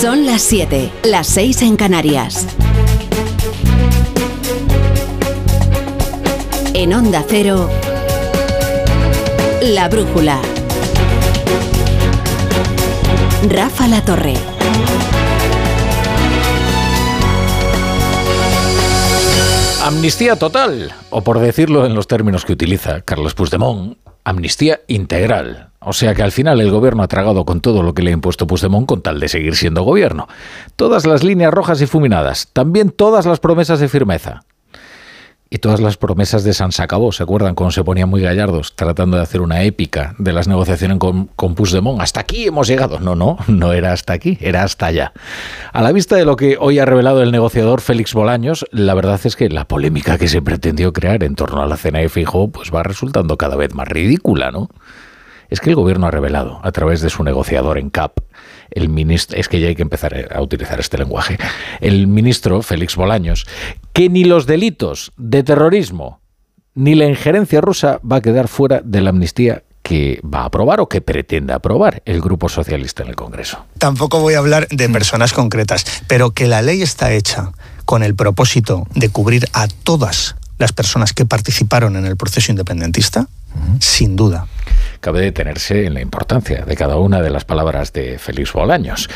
Son las 7, las 6 en Canarias. En Onda Cero, La Brújula. Rafa La Torre. Amnistía total, o por decirlo en los términos que utiliza Carlos Puigdemont, amnistía integral. O sea que al final el gobierno ha tragado con todo lo que le ha impuesto Puigdemont con tal de seguir siendo gobierno. Todas las líneas rojas y fuminadas, también todas las promesas de firmeza y todas las promesas de San Sacabó. ¿Se acuerdan cuando se ponían muy gallardos tratando de hacer una épica de las negociaciones con, con? Hasta aquí hemos llegado. No, no, no era hasta aquí, era hasta allá. A la vista de lo que hoy ha revelado el negociador Félix Bolaños, la verdad es que la polémica que se pretendió crear en torno a la cena de Fijo pues va resultando cada vez más ridícula, ¿no? Es que el gobierno ha revelado, a través de su negociador en CAP, el ministro, es que ya hay que empezar a utilizar este lenguaje, el ministro Félix Bolaños, que ni los delitos de terrorismo ni la injerencia rusa va a quedar fuera de la amnistía que va a aprobar o que pretende aprobar el Grupo Socialista en el Congreso. Tampoco voy a hablar de personas concretas, pero que la ley está hecha con el propósito de cubrir a todas las personas que participaron en el proceso independentista, sin duda. Cabe detenerse en la importancia de cada una de las palabras de Félix Bolaños.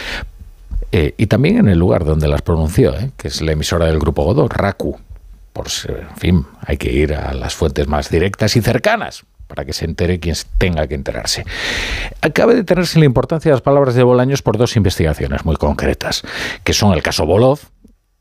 Eh, y también en el lugar donde las pronunció, eh, que es la emisora del Grupo Godó, RACU. Por, en fin, hay que ir a las fuentes más directas y cercanas para que se entere quien tenga que enterarse. Cabe detenerse en la importancia de las palabras de Bolaños por dos investigaciones muy concretas, que son el caso Bolov,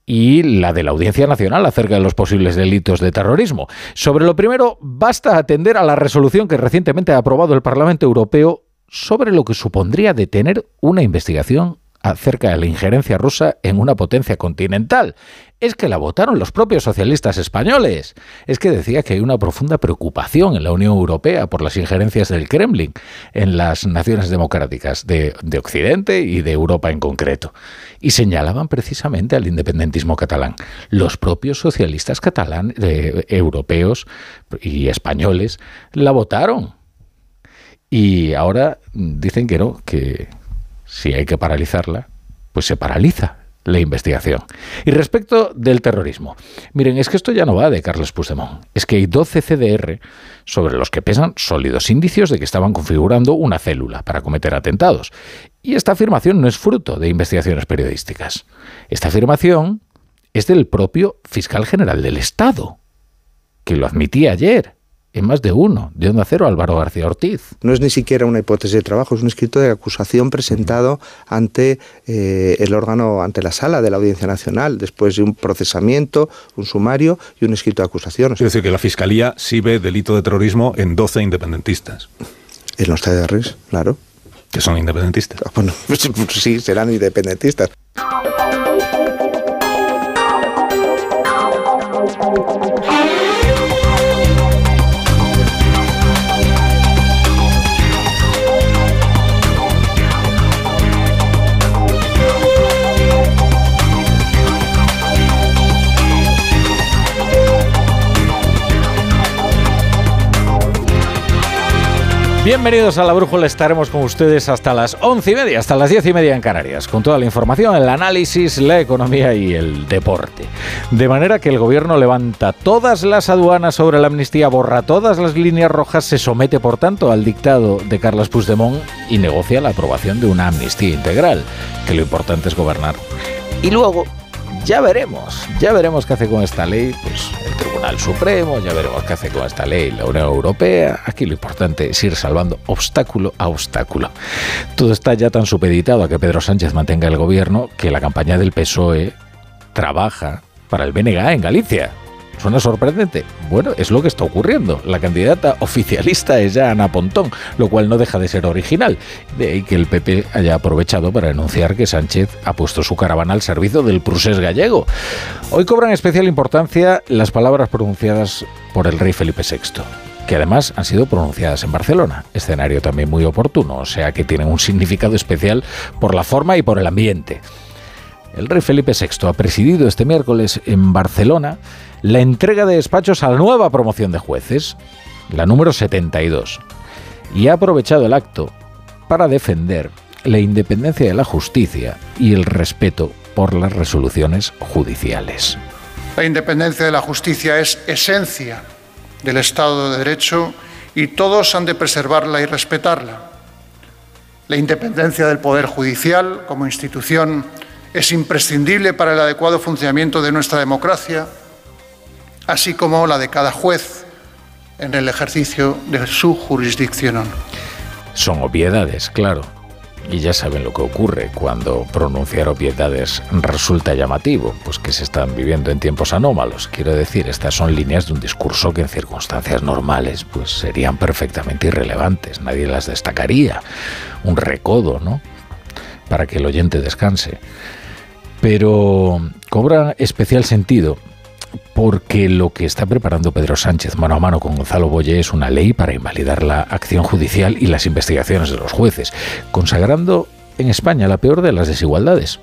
y la de la Audiencia Nacional acerca de los posibles delitos de terrorismo. Sobre lo primero, basta atender a la resolución que recientemente ha aprobado el Parlamento Europeo sobre lo que supondría detener una investigación acerca de la injerencia rusa en una potencia continental. Es que la votaron los propios socialistas españoles. Es que decía que hay una profunda preocupación en la Unión Europea por las injerencias del Kremlin en las naciones democráticas de, Occidente y de Europa en concreto. Y señalaban precisamente al independentismo catalán. Los propios socialistas catalanes, europeos y españoles la votaron. Y ahora dicen que no, que, si hay que paralizarla, pues se paraliza la investigación. Y respecto del terrorismo, miren, es que esto ya no va de Carlos Puigdemont, es que hay 12 CDR sobre los que pesan sólidos indicios de que estaban configurando una célula para cometer atentados. Y esta afirmación no es fruto de investigaciones periodísticas. Esta afirmación es del propio fiscal general del Estado, que lo admitía ayer en más de uno, de Onda Cero Álvaro García Ortiz. No es ni siquiera una hipótesis de trabajo, es un escrito de acusación presentado ante eh, el órgano, ante la sala de la Audiencia Nacional, después de un procesamiento, un sumario y un escrito de acusación. Es decir, que la Fiscalía sí ve delito de terrorismo en 12 independentistas. En los TDRs, claro. Que son independentistas. Ah, bueno, sí, serán independentistas. Bienvenidos a La Brújula, estaremos con ustedes hasta las once y media, hasta las diez y media en Canarias, con toda la información, el análisis, la economía y el deporte. De manera que el gobierno levanta todas las aduanas sobre la amnistía, borra todas las líneas rojas, se somete por tanto al dictado de Carlos Puigdemont y negocia la aprobación de una amnistía integral, que lo importante es gobernar. Y luego ya veremos, ya veremos qué hace con esta ley, pues el Tribunal Supremo, ya veremos qué hace con esta ley la Unión Europea. Aquí lo importante es ir salvando obstáculo a obstáculo. Todo está ya tan supeditado a que Pedro Sánchez mantenga el gobierno que la campaña del PSOE trabaja para el BNG en Galicia. ¿Suena sorprendente? Bueno, es lo que está ocurriendo. La candidata oficialista es ya Ana Pontón, lo cual no deja de ser original. De ahí que el PP haya aprovechado para anunciar que Sánchez ha puesto su caravana al servicio del prusés gallego. Hoy cobran especial importancia las palabras pronunciadas por el rey Felipe VI que además han sido pronunciadas en Barcelona, escenario también muy oportuno, o sea que tienen un significado especial por la forma y por el ambiente. El rey Felipe VI ha presidido este miércoles en Barcelona la entrega de despachos a la nueva promoción de jueces, la número 72, y ha aprovechado el acto para defender la independencia de la justicia y el respeto por las resoluciones judiciales. La independencia de la justicia es esencia del Estado de Derecho y todos han de preservarla y respetarla. La independencia del Poder Judicial como institución es imprescindible para el adecuado funcionamiento de nuestra democracia, así como la de cada juez en el ejercicio de su jurisdicción. Son obviedades, claro. Y ya saben lo que ocurre cuando pronunciar obviedades resulta llamativo, pues que se están viviendo en tiempos anómalos. Quiero decir, estas son líneas de un discurso que en circunstancias normales pues serían perfectamente irrelevantes, nadie las destacaría. Un recodo, ¿no? Para que el oyente descanse. Pero cobra especial sentido porque lo que está preparando Pedro Sánchez mano a mano con Gonzalo Boye es una ley para invalidar la acción judicial y las investigaciones de los jueces, consagrando en España la peor de las desigualdades,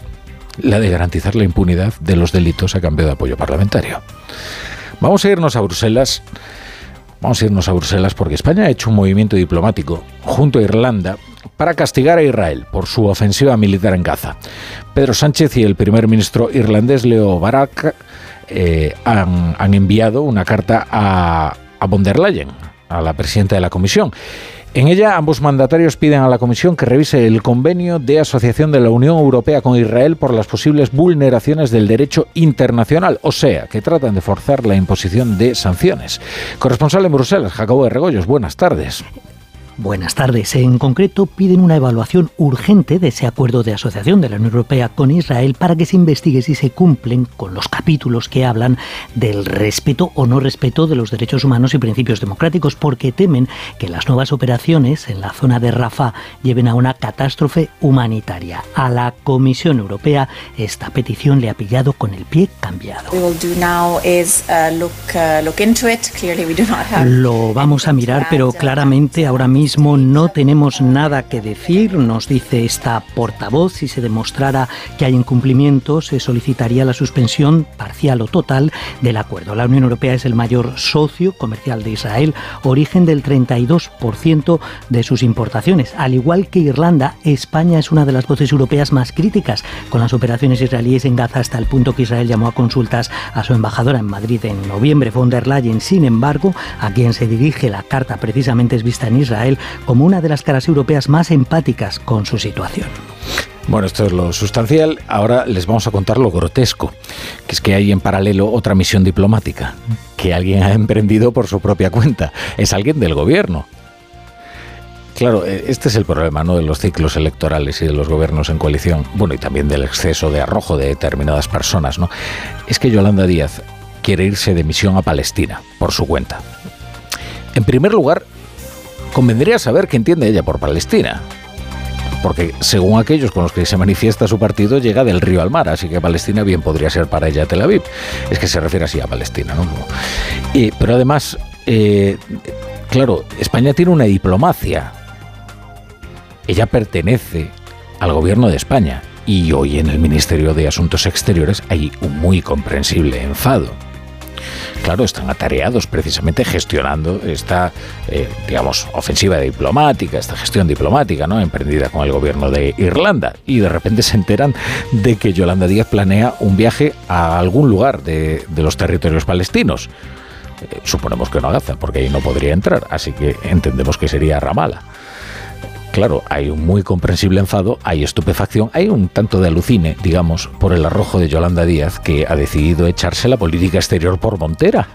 la de garantizar la impunidad de los delitos a cambio de apoyo parlamentario. Vamos a irnos a Bruselas. Vamos a irnos a Bruselas porque España ha hecho un movimiento diplomático junto a Irlanda para castigar a Israel por su ofensiva militar en Gaza. Pedro Sánchez y el primer ministro irlandés Leo Barak eh, han, enviado una carta a, a von der Leyen, a la presidenta de la Comisión. En ella, ambos mandatarios piden a la Comisión que revise el convenio de asociación de la Unión Europea con Israel por las posibles vulneraciones del derecho internacional, o sea, que tratan de forzar la imposición de sanciones. Corresponsal en Bruselas, Jacobo de Regoyos, buenas tardes. Buenas tardes. En concreto, piden una evaluación urgente de ese acuerdo de asociación de la Unión Europea con Israel para que se investigue si se cumplen con los capítulos que hablan del respeto o no respeto de los derechos humanos y principios democráticos, porque temen que las nuevas operaciones en la zona de Rafah lleven a una catástrofe humanitaria. A la Comisión Europea esta petición le ha pillado con el pie cambiado. Lo vamos a mirar, pero claramente ahora mismo no tenemos nada que decir, nos dice esta portavoz. Si se demostrara que hay incumplimiento, se solicitaría la suspensión parcial o total del acuerdo. La Unión Europea es el mayor socio comercial de Israel, origen del 32% de sus importaciones. Al igual que Irlanda, España es una de las voces europeas más críticas con las operaciones israelíes en Gaza hasta el punto que Israel llamó a consultas a su embajadora en Madrid en noviembre. Von der Leyen, sin embargo, a quien se dirige la carta precisamente es vista en Israel, como una de las caras europeas más empáticas con su situación. Bueno, esto es lo sustancial. Ahora les vamos a contar lo grotesco, que es que hay en paralelo otra misión diplomática que alguien ha emprendido por su propia cuenta. Es alguien del gobierno. Claro, e, este es el problema ¿no? de los ciclos electorales y de los gobiernos en coalición, bueno, y también del exceso de arrojo de determinadas personas. ¿no? Es que Yolanda Díaz quiere irse de misión a Palestina por su cuenta. En primer lugar, convendría saber qué entiende ella por Palestina. Porque según aquellos con los que se manifiesta su partido, llega del río al mar, así que Palestina bien podría ser para ella Tel Aviv. Es que se refiere así a Palestina, ¿no? Pero además, eh, claro, España tiene una diplomacia. Ella pertenece al gobierno de España y hoy en el Ministerio de Asuntos Exteriores hay un muy comprensible enfado claro, están atareados precisamente gestionando esta, eh, digamos, ofensiva diplomática, esta gestión diplomática, ¿no? Emprendida con el gobierno de Irlanda. Y de repente se enteran de que Yolanda Díaz planea un viaje a algún lugar de, los territorios palestinos. Eh, suponemos que no Gaza, porque ahí no podría entrar, así que entendemos que sería Ramala claro, hay un muy comprensible enfado, hay estupefacción, hay un tanto de alucine, digamos, por el arrojo de Yolanda Díaz, que ha decidido echarse la política exterior por Montera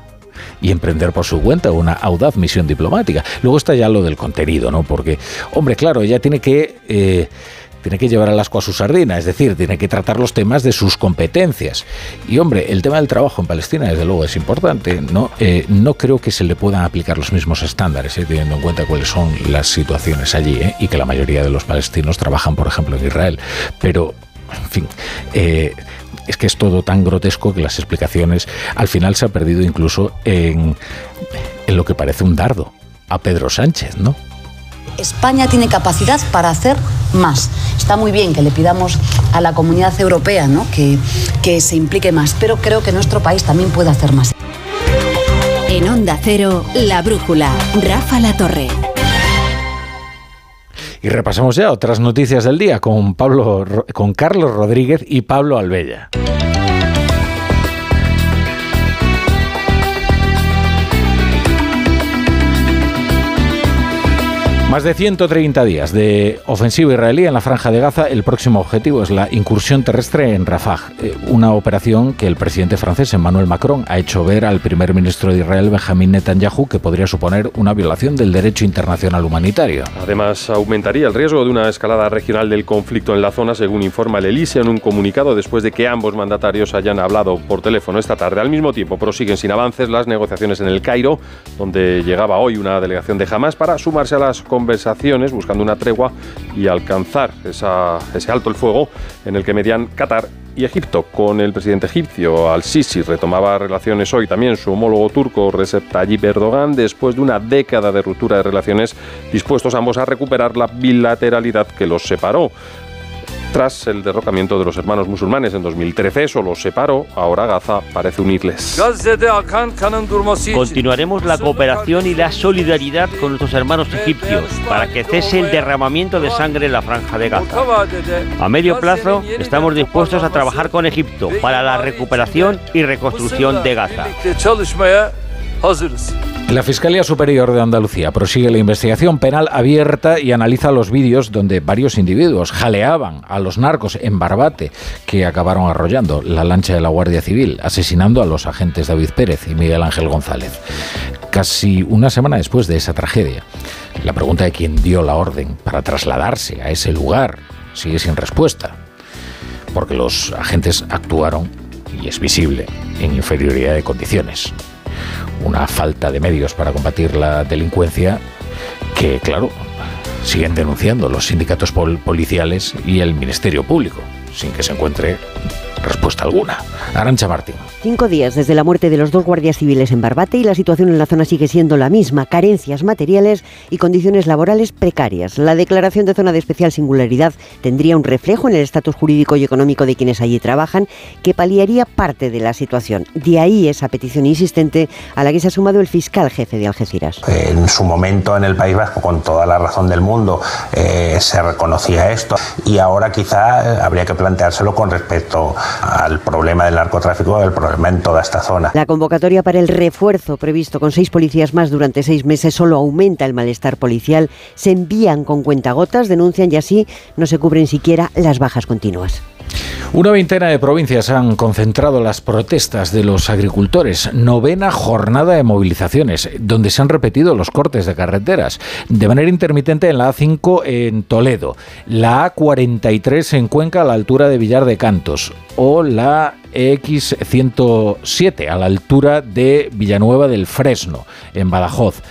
y emprender por su cuenta una audaz misión diplomática. Luego está ya lo del contenido, ¿no? Porque, hombre, claro, ella tiene que... Eh, tiene que llevar al asco a su sardina, es decir, tiene que tratar los temas de sus competencias. Y hombre, el tema del trabajo en Palestina, desde luego, es importante. No, eh, no creo que se le puedan aplicar los mismos estándares, eh, teniendo en cuenta cuáles son las situaciones allí, eh, y que la mayoría de los palestinos trabajan, por ejemplo, en Israel. Pero, en fin, es que es todo tan grotesco que las explicaciones al final se ha perdido incluso en, en lo que parece un dardo a Pedro Sánchez, ¿no? España tiene capacidad para hacer más. Está muy bien que le pidamos a la comunidad europea ¿no? que, que se implique más, pero creo que nuestro país también puede hacer más. En Onda Cero, La Brújula, Rafa La Torre. Y repasamos ya otras noticias del día con Pablo, con Carlos Rodríguez y Pablo Albella. Más de 130 días de ofensiva israelí en la franja de Gaza. El próximo objetivo es la incursión terrestre en Rafah, eh, una operación que el presidente francés Emmanuel Macron ha hecho ver al primer ministro de Israel Benjamin Netanyahu que podría suponer una violación del derecho internacional humanitario. Además, aumentaría el riesgo de una escalada regional del conflicto en la zona, según informa el Elise en un comunicado después de que ambos mandatarios hayan hablado por teléfono esta tarde. Al mismo tiempo, prosiguen sin avances las negociaciones en el Cairo, donde llegaba hoy una delegación de Hamas para sumarse a las conversaciones conversaciones buscando una tregua y alcanzar ese alto el fuego en el que median Qatar y Egipto. Con el presidente egipcio Al-Sisi retomaba relaciones hoy también su homólogo turco Recep Tayyip Erdogan después de una década de ruptura de relaciones dispuestos ambos a recuperar la bilateralidad que los separó. Tras el derrocamiento de los hermanos musulmanes en 2013, eso los separó, ahora Gaza parece unirles. Continuaremos la cooperación y la solidaridad con nuestros hermanos egipcios para que cese el derramamiento de sangre en la franja de Gaza. A medio plazo, estamos dispuestos a trabajar con Egipto para la recuperación y reconstrucción de Gaza. La Fiscalía Superior de Andalucía prosigue la investigación penal abierta y analiza los vídeos donde varios individuos jaleaban a los narcos en Barbate que acabaron arrollando la lancha de la Guardia Civil, asesinando a los agentes David Pérez y Miguel Ángel González. Casi una semana después de esa tragedia, la pregunta de quién dio la orden para trasladarse a ese lugar sigue sin respuesta, porque los agentes actuaron, y es visible, en inferioridad de condiciones una falta de medios para combatir la delincuencia que, claro, siguen denunciando los sindicatos policiales y el Ministerio Público, sin que se encuentre respuesta alguna. Arancha Martín. Cinco días desde la muerte de los dos guardias civiles en Barbate y la situación en la zona sigue siendo la misma, carencias materiales y condiciones laborales precarias. La declaración de zona de especial singularidad tendría un reflejo en el estatus jurídico y económico de quienes allí trabajan que paliaría parte de la situación. De ahí esa petición insistente a la que se ha sumado el fiscal jefe de Algeciras. En su momento en el País Vasco, con toda la razón del mundo, eh, se reconocía esto y ahora quizá habría que planteárselo con respecto al problema del narcotráfico, el problema en toda esta zona. La convocatoria para el refuerzo previsto con seis policías más durante seis meses solo aumenta el malestar policial. Se envían con cuentagotas, denuncian y así no se cubren siquiera las bajas continuas. Una veintena de provincias han concentrado las protestas de los agricultores. Novena jornada de movilizaciones, donde se han repetido los cortes de carreteras. De manera intermitente en la A5 en Toledo, la A43 en Cuenca a la altura de Villar de Cantos o la X107 a la altura de Villanueva del Fresno en Badajoz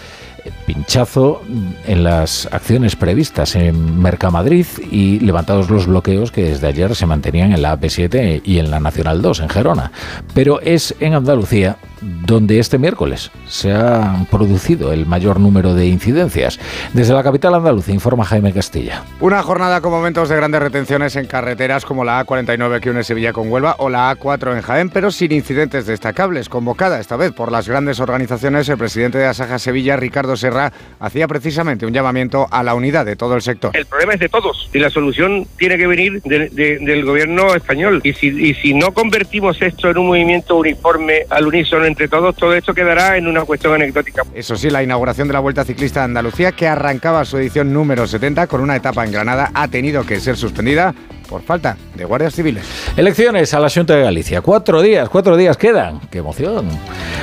pinchazo en las acciones previstas en Mercamadrid y levantados los bloqueos que desde ayer se mantenían en la AP7 y en la Nacional 2 en Gerona. Pero es en Andalucía donde este miércoles se ha producido el mayor número de incidencias. Desde la capital andaluza informa Jaime Castilla. Una jornada con momentos de grandes retenciones en carreteras como la A49 que une Sevilla con Huelva o la A4 en Jaén, pero sin incidentes destacables. Convocada esta vez por las grandes organizaciones, el presidente de Asaja Sevilla, Ricardo Serra, hacía precisamente un llamamiento a la unidad de todo el sector. El problema es de todos y la solución tiene que venir del gobierno español. Y si, y si no convertimos esto en un movimiento uniforme al unísono entre todos, todo esto quedará en una cuestión anecdótica. Eso sí, la inauguración de la Vuelta Ciclista de Andalucía, que arrancaba su edición número 70 con una etapa en Granada, ha tenido que ser suspendida por falta de guardias civiles. Elecciones a la de Galicia. Cuatro días, cuatro días quedan. ¡Qué emoción!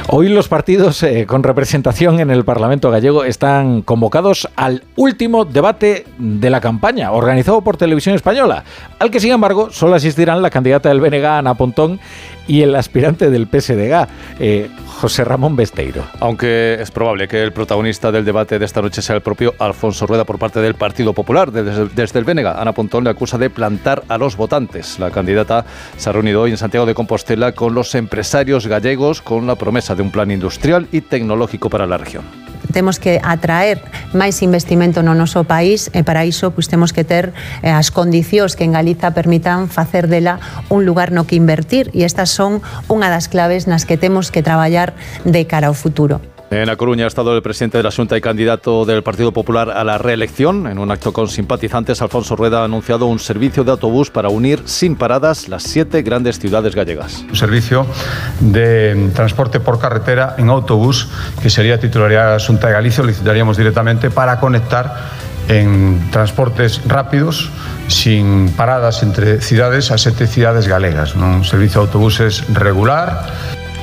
Hoy los partidos eh, con representación en el Parlamento gallego están convocados al último debate de la campaña, organizado por Televisión Española, al que sin embargo solo asistirán la candidata del BNG, Ana Pontón, y el aspirante del PSDG, eh, José Ramón Besteiro. Aunque es probable que el protagonista del debate de esta noche sea el propio Alfonso Rueda por parte del Partido Popular. Desde, desde el Bénega, Ana Pontón le acusa de plantar a los votantes. La candidata se ha reunido hoy en Santiago de Compostela con los empresarios gallegos con la promesa de un plan industrial y tecnológico para la región. Temos que atraer máis investimento no noso país e para iso pois, temos que ter eh, as condicións que en Galiza permitan facer dela un lugar no que invertir e estas son unha das claves nas que temos que traballar de cara ao futuro. En La Coruña ha estado el presidente de la Junta y candidato del Partido Popular a la reelección. En un acto con simpatizantes, Alfonso Rueda ha anunciado un servicio de autobús para unir sin paradas las siete grandes ciudades gallegas. Un servicio de transporte por carretera en autobús que sería titularidad de la Junta de Galicia, lo licitaríamos directamente para conectar en transportes rápidos, sin paradas entre ciudades, a siete ciudades galegas. ¿no? Un servicio de autobuses regular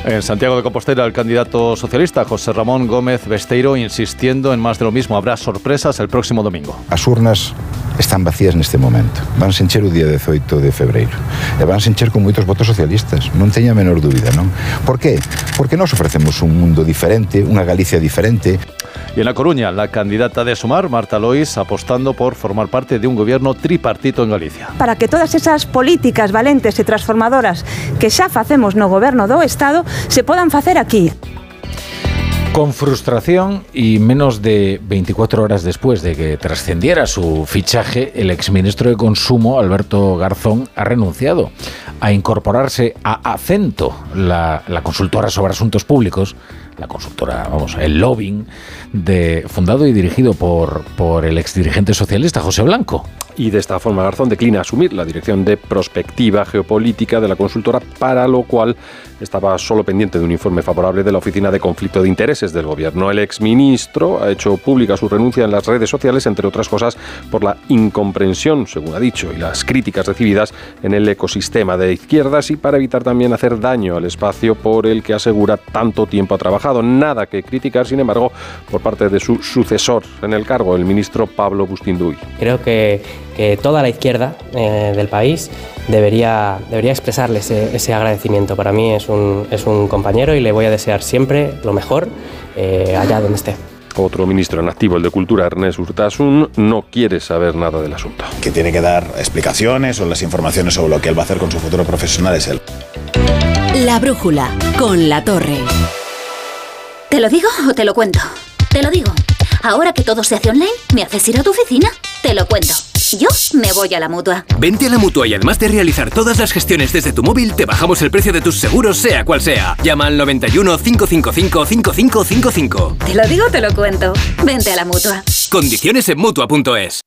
en Santiago de Compostela, el candidato socialista José Ramón Gómez Besteiro insistiendo en más de lo mismo. Habrá sorpresas el próximo domingo. As urnas están vacías neste momento. Van se encher o día 18 de febreiro. E van se encher con moitos votos socialistas. Non teña menor dúbida, non? Por qué? Porque nós ofrecemos un mundo diferente, unha Galicia diferente. Y en La Coruña, la candidata de Sumar, Marta Lois, apostando por formar parte de un gobierno tripartito en Galicia. Para que todas esas políticas valentes e transformadoras que xa facemos no goberno do Estado se podan facer aquí. Con frustración y menos de 24 horas después de que trascendiera su fichaje, el exministro de Consumo, Alberto Garzón, ha renunciado a incorporarse a Acento, la, la consultora sobre asuntos públicos, la consultora, vamos, el lobbying, fundado y dirigido por, por el exdirigente socialista José Blanco. Y de esta forma Garzón declina asumir la dirección de prospectiva geopolítica de la consultora, para lo cual estaba solo pendiente de un informe favorable de la Oficina de Conflicto de Intereses del Gobierno. El exministro ha hecho pública su renuncia en las redes sociales, entre otras cosas, por la incomprensión, según ha dicho, y las críticas recibidas en el ecosistema de izquierdas y para evitar también hacer daño al espacio por el que asegura tanto tiempo ha trabajado. Nada que criticar, sin embargo, por parte de su sucesor en el cargo, el ministro Pablo Bustinduy. Creo que, que toda la izquierda eh, del país debería, debería expresarle ese, ese, agradecimiento. Para mí es un, es un compañero y le voy a desear siempre lo mejor eh, allá donde esté. Otro ministro en activo, el de Cultura, Ernest Urtasun, no quiere saber nada del asunto. Que tiene que dar explicaciones o las informaciones sobre lo que él va a hacer con su futuro profesional es él. La brújula con la torre. ¿Te lo digo o te lo cuento? Te lo digo. Ahora que todo se hace online, ¿me haces ir a tu oficina? Te lo cuento. Yo me voy a la mutua. Vente a la mutua y además de realizar todas las gestiones desde tu móvil, te bajamos el precio de tus seguros, sea cual sea. Llama al 91 555 5555. Te lo digo, te lo cuento. Vente a la mutua. Condiciones en mutua.es.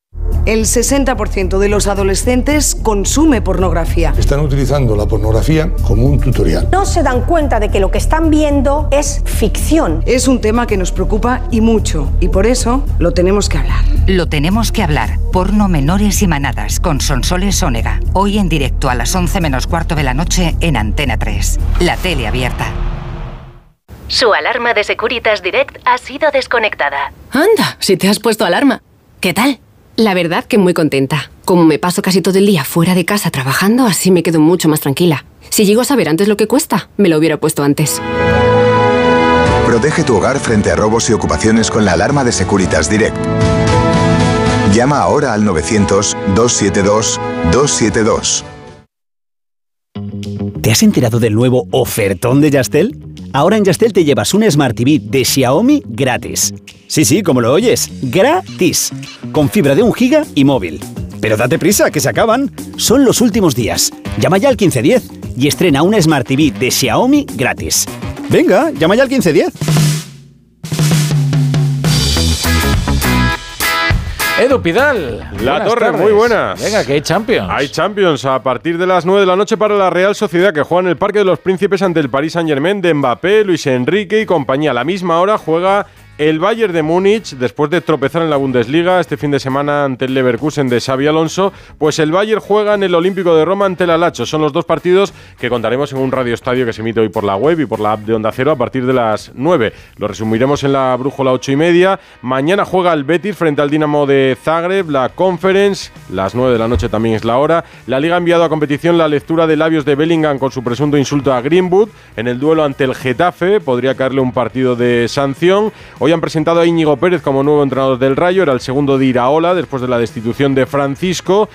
El 60% de los adolescentes consume pornografía. Están utilizando la pornografía como un tutorial. No se dan cuenta de que lo que están viendo es ficción. Es un tema que nos preocupa y mucho, y por eso lo tenemos que hablar. Lo tenemos que hablar. Porno menores y manadas con Sonsoles Ónega. Hoy en directo a las 11 menos cuarto de la noche en Antena 3. La tele abierta. Su alarma de Securitas Direct ha sido desconectada. Anda, si te has puesto alarma. ¿Qué tal? La verdad que muy contenta. Como me paso casi todo el día fuera de casa trabajando, así me quedo mucho más tranquila. Si llego a saber antes lo que cuesta, me lo hubiera puesto antes. Protege tu hogar frente a robos y ocupaciones con la alarma de Securitas Direct. Llama ahora al 900-272-272. ¿Te has enterado del nuevo ofertón de Yastel? Ahora en Yastel te llevas un Smart TV de Xiaomi gratis. Sí, sí, como lo oyes, gratis. Con fibra de un giga y móvil. Pero date prisa, que se acaban. Son los últimos días. Llama ya al 1510 y estrena una Smart TV de Xiaomi gratis. Venga, llama ya al 1510. Edu Pidal. La Torre, tardes. muy buenas. Venga, que hay Champions. Hay Champions a partir de las 9 de la noche para la Real Sociedad que juega en el Parque de los Príncipes ante el Paris Saint-Germain de Mbappé, Luis Enrique y compañía. A la misma hora juega el Bayern de Múnich, después de tropezar en la Bundesliga este fin de semana ante el Leverkusen de Xavi Alonso, pues el Bayern juega en el Olímpico de Roma ante el Alacho. Son los dos partidos que contaremos en un radio estadio que se emite hoy por la web y por la app de Onda Cero a partir de las 9. Lo resumiremos en la brújula 8 y media. Mañana juega el Betis frente al Dinamo de Zagreb, la Conference, las 9 de la noche también es la hora. La Liga ha enviado a competición la lectura de labios de Bellingham con su presunto insulto a Greenwood. En el duelo ante el Getafe podría caerle un partido de sanción. Han presentado a Íñigo Pérez como nuevo entrenador del Rayo, era el segundo de Iraola después de la destitución de Francisco.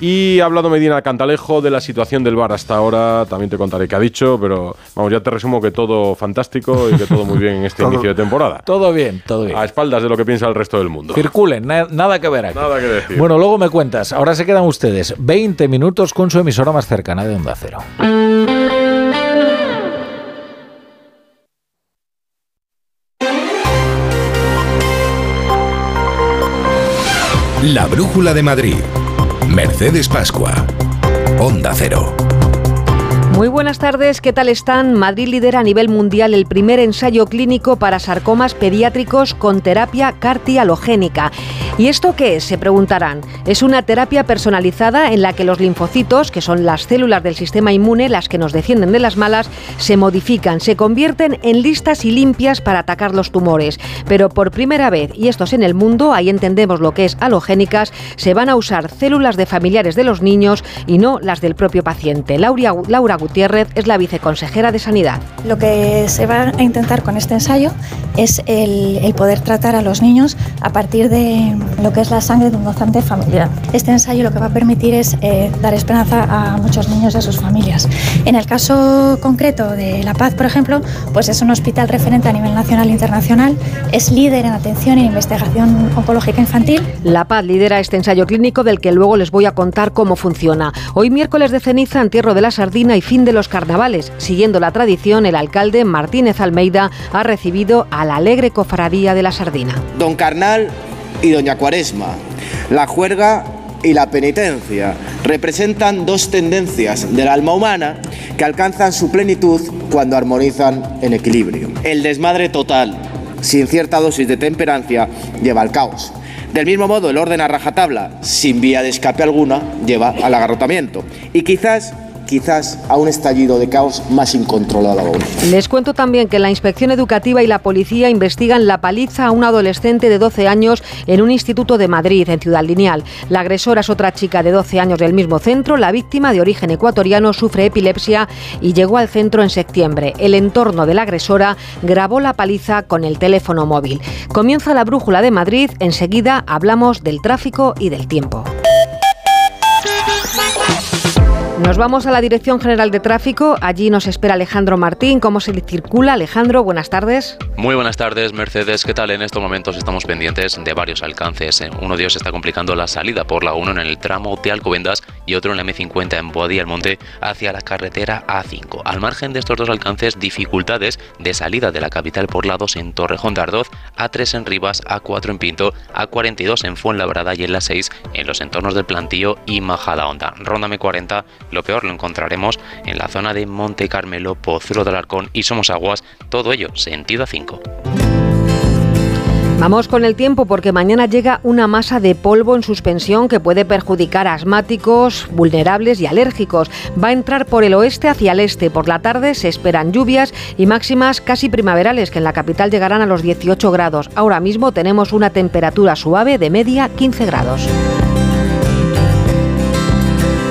Y ha hablado Medina Cantalejo de la situación del bar hasta ahora. También te contaré qué ha dicho, pero vamos, ya te resumo que todo fantástico y que todo muy bien en este Todo- inicio de temporada. Todo bien, todo bien. A espaldas de lo que piensa el resto del mundo. Circulen, na- nada que ver aquí. Nada que decir. Bueno, luego me cuentas. Ahora se quedan ustedes 20 minutos con su emisora más cercana de Onda Cero. La Brújula de Madrid. Mercedes Pascua. Onda Cero. Muy buenas tardes, ¿qué tal están? Madrid lidera a nivel mundial el primer ensayo clínico para sarcomas pediátricos con terapia cardialogénica. ¿Y esto qué es? Se preguntarán. Es una terapia personalizada en la que los linfocitos, que son las células del sistema inmune, las que nos defienden de las malas, se modifican, se convierten en listas y limpias para atacar los tumores. Pero por primera vez, y esto es en el mundo, ahí entendemos lo que es halogénicas, se van a usar células de familiares de los niños y no las del propio paciente. Laura, Laura Gutiérrez es la viceconsejera de Sanidad. Lo que se va a intentar con este ensayo es el, poder tratar a los niños a partir de lo que es la sangre de un gozante familiar. Este ensayo lo que va a permitir es eh, dar esperanza a muchos niños y a sus familias. En el caso concreto de La Paz, por ejemplo, pues es un hospital referente a nivel nacional e internacional, es líder en atención e investigación oncológica infantil. La Paz lidera este ensayo clínico del que luego les voy a contar cómo funciona. Hoy miércoles de ceniza, entierro de la sardina y fin de los carnavales. Siguiendo la tradición, el alcalde Martínez Almeida ha recibido a la alegre cofradía de la sardina. Don Carnal y Doña Cuaresma, la juerga y la penitencia representan dos tendencias del alma humana que alcanzan su plenitud cuando armonizan en equilibrio. El desmadre total, sin cierta dosis de temperancia, lleva al caos. Del mismo modo, el orden a rajatabla, sin vía de escape alguna, lleva al agarrotamiento. Y quizás quizás a un estallido de caos más incontrolado aún. Les cuento también que la Inspección Educativa y la Policía investigan la paliza a un adolescente de 12 años en un instituto de Madrid, en Ciudad Lineal. La agresora es otra chica de 12 años del mismo centro. La víctima, de origen ecuatoriano, sufre epilepsia y llegó al centro en septiembre. El entorno de la agresora grabó la paliza con el teléfono móvil. Comienza la brújula de Madrid. Enseguida hablamos del tráfico y del tiempo. Nos vamos a la Dirección General de Tráfico. Allí nos espera Alejandro Martín. ¿Cómo se circula? Alejandro, buenas tardes. Muy buenas tardes, Mercedes. ¿Qué tal? En estos momentos estamos pendientes de varios alcances. Uno de ellos está complicando la salida por la 1 en el tramo de Alcobendas y otro en la M50 en Boadilla del Monte hacia la carretera A5. Al margen de estos dos alcances, dificultades de salida de la capital por la 2 en Torrejón de Ardoz, A3 en Rivas, A4 en Pinto, A42 en Fuenlabrada y en la 6 en los entornos del Plantillo y Majadahonda. Ronda M40 lo peor lo encontraremos en la zona de Monte Carmelo, Pozuelo del Arcón y Somos Aguas, todo ello sentido a 5. Vamos con el tiempo porque mañana llega una masa de polvo en suspensión que puede perjudicar a asmáticos, vulnerables y alérgicos. Va a entrar por el oeste hacia el este. Por la tarde se esperan lluvias y máximas casi primaverales que en la capital llegarán a los 18 grados. Ahora mismo tenemos una temperatura suave de media 15 grados.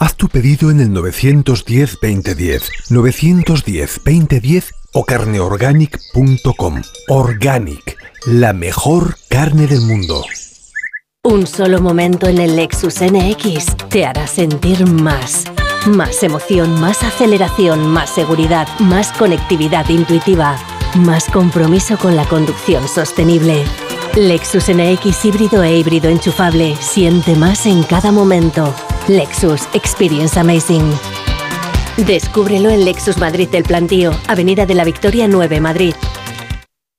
Haz tu pedido en el 910-2010, 910-2010 o carneorganic.com. Organic, la mejor carne del mundo. Un solo momento en el Lexus NX te hará sentir más. Más emoción, más aceleración, más seguridad, más conectividad intuitiva, más compromiso con la conducción sostenible. Lexus NX híbrido e híbrido enchufable. Siente más en cada momento. Lexus Experience Amazing. Descúbrelo en Lexus Madrid del Plantío, Avenida de la Victoria 9, Madrid.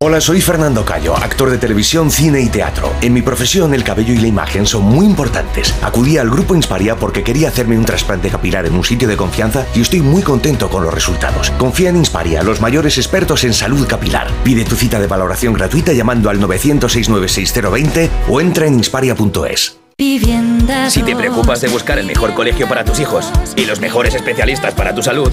Hola, soy Fernando Cayo, actor de televisión, cine y teatro. En mi profesión, el cabello y la imagen son muy importantes. Acudí al grupo Insparia porque quería hacerme un trasplante capilar en un sitio de confianza y estoy muy contento con los resultados. Confía en Insparia, los mayores expertos en salud capilar. Pide tu cita de valoración gratuita llamando al 906 o entra en insparia.es. Si te preocupas de buscar el mejor colegio para tus hijos y los mejores especialistas para tu salud,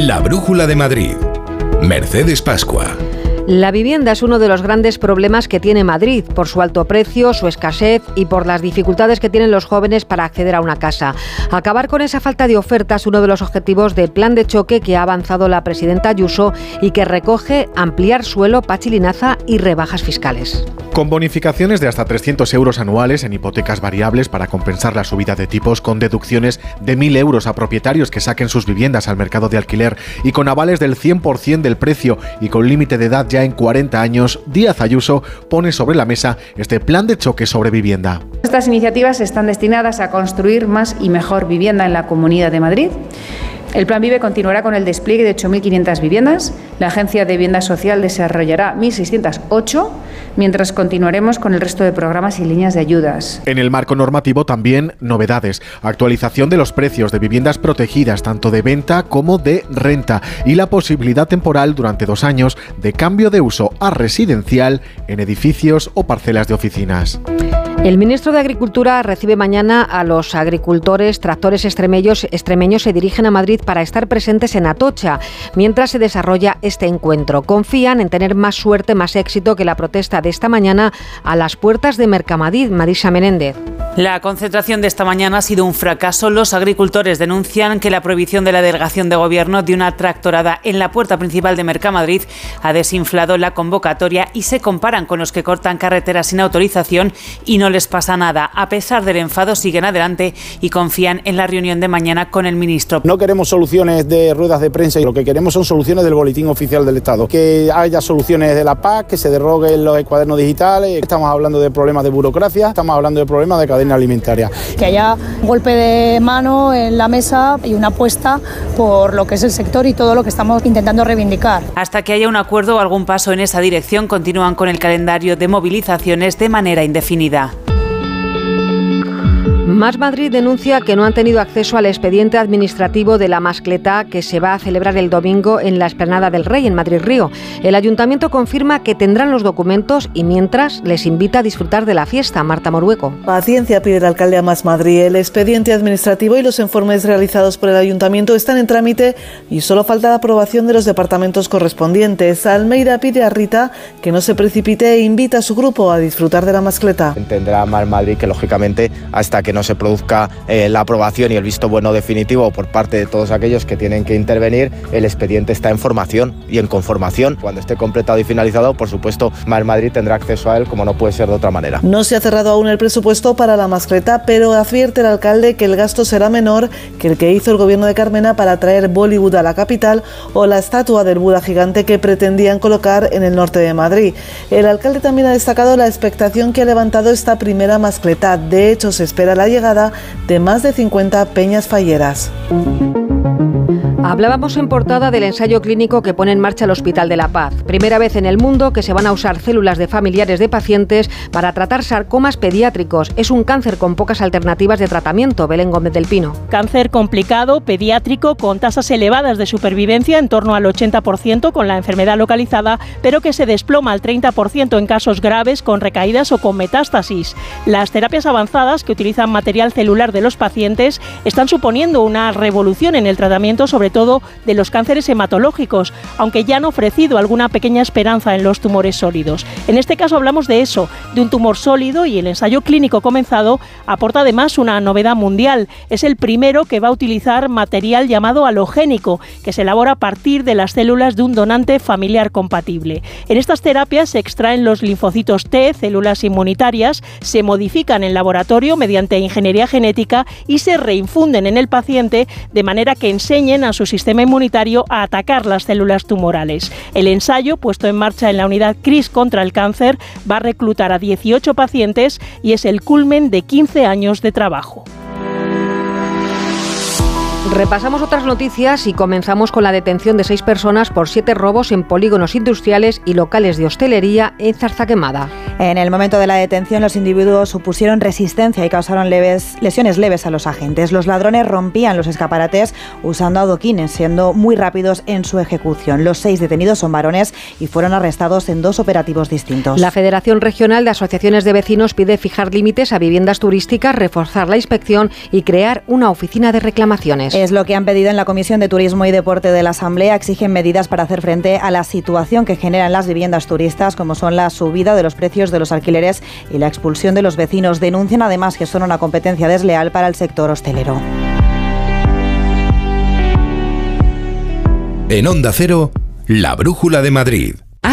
La Brújula de Madrid. Mercedes Pascua. La vivienda es uno de los grandes problemas que tiene Madrid, por su alto precio, su escasez y por las dificultades que tienen los jóvenes para acceder a una casa. Acabar con esa falta de oferta es uno de los objetivos del plan de choque que ha avanzado la presidenta Ayuso y que recoge ampliar suelo, pachilinaza y rebajas fiscales. Con bonificaciones de hasta 300 euros anuales en hipotecas variables para compensar la subida de tipos, con deducciones de 1.000 euros a propietarios que saquen sus viviendas al mercado de alquiler y con avales del 100% del precio y con límite de edad ya en 40 años, Díaz Ayuso pone sobre la mesa este plan de choque sobre vivienda. Estas iniciativas están destinadas a construir más y mejor vivienda en la Comunidad de Madrid. El Plan Vive continuará con el despliegue de 8.500 viviendas. La Agencia de Vivienda Social desarrollará 1.608, mientras continuaremos con el resto de programas y líneas de ayudas. En el marco normativo también novedades, actualización de los precios de viviendas protegidas tanto de venta como de renta y la posibilidad temporal durante dos años de cambio de uso a residencial en edificios o parcelas de oficinas. El ministro de Agricultura recibe mañana a los agricultores, tractores extremeños, se dirigen a Madrid para estar presentes en Atocha, mientras se desarrolla este encuentro. Confían en tener más suerte, más éxito que la protesta de esta mañana a las puertas de Mercamadrid, Marisa Menéndez. La concentración de esta mañana ha sido un fracaso. Los agricultores denuncian que la prohibición de la delegación de gobierno de una tractorada en la puerta principal de Mercamadrid ha desinflado la convocatoria y se comparan con los que cortan carreteras sin autorización y no les pasa nada. A pesar del enfado, siguen adelante y confían en la reunión de mañana con el ministro. No queremos soluciones de ruedas de prensa y lo que queremos son soluciones del boletín oficial del Estado. Que haya soluciones de la PAC, que se derroguen los cuadernos digitales. Estamos hablando de problemas de burocracia, estamos hablando de problemas de cadena alimentaria. Que haya un golpe de mano en la mesa y una apuesta por lo que es el sector y todo lo que estamos intentando reivindicar. Hasta que haya un acuerdo o algún paso en esa dirección, continúan con el calendario de movilizaciones de manera indefinida. Más Madrid denuncia que no han tenido acceso al expediente administrativo de la mascleta que se va a celebrar el domingo en la Esplanada del Rey, en Madrid Río. El ayuntamiento confirma que tendrán los documentos y mientras les invita a disfrutar de la fiesta. Marta Morueco. Paciencia pide el alcalde a Más Madrid. El expediente administrativo y los informes realizados por el ayuntamiento están en trámite y solo falta la aprobación de los departamentos correspondientes. Almeida pide a Rita que no se precipite e invita a su grupo a disfrutar de la mascleta. Entenderá Más Madrid que lógicamente hasta que no se produzca eh, la aprobación y el visto bueno definitivo por parte de todos aquellos que tienen que intervenir, el expediente está en formación y en conformación. Cuando esté completado y finalizado, por supuesto, Mar Madrid tendrá acceso a él como no puede ser de otra manera. No se ha cerrado aún el presupuesto para la mascleta, pero advierte el alcalde que el gasto será menor que el que hizo el gobierno de Carmena para traer Bollywood a la capital o la estatua del Buda gigante que pretendían colocar en el norte de Madrid. El alcalde también ha destacado la expectación que ha levantado esta primera mascleta. De hecho, se espera la llegada de más de 50 peñas falleras. Hablábamos en portada del ensayo clínico que pone en marcha el Hospital de la Paz. Primera vez en el mundo que se van a usar células de familiares de pacientes para tratar sarcomas pediátricos. Es un cáncer con pocas alternativas de tratamiento. Belén Gómez del Pino. Cáncer complicado, pediátrico, con tasas elevadas de supervivencia en torno al 80% con la enfermedad localizada, pero que se desploma al 30% en casos graves con recaídas o con metástasis. Las terapias avanzadas que utilizan material celular de los pacientes están suponiendo una revolución en el tratamiento sobre todo de los cánceres hematológicos, aunque ya han ofrecido alguna pequeña esperanza en los tumores sólidos. En este caso hablamos de eso, de un tumor sólido y el ensayo clínico comenzado aporta además una novedad mundial. Es el primero que va a utilizar material llamado halogénico, que se elabora a partir de las células de un donante familiar compatible. En estas terapias se extraen los linfocitos T, células inmunitarias, se modifican en laboratorio mediante ingeniería genética y se reinfunden en el paciente de manera que enseñen a su sistema inmunitario a atacar las células tumorales. El ensayo, puesto en marcha en la unidad CRIS contra el cáncer, va a reclutar a 18 pacientes y es el culmen de 15 años de trabajo. Repasamos otras noticias y comenzamos con la detención de seis personas por siete robos en polígonos industriales y locales de hostelería en Zarzaquemada. En el momento de la detención, los individuos supusieron resistencia y causaron leves, lesiones leves a los agentes. Los ladrones rompían los escaparates usando adoquines, siendo muy rápidos en su ejecución. Los seis detenidos son varones y fueron arrestados en dos operativos distintos. La Federación Regional de Asociaciones de Vecinos pide fijar límites a viviendas turísticas, reforzar la inspección y crear una oficina de reclamaciones. Es lo que han pedido en la Comisión de Turismo y Deporte de la Asamblea. Exigen medidas para hacer frente a la situación que generan las viviendas turistas, como son la subida de los precios de los alquileres y la expulsión de los vecinos. Denuncian además que son una competencia desleal para el sector hostelero. En Onda Cero, la Brújula de Madrid.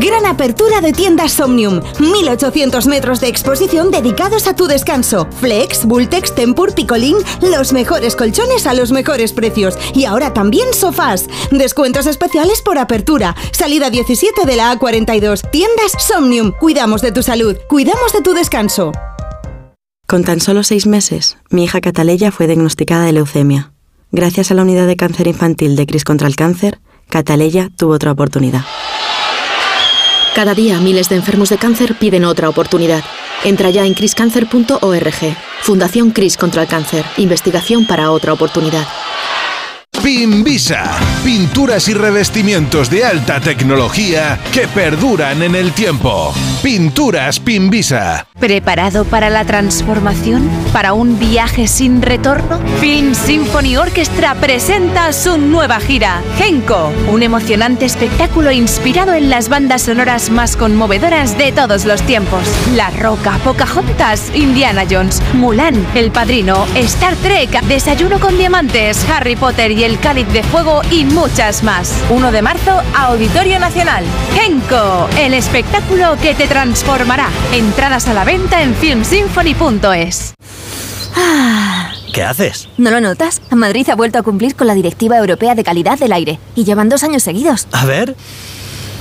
Gran apertura de tiendas Somnium. 1800 metros de exposición dedicados a tu descanso. Flex, Bultex, Tempur, Picolín, los mejores colchones a los mejores precios. Y ahora también sofás. Descuentos especiales por apertura. Salida 17 de la A42. Tiendas Somnium. Cuidamos de tu salud. Cuidamos de tu descanso. Con tan solo seis meses, mi hija Cataleya fue diagnosticada de leucemia. Gracias a la unidad de cáncer infantil de Cris contra el cáncer, Cataleya tuvo otra oportunidad. Cada día miles de enfermos de cáncer piden otra oportunidad. Entra ya en criscancer.org. Fundación Cris contra el cáncer. Investigación para otra oportunidad. Pimbisa, pinturas y revestimientos de alta tecnología que perduran en el tiempo. Pinturas Pimbisa. ¿Preparado para la transformación? ¿Para un viaje sin retorno? Film Symphony Orchestra presenta su nueva gira, Genko, un emocionante espectáculo inspirado en las bandas sonoras más conmovedoras de todos los tiempos. La Roca, Pocahontas, Indiana Jones, Mulan, El Padrino, Star Trek, Desayuno con Diamantes, Harry Potter y El Cáliz de Fuego y muchas más. 1 de marzo, Auditorio Nacional. Genko, el espectáculo que te transformará. Entradas a la venta en filmsymphony.es. ¿Qué haces? ¿No lo notas? Madrid ha vuelto a cumplir con la Directiva Europea de Calidad del Aire y llevan dos años seguidos. A ver.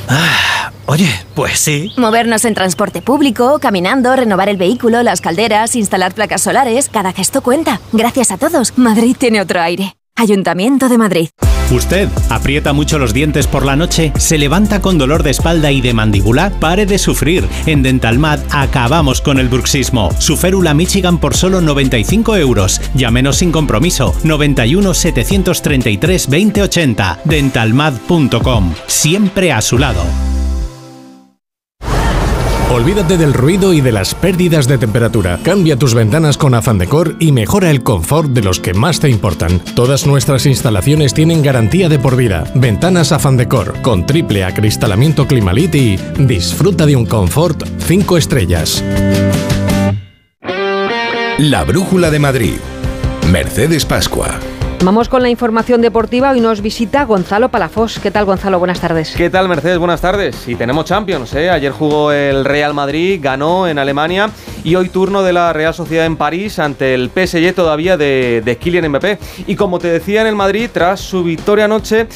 Ah, oye, pues sí. Movernos en transporte público, caminando, renovar el vehículo, las calderas, instalar placas solares, cada gesto cuenta. Gracias a todos, Madrid tiene otro aire. Ayuntamiento de Madrid. ¿Usted aprieta mucho los dientes por la noche? ¿Se levanta con dolor de espalda y de mandíbula? Pare de sufrir. En Dentalmat acabamos con el bruxismo. Su férula Michigan por solo 95 euros. Llámenos sin compromiso. 91 733 2080. Dentalmat.com. Siempre a su lado. Olvídate del ruido y de las pérdidas de temperatura. Cambia tus ventanas con Afan Decor y mejora el confort de los que más te importan. Todas nuestras instalaciones tienen garantía de por vida. Ventanas Afan Decor con triple acristalamiento Climalit y disfruta de un confort 5 estrellas. La Brújula de Madrid. Mercedes Pascua. Vamos con la información deportiva. Hoy nos visita Gonzalo Palafós. ¿Qué tal, Gonzalo? Buenas tardes. ¿Qué tal, Mercedes? Buenas tardes. Y tenemos Champions. ¿eh? Ayer jugó el Real Madrid, ganó en Alemania y hoy turno de la Real Sociedad en París ante el PSG todavía de, de Kylian Mbappé. Y como te decía en el Madrid, tras su victoria anoche,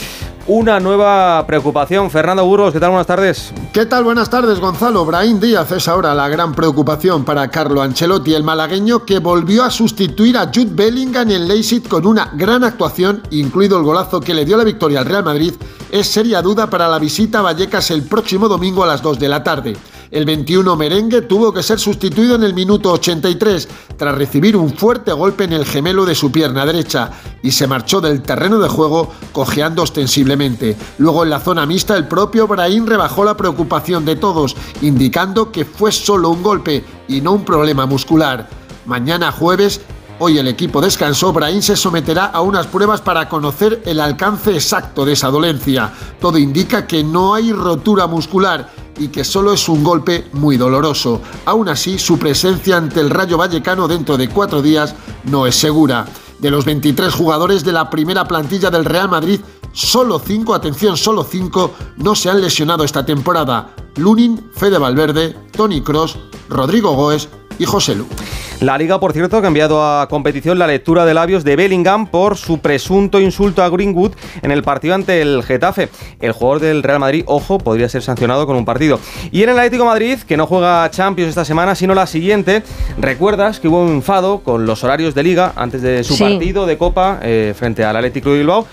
una nueva preocupación. Fernando Burgos, ¿qué tal? Buenas tardes. ¿Qué tal? Buenas tardes, Gonzalo. Brahim Díaz es ahora la gran preocupación para Carlo Ancelotti, el malagueño que volvió a sustituir a Jude Bellingham en Leipzig con una gran actuación, incluido el golazo que le dio la victoria al Real Madrid, es seria duda para la visita a Vallecas el próximo domingo a las 2 de la tarde. El 21 merengue tuvo que ser sustituido en el minuto 83 tras recibir un fuerte golpe en el gemelo de su pierna derecha y se marchó del terreno de juego cojeando ostensiblemente. Luego en la zona mixta el propio Brahim rebajó la preocupación de todos, indicando que fue solo un golpe y no un problema muscular. Mañana jueves Hoy el equipo descansó, Brahim se someterá a unas pruebas para conocer el alcance exacto de esa dolencia. Todo indica que no hay rotura muscular y que solo es un golpe muy doloroso. Aún así, su presencia ante el Rayo Vallecano dentro de cuatro días no es segura. De los 23 jugadores de la primera plantilla del Real Madrid, solo 5, atención, solo 5 no se han lesionado esta temporada. Lunin, Fede Valverde, Tony Cross, Rodrigo Goes y José Lu. La liga, por cierto, ha cambiado a competición la lectura de labios de Bellingham por su presunto insulto a Greenwood en el partido ante el Getafe. El jugador del Real Madrid, ojo, podría ser sancionado con un partido. Y en el Atlético Madrid, que no juega Champions esta semana, sino la siguiente, recuerdas que hubo un enfado con los horarios de liga antes de su partido de Copa eh, frente al Atlético de Bilbao.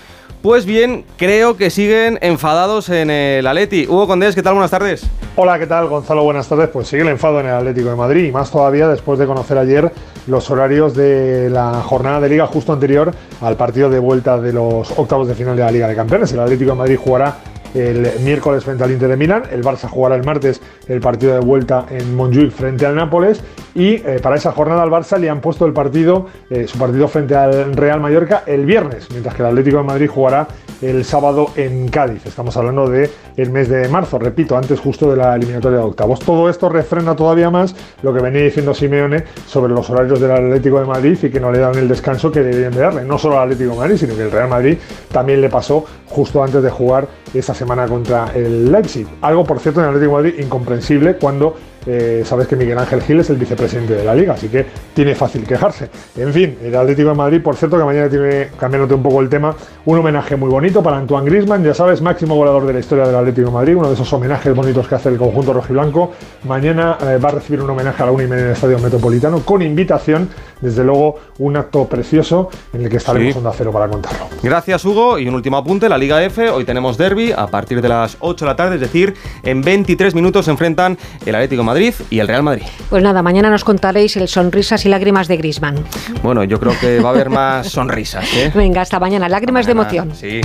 Pues bien, creo que siguen enfadados en el Atleti. Hugo Condés, ¿qué tal? Buenas tardes. Hola, ¿qué tal? Gonzalo, buenas tardes. Pues sigue el enfado en el Atlético de Madrid y más todavía después de conocer ayer los horarios de la jornada de liga justo anterior al partido de vuelta de los octavos de final de la Liga de Campeones. El Atlético de Madrid jugará el miércoles frente al Inter de Milán, el Barça jugará el martes el partido de vuelta en Montjuic frente al Nápoles y eh, para esa jornada al Barça le han puesto el partido, eh, su partido frente al Real Mallorca el viernes, mientras que el Atlético de Madrid jugará el sábado en Cádiz. Estamos hablando de el mes de marzo, repito, antes justo de la eliminatoria de octavos. Todo esto refrena todavía más lo que venía diciendo Simeone sobre los horarios del Atlético de Madrid y que no le dan el descanso que deberían de darle, no solo al Atlético de Madrid, sino que el Real Madrid también le pasó justo antes de jugar esta semana contra el Leipzig. Algo, por cierto, en el Atlético de Madrid incomprensible cuando eh, sabes que Miguel Ángel Gil es el vicepresidente de la liga, así que tiene fácil quejarse. En fin, el Atlético de Madrid, por cierto, que mañana tiene, cambiándote un poco el tema, un homenaje muy bonito para Antoine Grisman, ya sabes, máximo goleador de la historia del Atlético de Madrid, uno de esos homenajes bonitos que hace el conjunto rojiblanco. Mañana eh, va a recibir un homenaje a la una y media en el Estadio Metropolitano con invitación, desde luego, un acto precioso en el que estaremos sí. onda cero para contarlo. Gracias, Hugo. Y un último apunte: la Liga F. Hoy tenemos derby a partir de las 8 de la tarde, es decir, en 23 minutos se enfrentan el Atlético de Madrid y el Real Madrid. Pues nada, mañana nos contaréis el sonrisas y lágrimas de Grisman. Bueno, yo creo que va a haber más sonrisas. ¿eh? Venga, hasta mañana. Lágrimas mañana, de emoción. Sí.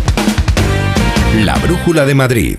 La brújula de Madrid.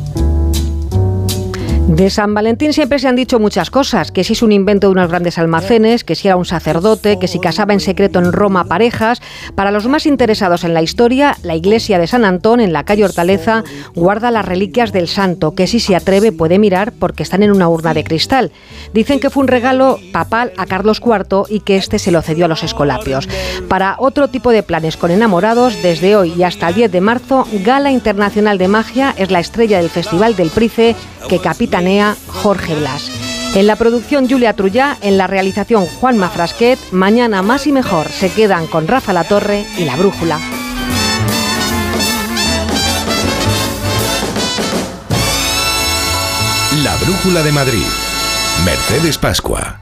De San Valentín siempre se han dicho muchas cosas, que si es un invento de unos grandes almacenes, que si era un sacerdote, que si casaba en secreto en Roma parejas. Para los más interesados en la historia, la iglesia de San Antón en la calle Hortaleza guarda las reliquias del santo, que si se atreve puede mirar porque están en una urna de cristal. Dicen que fue un regalo papal a Carlos IV y que este se lo cedió a los escolapios. Para otro tipo de planes con enamorados, desde hoy y hasta el 10 de marzo, Gala Internacional de Magia es la estrella del Festival del Price que capitanea Jorge Blas. En la producción Julia Trullá, en la realización Juan Mafrasquet, mañana más y mejor se quedan con Rafa La Torre y La Brújula. La Brújula de Madrid. Mercedes Pascua.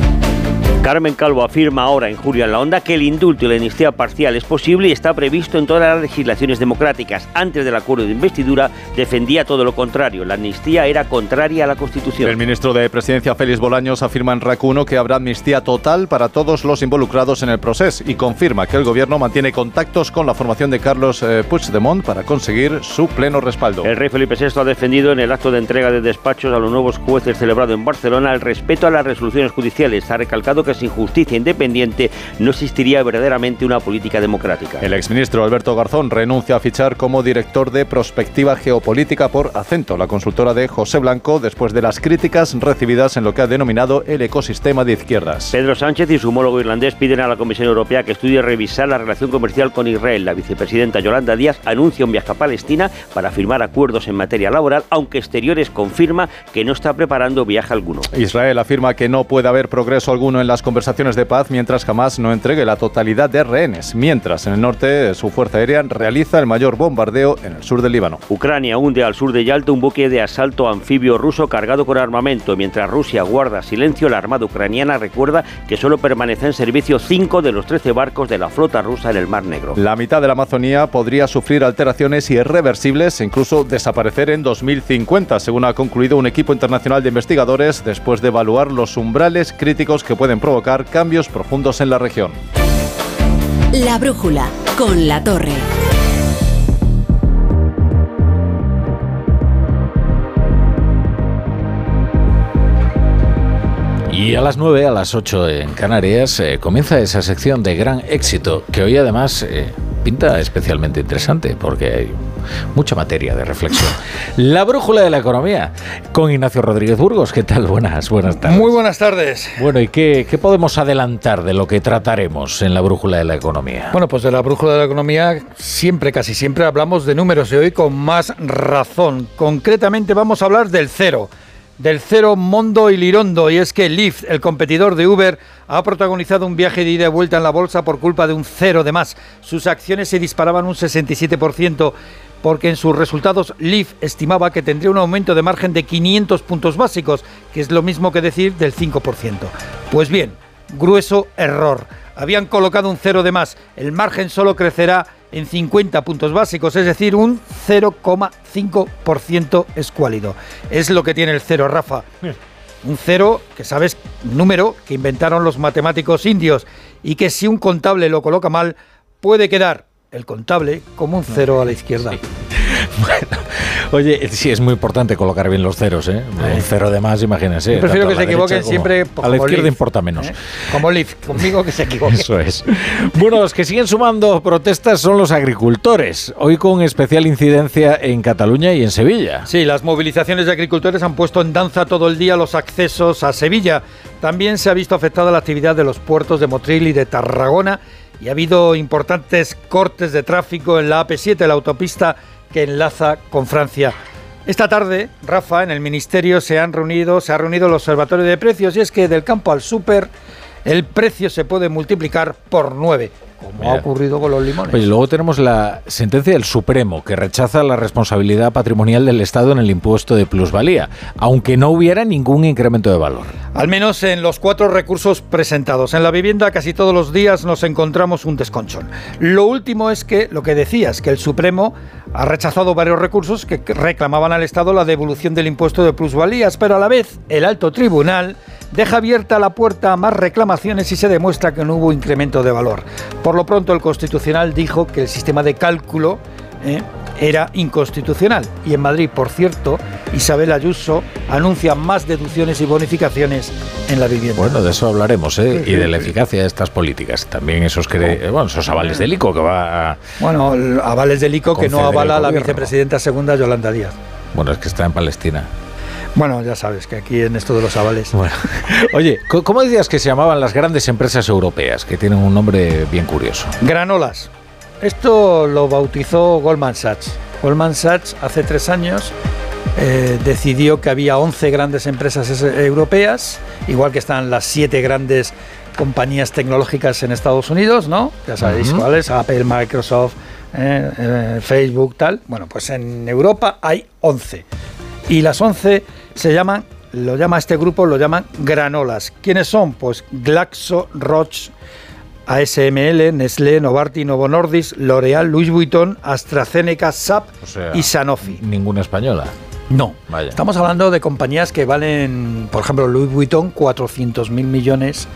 Carmen Calvo afirma ahora en Julio en la Onda que el indulto y la amnistía parcial es posible y está previsto en todas las legislaciones democráticas. Antes del acuerdo de investidura defendía todo lo contrario. La amnistía era contraria a la Constitución. El ministro de Presidencia Félix Bolaños afirma en RAC1 que habrá amnistía total para todos los involucrados en el proceso y confirma que el gobierno mantiene contactos con la formación de Carlos eh, Puigdemont para conseguir su pleno respaldo. El rey Felipe VI ha defendido en el acto de entrega de despachos a los nuevos jueces celebrado en Barcelona el respeto a las resoluciones judiciales. Ha recalcado que sin justicia independiente no existiría verdaderamente una política democrática. El exministro Alberto Garzón renuncia a fichar como director de prospectiva geopolítica por Acento, la consultora de José Blanco, después de las críticas recibidas en lo que ha denominado el ecosistema de izquierdas. Pedro Sánchez y su homólogo irlandés piden a la Comisión Europea que estudie revisar la relación comercial con Israel. La vicepresidenta Yolanda Díaz anuncia un viaje a Palestina para firmar acuerdos en materia laboral, aunque Exteriores confirma que no está preparando viaje alguno. Israel afirma que no puede haber progreso alguno en las conversaciones de paz mientras jamás no entregue la totalidad de rehenes. Mientras en el norte su fuerza aérea realiza el mayor bombardeo en el sur del Líbano. Ucrania hunde al sur de Yalta un buque de asalto anfibio ruso cargado con armamento. Mientras Rusia guarda silencio, la Armada ucraniana recuerda que solo permanecen en servicio 5 de los 13 barcos de la flota rusa en el Mar Negro. La mitad de la Amazonía podría sufrir alteraciones irreversibles e incluso desaparecer en 2050, según ha concluido un equipo internacional de investigadores después de evaluar los umbrales críticos que pueden provocar cambios profundos en la región. La brújula con la torre. Y a las 9, a las 8 en Canarias, eh, comienza esa sección de gran éxito que hoy además eh, pinta especialmente interesante porque hay mucha materia de reflexión. La brújula de la economía con Ignacio Rodríguez Burgos. ¿Qué tal? Buenas, buenas tardes. Muy buenas tardes. Bueno, ¿y qué, qué podemos adelantar de lo que trataremos en la brújula de la economía? Bueno, pues de la brújula de la economía siempre, casi siempre hablamos de números y hoy con más razón. Concretamente vamos a hablar del cero del cero Mondo y Lirondo y es que Lyft, el competidor de Uber, ha protagonizado un viaje de ida y vuelta en la bolsa por culpa de un cero de más. Sus acciones se disparaban un 67% porque en sus resultados Lyft estimaba que tendría un aumento de margen de 500 puntos básicos, que es lo mismo que decir del 5%. Pues bien, grueso error. Habían colocado un cero de más. El margen solo crecerá en 50 puntos básicos, es decir, un 0,5% escuálido. Es lo que tiene el cero, Rafa. Un cero, que sabes, número que inventaron los matemáticos indios y que si un contable lo coloca mal, puede quedar el contable como un cero a la izquierda. Bueno, oye, sí, es muy importante colocar bien los ceros, ¿eh? Un cero de más, imagínense. Yo prefiero que se equivoquen siempre. A la izquierda importa menos. ¿eh? Como Lift, conmigo que se equivoquen. Eso es. Bueno, los que siguen sumando protestas son los agricultores. Hoy con especial incidencia en Cataluña y en Sevilla. Sí, las movilizaciones de agricultores han puesto en danza todo el día los accesos a Sevilla. También se ha visto afectada la actividad de los puertos de Motril y de Tarragona y ha habido importantes cortes de tráfico en la AP7, la autopista que enlaza con Francia. Esta tarde, Rafa, en el Ministerio se han reunido, se ha reunido el Observatorio de Precios y es que del campo al súper el precio se puede multiplicar por nueve como ha ocurrido con los limones. Oye, luego tenemos la sentencia del Supremo, que rechaza la responsabilidad patrimonial del Estado en el impuesto de plusvalía, aunque no hubiera ningún incremento de valor. Al menos en los cuatro recursos presentados. En la vivienda casi todos los días nos encontramos un desconchón. Lo último es que, lo que decías, que el Supremo ha rechazado varios recursos que reclamaban al Estado la devolución del impuesto de plusvalías, pero a la vez el alto tribunal deja abierta la puerta a más reclamaciones y se demuestra que no hubo incremento de valor. Por lo pronto, el Constitucional dijo que el sistema de cálculo eh, era inconstitucional. Y en Madrid, por cierto, Isabel Ayuso, anuncia más deducciones y bonificaciones en la vivienda. Bueno, de eso hablaremos, ¿eh? Y de la eficacia de estas políticas. También esos, que, bueno, esos avales del ICO que va... A... Bueno, avales del ICO que no avala la vicepresidenta segunda Yolanda Díaz. Bueno, es que está en Palestina. Bueno, ya sabes que aquí en esto de los avales. Bueno. Oye, ¿cómo decías que se llamaban las grandes empresas europeas? Que tienen un nombre bien curioso. Granolas. Esto lo bautizó Goldman Sachs. Goldman Sachs hace tres años eh, decidió que había 11 grandes empresas europeas, igual que están las siete grandes compañías tecnológicas en Estados Unidos, ¿no? Ya sabéis cuáles, Apple, Microsoft, eh, eh, Facebook, tal. Bueno, pues en Europa hay 11. Y las 11 se llaman, lo llama este grupo, lo llaman granolas. ¿Quiénes son? Pues Glaxo, Roche, ASML, Nestlé, Novartis, Novo Nordisk, L'Oreal, Louis Vuitton, AstraZeneca, SAP y Sanofi. Ninguna española. No, Vaya. estamos hablando de compañías que valen, por ejemplo, Louis Vuitton, 400 mil millones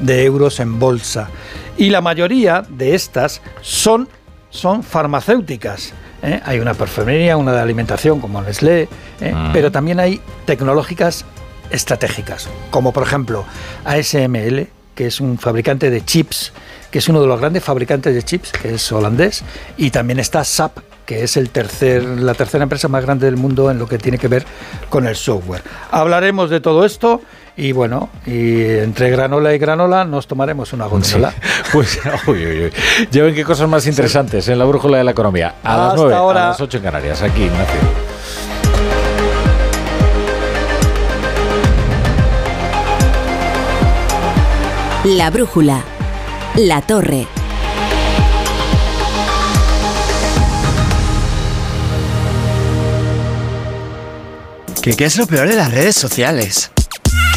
de euros en bolsa. Y la mayoría de estas son, son farmacéuticas. ¿Eh? Hay una perfumería, una de alimentación como Nestlé, ¿eh? mm. pero también hay tecnológicas estratégicas, como por ejemplo ASML, que es un fabricante de chips, que es uno de los grandes fabricantes de chips, que es holandés, y también está SAP, que es el tercer, la tercera empresa más grande del mundo en lo que tiene que ver con el software. Hablaremos de todo esto y bueno, y entre granola y granola nos tomaremos una gondola. Pues, uy, uy, uy. Ya ven qué cosas más interesantes en la brújula de la economía. A las 9, a las 8 en Canarias, aquí, Ignacio. La brújula. La torre. ¿Qué, es lo peor de las redes sociales?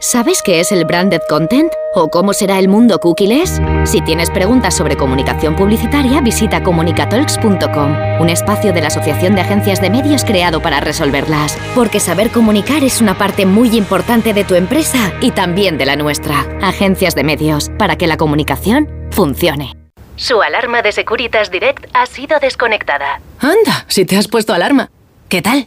¿Sabes qué es el branded content? ¿O cómo será el mundo cookieless? Si tienes preguntas sobre comunicación publicitaria, visita comunicatalks.com, un espacio de la Asociación de Agencias de Medios creado para resolverlas. Porque saber comunicar es una parte muy importante de tu empresa y también de la nuestra. Agencias de Medios, para que la comunicación funcione. Su alarma de Securitas Direct ha sido desconectada. Anda, si te has puesto alarma. ¿Qué tal?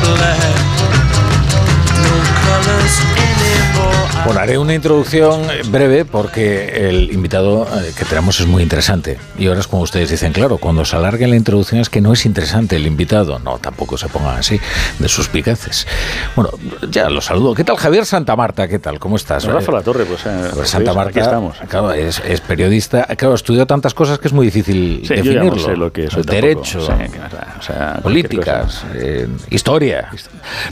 black Bueno, haré una introducción breve porque el invitado eh, que tenemos es muy interesante. Y ahora es como ustedes dicen, claro, cuando se alargue la introducción es que no es interesante el invitado. No, tampoco se pongan así de suspicaces. Bueno, ya lo saludo. ¿Qué tal Javier Santa Marta? ¿Qué tal? ¿Cómo estás? Rafa La Torre, pues, eh, pues Santa Marta, aquí estamos. Claro, es, periodista. Claro, estudiado tantas cosas que es muy difícil sí, definirlo. Yo no sé lo que soy Derecho, o sea, políticas, eh, historia.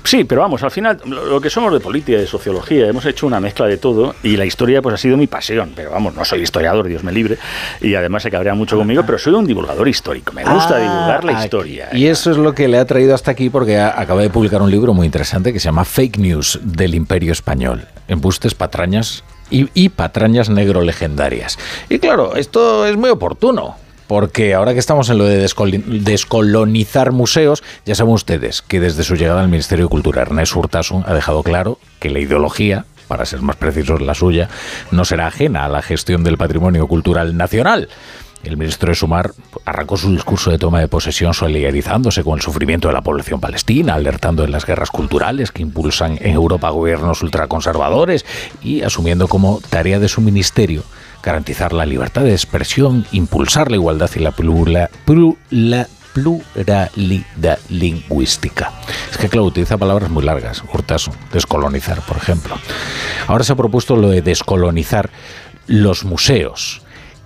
Sí, pero vamos, al final lo que somos de política, de sociología, hemos hecho una mezcla de todo y la historia pues ha sido mi pasión, pero vamos, no soy historiador, Dios me libre, y además se cabrea mucho conmigo, pero soy un divulgador histórico, me gusta ah, divulgar la historia. Y eso es lo que le ha traído hasta aquí porque acaba de publicar un libro muy interesante que se llama Fake News del Imperio Español, embustes, patrañas y, y patrañas negro legendarias. Y claro, esto es muy oportuno, porque ahora que estamos en lo de descolonizar museos, ya saben ustedes que desde su llegada al Ministerio de Cultura, Ernest Urtasun ha dejado claro que la ideología para ser más precisos la suya, no será ajena a la gestión del patrimonio cultural nacional. El ministro de Sumar arrancó su discurso de toma de posesión solidarizándose con el sufrimiento de la población palestina, alertando en las guerras culturales que impulsan en Europa gobiernos ultraconservadores y asumiendo como tarea de su ministerio garantizar la libertad de expresión, impulsar la igualdad y la pluralidad lingüística. Es que, claro, utiliza palabras muy largas. Hurtaso, descolonizar, por ejemplo. Ahora se ha propuesto lo de descolonizar los museos.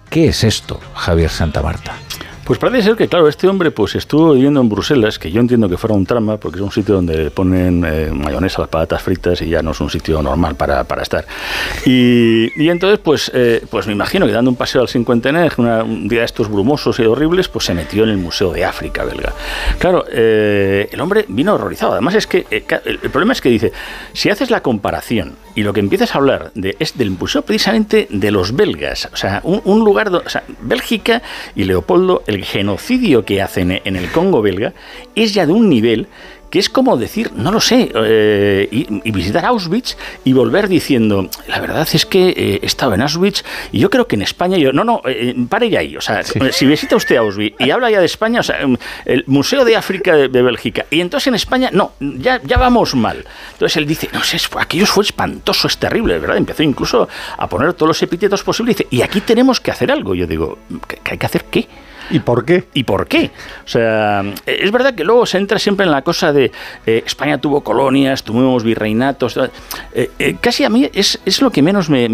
¿Qué es esto, Javier Santa Marta? Pues parece ser que, claro, este hombre pues estuvo viviendo en Bruselas, que yo entiendo que fuera un trama, porque es un sitio donde ponen eh, mayonesa las patatas fritas y ya no es un sitio normal para, para estar. Y, y, entonces, pues, eh, pues me imagino que dando un paseo al cincuentenario, un día de estos brumosos y horribles, pues se metió en el Museo de África belga. Claro, eh, el hombre vino horrorizado. Además es que el, el problema es que dice, si haces la comparación y lo que empiezas a hablar es del museo precisamente de los belgas, o sea, un, lugar, o sea, Bélgica y Leopoldo, el genocidio que hacen en el Congo belga es ya de un nivel que es como decir, no lo sé, eh, y, y, visitar Auschwitz y volver diciendo, la verdad es que eh, estaba en Auschwitz y yo creo que en España, yo, no, no, eh, pare ya ahí, o sea, sí. si visita usted Auschwitz y habla ya de España, o sea, el Museo de África de, de, Bélgica, y entonces en España, no, ya, ya vamos mal. Entonces él dice, no sé, aquello fue espantoso, es terrible, ¿verdad? Empezó incluso a poner todos los epítetos posibles y dice, y aquí tenemos que hacer algo. Yo digo, ¿qué hay que hacer qué? ¿Y por qué? ¿Y por qué? O sea, es verdad que luego se entra siempre en la cosa de eh, España tuvo colonias, tuvimos virreinatos. Eh, eh, casi a mí es, es lo que menos me,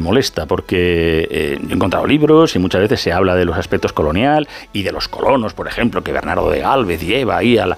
molesta, porque he encontrado libros y muchas veces se habla de los aspectos colonial y de los colonos, por ejemplo, que Bernardo de Galvez lleva ahí a, la,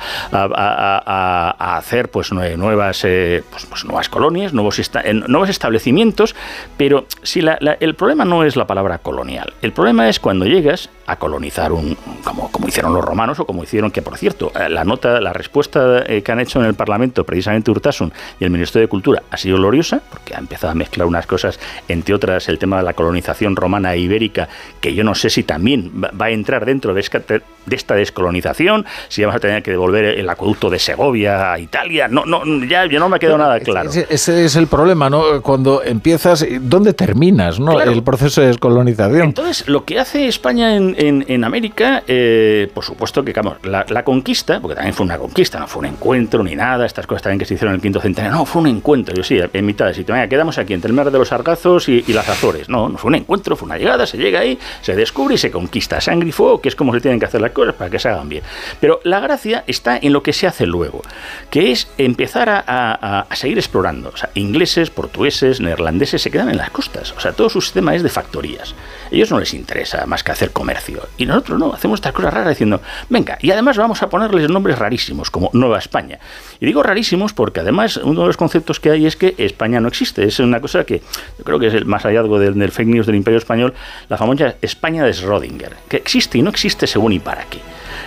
hacer pues nuevas, pues, pues, nuevas colonias, nuevos, esta, nuevos establecimientos, pero si la, el problema no es la palabra colonial, el problema es cuando llegas a colonizar un como, como hicieron los romanos o como hicieron que por cierto la nota la respuesta eh, que han hecho en el Parlamento precisamente Urtasun y el Ministerio de Cultura ha sido gloriosa porque ha empezado a mezclar unas cosas entre otras el tema de la colonización romana e ibérica que yo no sé si también va a entrar dentro de esta, de esta descolonización si vamos a tener que devolver el acueducto de Segovia a Italia. No no ya, ya no me ha quedado nada claro. ese, ese, es el problema no cuando empiezas dónde terminas no claro. el proceso de descolonización. Entonces lo que hace España en en, en América, eh, por supuesto que, la, conquista, porque también fue una conquista, no fue un encuentro ni nada, estas cosas también que se hicieron en el quinto centenario, no, fue un encuentro, yo sí, en mitad de sitio, quedamos aquí entre el mar de los Argazos y, las Azores, no, no fue un encuentro, fue una llegada, se llega ahí, se descubre y se conquista, sangre y que es como se tienen que hacer las cosas para que se hagan bien. Pero la gracia está en lo que se hace luego, que es empezar a, a, seguir explorando, o sea, ingleses, portugueses, neerlandeses se quedan en las costas, o sea, todo su sistema es de factorías, ellos no les interesa más que hacer comercio, y nosotros no, hacemos estas cosas raras diciendo, venga, y además vamos a ponerles nombres rarísimos, como Nueva España. Y digo rarísimos porque además uno de los conceptos que hay es que España no existe. Es una cosa que yo creo que es el más hallazgo del, del fake news del Imperio Español, la famosa España de Schrödinger, que existe y no existe según y para qué.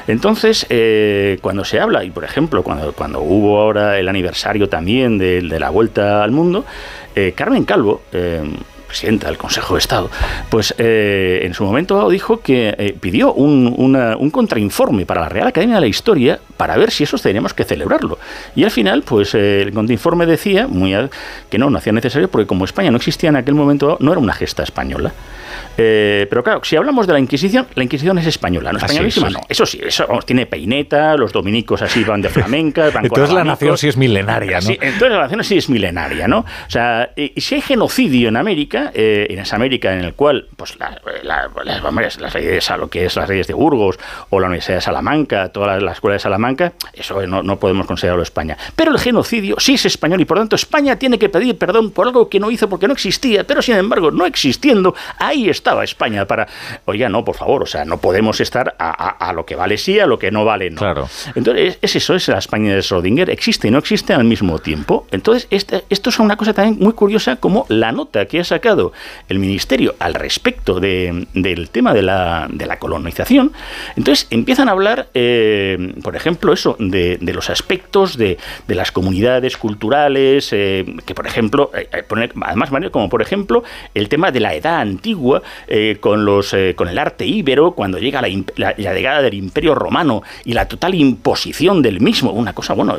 Entonces, eh, cuando se habla, y por ejemplo, cuando, cuando hubo ahora el aniversario también de, de la vuelta al mundo, eh, Carmen Calvo, eh, presidenta del Consejo de Estado, pues eh, en su momento dijo que eh, pidió un, una, un, contrainforme para la Real Academia de la Historia para ver si eso teníamos que celebrarlo. Y al final, pues eh, el contrainforme decía muy que no, no hacía necesario porque como España no existía en aquel momento, no era una gesta española. Eh, pero claro, si hablamos de la Inquisición, la Inquisición es española, no españolísima, no. Eso sí, eso vamos, tiene peineta, los dominicos así van de flamenca. Van entonces la nación sí es milenaria, ¿no? Sí, entonces la nación sí es milenaria, ¿no? O sea, y si hay genocidio en América, eh, en esa América en el cual, pues, la, la, las, las leyes, lo que es las leyes de Burgos o la Universidad de Salamanca, toda la, la escuela de Salamanca, eso no, no podemos considerarlo España. Pero el genocidio sí es español y por tanto España tiene que pedir perdón por algo que no hizo porque no existía, pero sin embargo, no existiendo, ahí estaba España para, oiga, no, por favor, o sea, no podemos estar a, a, a lo que vale sí, a lo que no vale no. Claro. Entonces, es eso, es la España de Schrödinger, existe y no existe al mismo tiempo. Entonces, esto es una cosa también muy curiosa como la nota que ha sacado sacado el ministerio al respecto de, del tema de la, de la colonización, entonces empiezan a hablar, eh, por ejemplo, eso, de, de los aspectos de, de, las comunidades culturales, eh, que por ejemplo, eh, poner, además, Mario, como por ejemplo, el tema de la edad antigua con, los, con el arte íbero, cuando llega la, la, la, llegada del Imperio Romano y la total imposición del mismo, una cosa, bueno,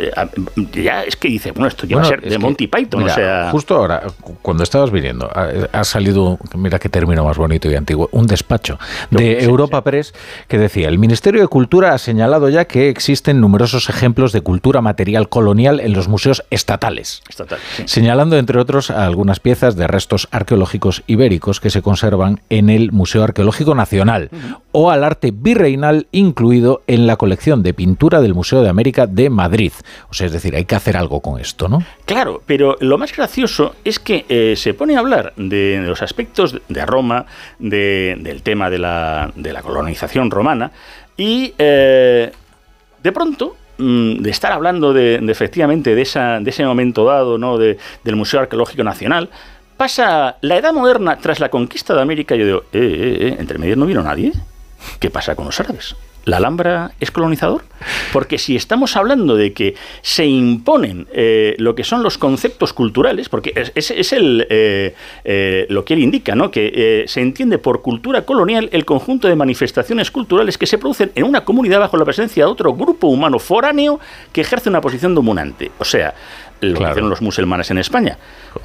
ya es que dice, bueno, esto ya bueno, va a ser de Monty Python, mira, o sea... Justo ahora, cuando estabas viniendo, ha, salido, mira qué término más bonito y antiguo, un despacho de Europa. Press que decía, el Ministerio de Cultura ha señalado ya que existen numerosos ejemplos de cultura material colonial en los museos estatales, Estatal, sí. señalando entre otros a algunas piezas de restos arqueológicos ibéricos que se conservan en el Museo Arqueológico Nacional uh -huh. o al arte virreinal incluido en la colección de pintura del Museo de América de Madrid. O sea, es decir, hay que hacer algo con esto, ¿no? Claro, pero lo más gracioso es que eh, se pone a hablar de, los aspectos de Roma, de, del tema de la, colonización romana, y eh, de pronto mm, de estar hablando de, efectivamente de, ese momento dado, ¿no? De, del Museo Arqueológico Nacional, pasa la Edad Moderna tras la conquista de América, yo digo, eh, eh, eh, entre medios no vino nadie. ¿Qué pasa con los árabes? ¿La Alhambra es colonizador? Porque si estamos hablando de que se imponen eh, lo que son los conceptos culturales, porque es, es, el, eh, eh, lo que él indica, ¿no? que se entiende por cultura colonial el conjunto de manifestaciones culturales que se producen en una comunidad bajo la presencia de otro grupo humano foráneo que ejerce una posición dominante. O sea, lo claro. que hicieron los musulmanes en España.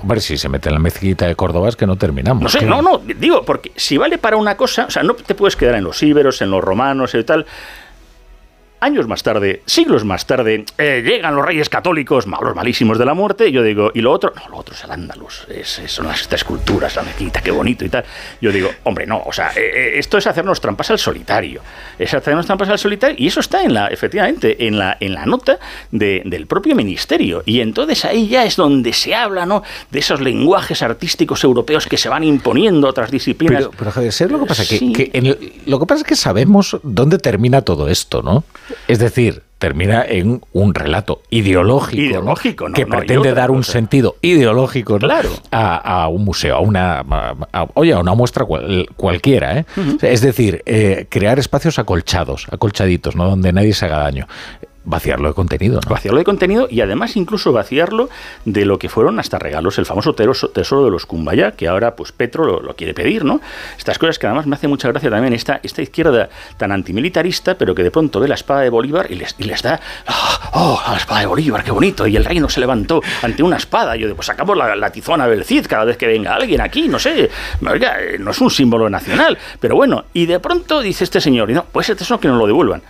Hombre, si se mete en la mezquita de Córdoba es que no terminamos. No sé, no, no, digo, porque si vale para una cosa, o sea, no te puedes quedar en los íberos, en los romanos y tal. Años más tarde, siglos más tarde, eh, llegan los reyes católicos, malos, malísimos de la muerte, y yo digo, ¿y lo otro? No, lo otro es el ándalus, es, es, son las, estas esculturas, la mezquita, qué bonito y tal. Yo digo, hombre, no, o sea, eh, esto es hacernos trampas al solitario, es hacernos trampas al solitario, y eso está en la, efectivamente, en la, en la nota de, del propio ministerio, y entonces ahí ya es donde se habla, ¿no?, de esos lenguajes artísticos europeos que se van imponiendo a otras disciplinas. Pero, pero Javier, ¿sabes lo que pasa? Sí. Que, que el, lo que pasa es que sabemos dónde termina todo esto, ¿no? Es decir, termina en un relato ideológico, ideológico ¿no? que no, pretende dar un cosa. sentido ideológico claro. a, a, un museo, a una, a, a, oye, a una muestra cual, cualquiera. ¿eh? Uh -huh. Es decir, eh, crear espacios acolchados, acolchaditos, ¿no? donde nadie se haga daño vaciarlo de contenido. ¿no? Vaciarlo de contenido y además incluso vaciarlo de lo que fueron hasta regalos, el famoso tesoro de los Kumbaya, que ahora pues Petro lo, lo, quiere pedir, ¿no? Estas cosas que además me hace mucha gracia también esta, esta izquierda tan antimilitarista, pero que de pronto ve la espada de Bolívar y les, y les da, oh, oh, la espada de Bolívar, qué bonito, y el reino se levantó ante una espada, y yo pues sacamos la, la tizona del Cid cada vez que venga alguien aquí, no sé, oiga, no es un símbolo nacional, pero bueno, y de pronto dice este señor, y no, pues este tesoro que nos lo devuelvan.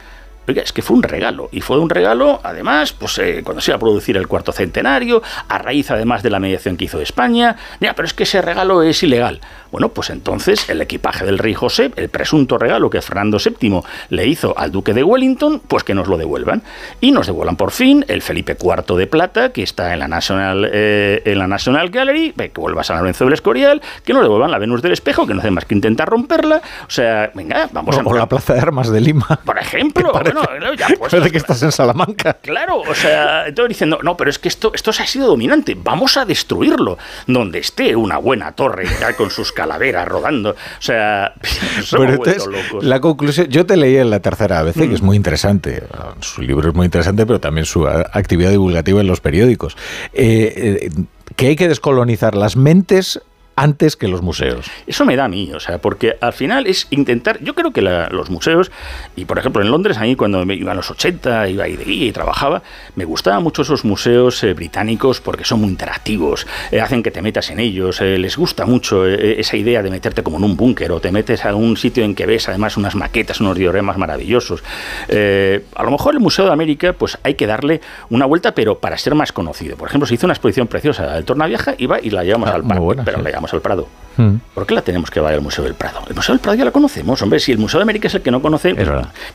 Oiga, es que fue un regalo. Y fue un regalo, además, pues eh, cuando se iba a producir el cuarto centenario, a raíz además de la mediación que hizo España. Ya, pero es que ese regalo es ilegal. Bueno, pues entonces el equipaje del rey José, el presunto regalo que Fernando VII le hizo al duque de Wellington, pues que nos lo devuelvan. Y nos devuelvan por fin el Felipe IV de plata, que está en la National, eh, en la National Gallery, que vuelva a San Lorenzo del Escorial, que nos devuelvan la Venus del Espejo, que no hace más que intentar romperla. O sea, venga, vamos o, a... O la Plaza de Armas de Lima. Por ejemplo. Bueno, ya pues, Parece que estás en Salamanca. Claro, o sea, entonces diciendo, no, pero es que esto, esto se ha sido dominante, vamos a destruirlo. Donde esté una buena torre ya con sus calaveras rodando. O sea, pero entonces, la conclusión, yo te leí en la tercera ABC, mm. que es muy interesante. Su libro es muy interesante, pero también su actividad divulgativa en los periódicos. Eh, eh, que hay que descolonizar las mentes antes que los museos. Eso me da a mí, o sea, porque al final es intentar, yo creo que la, los museos, y por ejemplo en Londres, a mí cuando me iba a los 80, iba ahí de guía y trabajaba, me gustaban mucho esos museos eh, británicos porque son muy interactivos, eh, hacen que te metas en ellos, eh, les gusta mucho eh, esa idea de meterte como en un búnker o te metes a un sitio en que ves además unas maquetas, unos dioramas maravillosos. Eh, a lo mejor el Museo de América, pues hay que darle una vuelta, pero para ser más conocido. Por ejemplo, se hizo una exposición preciosa del Tornavieja, iba y la llevamos ah, al parque, buena, pero sí. la llevamos al Prado. Mm. ¿Por qué la tenemos que llevar al Museo del Prado? El Museo del Prado ya la conocemos, hombre. Si el Museo de América es el que no conoce,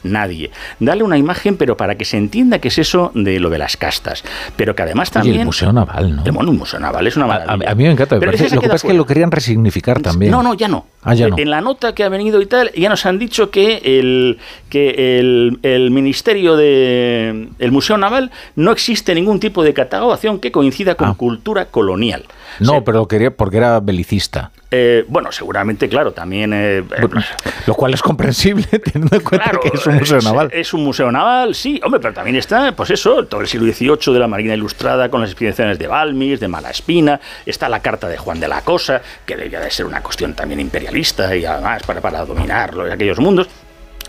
nadie. Dale una imagen, pero para que se entienda qué es eso de lo de las castas. Pero que además también. Y el Museo Naval, ¿no? Bueno, un Museo Naval es una maravilla. A, a, mí me encanta. Me parece, lo que pasa es que lo querían resignificar también. No, no, ya no. Ah, ya no. En la nota que ha venido y tal, ya nos han dicho que el, que el, el Ministerio de el Museo Naval no existe ningún tipo de catalogación que coincida con cultura colonial. No, pero quería porque era belicista. Eh, bueno, seguramente, claro, también... eh, Lo cual es comprensible teniendo en cuenta que es un museo es- naval. Es un museo naval, sí, hombre, pero también está, pues eso, todo el siglo XVIII de la Marina Ilustrada con las expediciones de Balmis, de Malaspina, está la carta de Juan de la Cosa, que debía de ser una cuestión también imperialista y además para, para dominar los- aquellos mundos.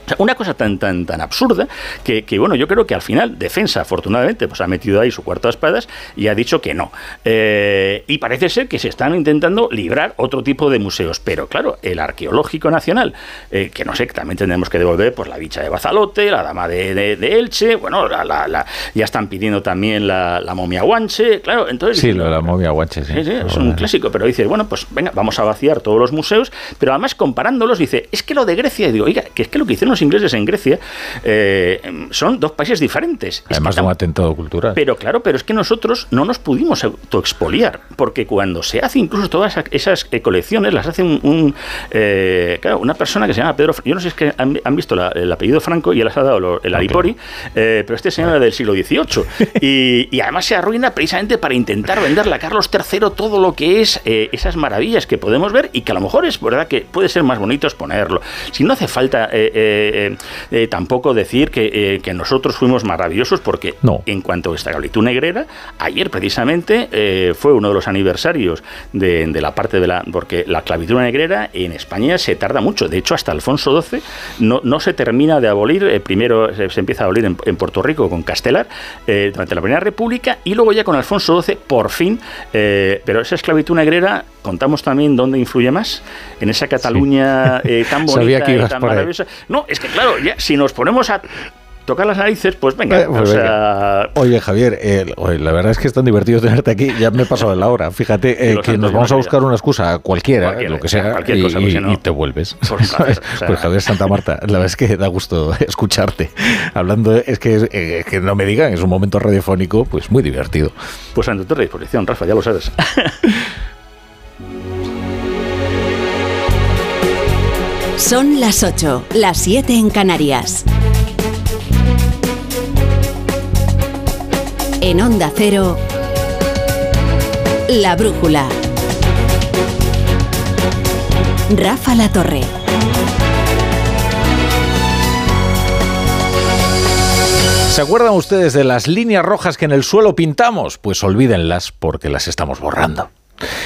O sea, una cosa tan, tan, tan absurda que, que, bueno, yo creo que al final Defensa, afortunadamente, pues ha metido ahí su cuarto de espadas y ha dicho que no. Eh, y parece ser que se están intentando librar otro tipo de museos. Pero claro, el Arqueológico Nacional, eh, que no sé, que también tendremos que devolver pues la bicha de Bazalote, la dama de, de- de Elche, bueno, la, la- la- ya están pidiendo también la, momia guanche, claro, entonces... Sí, lo de la momia guanche, sí. Sí, sí, es un clásico, pero dice, bueno, pues venga, vamos a vaciar todos los museos, pero además comparándolos dice, es que lo de Grecia, y digo, oiga, que es que lo que hicieron los ingleses en Grecia eh, son dos países diferentes. Es que Además de un atentado cultural. pero claro, pero es que nosotros no nos pudimos autoexpoliar, porque cuando se hace incluso todas esa- esas eh, colecciones, las hace un, un, eh, claro, una persona que se llama Pedro. Yo no sé si es que han, han visto la- el apellido Franco y él les ha dado lo- el Alipori, eh, pero este señor era del siglo XVIII. Y, y además se arruina precisamente para intentar venderle a Carlos III todo lo que es esas maravillas que podemos ver y que a lo mejor es verdad que puede ser más bonito exponerlo. Si no hace falta eh, eh, eh, tampoco decir que, eh, que nosotros fuimos maravillosos, porque en cuanto a esta esclavitud negrera, ayer precisamente fue uno de los aniversarios de, de la parte de la. Porque la esclavitud negrera en España se tarda mucho. De hecho, hasta Alfonso XII no, no se termina de abolir. primero se, se empieza a abolir en, en Puerto Rico con Castelar durante la Primera República y luego ya con Alfonso XII, por fin. pero esa esclavitud negrera, contamos también dónde influye más. En esa Cataluña eh, tan bonita que y tan ahí. maravillosa. No, es que claro, ya, si nos ponemos a tocar las narices, pues venga. Eh, pues o venga. sea, Oye, Javier, eh, la verdad es que es tan divertido tenerte aquí. Ya me he pasado de la hora. Fíjate eh, que nos vamos a buscar una excusa cualquiera, Cualquiera, lo que sea, cualquier y, cosa, porque y- no- y te vuelves. Por un placer, o sea. Pues Javier Santa Marta, la verdad es que da gusto escucharte. Hablando, es que, que no me digan, es un momento radiofónico, pues muy divertido. pues ante tu disposición, Rafa, ya lo sabes. Son las 8, las 7 en Canarias. En Onda Cero, La Brújula. Rafa La Torre. ¿Se acuerdan ustedes de las líneas rojas que en el suelo pintamos? Pues olvídenlas porque las estamos borrando.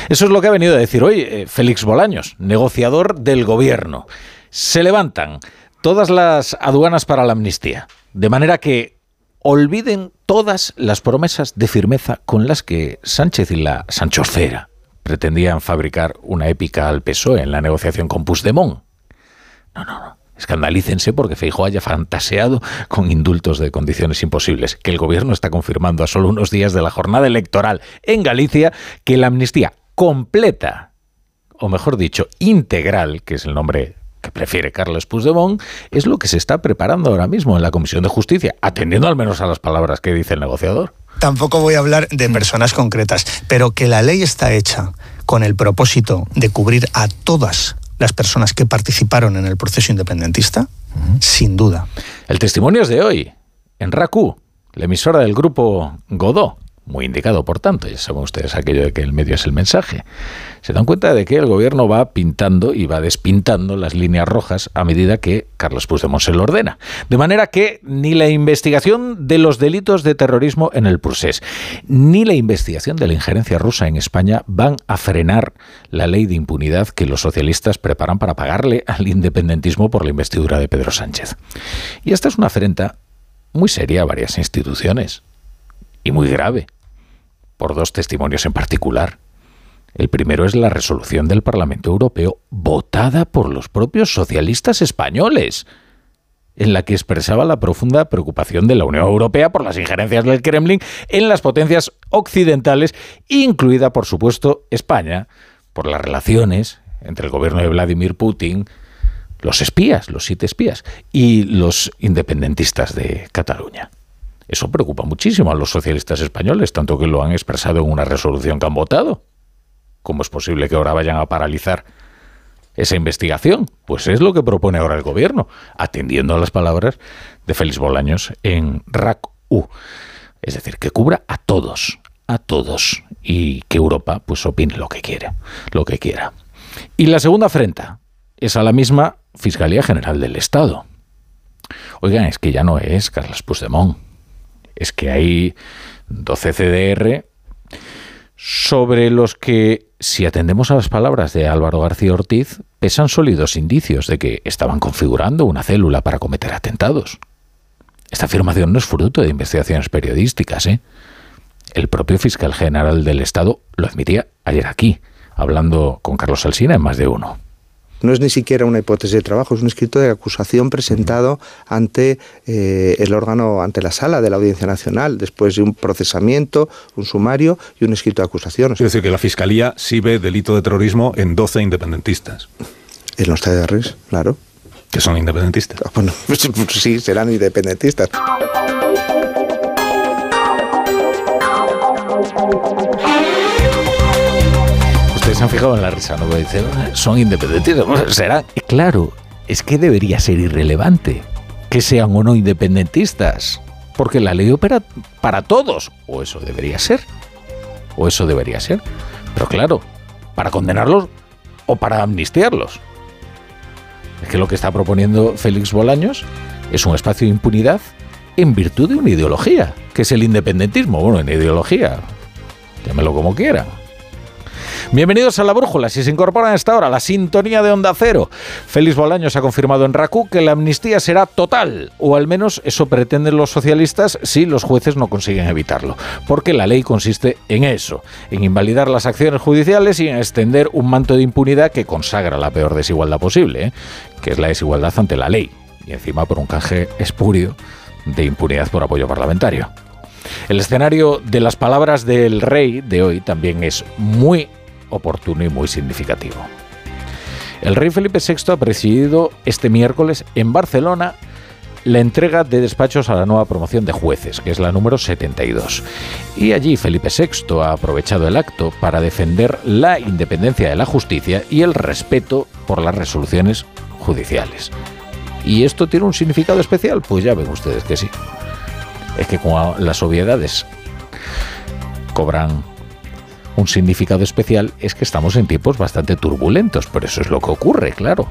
Eso es lo que ha venido a decir hoy eh, Félix Bolaños, negociador del gobierno. Se levantan todas las aduanas para la amnistía, de manera que olviden todas las promesas de firmeza con las que Sánchez y la Sanchosfera pretendían fabricar una épica al PSOE en la negociación con Puigdemont. No, no, no. Escandalícense porque Feijóo haya fantaseado con indultos de condiciones imposibles, que el gobierno está confirmando a solo unos días de la jornada electoral en Galicia que la amnistía completa, o mejor dicho, integral, que es el nombre que prefiere Carlos Puigdemont, es lo que se está preparando ahora mismo en la Comisión de Justicia, atendiendo al menos a las palabras que dice el negociador. Tampoco voy a hablar de personas concretas, pero que la ley está hecha con el propósito de cubrir a todas las personas que participaron en el proceso independentista, sin duda. El testimonio es de hoy, en RACU, la emisora del grupo Godó, muy indicado por tanto, ya saben ustedes aquello de que el medio es el mensaje. Se dan cuenta de que el gobierno va pintando y va despintando las líneas rojas a medida que Carlos Puigdemont se lo ordena. De manera que ni la investigación de los delitos de terrorismo en el procés, ni la investigación de la injerencia rusa en España van a frenar la ley de impunidad que los socialistas preparan para pagarle al independentismo por la investidura de Pedro Sánchez. Y esta es una afrenta muy seria a varias instituciones y muy grave, por dos testimonios en particular. El primero es la resolución del Parlamento Europeo votada por los propios socialistas españoles, en la que expresaba la profunda preocupación de la Unión Europea por las injerencias del Kremlin en las potencias occidentales, incluida, por supuesto, España, por las relaciones entre el gobierno de Vladimir Putin, los espías, los siete espías, y los independentistas de Cataluña. Eso preocupa muchísimo a los socialistas españoles, tanto que lo han expresado en una resolución que han votado. ¿Cómo es posible que ahora vayan a paralizar esa investigación? Pues es lo que propone ahora el gobierno, atendiendo a las palabras de Félix Bolaños en RAC-U. Es decir, que cubra a todos, a todos, y que Europa pues opine lo que quiera, lo que quiera. Y la segunda afrenta es a la misma Fiscalía General del Estado. Oigan, es que ya no es Carlos Puigdemont, es que hay 12 CDR sobre los que, si atendemos a las palabras de Álvaro García Ortiz, pesan sólidos indicios de que estaban configurando una célula para cometer atentados. Esta afirmación no es fruto de investigaciones periodísticas. ¿eh? El propio fiscal general del Estado lo admitía ayer aquí, hablando con Carlos Alsina en más de uno. No es ni siquiera una hipótesis de trabajo, es un escrito de acusación presentado ante eh, el órgano, ante la sala de la Audiencia Nacional, después de un procesamiento, un sumario y un escrito de acusación. Es decir, que la Fiscalía sí ve delito de terrorismo en 12 independentistas. En los TDRs, claro. Que son independentistas. Ah, bueno, sí, serán independentistas. Se han fijado en la risa, ¿no? Dice, son independentistas. será, claro, es que debería ser irrelevante que sean o no independentistas, porque la ley opera para todos, o eso debería ser, o eso debería ser. Pero claro, para condenarlos o para amnistiarlos. Es que lo que está proponiendo Félix Bolaños es un espacio de impunidad en virtud de una ideología, que es el independentismo. Bueno, en ideología, llámelo como quiera. Bienvenidos a La Brújula. Si se incorporan a esta hora la sintonía de Onda Cero. Félix Bolaños ha confirmado en RACU que la amnistía será total, o al menos eso pretenden los socialistas si los jueces no consiguen evitarlo. Porque la ley consiste en eso, en invalidar las acciones judiciales y en extender un manto de impunidad que consagra la peor desigualdad posible, ¿eh? que es la desigualdad ante la ley. Y encima por un canje espurio de impunidad por apoyo parlamentario. El escenario de las palabras del rey de hoy también es muy oportuno y muy significativo. El rey Felipe VI ha presidido este miércoles en Barcelona la entrega de despachos a la nueva promoción de jueces, que es la número 72. Y allí Felipe VI ha aprovechado el acto para defender la independencia de la justicia y el respeto por las resoluciones judiciales. ¿Y esto tiene un significado especial? Pues ya ven ustedes que sí. Es que como las obviedades cobran un significado especial es que estamos en tiempos bastante turbulentos, pero eso es lo que ocurre, claro.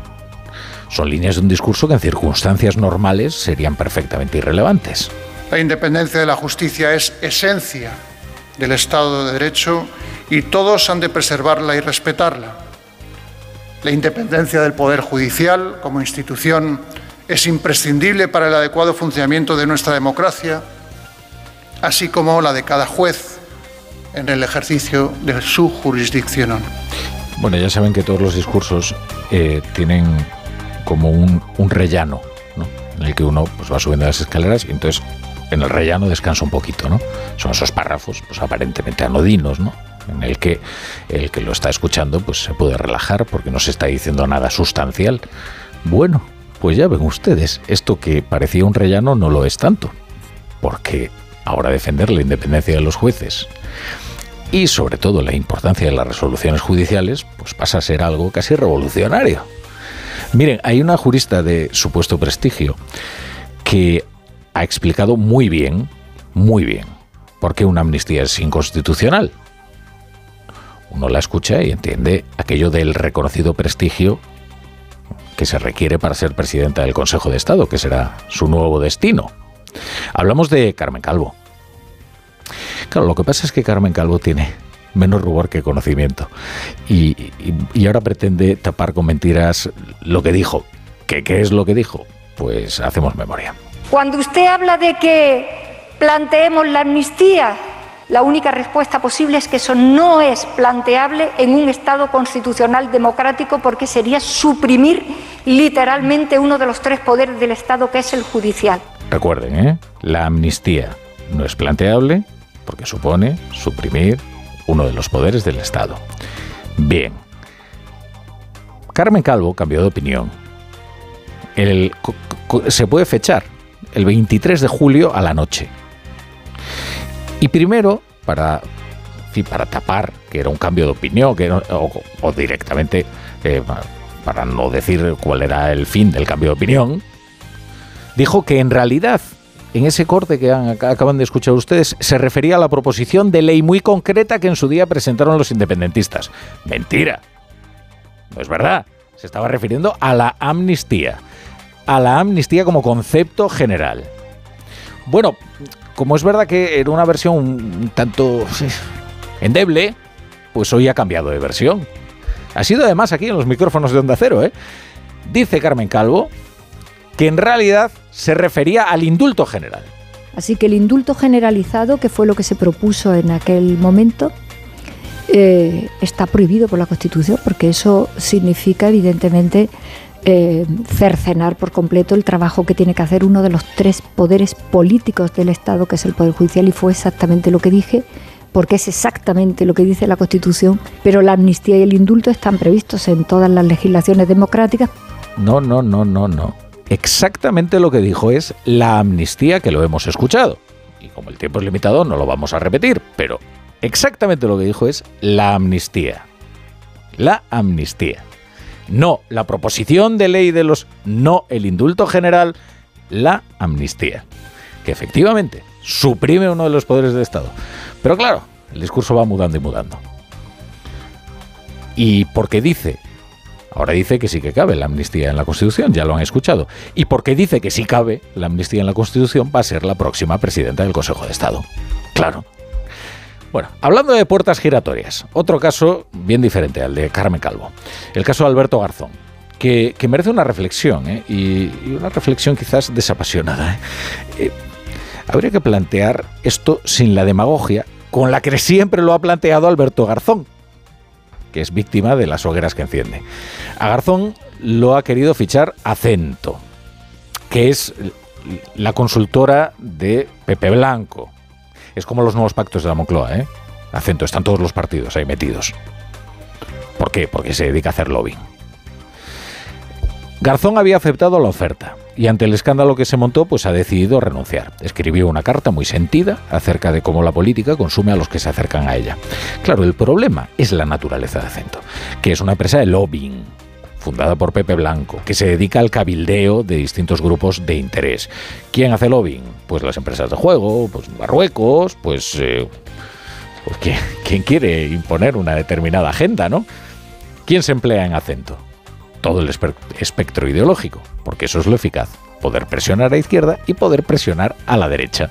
Son líneas de un discurso que en circunstancias normales serían perfectamente irrelevantes. La independencia de la justicia es esencia del Estado de Derecho y todos han de preservarla y respetarla. La independencia del Poder Judicial como institución es imprescindible para el adecuado funcionamiento de nuestra democracia, así como la de cada juez en el ejercicio de su jurisdicción. Bueno, ya saben que todos los discursos eh, tienen como un, rellano, ¿no? en el que uno pues, va subiendo las escaleras y entonces en el rellano descansa un poquito, ¿no? Son esos párrafos, pues aparentemente anodinos, ¿no? En el que el que lo está escuchando, pues se puede relajar porque no se está diciendo nada sustancial. Bueno, pues ya ven ustedes, esto que parecía un rellano no lo es tanto, porque ahora defender la independencia de los jueces y sobre todo la importancia de las resoluciones judiciales, pues pasa a ser algo casi revolucionario. Miren, hay una jurista de supuesto prestigio que ha explicado muy bien, muy bien, por qué una amnistía es inconstitucional. Uno la escucha y entiende aquello del reconocido prestigio que se requiere para ser presidenta del Consejo de Estado, que será su nuevo destino. Hablamos de Carmen Calvo. Claro, lo que pasa es que Carmen Calvo tiene menos rubor que conocimiento. Y, ahora pretende tapar con mentiras lo que dijo. ¿Qué, ¿Qué es lo que dijo? Pues hacemos memoria. Cuando usted habla de que planteemos la amnistía, la única respuesta posible es que eso no es planteable en un Estado constitucional democrático porque sería suprimir literalmente uno de los tres poderes del Estado que es el judicial. Recuerden, ¿eh? la amnistía no es planteable porque supone suprimir uno de los poderes del Estado. Bien. Carmen Calvo cambió de opinión. se puede fechar el 23 de julio a la noche. Y primero, para, para tapar que era un cambio de opinión que o, directamente eh, para no decir cuál era el fin del cambio de opinión, dijo que en realidad en ese corte que acaban de escuchar ustedes, se refería a la proposición de ley muy concreta que en su día presentaron los independentistas. Mentira. No es verdad. Se estaba refiriendo a la amnistía. A la amnistía como concepto general. Bueno, como es verdad que era una versión un tanto endeble, pues hoy ha cambiado de versión. Ha sido además aquí en los micrófonos de Onda Cero, ¿eh? Dice Carmen Calvo que en realidad se refería al indulto general. Así que el indulto generalizado, que fue lo que se propuso en aquel momento, eh, está prohibido por la Constitución, porque eso significa, evidentemente, eh, cercenar por completo el trabajo que tiene que hacer uno de los tres poderes políticos del Estado, que es el Poder Judicial, y fue exactamente lo que dije, porque es exactamente lo que dice la Constitución, pero la amnistía y el indulto están previstos en todas las legislaciones democráticas. No, no, no, no, no exactamente lo que dijo es la amnistía que lo hemos escuchado. Y como el tiempo es limitado, no lo vamos a repetir, pero exactamente lo que dijo es la amnistía. La amnistía. No la proposición de ley de los... No el indulto general, la amnistía. Que efectivamente suprime uno de los poderes del Estado. Pero claro, el discurso va mudando y mudando. Y porque dice Ahora dice que sí que cabe la amnistía en la Constitución, ya lo han escuchado. Y porque dice que sí cabe la amnistía en la Constitución, va a ser la próxima presidenta del Consejo de Estado. Claro. Bueno, hablando de puertas giratorias, otro caso bien diferente al de Carmen Calvo. El caso de Alberto Garzón, que, merece una reflexión, ¿eh? y, una reflexión quizás desapasionada. ¿eh? Eh, habría que plantear esto sin la demagogia con la que siempre lo ha planteado Alberto Garzón que es víctima de las hogueras que enciende. A Garzón lo ha querido fichar Acento, que es la consultora de Pepe Blanco. Es como los nuevos pactos de la Moncloa, ¿eh? Acento, están todos los partidos ahí metidos. ¿Por qué? Porque se dedica a hacer lobbying. Garzón había aceptado la oferta y ante el escándalo que se montó, pues ha decidido renunciar. Escribió una carta muy sentida acerca de cómo la política consume a los que se acercan a ella. Claro, el problema es la naturaleza de Acento, que es una empresa de lobbying fundada por Pepe Blanco, que se dedica al cabildeo de distintos grupos de interés. ¿Quién hace lobbying? Pues las empresas de juego, pues Marruecos, pues, eh, pues ¿quién quiere imponer una determinada agenda, no? ¿Quién se emplea en acento? Todo el espectro ideológico, porque eso es lo eficaz, poder presionar a izquierda y poder presionar a la derecha.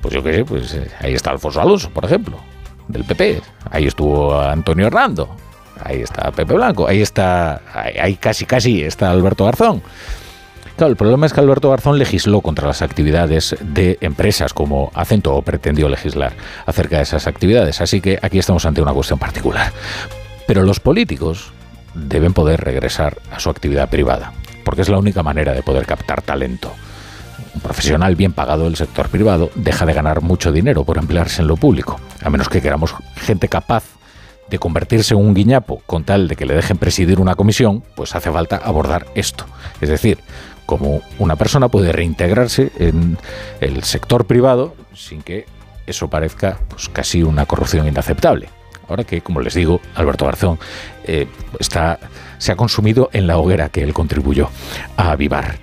Pues yo qué sé, pues eh, ahí está Alfonso Alonso, por ejemplo, del PP, ahí estuvo Antonio Hernando, ahí está Pepe Blanco, ahí está, ahí casi casi está Alberto Garzón. Claro, el problema es que Alberto Garzón legisló contra las actividades de empresas como Acento o pretendió legislar acerca de esas actividades, así que aquí estamos ante una cuestión particular. Pero los políticos deben poder regresar a su actividad privada, porque es la única manera de poder captar talento. Un profesional bien pagado del sector privado deja de ganar mucho dinero por emplearse en lo público, a menos que queramos gente capaz de convertirse en un guiñapo con tal de que le dejen presidir una comisión, pues hace falta abordar esto. Es decir, cómo una persona puede reintegrarse en el sector privado sin que eso parezca pues, casi una corrupción inaceptable. Ahora que, como les digo, Alberto Garzón eh, está, se ha consumido en la hoguera que él contribuyó a avivar.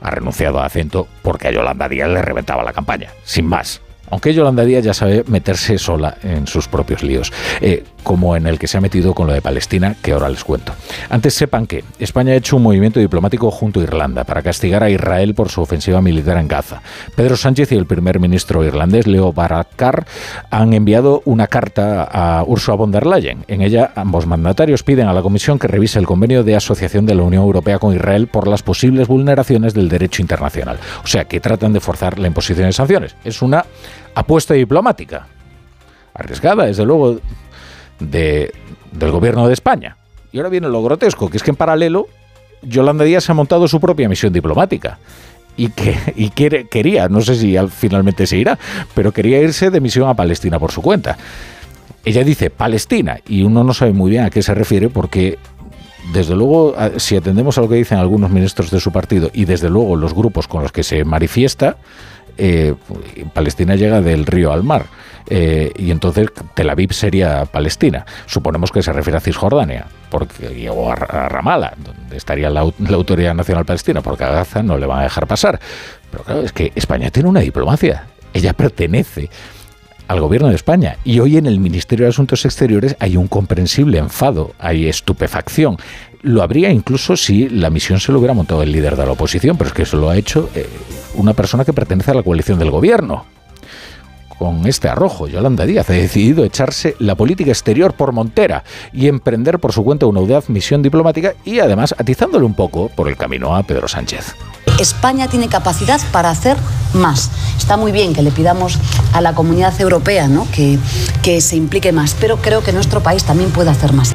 Ha renunciado a acento porque a Yolanda Díaz le reventaba la campaña, sin más. Aunque Yolanda Díaz ya sabe meterse sola en sus propios líos, eh, como en el que se ha metido con lo de Palestina, que ahora les cuento. Antes sepan que España ha hecho un movimiento diplomático junto a Irlanda para castigar a Israel por su ofensiva militar en Gaza. Pedro Sánchez y el primer ministro irlandés, Leo Varadkar, han enviado una carta a Ursula von der Leyen. En ella, ambos mandatarios piden a la Comisión que revise el convenio de asociación de la Unión Europea con Israel por las posibles vulneraciones del derecho internacional. O sea, que tratan de forzar la imposición de sanciones. Es una apuesta diplomática. Arriesgada, desde luego, de, del gobierno de España. Y ahora viene lo grotesco, que es que en paralelo Yolanda Díaz ha montado su propia misión diplomática. Y, que, y quiere, quería, no sé si finalmente se irá, pero quería irse de misión a Palestina por su cuenta. Ella dice Palestina y uno no sabe muy bien a qué se refiere porque desde luego, si atendemos a lo que dicen algunos ministros de su partido y desde luego los grupos con los que se manifiesta, eh, Palestina llega del río al mar. Eh, y entonces Tel Aviv sería Palestina. Suponemos que se refiere a Cisjordania porque, o a, Ramallah, donde estaría la, Autoridad Nacional Palestina, porque a Gaza no le van a dejar pasar. Pero claro, es que España tiene una diplomacia. Ella pertenece al gobierno de España. Y hoy en el Ministerio de Asuntos Exteriores hay un comprensible enfado, hay estupefacción. Lo habría incluso si la misión se lo hubiera montado el líder de la oposición, pero es que eso lo ha hecho eh, una persona que pertenece a la coalición del gobierno con este arrojo. Yolanda Díaz ha decidido echarse la política exterior por montera y emprender por su cuenta una audaz misión diplomática y además atizándole un poco por el camino a Pedro Sánchez. España tiene capacidad para hacer más. Está muy bien que le pidamos a la comunidad europea ¿no? que, que se implique más, pero creo que nuestro país también puede hacer más.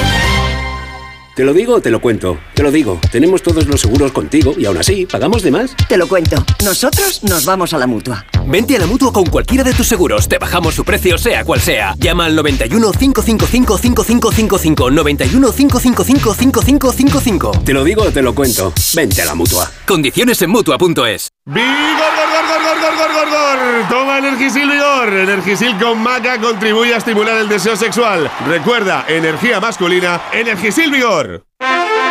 ¿Te lo digo o te lo cuento? Te lo digo. Tenemos todos los seguros contigo y aún así, ¿pagamos de más? Te lo cuento. Nosotros nos vamos a la mutua. Vente a la mutua con cualquiera de tus seguros. Te bajamos su precio, sea cual sea. Llama al 91 555 5555. 91 555 5555. Te lo digo o te lo cuento. Vente a la mutua. Condiciones en mutua.es. ¡Vigor, gor, gor, gor, gor, gor, gor, gor! Toma Energisil Vigor. Energisil con maca contribuye a estimular el deseo sexual. Recuerda, energía masculina, Energisil Vigor. senhor!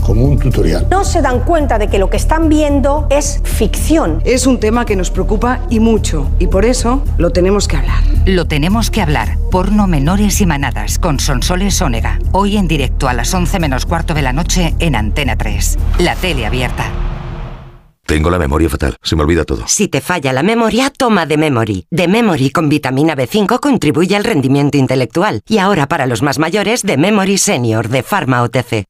como un tutorial. No se dan cuenta de que lo que están viendo es ficción. Es un tema que nos preocupa y mucho, y por eso lo tenemos que hablar. Lo tenemos que hablar. Porno menores y manadas con Sonsoles Ónega. Hoy en directo a las 11 menos cuarto de la noche en Antena 3. La tele abierta. Tengo la memoria fatal, se me olvida todo. Si te falla la memoria, toma de Memory. De Memory con vitamina B5 contribuye al rendimiento intelectual. Y ahora para los más mayores, de Memory Senior de Pharma OTC.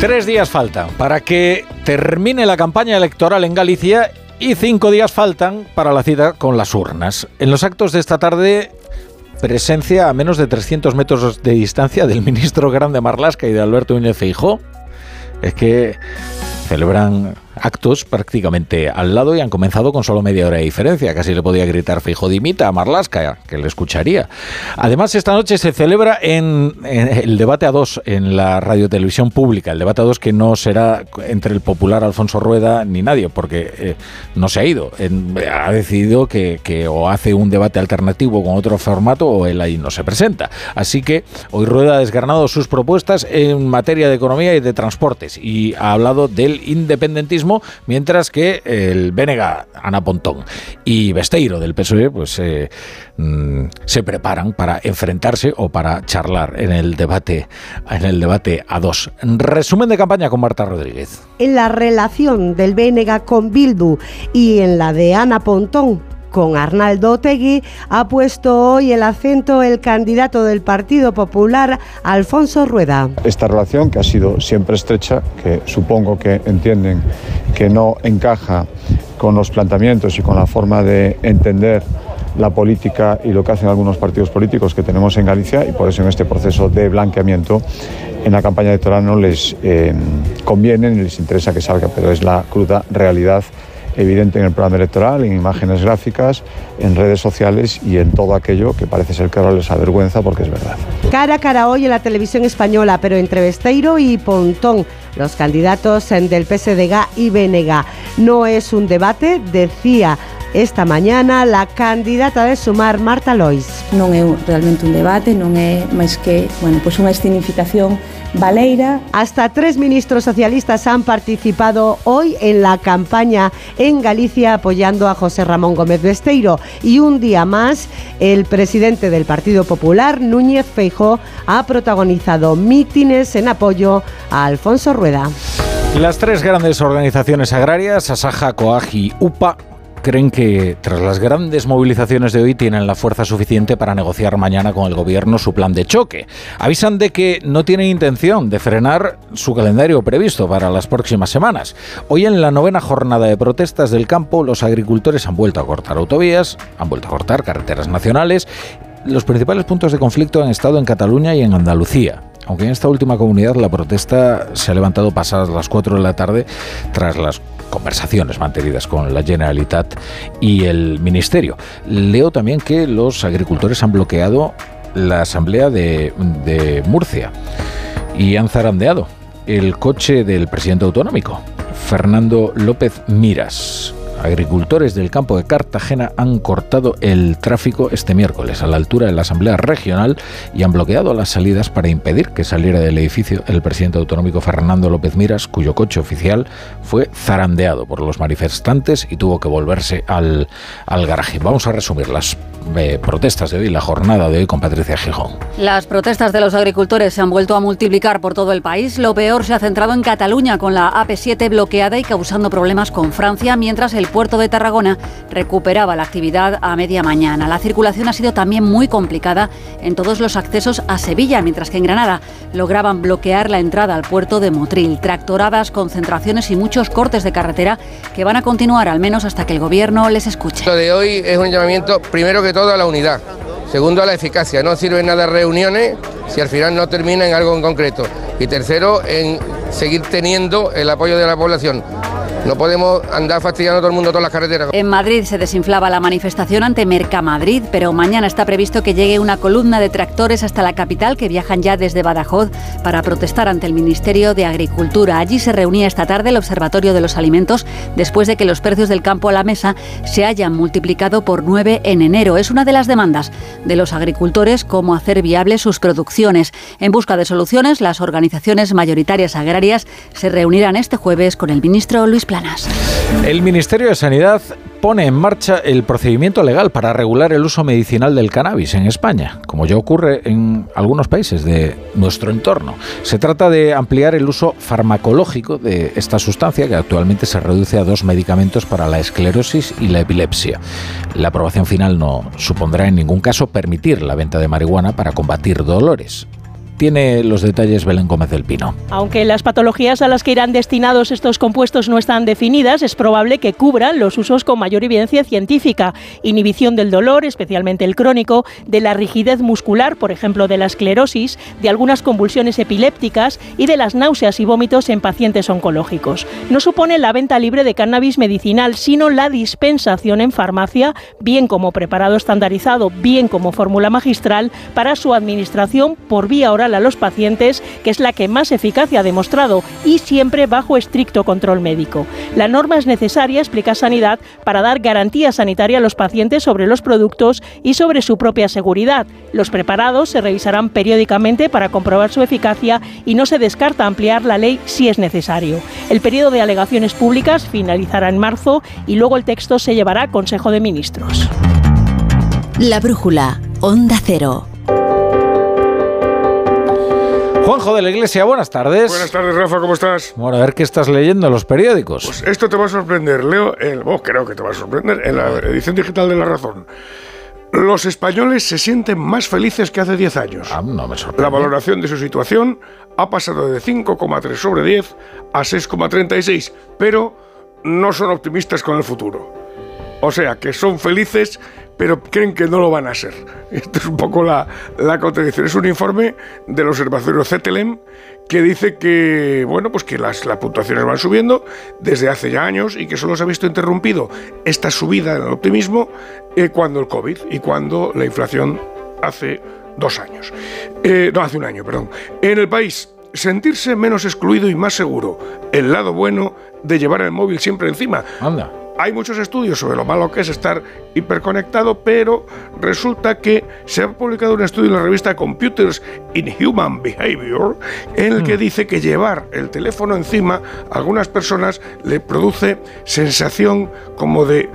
Tres días faltan para que termine la campaña electoral en Galicia y cinco días faltan para la cita con las urnas. En los actos de esta tarde, presencia a menos de 300 metros de distancia del ministro Grande Marlasca y de Alberto Núñez Feijó. Es que celebran actos prácticamente al lado y han comenzado con solo media hora de diferencia. Casi le podía gritar Fijo Dimita a Marlasca, que le escucharía. Además, esta noche se celebra en, el debate a dos en la radio televisión pública. El debate a dos que no será entre el popular Alfonso Rueda ni nadie, porque eh, no se ha ido. ha decidido que, que, o hace un debate alternativo con otro formato o él ahí no se presenta. Así que hoy Rueda ha desgranado sus propuestas en materia de economía y de transportes y ha hablado del independentismo mientras que el Bénega, Ana Pontón y Besteiro del PSOE pues eh, mm, se preparan para enfrentarse o para charlar en el debate en el debate a dos. Resumen de campaña con Marta Rodríguez. En la relación del Bénega con Bildu y en la de Ana Pontón con Arnaldo Otegui, ha puesto hoy el acento el candidato del Partido Popular, Alfonso Rueda. Esta relación, que ha sido siempre estrecha, que supongo que entienden que no encaja con los planteamientos y con la forma de entender la política y lo que hacen algunos partidos políticos que tenemos en Galicia y por eso en este proceso de blanqueamiento en la campaña electoral no les eh, conviene ni les interesa que salga, pero es la cruda realidad evidente en el programa electoral, en imágenes gráficas, en redes sociales y en todo aquello que parece ser que ahora les avergüenza porque es verdad. Cara a cara hoy en la televisión española, pero entre Besteiro y Pontón, los candidatos del PSDG y BNG. No es un debate, decía esta mañana la candidata de Sumar, Marta Lois. Non é realmente un debate, non é máis que, bueno, pois unha escenificación Baleira. Hasta tres ministros socialistas han participado hoy en la campaña en Galicia apoyando a José Ramón Gómez Besteiro. Y un día más, el presidente del Partido Popular, Núñez Feijó, ha protagonizado mítines en apoyo a Alfonso Rueda. Las tres grandes organizaciones agrarias, Asaja, Coag y UPA, creen que tras las grandes movilizaciones de hoy tienen la fuerza suficiente para negociar mañana con el gobierno su plan de choque. Avisan de que no tienen intención de frenar su calendario previsto para las próximas semanas. Hoy en la novena jornada de protestas del campo, los agricultores han vuelto a cortar autovías, han vuelto a cortar carreteras nacionales. Los principales puntos de conflicto han estado en Cataluña y en Andalucía aunque en esta última comunidad la protesta se ha levantado pasadas las 4 de la tarde tras las conversaciones mantenidas con la Generalitat y el Ministerio. Leo también que los agricultores han bloqueado la asamblea de, Murcia y han zarandeado el coche del presidente autonómico, Fernando López Miras. Agricultores del campo de Cartagena han cortado el tráfico este miércoles a la altura de la Asamblea Regional y han bloqueado las salidas para impedir que saliera del edificio el presidente autonómico Fernando López Miras, cuyo coche oficial fue zarandeado por los manifestantes y tuvo que volverse al, al garaje. Vamos a resumir las eh, protestas de hoy, la jornada de hoy con Patricia Gijón. Las protestas de los agricultores se han vuelto a multiplicar por todo el país. Lo peor se ha centrado en Cataluña, con la AP7 bloqueada y causando problemas con Francia, mientras el puerto de Tarragona recuperaba la actividad a media mañana. La circulación ha sido también muy complicada en todos los accesos a Sevilla, mientras que en Granada lograban bloquear la entrada al puerto de Motril. Tractoradas, concentraciones y muchos cortes de carretera que van a continuar al menos hasta que el gobierno les escuche. Lo de hoy es un llamamiento, primero que todo, a la unidad. Segundo, la eficacia. No sirve nada reuniones si al final no termina en algo en concreto. Y tercero, en seguir teniendo el apoyo de la población. No podemos andar fastidiando a todo el mundo todas las carreteras. En Madrid se desinflaba la manifestación ante Mercamadrid, pero mañana está previsto que llegue una columna de tractores hasta la capital que viajan ya desde Badajoz para protestar ante el Ministerio de Agricultura. Allí se reunía esta tarde el Observatorio de los Alimentos después de que los precios del campo a la mesa se hayan multiplicado por nueve en enero. Es una de las demandas de los agricultores cómo hacer viables sus producciones. En busca de soluciones, las organizaciones mayoritarias agrarias se reunirán este jueves con el ministro Luis Planas. El Ministerio de Sanidad pone en marcha el procedimiento legal para regular el uso medicinal del cannabis en España, como ya ocurre en algunos países de nuestro entorno. Se trata de ampliar el uso farmacológico de esta sustancia que actualmente se reduce a dos medicamentos para la esclerosis y la epilepsia. La aprobación final no supondrá en ningún caso permitir la venta de marihuana para combatir dolores tiene los detalles Belén Gómez del Pino. Aunque las patologías a las que irán destinados estos compuestos no están definidas, es probable que cubran los usos con mayor evidencia científica. Inhibición del dolor, especialmente el crónico, de la rigidez muscular, por ejemplo, de la esclerosis, de algunas convulsiones epilépticas y de las náuseas y vómitos en pacientes oncológicos. No supone la venta libre de cannabis medicinal, sino la dispensación en farmacia, bien como preparado estandarizado, bien como fórmula magistral, para su administración por vía oral a los pacientes, que es la que más eficacia ha demostrado y siempre bajo estricto control médico. La norma es necesaria, explica Sanidad, para dar garantía sanitaria a los pacientes sobre los productos y sobre su propia seguridad. Los preparados se revisarán periódicamente para comprobar su eficacia y no se descarta ampliar la ley si es necesario. El periodo de alegaciones públicas finalizará en marzo y luego el texto se llevará a Consejo de Ministros. La brújula, Onda Cero. Juanjo de la Iglesia, buenas tardes. Buenas tardes, Rafa, ¿cómo estás? Bueno, a ver qué estás leyendo en los periódicos. Pues esto te va a sorprender, Leo, el, oh, creo que te va a sorprender, en la edición digital de La Razón. Los españoles se sienten más felices que hace 10 años. Ah, no me sorprende. La valoración de su situación ha pasado de 5,3 sobre 10 a 6,36, pero no son optimistas con el futuro. O sea, que son felices, pero creen que no lo van a ser. Esto es un poco la, la contradicción. Es un informe del observatorio CETELEM que dice que, bueno, pues que las, las puntuaciones van subiendo desde hace ya años y que solo se ha visto interrumpido esta subida en el optimismo eh, cuando el COVID y cuando la inflación hace dos años. Eh, no, hace un año, perdón. En el país, sentirse menos excluido y más seguro. El lado bueno de llevar el móvil siempre encima. Anda. Hay muchos estudios sobre lo malo que es estar hiperconectado, pero resulta que se ha publicado un estudio en la revista Computers in Human Behavior en el que dice que llevar el teléfono encima a algunas personas le produce sensación como de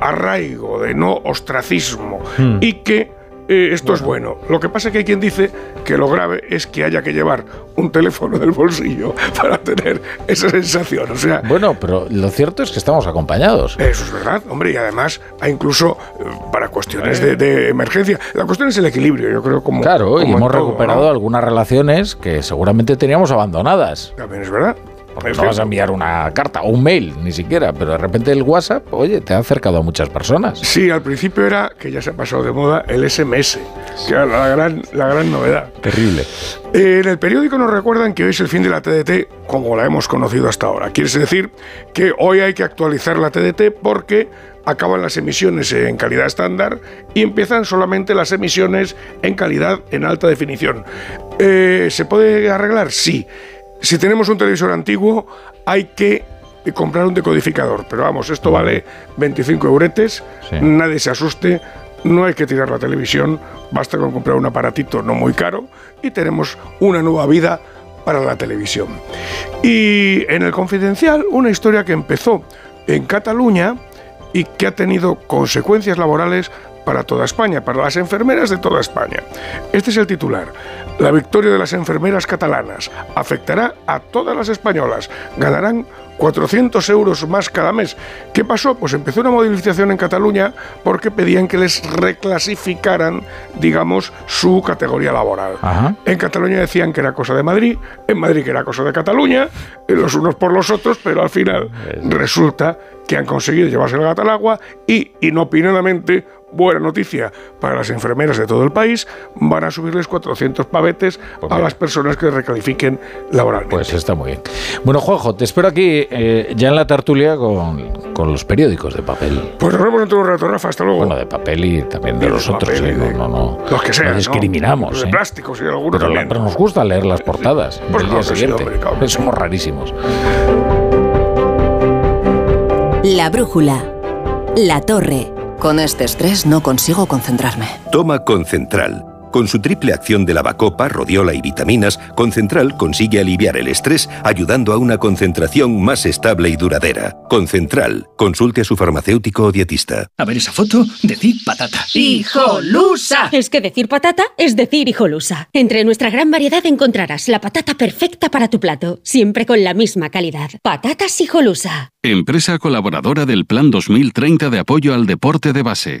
arraigo, de no ostracismo, Hmm. y que eh, esto es bueno. Lo que pasa es que hay quien dice que lo grave es que haya que llevar un teléfono del bolsillo para tener esa sensación. O sea, Bueno, pero lo cierto es que estamos acompañados. eso es verdad, hombre, y además incluso eh, para cuestiones de, de emergencia. La cuestión es el equilibrio, yo creo, como. Claro, y como hemos todo, recuperado ¿no? algunas relaciones que seguramente teníamos abandonadas. También es verdad. Porque no vas a enviar una carta o un mail, ni siquiera, pero de repente el WhatsApp, oye, te ha acercado a muchas personas. Sí, al principio era, que ya se ha pasado de moda, el SMS, que era la gran, la gran novedad. Terrible. Eh, en el periódico nos recuerdan que hoy es el fin de la TDT como la hemos conocido hasta ahora. Quiere decir que hoy hay que actualizar la TDT porque acaban las emisiones en calidad estándar y empiezan solamente las emisiones en calidad en alta definición. Eh, ¿Se puede arreglar? Sí. Si tenemos un televisor antiguo, hay que comprar un decodificador. Pero vamos, esto vale 25 euretes, Sí. nadie se asuste, no hay que tirar la televisión, basta con comprar un aparatito no muy caro y tenemos una nueva vida para la televisión. Y en el Confidencial, una historia que empezó en Cataluña y que ha tenido consecuencias laborales para toda España, para las enfermeras de toda España. Este es el titular. La victoria de las enfermeras catalanas afectará a todas las españolas. Ganarán 400 euros más cada mes. ¿Qué pasó? Pues empezó una movilización en Cataluña porque pedían que les reclasificaran, digamos, su categoría laboral. Ajá. En Cataluña decían que era cosa de Madrid, en Madrid que era cosa de Cataluña, los unos por los otros, pero al final resulta que han conseguido llevarse el gato al agua y, inopinadamente, buena noticia para las enfermeras de todo el país, van a subirles 400 pavetes a las personas que recalifiquen laboralmente. Pues está muy bien. Bueno, Juanjo, te espero aquí eh, ya en la tertulia con, con los periódicos de papel. Pues nos vemos dentro de un rato, Rafa, hasta luego. Bueno, de papel y también de de los otros. papel ¿eh? de- No, no, no. Los que sean, No ¿no? discriminamos. De ¿eh? plásticos y algunos Pero, también. pero nos gusta leer las portadas Pues del día sí, siguiente. hombre. Somos rarísimos. La brújula. La torre. Con este estrés no consigo concentrarme. Toma Concentral. Con su triple acción de lavacopa, rodiola y vitaminas, Concentral consigue aliviar el estrés ayudando a una concentración más estable y duradera. Concentral. Consulte a su farmacéutico o dietista. A ver esa foto, decir patata. ¡Hijolusa! Es que decir patata es decir hijolusa. Entre nuestra gran variedad encontrarás la patata perfecta para tu plato, siempre con la misma calidad. Patatas hijolusa. Empresa colaboradora del Plan 2030 de apoyo al deporte de base.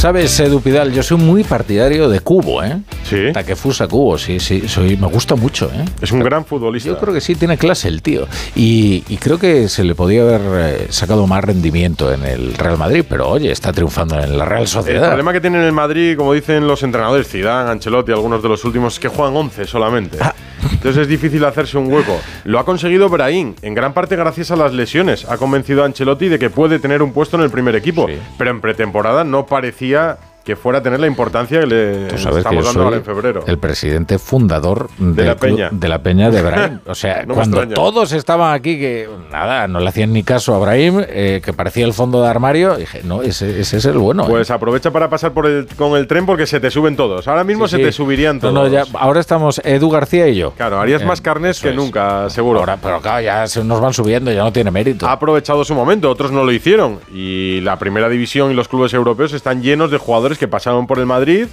Sabes, Edu Pidal, yo soy muy partidario de Cubo, ¿eh? Sí. Takefusa Cubo, sí, sí, soy, me gusta mucho, ¿eh? Es un gran futbolista. Yo creo que sí, tiene clase el tío. Y, y creo que se le podía haber eh, sacado más rendimiento en el Real Madrid, pero oye, está triunfando en la Real El Sociedad. problema que tiene en el Madrid, como dicen los entrenadores, Zidane, Ancelotti, algunos de los últimos, es que juegan 11 solamente. Ah. Entonces es difícil hacerse un hueco. Lo ha conseguido Brahim, en gran parte gracias a las lesiones. Ha convencido a Ancelotti de que puede tener un puesto en el primer equipo. Pero en pretemporada no parecía que fuera a tener la importancia que le que estamos yo dando ahora en febrero. el presidente fundador del la Peña. de la Peña de Brahim. O sea, No cuando todos estaban aquí que nada, no le hacían ni caso a Brahim, eh, que parecía el fondo de armario, dije, no, ese, ese es el bueno. ¿eh? Pues aprovecha para pasar por el, con el tren porque se te suben todos. Ahora mismo Sí, se sí. te subirían No, todos. no, ya- ahora estamos Edu García y yo. Claro, harías Eh, más carnes que es. nunca, seguro. Ahora, pero claro, ya se nos van subiendo, ya no tiene mérito. ha aprovechado su momento, otros no lo hicieron. Y la primera división y los clubes europeos están llenos de jugadores que pasaron por el Madrid,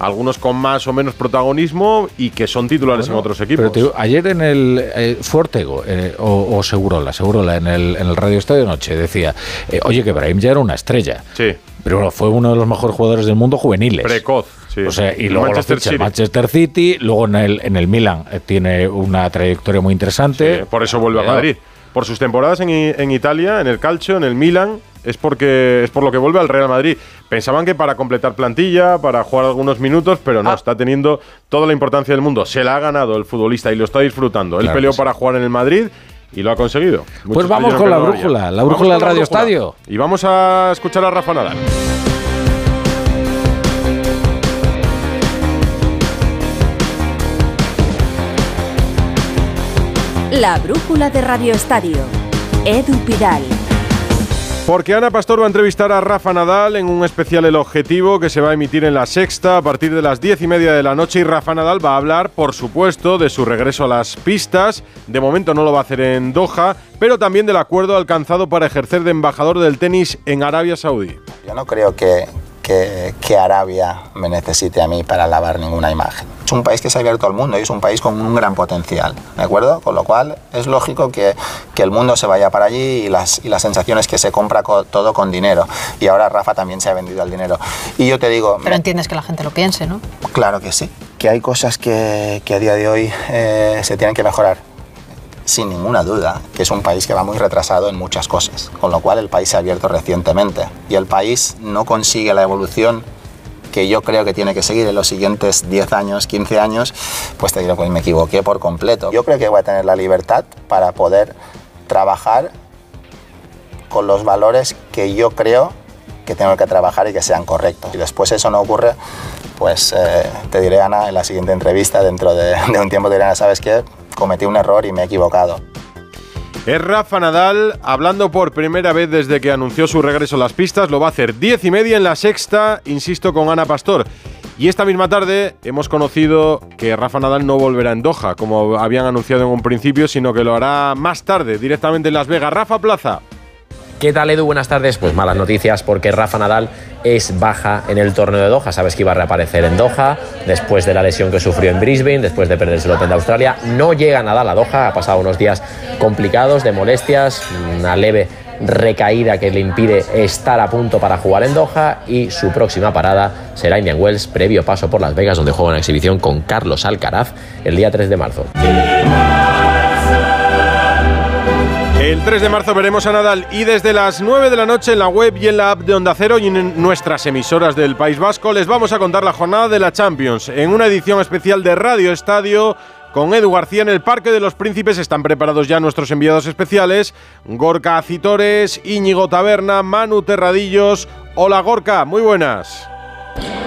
algunos con más o menos protagonismo y que son titulares en otros equipos. Pero te digo, ayer en el eh, eh, o, o Segurola, Segurola en el, en el Radio Estadio Noche decía, eh, oye, que Brahim ya era una estrella. Sí. Pero bueno, fue uno de los mejores jugadores del mundo juveniles. Precoz, sí. O sea, y luego Manchester ficha City. Manchester City, luego en el, en el Milan eh, tiene una trayectoria muy interesante. por eso vuelve a. Madrid. por sus temporadas en, en Italia, en el Calcio, en el Milan, es porque es por lo que vuelve al Real Madrid. Pensaban que para completar plantilla, para jugar algunos minutos, pero no, está teniendo toda la importancia del mundo. Se la ha ganado el futbolista y lo está disfrutando. Él Claro peleó sí. para jugar en el Madrid y lo ha conseguido. Pues vamos con la lo haría. brújula, la brújula del Radio brújula. Estadio. Y vamos a escuchar a Rafa Nadal. La brújula de Radio Estadio. Edu Pidal. Porque Ana Pastor va a entrevistar a Rafa Nadal en un especial El Objetivo que se va a emitir en la sexta a partir de las diez y media de la noche. Y Rafa Nadal va a hablar, por supuesto, de su regreso a las pistas. De momento no lo va a hacer en Doha, pero también del acuerdo alcanzado para ejercer de embajador del tenis en Arabia Saudí. Yo no creo que, que, que Arabia me necesite a mí para lavar ninguna imagen. Es un país que se ha abierto al mundo y es un país con un gran potencial, ¿de acuerdo? Con lo cual es lógico que, que el mundo se vaya para allí y las, y las sensaciones que se compra co- todo con dinero. Y ahora Rafa también se ha vendido al dinero. Y yo te digo, Pero entiendes que la gente lo piense, ¿no? Claro que sí. Que hay cosas que, que a día de hoy eh, se tienen que mejorar. Sin ninguna duda, que es un país que va muy retrasado en muchas cosas, con lo cual el país se ha abierto recientemente y el país no consigue la evolución que yo creo que tiene que seguir en los siguientes 10 años, 15 años, pues te diré, pues me equivoqué por completo. Yo creo que voy a tener la libertad para poder trabajar con los valores que yo creo que tengo que trabajar y que sean correctos. Y después eso no ocurre, pues eh, te diré, Ana, en la siguiente entrevista, dentro de, de un tiempo, te diré, Ana, ¿sabes qué? Cometí un error y me he equivocado. Es Rafa Nadal hablando por primera vez desde que anunció su regreso a las pistas. Lo va a hacer diez y media en la sexta, insisto, con Ana Pastor. Y esta misma tarde hemos conocido que Rafa Nadal no volverá en Doha, como habían anunciado en un principio, sino que lo hará más tarde, directamente en Las Vegas. Rafa Plaza. ¿Qué tal Edu? Buenas tardes. Pues malas noticias porque Rafa Nadal es baja en el torneo de Doha. Sabes que iba a reaparecer en Doha después de la lesión que sufrió en Brisbane, después de perderse el Open de Australia. No llega Nadal a Doha, ha pasado unos días complicados de molestias, una leve recaída que le impide estar a punto para jugar en Doha y su próxima parada será Indian Wells, previo paso por Las Vegas donde juega una exhibición con Carlos Alcaraz el día 3 de marzo. El 3 de marzo veremos a Nadal y desde las 9 de la noche en la web y en la app de Onda Cero y en nuestras emisoras del País Vasco les vamos a contar la jornada de la Champions en una edición especial de Radio Estadio con Edu García en el Parque de los Príncipes. Están preparados ya nuestros enviados especiales, Gorka Acitores, Íñigo Taberna, Manu Terradillos. Hola Gorka, muy buenas.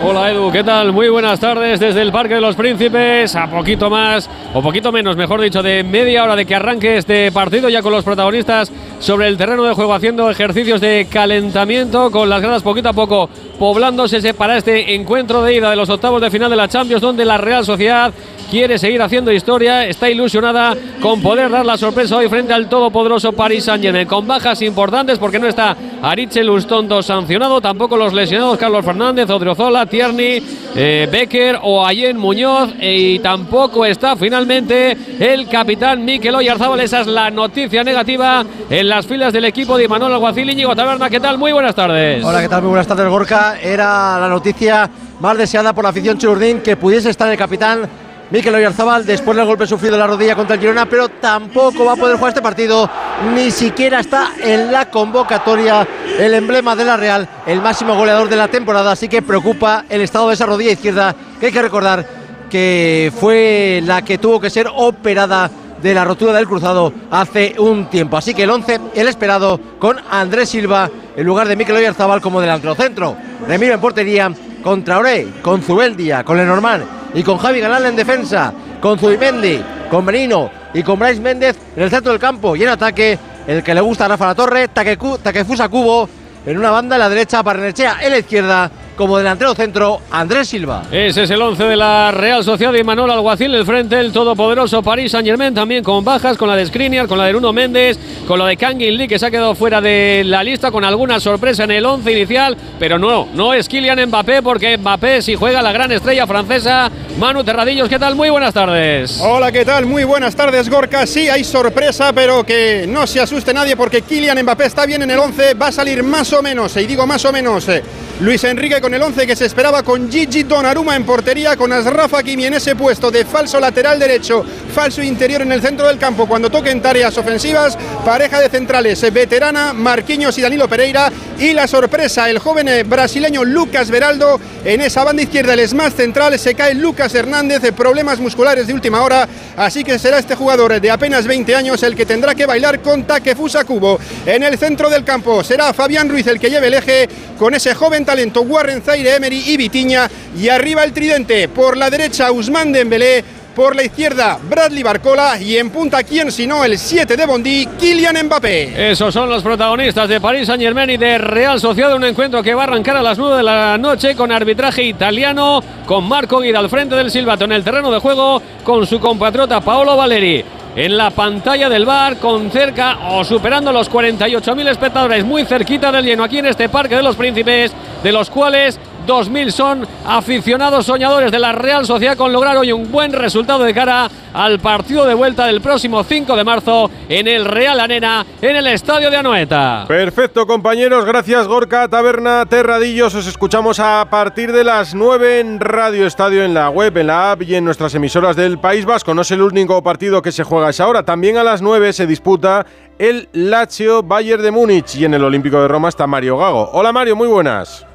Hola Edu, ¿qué tal? Muy buenas tardes desde el Parque de los Príncipes, a poquito más, o poquito menos, mejor dicho, de media hora de que arranque este partido ya con los protagonistas sobre el terreno de juego haciendo ejercicios de calentamiento, con las gradas poquito a poco poblándose para este encuentro de ida de los octavos de final de la Champions, donde la Real Sociedad quiere seguir haciendo historia, está ilusionada con poder dar la sorpresa hoy frente al todopoderoso Paris Saint-Germain, con bajas importantes porque no está Arichel Ustondo sancionado, tampoco los lesionados Carlos Fernández, Odriozola, Tierney, eh, Becker o Ayen Muñoz y tampoco está finalmente el capitán Mikel Oyarzábal, esa es la noticia negativa en las filas del equipo de Manuel Alguacil Íñigo Taberna, ¿qué tal? Muy buenas tardes. Hola, ¿qué tal? Muy buenas tardes, Gorka. Era la noticia más deseada por la afición churdín que pudiese estar el capitán Mikel Oyarzabal después del golpe sufrido en la rodilla contra el Girona, pero tampoco va a poder jugar este partido, ni siquiera está en la convocatoria el emblema de la Real, el máximo goleador de la temporada, así que preocupa el estado de esa rodilla izquierda, que hay que recordar que fue la que tuvo que ser operada de la rotura del cruzado hace un tiempo. Así que el 11, el esperado, con Andrés Silva en lugar de Mikel Oyarzabal como delantero centro. Remiro en portería, con Traoré, con Zubeldia, con Lenormand y con Javi Galán en defensa, con Zubimendi, con Merino y con Brais Méndez en el centro del campo. Y en ataque el que le gusta a Rafa La Torre, Takefusa Kubo en una banda en la derecha, Barnechea en la izquierda, como delantero centro Andrés Silva. Ese es el 11 de la Real Sociedad y Manuel Alguacil, el frente el todopoderoso París Saint Germain, también con bajas, con la de Skriniar, con la de Bruno Méndez, con la de Kangin Lee, que se ha quedado fuera de la lista, con alguna sorpresa en el 11 inicial, pero no, no es Kylian Mbappé, porque Mbappé si juega la gran estrella francesa. Manu Terradillos, ¿qué tal? Muy buenas tardes. Hola, ¿qué tal? Muy buenas tardes, Gorka. Sí, hay sorpresa, pero que no se asuste nadie porque Kylian Mbappé está bien en el 11, va a salir más o menos, y digo más o menos, eh, Luis Enrique con el 11 que se esperaba con Gigi Donnarumma en portería, con Asrafa Kimi en ese puesto de falso lateral derecho, falso interior en el centro del campo cuando toquen tareas ofensivas, pareja de centrales veterana, Marquinhos y Danilo Pereira y la sorpresa, el joven brasileño Lucas Veraldo en esa banda izquierda, el más central, se cae Lucas Hernández, problemas musculares de última hora, así que será este jugador de apenas 20 años el que tendrá que bailar con Takefusa Kubo. En el centro del campo será Fabián Ruiz el que lleve el eje con ese joven talento Warren Zaire Emery y Vitiña. Y arriba el tridente por la derecha Usman Dembélé por la izquierda Bradley Barcola y en punta quién sino el 7 de Bondi, Kylian Mbappé. Esos son los protagonistas de París Saint Germain y de Real Sociedad, un encuentro que va a arrancar a las 9 de la noche con arbitraje italiano, con Marco Guida al frente del silbato en el terreno de juego, con su compatriota Paolo Valeri en la pantalla del bar con cerca o superando los 48.000 espectadores muy cerquita del lleno aquí en este Parque de los Príncipes, de los cuales 2.000 son aficionados soñadores de la Real Sociedad con lograr hoy un buen resultado de cara al partido de vuelta del próximo 5 de marzo en el Real Arena, en el Estadio de Anoeta. Perfecto, compañeros. Gracias, Gorka, Taberna, Terradillos. Os escuchamos a partir de las 9 en Radio Estadio, en la web, en la app y en nuestras emisoras del País Vasco. No es el único partido que se juega esa hora. También a las 9 se disputa el Lazio Bayern de Múnich y en el Olímpico de Roma está Mario Gago. Hola Mario, muy buenas.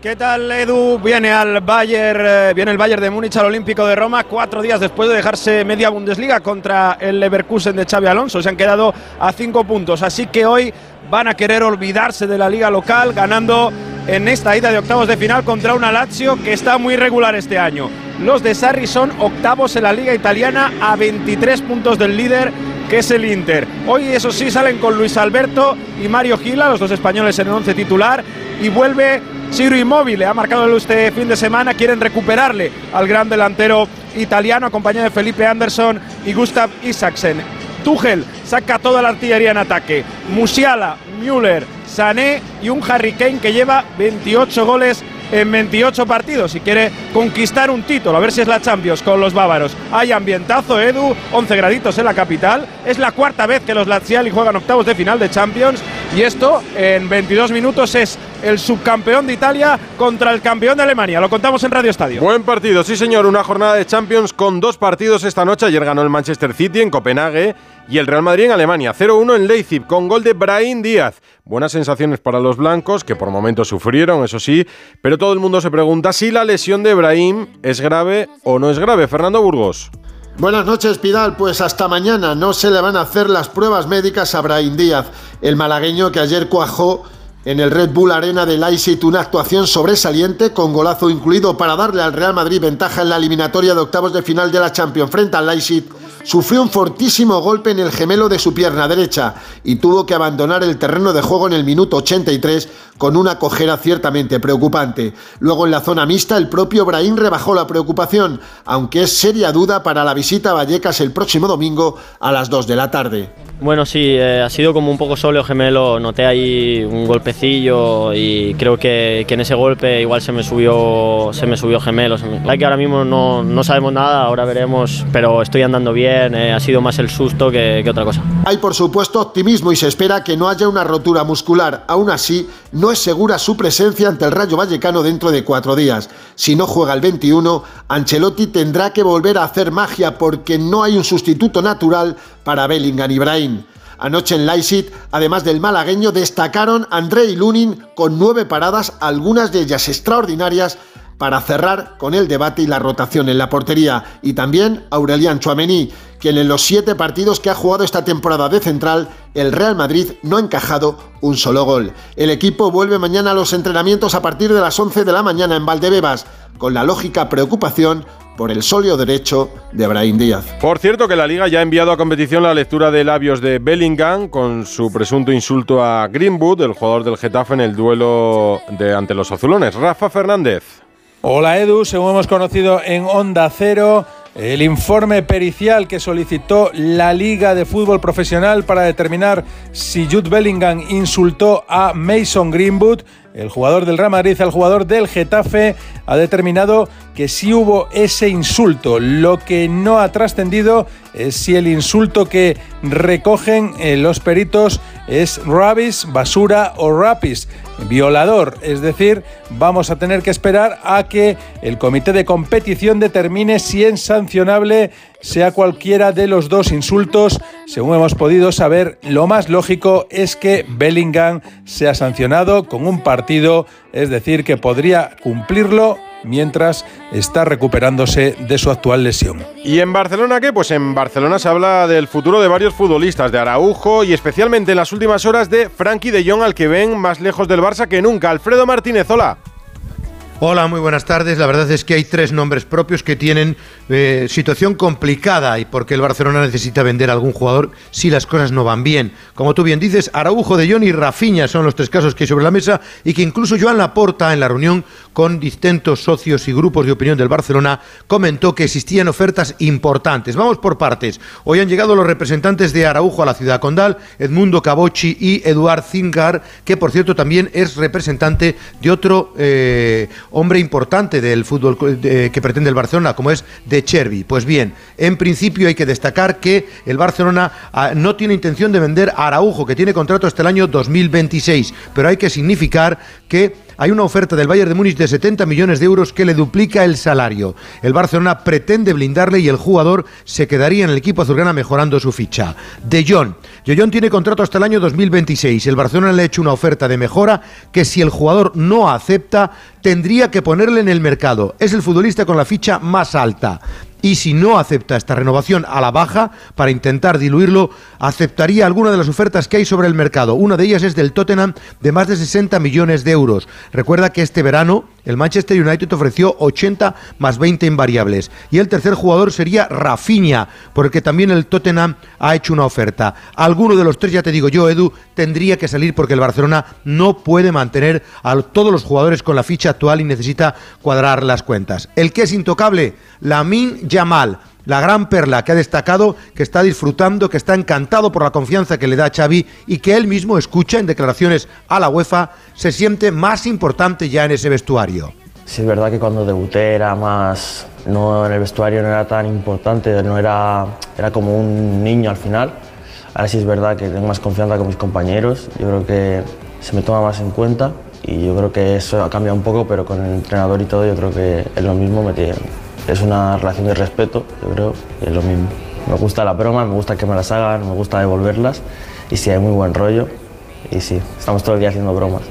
¿Qué tal Edu? Viene al Bayern, eh, viene el Bayern de Múnich al Olímpico de Roma cuatro días después de dejarse media Bundesliga contra el Leverkusen de Xavi Alonso. Se han quedado a cinco puntos, así que hoy van a querer olvidarse de la liga local ganando en esta ida de octavos de final contra una Lazio que está muy regular este año. Los de Sarri son octavos en la liga italiana a 23 puntos del líder que es el Inter. Hoy eso sí salen con Luis Alberto y Mario Gila, los dos españoles en el once titular y vuelve Ciro Immobile ha marcado este fin de semana, quieren recuperarle al gran delantero italiano acompañado de Felipe Anderson y Gustav Isaksen. Tuchel saca toda la artillería en ataque. Musiala, Müller, Sané y un Harry Kane que lleva 28 goles en 28 partidos y quiere conquistar un título, a ver si es la Champions con los bávaros. Hay ambientazo, Edu, 11 graditos en la capital. Es la cuarta vez que los Laziali juegan octavos de final de Champions y esto en 22 minutos es el subcampeón de Italia contra el campeón de Alemania. Lo contamos en Radio Estadio. Buen partido, sí señor, una jornada de Champions con dos partidos esta noche. Ayer ganó el Manchester City en Copenhague y el Real Madrid en Alemania. 0-1 en Leipzig con gol de Brahim Díaz. Buenas sensaciones para los blancos, que por momentos sufrieron, eso sí, pero todo el mundo se pregunta si la lesión de Brahim es grave o no es grave. Fernando Burgos. Buenas noches, Pidal. Pues hasta mañana no se le van a hacer las pruebas médicas a Brahim Díaz, el malagueño que ayer cuajó en el Red Bull Arena de Leipzig una actuación sobresaliente con golazo incluido para darle al Real Madrid ventaja en la eliminatoria de octavos de final de la Champions frente al Leipzig sufrió un fortísimo golpe en el gemelo de su pierna derecha y tuvo que abandonar el terreno de juego en el minuto 83 con una cojera ciertamente preocupante. Luego en la zona mixta el propio Brahim rebajó la preocupación, aunque es seria duda para la visita a Vallecas el próximo domingo a las 2 de la tarde. Bueno, sí, eh, ha sido como un poco sóleo gemelo, noté ahí un golpecillo y creo que, en ese golpe igual se me subió, se me subió gemelo. Hay que ahora mismo no, no, sabemos nada, ahora veremos, pero estoy andando bien, eh, ha sido más el susto que, que otra cosa. Hay por supuesto optimismo y se espera que no haya una rotura muscular, aún así no es segura su presencia ante el Rayo Vallecano dentro de cuatro días. Si no juega el 21, Ancelotti tendrá que volver a hacer magia porque no hay un sustituto natural para Bellingham y Brahim. Anoche en Leipzig, además del malagueño, destacaron Andrei Lunin con nueve paradas, algunas de ellas extraordinarias, para cerrar con el debate y la rotación en la portería. Y también Aurelian Chouameni, quien en los siete partidos que ha jugado esta temporada de central, el Real Madrid no ha encajado un solo gol. El equipo vuelve mañana a los entrenamientos a partir de las 11 de la mañana en Valdebebas, con la lógica preocupación por el solio derecho de Brahim Díaz. Por cierto que la liga ya ha enviado a competición la lectura de labios de Bellingham con su presunto insulto a Greenwood, el jugador del Getafe en el duelo de ante los azulones. Rafa Fernández. Hola Edu, según hemos conocido en Onda Cero, el informe pericial que solicitó la Liga de Fútbol Profesional para determinar si Jude Bellingham insultó a Mason Greenwood el jugador del Real Madrid al jugador del Getafe, ha determinado que sí hubo ese insulto. Lo que no ha trascendido es si el insulto que recogen eh, los peritos es rabis, basura o rapis, violador. Es decir, vamos a tener que esperar a que el comité de competición determine si es sancionable sea cualquiera de los dos insultos. Según hemos podido saber, lo más lógico es que Bellingham sea sancionado con un partido, es decir, que podría cumplirlo mientras está recuperándose de su actual lesión. ¿Y en Barcelona qué? Pues en Barcelona se habla del futuro de varios futbolistas, de Araujo y especialmente en las últimas horas de Frankie de Jong, al que ven más lejos del Barça que nunca. Alfredo Martínez, hola. Hola, muy buenas tardes. La verdad es que hay tres nombres propios que tienen eh, situación complicada y porque el Barcelona necesita vender a algún jugador si las cosas no van bien. Como tú bien dices, Araujo, De Jong y Rafinha son los tres casos que hay sobre la mesa y que incluso Joan Laporta en la reunión con distintos socios y grupos de opinión del Barcelona comentó que existían ofertas importantes. Vamos por partes. Hoy han llegado los representantes de Araujo a la ciudad condal, Edmundo Cabocci y Eduard Zingar, que por cierto también es representante de otro eh, hombre importante del fútbol que pretende el Barcelona, como es De Chervi. Pues bien, en principio hay que destacar que el Barcelona ah, no tiene intención de vender a Araujo, que tiene contrato hasta el año 2026, pero hay que significar que hay una oferta del Bayern de Múnich de 70 millones de euros que le duplica el salario. El Barcelona pretende blindarle y el jugador se quedaría en el equipo azulgrana mejorando su ficha. De Jong. De Jong tiene contrato hasta el año 2026. El Barcelona le ha hecho una oferta de mejora que si el jugador no acepta tendría que ponerle en el mercado. Es el futbolista con la ficha más alta y si no acepta esta renovación a la baja para intentar diluirlo, aceptaría alguna de las ofertas que hay sobre el mercado. Una de ellas es del Tottenham de más de 60 millones de euros. Recuerda que este verano el Manchester United ofreció 80 más 20 invariables. Y el tercer jugador sería Rafinha, porque también el Tottenham ha hecho una oferta. Alguno de los tres, ya te digo yo, Edu, tendría que salir porque el Barcelona no puede mantener a todos los jugadores con la ficha actual y necesita cuadrar las cuentas. El que es intocable, Lamin Yamal la gran perla que ha destacado, que está disfrutando, que está encantado por la confianza que le da Xavi y que él mismo escucha en declaraciones a la UEFA, se siente más importante ya en ese vestuario. Sí, es verdad que cuando debuté era más, no en el vestuario no era tan importante, no era, era como un niño al final. Ahora sí es verdad que tengo más confianza con mis compañeros, yo creo que se me toma más en cuenta y yo creo que eso ha cambiado un poco, pero con el entrenador y todo yo creo que es lo mismo, me tiene, es una relación de respeto, yo creo, y es lo mismo. Me gusta la broma, me gusta que me las hagan, me gusta devolverlas y sí, hay muy buen rollo y sí, estamos todo el día haciendo bromas.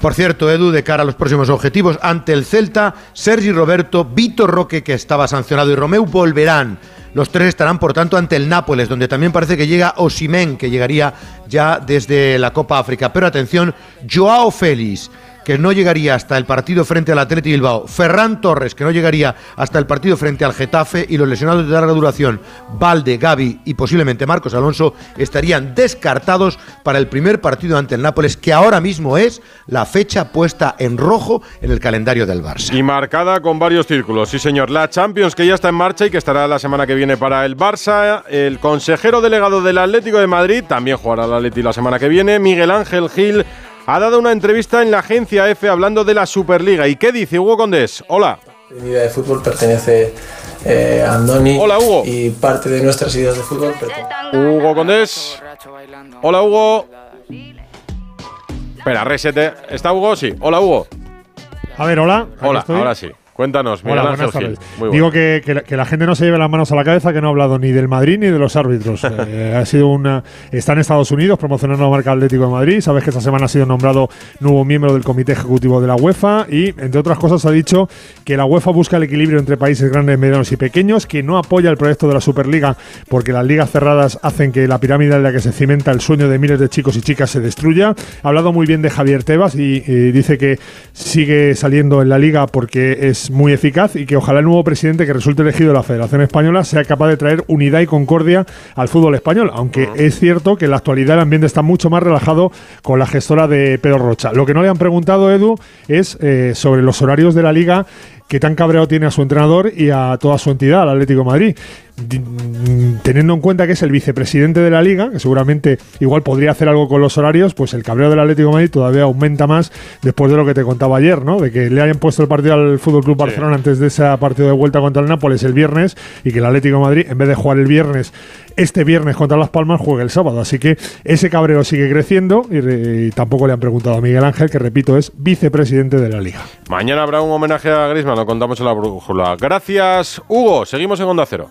Por cierto, Edu, de cara a los próximos objetivos, ante el Celta, Sergi Roberto, Vitor Roque, que estaba sancionado, y Romeu volverán. Los tres estarán, por tanto, ante el Nápoles, donde también parece que llega Osimen, que llegaría ya desde la Copa África. Pero atención, Joao Félix que no llegaría hasta el partido frente al Atleti Bilbao, Ferran Torres, que no llegaría hasta el partido frente al Getafe, y los lesionados de larga duración, Valde, Gaby y posiblemente Marcos Alonso, estarían descartados para el primer partido ante el Nápoles, que ahora mismo es la fecha puesta en rojo en el calendario del Barça. Y marcada con varios círculos, sí señor. La Champions que ya está en marcha y que estará la semana que viene para el Barça. El consejero delegado del Atlético de Madrid también jugará el Atleti la semana que viene. Miguel Ángel Gil ha dado una entrevista en la agencia F hablando de la Superliga. ¿Y qué dice Hugo Condés? Hola. Mi vida de fútbol pertenece eh, a Andoni. Hola, Hugo. Y parte de nuestras ideas de fútbol. Hugo Condés. Hola, Hugo. Espera, resete. ¿Está Hugo? Sí. Hola, Hugo. A ver, hola. Hola, ahora sí. Cuéntanos, Miguel Hola, buenas tardes. Digo que, que, la, gente no se lleve las manos a la cabeza, que no ha hablado ni del Madrid ni de los árbitros. Eh, ha sido una, está en Estados Unidos promocionando la marca Atlético de Madrid. Sabes que esta semana ha sido nombrado nuevo miembro del comité ejecutivo de la UEFA y, entre otras cosas, ha dicho que la UEFA busca el equilibrio entre países grandes, medianos y pequeños, que no apoya el proyecto de la Superliga porque las ligas cerradas hacen que la pirámide en la que se cimenta el sueño de miles de chicos y chicas se destruya. Ha hablado muy bien de Javier Tebas y, y dice que sigue saliendo en la liga porque es muy eficaz y que ojalá el nuevo presidente que resulte elegido de la Federación Española sea capaz de traer unidad y concordia al fútbol español, aunque es cierto que en la actualidad el ambiente está mucho más relajado con la gestora de Pedro Rocha. Lo que no le han preguntado, Edu, es eh, sobre los horarios de la liga que tan cabreado tiene a su entrenador y a toda su entidad, al Atlético de Madrid. Teniendo en cuenta que es el vicepresidente de la liga, que seguramente igual podría hacer algo con los horarios, pues el cabreo del Atlético de Madrid todavía aumenta más después de lo que te contaba ayer, ¿no? De que le hayan puesto el partido al Fútbol Club Barcelona antes de ese partido de vuelta contra el Nápoles el viernes y que el Atlético de Madrid, en vez de jugar el viernes, este viernes contra Las Palmas, juegue el sábado. Así que ese cabreo sigue creciendo y, y tampoco le han preguntado a Miguel Ángel, que repito, es vicepresidente de la liga. Mañana habrá un homenaje a Griezmann, lo contamos en la brújula. Gracias, Hugo. Seguimos en Onda Cero.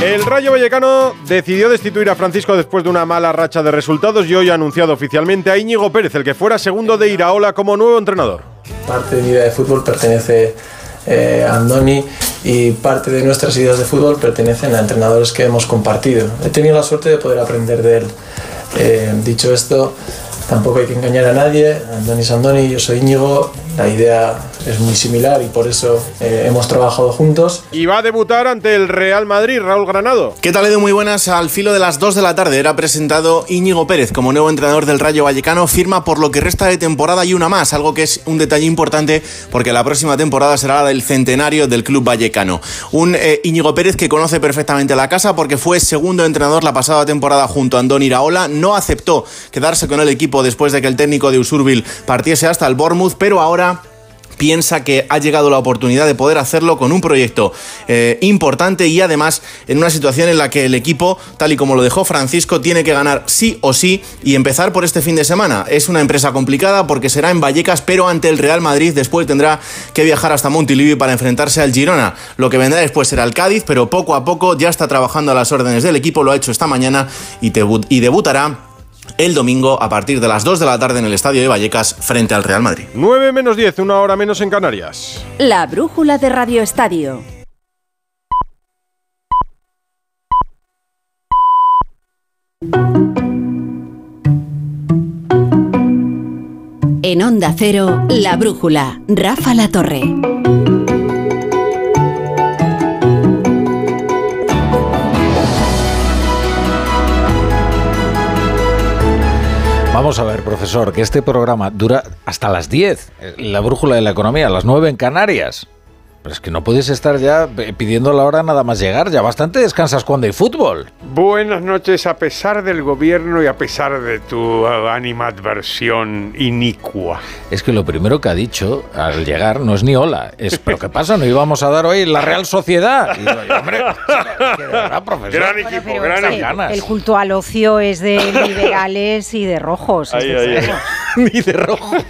El Rayo Vallecano decidió destituir a Francisco después de una mala racha de resultados y hoy ha anunciado oficialmente a Íñigo Pérez, el que fuera segundo de Iraola como nuevo entrenador. Parte de mi vida de fútbol pertenece eh, a Andoni y parte de nuestras ideas de fútbol pertenecen a entrenadores que hemos compartido. He tenido la suerte de poder aprender de él. Eh, dicho esto, tampoco hay que engañar a nadie. Andoni es Andoni, yo soy Íñigo. La idea es muy similar y por eso eh, hemos trabajado juntos. Y va a debutar ante el Real Madrid, Raúl Granado. ¿Qué tal, Edu? Muy buenas. Al filo de las 2 de la tarde era presentado Íñigo Pérez como nuevo entrenador del Rayo Vallecano. Firma por lo que resta de temporada y una más, algo que es un detalle importante porque la próxima temporada será la del centenario del Club Vallecano. Un eh, Íñigo Pérez que conoce perfectamente la casa porque fue segundo entrenador la pasada temporada junto a Andoni Iraola. No aceptó quedarse con el equipo después de que el técnico de Usurbil partiese hasta el Bournemouth, pero ahora piensa que ha llegado la oportunidad de poder hacerlo con un proyecto eh, importante y además en una situación en la que el equipo, tal y como lo dejó Francisco, tiene que ganar sí o sí y empezar por este fin de semana. Es una empresa complicada porque será en Vallecas, pero ante el Real Madrid después tendrá que viajar hasta Montilivi para enfrentarse al Girona. Lo que vendrá después será el Cádiz, pero poco a poco ya está trabajando a las órdenes del equipo, lo ha hecho esta mañana y, y debutará el domingo a partir de las 2 de la tarde en el Estadio de Vallecas frente al Real Madrid. 9 menos 10, una hora menos en Canarias. La brújula de Radio Estadio. En Onda Cero, La Brújula, Rafa La Torre. Vamos a ver, profesor, que este programa dura hasta las 10, la brújula de la economía, a las 9 en Canarias. Pero es que no puedes estar ya pidiendo la hora nada más llegar, ya bastante descansas cuando hay fútbol. Buenas noches, a pesar del gobierno y a pesar de tu animadversión inicua. Es que lo primero que ha dicho al llegar no es ni hola, es ¿pero qué pasa? ¿No íbamos a dar hoy la Real Sociedad? Y digo, hombre, que de verdad, profesor. Gran equipo, Pero gran el, equipo. el culto al ocio es de liberales y de rojos. Ahí, es ahí, eso. ahí. ni de rojos.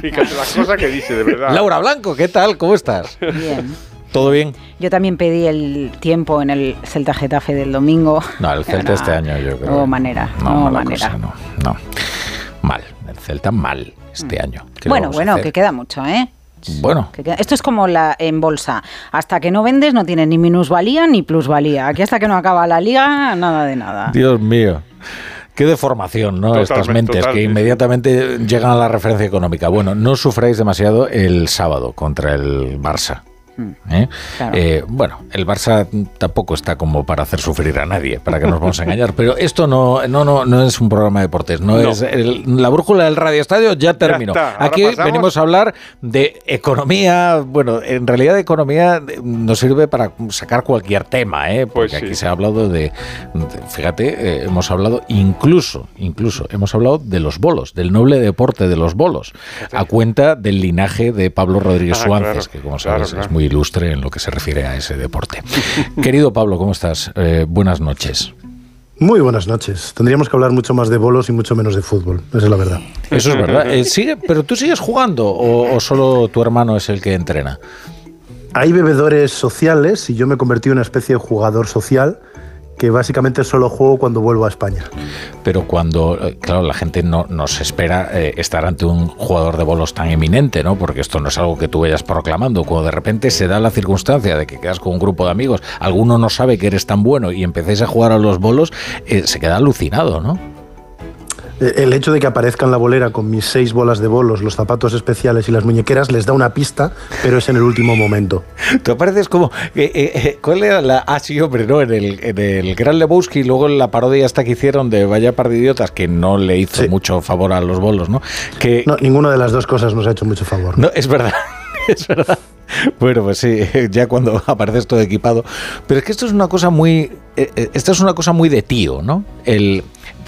Fíjate la cosa que dice, de verdad. Laura Blanco, ¿qué tal? ¿Cómo estás? Bien. ¿Todo bien? Yo también pedí el tiempo en el Celta Getafe del domingo. No, el Celta este año yo creo. No manera, No, manera. cosa, no, no. Mal, el Celta mal este año. ¿Qué le Bueno, bueno, que queda mucho, ¿eh? Bueno, Que queda- Esto es como la en bolsa. Hasta que no vendes no tienes ni minusvalía ni plusvalía. Aquí hasta que no acaba la liga, nada de nada. Dios mío. Qué deformación, ¿no? Estas mentes total, que sí. inmediatamente llegan a la referencia económica. Bueno, no sufráis demasiado el sábado contra el Barça. ¿Eh? Claro. Eh, bueno, el Barça tampoco está como para hacer sufrir a nadie, para que nos vamos a engañar. Pero esto no, no, no, no es un programa de deportes, no, No. es el- la brújula del Radio Estadio ya terminó. Aquí pasamos. venimos a hablar de economía. Bueno, en realidad economía nos sirve para sacar cualquier tema, ¿eh? porque aquí se ha hablado de, de- fíjate, eh, hemos hablado incluso, incluso hemos hablado de los bolos, del noble deporte de los bolos, a cuenta del linaje de Pablo Rodríguez Ah, Suárez, claro, que como claro, sabes claro. es muy ilustre en lo que se refiere a ese deporte. Querido Pablo, ¿cómo estás? Eh, buenas noches. Muy buenas noches. Tendríamos que hablar mucho más de bolos y mucho menos de fútbol. Esa es la verdad. Eso es verdad. Eh, sigue, pero tú sigues jugando o, o solo tu hermano es el que entrena. Hay bebedores sociales y yo me he convertido en una especie de jugador social que básicamente solo juego cuando vuelvo a España. Pero cuando, eh, claro, la gente no nos espera eh, estar ante un jugador de bolos tan eminente, ¿no? Porque esto no es algo que tú vayas proclamando. Cuando de repente se da la circunstancia de que quedas con un grupo de amigos, alguno no sabe que eres tan bueno y empecéis a jugar a los bolos, eh, se queda alucinado, ¿no? Eh, El hecho de que aparezca en la bolera con mis seis bolas de bolos, los zapatos especiales y las muñequeras les da una pista, pero es en el último momento. Tú apareces como. eh, eh, ¿Cuál era la.? Ah, sí, hombre, ¿no? En el, en el Gran Lebowski, luego en la parodia esta que hicieron de Vaya par de idiotas, que no le hizo mucho favor a los bolos, ¿no? Que, No, ninguna de las dos cosas nos ha hecho mucho favor. No, es verdad, es verdad. Bueno, pues sí, ya cuando apareces todo equipado. Pero es que esto es una cosa muy. eh, Esto es una cosa muy de tío, ¿no? El.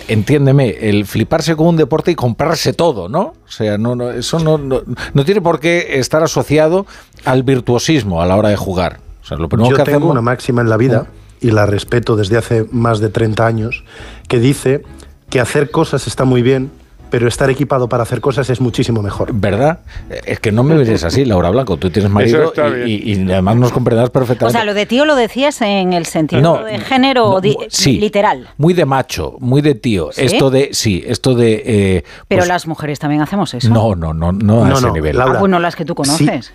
Entiéndeme, el fliparse con un deporte y comprarse todo, ¿no? O sea, no, no, eso no, no, no tiene por qué estar asociado al virtuosismo a la hora de jugar. O sea, lo primero Yo que tengo hacemos. una máxima en la vida, y la respeto desde hace más de 30 años, que dice que hacer cosas está muy bien, pero estar equipado para hacer cosas es muchísimo mejor. ¿Verdad? Es que no me mires así, Laura Blanco. Tú tienes marido y, y- y además nos comprenderás O perfectamente. sea, lo de tío lo decías en el sentido No, de género no, di- sí. literal. Muy de macho, muy de tío. ¿Sí? Esto de, sí, esto de... eh, Pero Pues las mujeres también hacemos eso. no, no, no, no a No, ese no, nivel. Laura. Ah, bueno, las que tú conoces.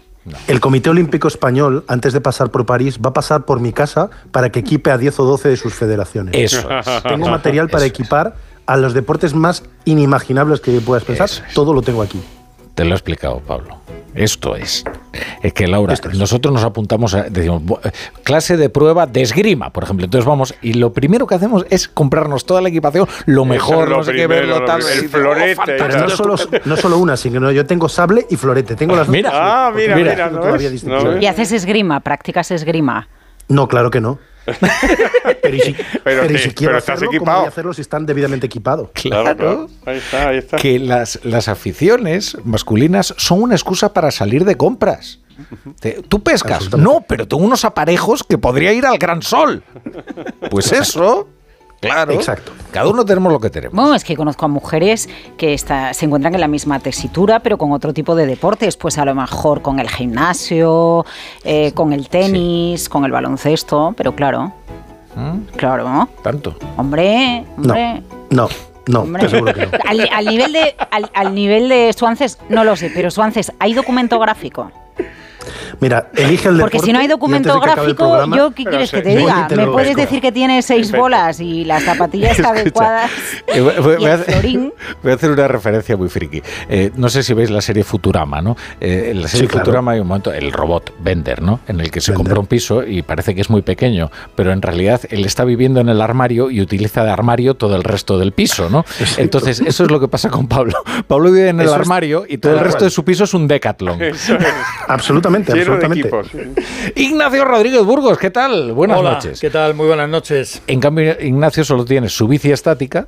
El Comité Olímpico Español, antes de pasar por París, va a pasar por mi casa para que equipe a 10 o 12 de sus federaciones. Eso es. Tengo material para equipar a los deportes más inimaginables que puedas pensar. Todo lo tengo aquí. Te lo he explicado, Pablo. Esto es. Es que, Laura, nosotros nos apuntamos a. Decimos, "Bu- eh, clase de prueba de esgrima, por ejemplo. Entonces vamos, y lo primero que hacemos es comprarnos toda la equipación, lo mejor, lo no sé qué, primero, verlo lo tal. El "Oh, florete Pero no solo, no solo una, sino que yo tengo sable y florete. Tengo las dos Mira. Ah, mira, no mira, tengo ¿no ves? Y haces esgrima, practicas esgrima. No, claro que no. Pero y si, pero y si quiero pero estás hacerlo, ¿cómo equipado. voy a hacerlo si están debidamente equipados? Claro. Ahí está, ahí está. que las, las aficiones masculinas son una excusa para salir de compras. ¿Tú pescas? No, pero tengo unos aparejos que podría ir al gran sol. Pues eso, claro. Exacto. Cada uno tenemos lo que tenemos. Bueno, es que conozco a mujeres que está- se encuentran en la misma tesitura, pero con otro tipo de deportes, pues a lo mejor con el gimnasio, eh, con el tenis, con el baloncesto, pero claro, claro, ¿Mm? Tanto. hombre, hombre. No, no, te aseguro que no. Al, al nivel de al, al nivel de Suances no lo sé, pero Suances hay documento gráfico. Mira, elige el Porque si no hay documento gráfico, programa- yo qué quieres que te diga? te ¿Me puedes decir que tienes seis bolas y las zapatillas adecuadas? Voy, voy- y voy a el hacer, florín. voy a hacer una referencia muy friki. Eh, no sé si veis la serie Futurama, ¿no? Eh, en la serie Sí, claro. Futurama hay un momento, el robot Bender, ¿no? En el que se compra un piso y parece que es muy pequeño, pero en realidad él está viviendo en el armario y utiliza de armario todo el resto del piso, ¿no? Entonces, eso es lo que pasa con Pablo. Pablo vive en el Eso armario y todo el resto cual. de su piso es un decathlon. Absolutamente, absolutamente. Ignacio Rodríguez Burgos, ¿qué tal? Buenas Hola, noches. ¿qué tal? Muy buenas noches. En cambio, Ignacio solo tiene su bici estática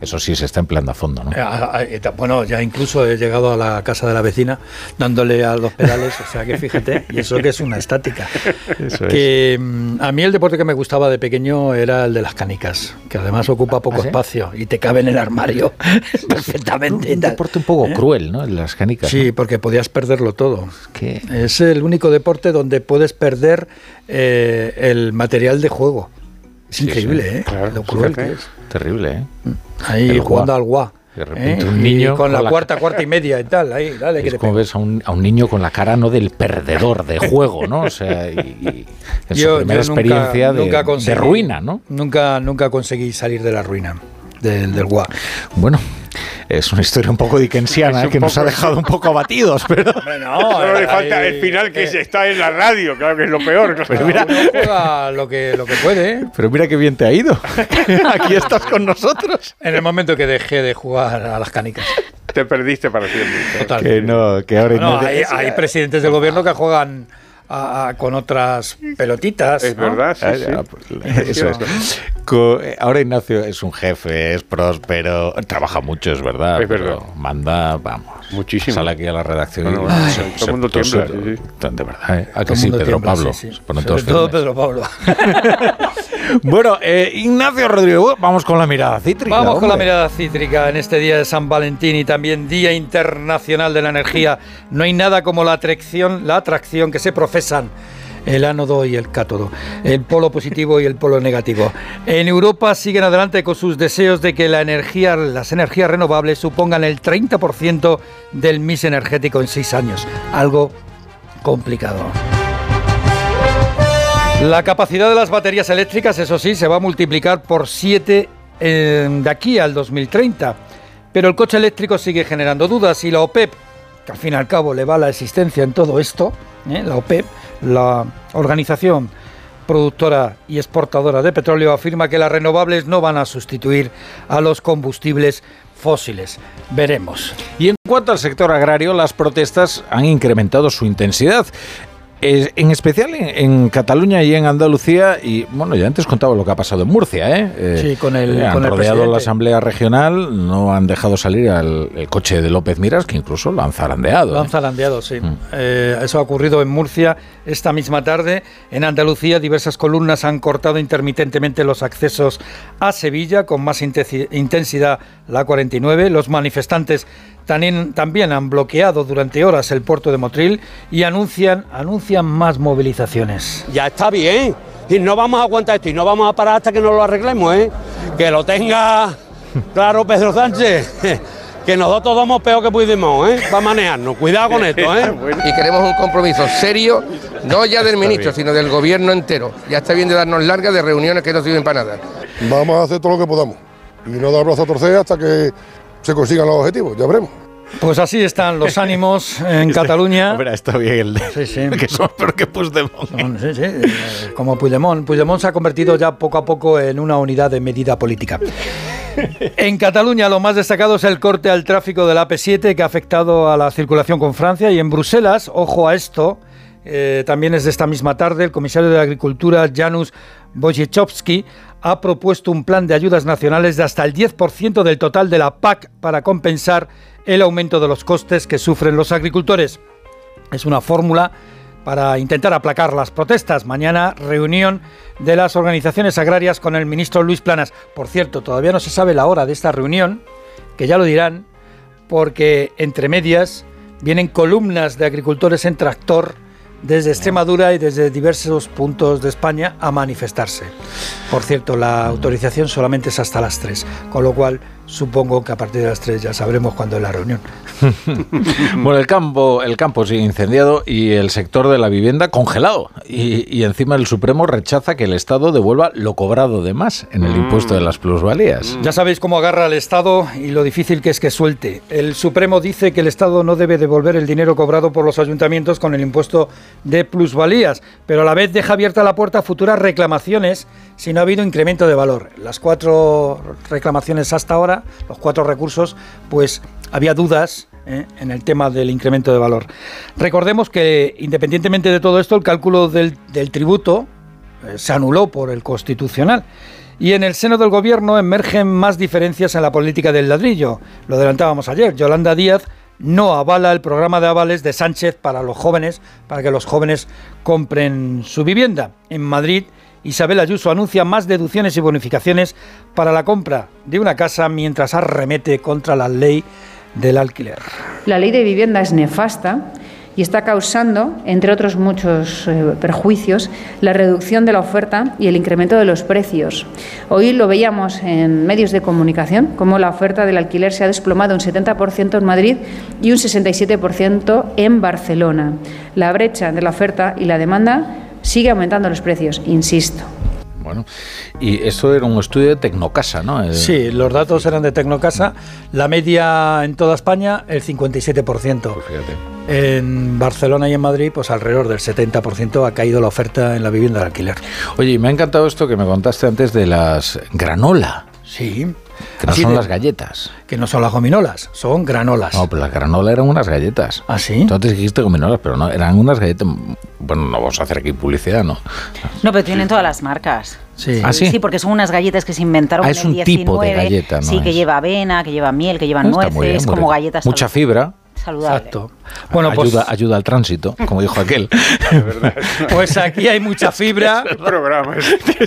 Eso sí se está empleando a fondo, ¿no? Eh, a- a- eh, Bueno, ya incluso he llegado a la casa de la vecina dándole a los pedales, o sea que fíjate, y eso que es una estática. Eso que mm, a mí el deporte que me gustaba de pequeño era el de las canicas, que además ocupa poco ¿Ah, sí? espacio y te cabe en el armario perfectamente. Un deporte un poco cruel, ¿no? En las canicas. Sí, ¿no? porque podías perderlo todo. ¿Qué? Es el único deporte donde puedes perder eh, el material de juego. Es Sí, increíble, sí. ¿eh? Claro, Lo cruel que es. Terrible, ¿eh? Ahí El jugando al guá. De repente ¿eh? un Y niño con la con la- cuarta, cuarta y media y tal. Ahí, dale, que Es te como ves a un, a un niño con la cara no del perdedor de juego, ¿no? O sea, y, y en su primera nunca- experiencia de, nunca de conseguí- ruina, ¿no? Nunca, nunca conseguí salir de la ruina del, del guá. Bueno, es una historia un poco dickensiana ¿eh? un que nos ha poco- dejado un poco abatidos, pero... Solo le falta el final que se está en la radio, claro que es lo peor. claro. Pero mira, juega lo que, lo que puede, ¿eh? pero mira qué bien te ha ido. Aquí estás con nosotros. En el momento que dejé de jugar a las canicas. Te perdiste para siempre. Total. Que no, que ahora No, hay, hay presidentes del gobierno que juegan a- a- con otras pelotitas. Es ¿no? verdad, sí, Ah, sí. ya, pues, Eso es. Co- Ahora Ignacio es un jefe, es próspero, trabaja mucho, es verdad. Es verdad. pero Manda, vamos. Muchísimo. Sale aquí a la redacción Bueno, y bueno, se- todo el se- mundo todo tiembla, se- sí, sí. De verdad, ¿eh? ¿A que Todo el sí, Pedro tiembla, Pablo? sí, sí. Se ponen Sobre todos todo firmes. Pedro Pablo. Bueno, eh, Ignacio Rodrigo, vamos con la mirada cítrica. Vamos con la mirada cítrica en este día de San Valentín y también Día Internacional de la Energía. No hay nada como la atracción, la atracción que se profesan el ánodo y el cátodo, el polo positivo y el polo negativo. En Europa siguen adelante con sus deseos de que la energía, las energías renovables supongan el 30% del mix energético en seis años. Algo complicado. La capacidad de las baterías eléctricas, eso sí, se va a multiplicar por 7 de aquí al 2030. Pero el coche eléctrico sigue generando dudas y la OPEP, que al fin y al cabo le va la existencia en todo esto, ¿eh? la OPEP, la Organización Productora y Exportadora de Petróleo, afirma que las renovables no van a sustituir a los combustibles fósiles. Veremos. Y en cuanto al sector agrario, las protestas han incrementado su intensidad. En especial en, en Cataluña y en Andalucía, y bueno, ya antes contaba lo que ha pasado en Murcia, ¿eh? Eh, Sí, con el- eh, han con el rodeado presidente. la Asamblea Regional, no han dejado salir al el coche de López Miras, que incluso lo han zarandeado. Lo ¿eh? han zarandeado, sí. Eh, eso ha ocurrido en Murcia esta misma tarde. En Andalucía, diversas columnas han cortado intermitentemente los accesos a Sevilla, con más intensidad la 49. Los manifestantes también, también han bloqueado durante horas el puerto de Motril y anuncian, anuncian más movilizaciones. Ya está bien. Y no vamos a aguantar esto y no vamos a parar hasta que nos lo arreglemos, ¿eh? Que lo tenga claro Pedro Sánchez. Que nosotros somos peor que pudimos, ¿eh? Para manejarnos. Cuidado con esto, ¿eh? Y queremos un compromiso serio, no ya del ministro, sino del gobierno entero. Ya está bien de darnos largas de reuniones que no sirven para nada. Vamos a hacer todo lo que podamos y no dar brazo a torcer hasta que se consigan los objetivos, ya veremos. Pues así están los ánimos en Cataluña. Hombre, está bien el de- Sí, sí. que son peor que Puigdemont. Son- sí, sí, eh, como Puigdemont. Puigdemont se ha convertido ya poco a poco en una unidad de medida política. En Cataluña lo más destacado es el corte al tráfico del AP7 que ha afectado a la circulación con Francia y en Bruselas, ojo a esto, eh, también es de esta misma tarde, el comisario de Agricultura Janusz Wojciechowski ha propuesto un plan de ayudas nacionales de hasta el 10% del total de la PAC para compensar el aumento de los costes que sufren los agricultores. Es una fórmula para intentar aplacar las protestas. Mañana reunión de las organizaciones agrarias con el ministro Luis Planas. Por cierto, todavía no se sabe la hora de esta reunión, que ya lo dirán, porque entre medias vienen columnas de agricultores en tractor desde Extremadura y desde diversos puntos de España a manifestarse. Por cierto, la autorización solamente es hasta las 3, con lo cual supongo que a partir de las 3 ya sabremos cuándo es la reunión. Bueno, el campo, el campo sigue incendiado y el sector de la vivienda congelado. Y, y encima el Supremo rechaza que el Estado devuelva lo cobrado de más en el impuesto de las plusvalías. Ya sabéis cómo agarra el Estado y lo difícil que es que suelte. El Supremo dice que el Estado no debe devolver el dinero cobrado por los ayuntamientos con el impuesto de plusvalías, pero a la vez deja abierta la puerta a futuras reclamaciones si no ha habido incremento de valor. Las cuatro reclamaciones hasta ahora, los cuatro recursos, pues había dudas ¿eh? en el tema del incremento de valor. Recordemos que independientemente de todo esto, el cálculo del, tributo eh, se anuló por el Constitucional. Y en el seno del gobierno emergen más diferencias en la política del ladrillo. Lo adelantábamos ayer. Yolanda Díaz no avala el programa de avales de Sánchez para los jóvenes, para que los jóvenes compren su vivienda. En Madrid, Isabel Ayuso anuncia más deducciones y bonificaciones para la compra de una casa mientras arremete contra la ley del alquiler. La ley de vivienda es nefasta y está causando, entre otros muchos eh, perjuicios, la reducción de la oferta y el incremento de los precios. Hoy lo veíamos en medios de comunicación, cómo la oferta del alquiler se ha desplomado un 70% en Madrid y un 67% en Barcelona. La brecha de la oferta y la demanda sigue aumentando los precios, insisto. Bueno, y esto era un estudio de Tecnocasa, ¿no? El- Sí, los datos eran de Tecnocasa. La media en toda España, el 57%. Pues En Barcelona y en Madrid, pues alrededor del 70% ha caído la oferta en la vivienda de alquiler. Oye, y me ha encantado esto que me contaste antes de las granola. Sí. Que no Así son de- las galletas. Que no son las gominolas, son granolas. No, pero las granola eran unas galletas. ¿Ah, sí? Antes dijiste gominolas, pero no, eran unas galletas. Bueno, no vamos a hacer aquí publicidad, ¿no? No, pero tienen todas las marcas. Sí. ¿Ah, sí? Sí, porque son unas galletas que se inventaron Ah, en es el un tipo de 19. galleta, ¿no? Sí, que Es- lleva avena, que lleva miel, que lleva Está muy nueces, bien, como galletas Mucha fibra. Exacto. Bueno, pues- ayuda, ayuda al tránsito, como dijo aquel. Pues aquí hay mucha fibra, programa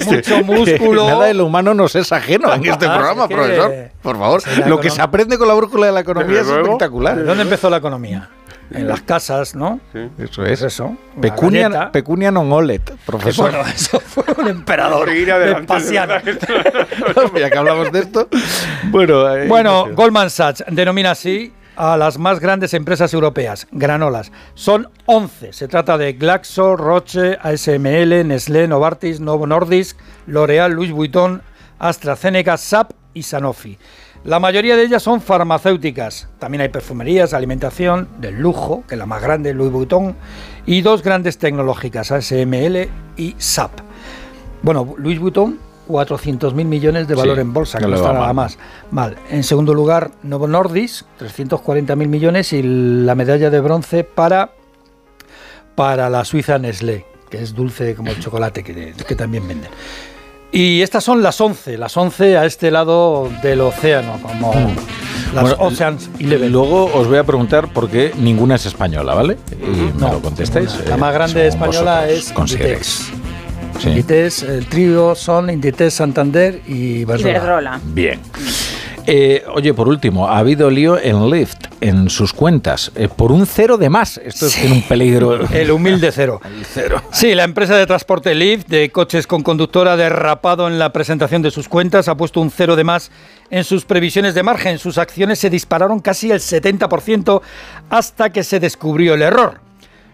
mucho músculo. Nada de lo humano nos es ajeno en este Ah, programa, es que- profesor. Por favor, Sí, lo que se aprende con la brújula de la economía Desde es luego. espectacular. ¿De dónde empezó la economía? En las casas, ¿no? Eso es. eso. una Pecunia, pecunia non olet, profesor. Bueno, eso fue un emperador vespasiano. ya que hablamos de esto. Bueno, eh, Bueno, Goldman Sachs denomina así a las más grandes empresas europeas, granolas. Son 11. Se trata de Glaxo, Roche, ASML, Nestlé, Novartis, Novo Nordisk, L'Oreal, Louis Vuitton, AstraZeneca, SAP y Sanofi. La mayoría de ellas son farmacéuticas. También hay perfumerías, alimentación, del lujo, que es la más grande, Louis Vuitton, y dos grandes tecnológicas, ASML y SAP. Bueno, Louis Vuitton, 400.000 millones de valor Sí, en bolsa, que no está nada mal. más. Mal. En segundo lugar, Novo Nordisk, 340.000 millones y la medalla de bronce para, para la Suiza Nestlé, que es dulce como el chocolate que, que también venden. Y estas son las 11, las 11 a este lado del océano, como las Bueno, Oceans y luego os voy a preguntar por qué ninguna es española, ¿ale? Y me lo contestáis. La eh, más grande española es consideréis. Inditex. Sí. Inditex, el trío son Inditex Santander y Iberdrola. Iberdrola. Bien. Eh, oye, por último, ha habido lío en Lyft, en sus cuentas, eh, por un cero de más. Esto es tiene un peligro. El humilde cero. cero. Sí, la empresa de transporte Lyft de coches con conductora derrapado en la presentación de sus cuentas ha puesto un cero de más en sus previsiones de margen. Sus acciones se dispararon casi el 70% hasta que se descubrió el error.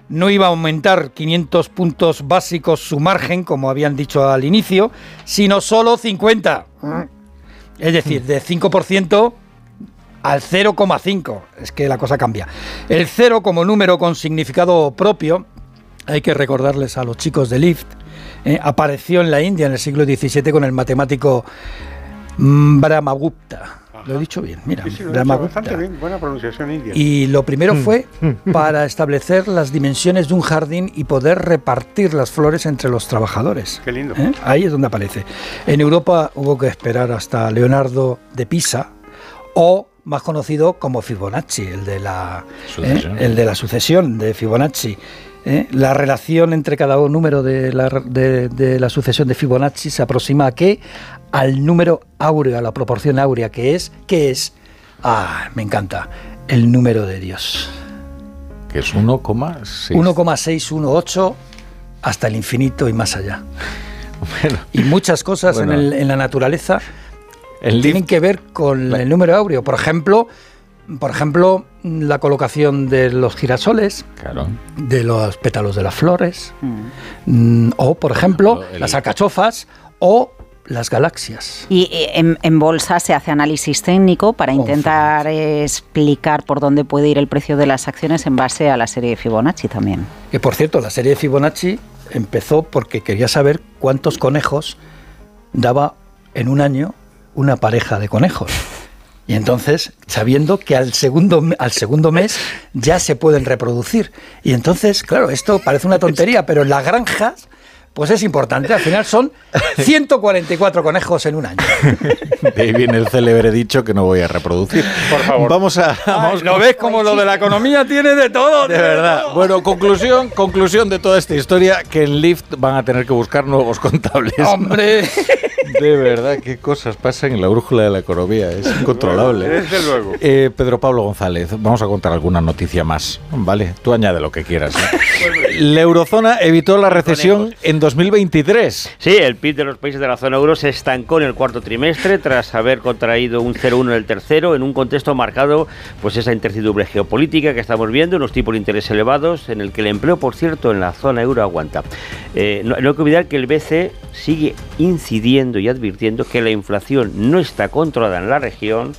No iba a aumentar 500 puntos básicos su margen, como habían dicho al inicio, sino solo 50. Es decir, de 5% al 0,5. Es que la cosa cambia. El 0 como número con significado propio, hay que recordarles a los chicos de Lift, eh, apareció en la India en el siglo XVII con el matemático mm, Brahmagupta. Lo he dicho bien, mira, Sí, sí, lo he dicho Brahmagupta. bastante bien, buena pronunciación india. Y lo primero Mm. fue para establecer las dimensiones de un jardín y poder repartir las flores entre los trabajadores. Qué lindo. ¿Eh? Ahí es donde aparece. En Europa hubo que esperar hasta Leonardo de Pisa o más conocido como Fibonacci, el de la. ¿eh? el de la sucesión de Fibonacci. ¿Eh? La relación entre cada número de la, de- de la sucesión de Fibonacci se aproxima a qué? Al número áureo, a la proporción áurea, que es, ¿qué es? Ah, me encanta, el número de Dios. Que es 1,6. 1,618 hasta el infinito y más allá. Bueno, Y muchas cosas Bueno. en, el- en la naturaleza El tienen que ver con el número áureo. Por ejemplo, por ejemplo, la colocación de los girasoles, claro. de los pétalos de las flores, mm, o por ejemplo, el- las alcachofas o las galaxias. Y eh, en, en bolsa se hace análisis técnico para intentar explicar por dónde puede ir el precio de las acciones en base a la serie de Fibonacci también. Que por cierto, la serie de Fibonacci empezó porque quería saber cuántos conejos daba en un año una pareja de conejos. Y entonces, sabiendo que al segundo, al segundo mes ya se pueden reproducir. Y entonces, claro, esto parece una tontería, pero en las granjas pues es importante. Al final son 144 conejos en un año. De ahí viene el célebre dicho que no voy a reproducir. Por favor. Vamos a. Vamos ¿Lo ves como lo de la economía tiene de todo? De verdad. Bueno, conclusión, conclusión de toda esta historia, que en Lyft van a tener que buscar nuevos contables. ¡Hombre! De verdad, qué cosas pasan en la brújula de la economía. Es incontrolable. Desde luego. Eh, Pedro Pablo González, vamos a contar alguna noticia más. Vale, tú añade lo que quieras. ¿eh? La eurozona evitó la recesión en 2023. Sí, el PIB de los países de la zona euro se estancó en el cuarto trimestre tras haber contraído un 0,1 en el tercero en un contexto marcado pues esa incertidumbre geopolítica que estamos viendo, unos tipos de interés elevados en el que el empleo, por cierto, en la zona euro aguanta. Eh, no, no hay que olvidar que el BCE sigue incidiendo y advirtiendo que la inflación no está controlada en la región,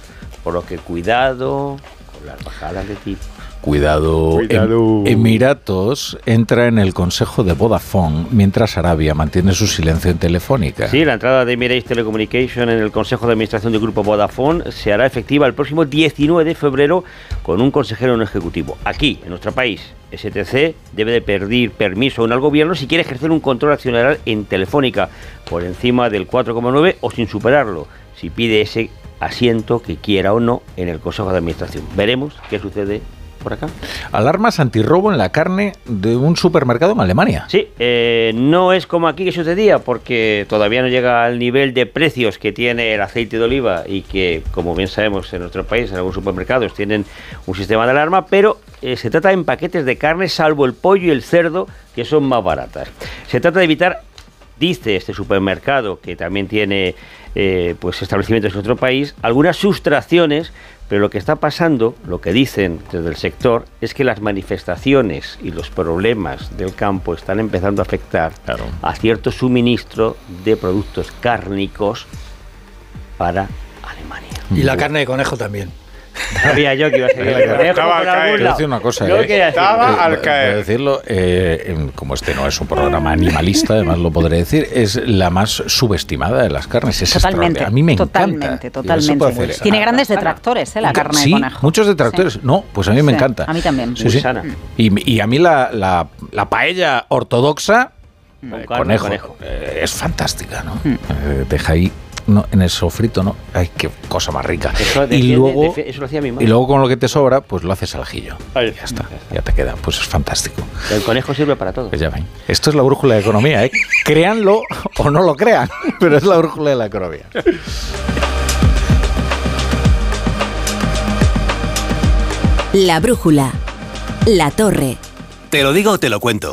por lo que cuidado con las bajadas de tipo. Cuidado. Cuidado. Em- Emiratos entra en el consejo de Vodafone mientras Arabia mantiene su silencio en Telefónica. Sí, la entrada de Emirates Telecommunication en el Consejo de Administración del Grupo Vodafone se hará efectiva el próximo 19 de febrero con un consejero no ejecutivo. Aquí, en nuestro país, STC debe de pedir permiso aún al gobierno si quiere ejercer un control accionarial en Telefónica por encima del 4,9 o sin superarlo, si pide ese asiento que quiera o no en el Consejo de Administración. Veremos qué sucede por acá. Alarmas antirrobo en la carne de un supermercado en Alemania. Sí, eh, no es como aquí que sucedía, porque todavía no llega al nivel de precios que tiene el aceite de oliva y que, como bien sabemos, en nuestro país, en algunos supermercados tienen un sistema de alarma, pero eh, se trata en paquetes de carne, salvo el pollo y el cerdo, que son más baratas. Se trata de evitar, dice este supermercado, que también tiene eh, pues establecimientos en otro país, algunas sustracciones pero lo que está pasando, lo que dicen desde el sector, es que las manifestaciones y los problemas del campo están empezando a afectar a cierto suministro de productos cárnicos para Alemania. Y la carne de conejo también. Sabía yo que iba a ser el conejo Estaba al caer. Decir una cosa, eh. decir- Estaba Eh, al a caer. decirlo, eh, en- como este no es un programa animalista, además lo podré decir, es la más subestimada de las carnes. Es Totalmente. A mí me totalmente, encanta. Totalmente. hacer. Tiene grandes detractores, ¿eh? La carne sí, de conejo. muchos detractores. No, pues a mí me Sí, encanta. a mí también. Sí, Muy sí. sana. Y, y a mí la, la, la paella ortodoxa, Con eh, carne de conejo, conejo. eh, es fantástica, ¿no? Eh, deja ahí no, en el sofrito, ¿no? Ay, qué cosa más rica. Eso y defiende- luego, eso lo hacía mi madre. y luego con lo que te sobra, pues lo haces al ajillo. Ahí Ya está, ya te queda. Pues es fantástico. El conejo sirve para todo. Pues ya ven. Esto es la brújula de economía, ¿eh? Créanlo o no lo crean, pero es la brújula de la economía. La brújula. La torre. Te lo digo o te lo cuento.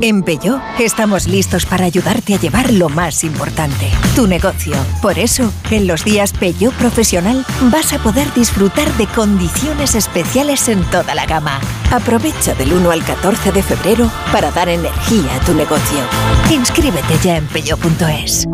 En Peugeot estamos listos para ayudarte a llevar lo más importante, tu negocio. Por eso, en los días Peugeot Profesional vas a poder disfrutar de condiciones especiales en toda la gama. Aprovecha del 1 al 14 de febrero para dar energía a tu negocio. Inscríbete ya en peugeot.es.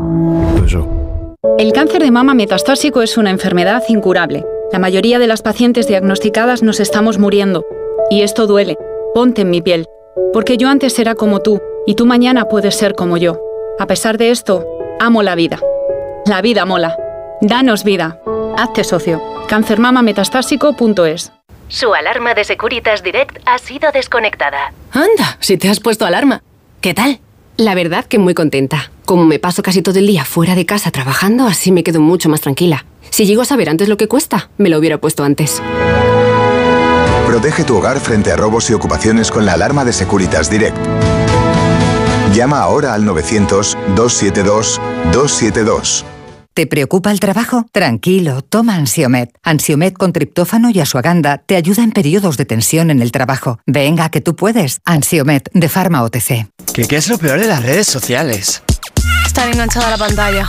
El cáncer de mama metastásico es una enfermedad incurable. La mayoría de las pacientes diagnosticadas nos estamos muriendo. Y esto duele. Ponte en mi piel. Porque yo antes era como tú, y tú mañana puedes ser como yo. A pesar de esto, amo la vida. La vida mola. Danos vida. Hazte socio. Cancermamametastásico.es Su alarma de Securitas Direct ha sido desconectada. Anda, si te has puesto alarma. ¿Qué tal? La verdad que muy contenta. Como me paso casi todo el día fuera de casa trabajando, así me quedo mucho más tranquila. Si llego a saber antes lo que cuesta, me lo hubiera puesto antes. Protege tu hogar frente a robos y ocupaciones con la alarma de Securitas Direct. Llama ahora al 900-272-272. ¿Te preocupa el trabajo? Tranquilo, toma Ansiomet. Ansiomet con triptófano y asuaganda te ayuda en periodos de tensión en el trabajo. Venga, que tú puedes. Ansiomet de Pharma OTC. ¿Qué, qué es lo peor de las redes sociales? Estar enganchada a la pantalla.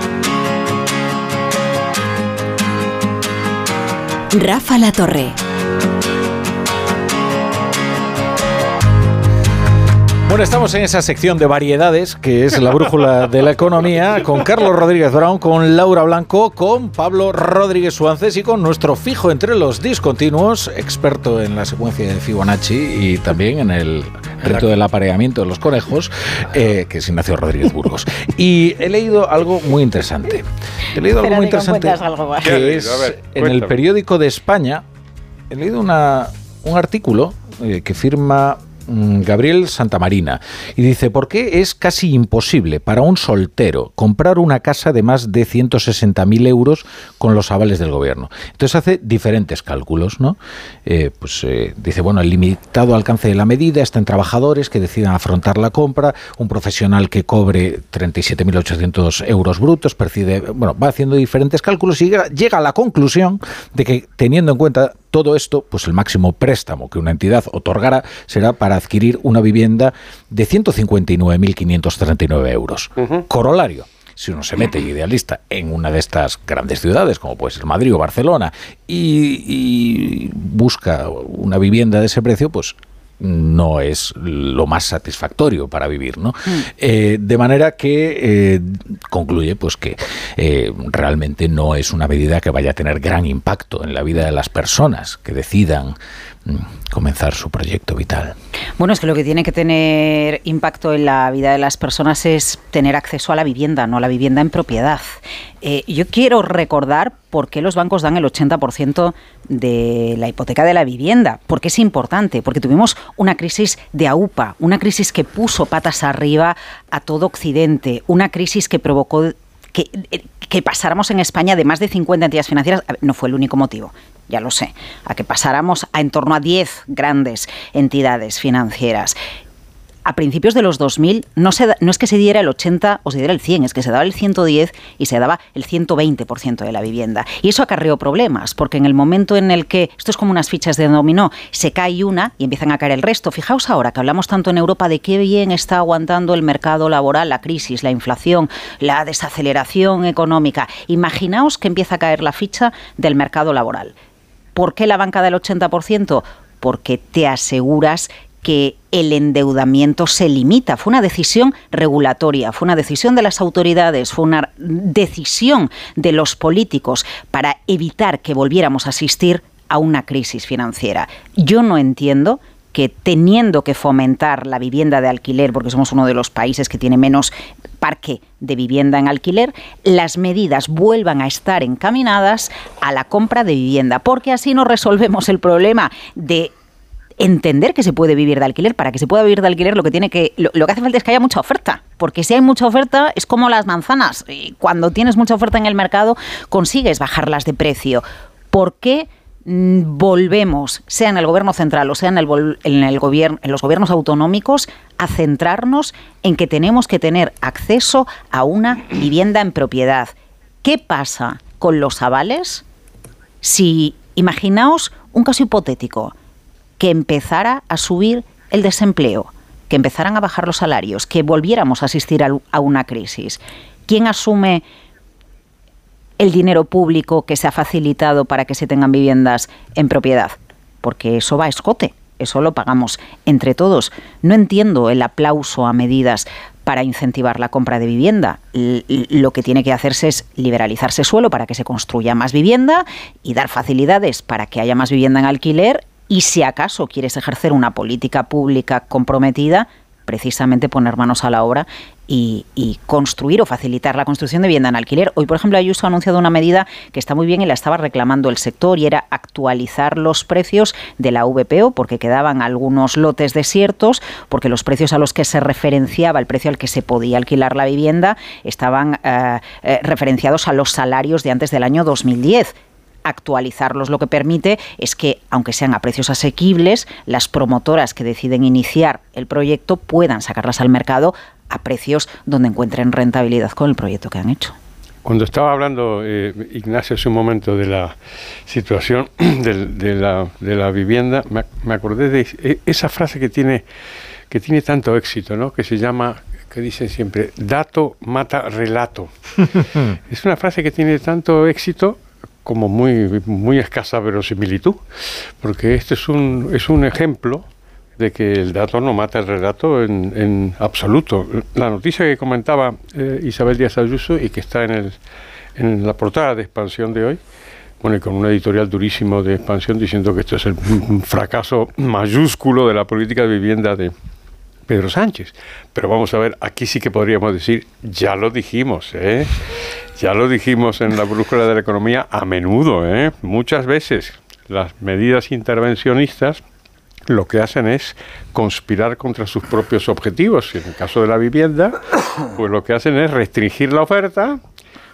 Rafa La Torre. Bueno, estamos en esa sección de variedades que es la brújula de la economía con Carlos Rodríguez Brown, con Laura Blanco, con Pablo Rodríguez Suances y con nuestro fijo entre los discontinuos, experto en la secuencia de Fibonacci y también en el reto del apareamiento de los conejos, eh, que es Ignacio Rodríguez Burgos. Y he leído algo muy interesante. He leído algo muy interesante que es en el periódico de España. He leído una, un artículo eh, que firma Gabriel Santamarina y dice, ¿por qué es casi imposible para un soltero comprar una casa de más de 160.000 euros con los avales del gobierno? Entonces hace diferentes cálculos, ¿no? Eh, pues eh, dice, bueno, el limitado alcance de la medida está en trabajadores que decidan afrontar la compra, un profesional que cobre 37.800 euros brutos, percibe, bueno, va haciendo diferentes cálculos y llega a la conclusión de que teniendo en cuenta todo esto, pues el máximo préstamo que una entidad otorgará será para adquirir una vivienda de 159.539 euros. Corolario. Si uno se mete idealista en una de estas grandes ciudades, como puede ser Madrid o Barcelona, y, y busca una vivienda de ese precio, pues no es lo más satisfactorio para vivir, ¿no? Eh, de manera que eh, concluye pues que eh, realmente no es una medida que vaya a tener gran impacto en la vida de las personas que decidan mm, comenzar su proyecto vital. Bueno, es que lo que tiene que tener impacto en la vida de las personas es tener acceso a la vivienda, no a la vivienda en propiedad. Eh, yo quiero recordar por qué los bancos dan el 80% de la hipoteca de la vivienda. Porque es importante, porque tuvimos una crisis de AUPA, una crisis que puso patas arriba a todo Occidente, una crisis que provocó que, que pasáramos en España de más de 50 entidades financieras. No fue el único motivo, ya lo sé, a que pasáramos a en torno a 10 grandes entidades financieras a principios de los 2000 no, es que se diera el 80 o se diera el 100, es que se daba el 110 y se daba el 120% de la vivienda. Y eso acarreó problemas, porque en el momento en el que, esto es como unas fichas de dominó, se cae una y empiezan a caer el resto. Fijaos ahora que hablamos tanto en Europa de qué bien está aguantando el mercado laboral, la crisis, la inflación, la desaceleración económica. Imaginaos que empieza a caer la ficha del mercado laboral. ¿Por qué la banca del 80%? Porque te aseguras que el endeudamiento se limita. Fue una decisión regulatoria, fue una decisión de las autoridades, fue una decisión de los políticos para evitar que volviéramos a asistir a una crisis financiera. Yo no entiendo que teniendo que fomentar la vivienda de alquiler, porque somos uno de los países que tiene menos parque de vivienda en alquiler, las medidas vuelvan a estar encaminadas a la compra de vivienda, porque así no resolvemos el problema de entender que se puede vivir de alquiler. Para que se pueda vivir de alquiler, lo que tiene que lo, que hace falta es que haya mucha oferta, porque si hay mucha oferta es como las manzanas. Cuando tienes mucha oferta en el mercado, consigues bajarlas de precio. ¿Por qué mm, volvemos, sea en el gobierno central o sea en el, en el gobierno, en los gobiernos autonómicos, a centrarnos en que tenemos que tener acceso a una vivienda en propiedad? ¿Qué pasa con los avales? Si imaginaos un caso hipotético, que empezara a subir el desempleo, que empezaran a bajar los salarios, que volviéramos a asistir a, una crisis. ¿Quién asume el dinero público que se ha facilitado para que se tengan viviendas en propiedad? Porque eso va a escote, eso lo pagamos entre todos. No entiendo el aplauso a medidas para incentivar la compra de vivienda. Lo que tiene que hacerse es liberalizarse suelo para que se construya más vivienda y dar facilidades para que haya más vivienda en alquiler y si acaso quieres ejercer una política pública comprometida, precisamente poner manos a la obra y, construir o facilitar la construcción de vivienda en alquiler. Hoy, por ejemplo, Ayuso ha anunciado una medida que está muy bien y la estaba reclamando el sector y era actualizar los precios de la VPO porque quedaban algunos lotes desiertos, porque los precios a los que se referenciaba, el precio al que se podía alquilar la vivienda, estaban eh, eh, referenciados a los salarios de antes del año 2010 actualizarlos lo que permite es que, aunque sean a precios asequibles, las promotoras que deciden iniciar el proyecto puedan sacarlas al mercado a precios donde encuentren rentabilidad con el proyecto que han hecho. Cuando estaba hablando eh, Ignacio hace un momento de la situación de, la, vivienda, me, acordé de e, esa frase que tiene, que tiene tanto éxito, ¿no? que se llama que dicen siempre, dato mata relato. es una frase que tiene tanto éxito como muy, muy escasa verosimilitud, porque este es un, es un ejemplo de que el dato no mata el relato en, en absoluto. La noticia que comentaba eh, Isabel Díaz Ayuso y que está en, el, en la portada de expansión de hoy, bueno, y con un editorial durísimo de expansión diciendo que esto es el fracaso mayúsculo de la política de vivienda de, Pedro Sánchez. Pero vamos a ver, aquí sí que podríamos decir, ya lo dijimos, ¿eh? Ya lo dijimos en la brújula de la economía a menudo, ¿eh? muchas veces. Las medidas intervencionistas lo que hacen es conspirar contra sus propios objetivos. En el caso de la vivienda, pues lo que hacen es restringir la oferta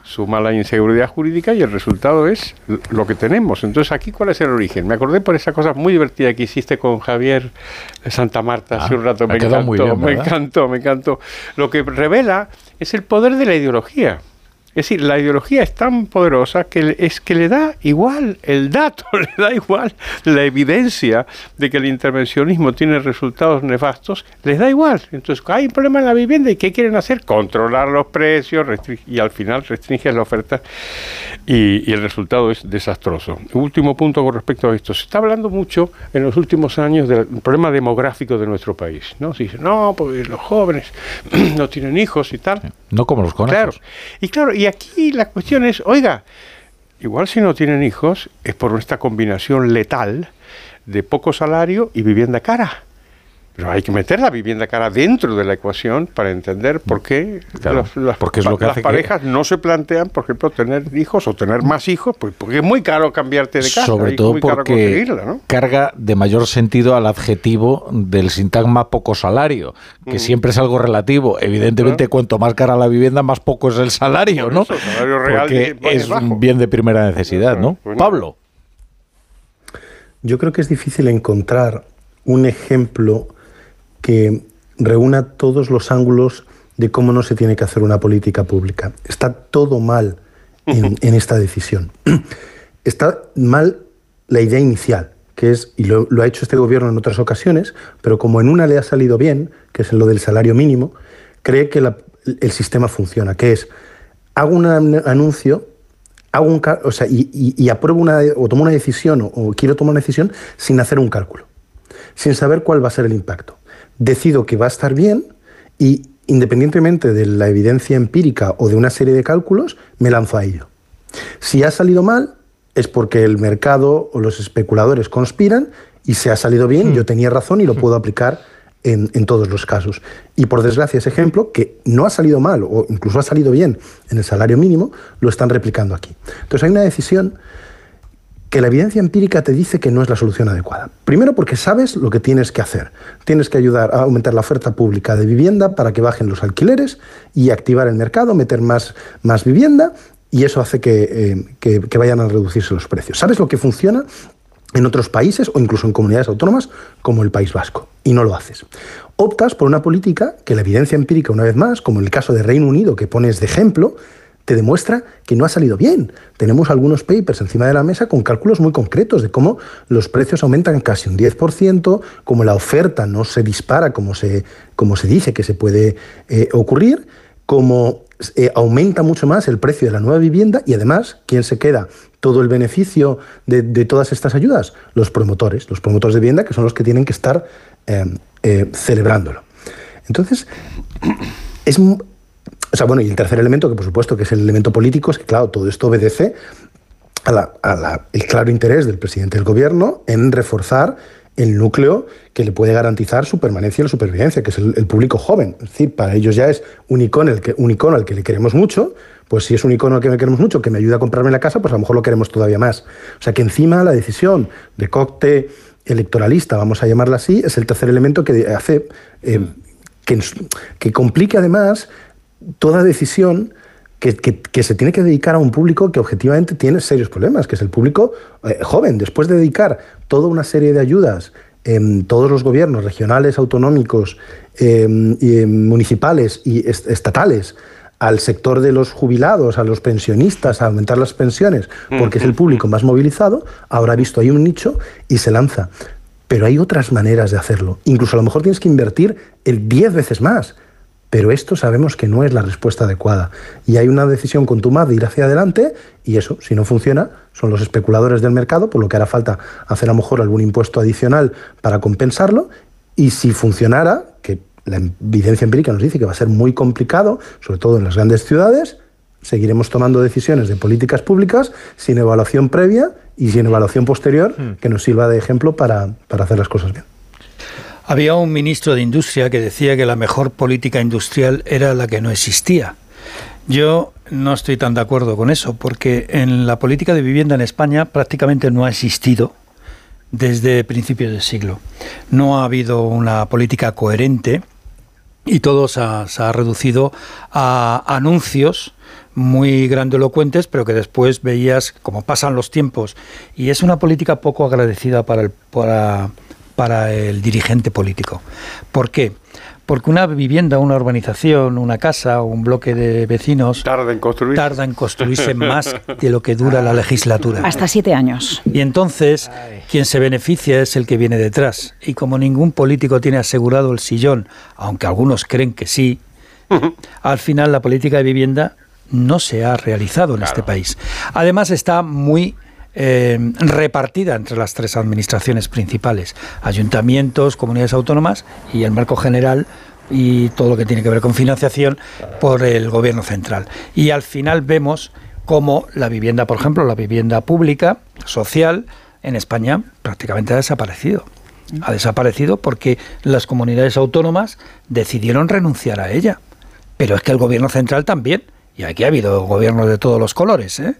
suma la inseguridad jurídica y el resultado es lo que tenemos. Entonces, aquí, ¿cuál es el origen? Me acordé por esa cosa muy divertida que hiciste con Javier de Santa Marta hace ah, un rato. Me encantó, me encantó, me encantó. Lo que revela es el poder de la ideología. Es decir, la ideología es tan poderosa que es que le da igual el dato, le da igual la evidencia de que el intervencionismo tiene resultados nefastos, les da igual. Entonces, hay un problema en la vivienda y ¿qué quieren hacer? Controlar los precios y al final restringen la oferta y, el resultado es desastroso. Último punto con respecto a esto. Se está hablando mucho en los últimos años del problema demográfico de nuestro país. ¿no? Se dice, no, porque los jóvenes no tienen hijos y tal. No como los conejos. Claro. Y claro, y aquí la cuestión es, oiga, igual si no tienen hijos es por esta combinación letal de poco salario y vivienda cara. Pero hay que meter la vivienda cara dentro de la ecuación para entender por qué las, porque es lo que las parejas no se plantean, por ejemplo, tener hijos o tener más hijos, pues porque es muy caro cambiarte de casa. Sobre todo porque carga de mayor sentido al adjetivo del sintagma poco salario, que mm. siempre es algo relativo. Evidentemente, cuanto más cara la vivienda, más poco es el salario, ¿no? porque es un bien de primera necesidad, ¿no? Pablo. Yo creo que es difícil encontrar un ejemplo que reúna todos los ángulos de cómo no se tiene que hacer una política pública. Está todo mal en, esta decisión. Está mal la idea inicial, que es, y lo, ha hecho este gobierno en otras ocasiones, pero como en una le ha salido bien, que es lo del salario mínimo, cree que el sistema funciona, que es, hago un anuncio, hago un, o sea, y, apruebo una, o tomo una decisión, o quiero tomar una decisión sin hacer un cálculo, sin saber cuál va a ser el impacto decido que va a estar bien y independientemente de la evidencia empírica o de una serie de cálculos, me lanzo a ello. Si ha salido mal, es porque el mercado o los especuladores conspiran y se ha salido bien, hmm. yo tenía razón y lo hmm. puedo aplicar en, en, todos los casos. Y por desgracia, ese ejemplo, que no ha salido mal o incluso ha salido bien en el salario mínimo, lo están replicando aquí. Entonces hay una decisión que la evidencia empírica te dice que no es la solución adecuada. Primero porque sabes lo que tienes que hacer. Tienes que ayudar a aumentar la oferta pública de vivienda para que bajen los alquileres y activar el mercado, meter más, más vivienda y eso hace que, eh, que vayan a reducirse los precios. ¿Sabes lo que funciona? en otros países o incluso en comunidades autónomas como el País Vasco, y no lo haces. Optas por una política que la evidencia empírica, una vez más, como en el caso de Reino Unido que pones de ejemplo, te demuestra que no ha salido bien. Tenemos algunos papers encima de la mesa con cálculos muy concretos de cómo los precios aumentan casi un 10%, cómo la oferta no se dispara como se, como se dice que se puede eh, ocurrir, cómo eh, aumenta mucho más el precio de la nueva vivienda y además, ¿quién se queda todo el beneficio de, todas estas ayudas? Los promotores, los promotores de vivienda que son los que tienen que estar eh, eh, celebrándolo. Entonces, es... O sea, bueno, y el tercer elemento, que por supuesto que es el elemento político, es que, claro, todo esto obedece al claro interés del presidente del gobierno en reforzar el núcleo que le puede garantizar su permanencia y la supervivencia, que es el, público joven. Es decir, para ellos ya es un icono, el que, un icono al que le queremos mucho, pues si es un icono al que le queremos mucho, que me ayuda a comprarme la casa, pues a lo mejor lo queremos todavía más. O sea que encima la decisión de cóctel electoralista, vamos a llamarla así, es el tercer elemento que hace eh, que, que complique además toda decisión que, se tiene que dedicar a un público que objetivamente tiene serios problemas, que es el público eh, joven. Después de dedicar toda una serie de ayudas en todos los gobiernos regionales, autonómicos, em, y, municipales y estatales al sector de los jubilados, a los pensionistas, a aumentar las pensiones, porque es el público más movilizado, habrá visto ahí un nicho y se lanza. Pero hay otras maneras de hacerlo. Incluso a lo mejor tienes que invertir el 10 veces más pero esto sabemos que no es la respuesta adecuada. Y hay una decisión contumaz de ir hacia adelante y eso, si no funciona, son los especuladores del mercado, por lo que hará falta hacer a lo mejor algún impuesto adicional para compensarlo. Y si funcionara, que la evidencia empírica nos dice que va a ser muy complicado, sobre todo en las grandes ciudades, seguiremos tomando decisiones de políticas públicas sin evaluación previa y sin evaluación posterior hmm. que nos sirva de ejemplo para, para hacer las cosas bien. Había un ministro de Industria que decía que la mejor política industrial era la que no existía. Yo no estoy tan de acuerdo con eso, porque en la política de vivienda en España prácticamente no ha existido desde principios del siglo. No ha habido una política coherente y todo se ha, reducido a anuncios muy grandilocuentes, pero que después veías cómo pasan los tiempos. Y es una política poco agradecida para el, para, para el dirigente político. ¿Por qué? Porque una vivienda, una urbanización, una casa, un bloque de vecinos tarda en, tarda en construirse más de lo que dura la legislatura. Hasta siete años. Y entonces quien se beneficia es el que viene detrás. Y como ningún político tiene asegurado el sillón, aunque algunos creen que sí, al final la política de vivienda no se ha realizado en este país. Además está muy eh, repartida entre las tres administraciones principales, ayuntamientos, comunidades autónomas y el marco general y todo lo que tiene que ver con financiación por el gobierno central. Y al final vemos cómo la vivienda, por ejemplo, la vivienda pública, social, en España prácticamente ha desaparecido. Ha desaparecido porque las comunidades autónomas decidieron renunciar a ella. Pero es que el gobierno central también. Y aquí ha habido gobiernos de todos los colores. ¿eh?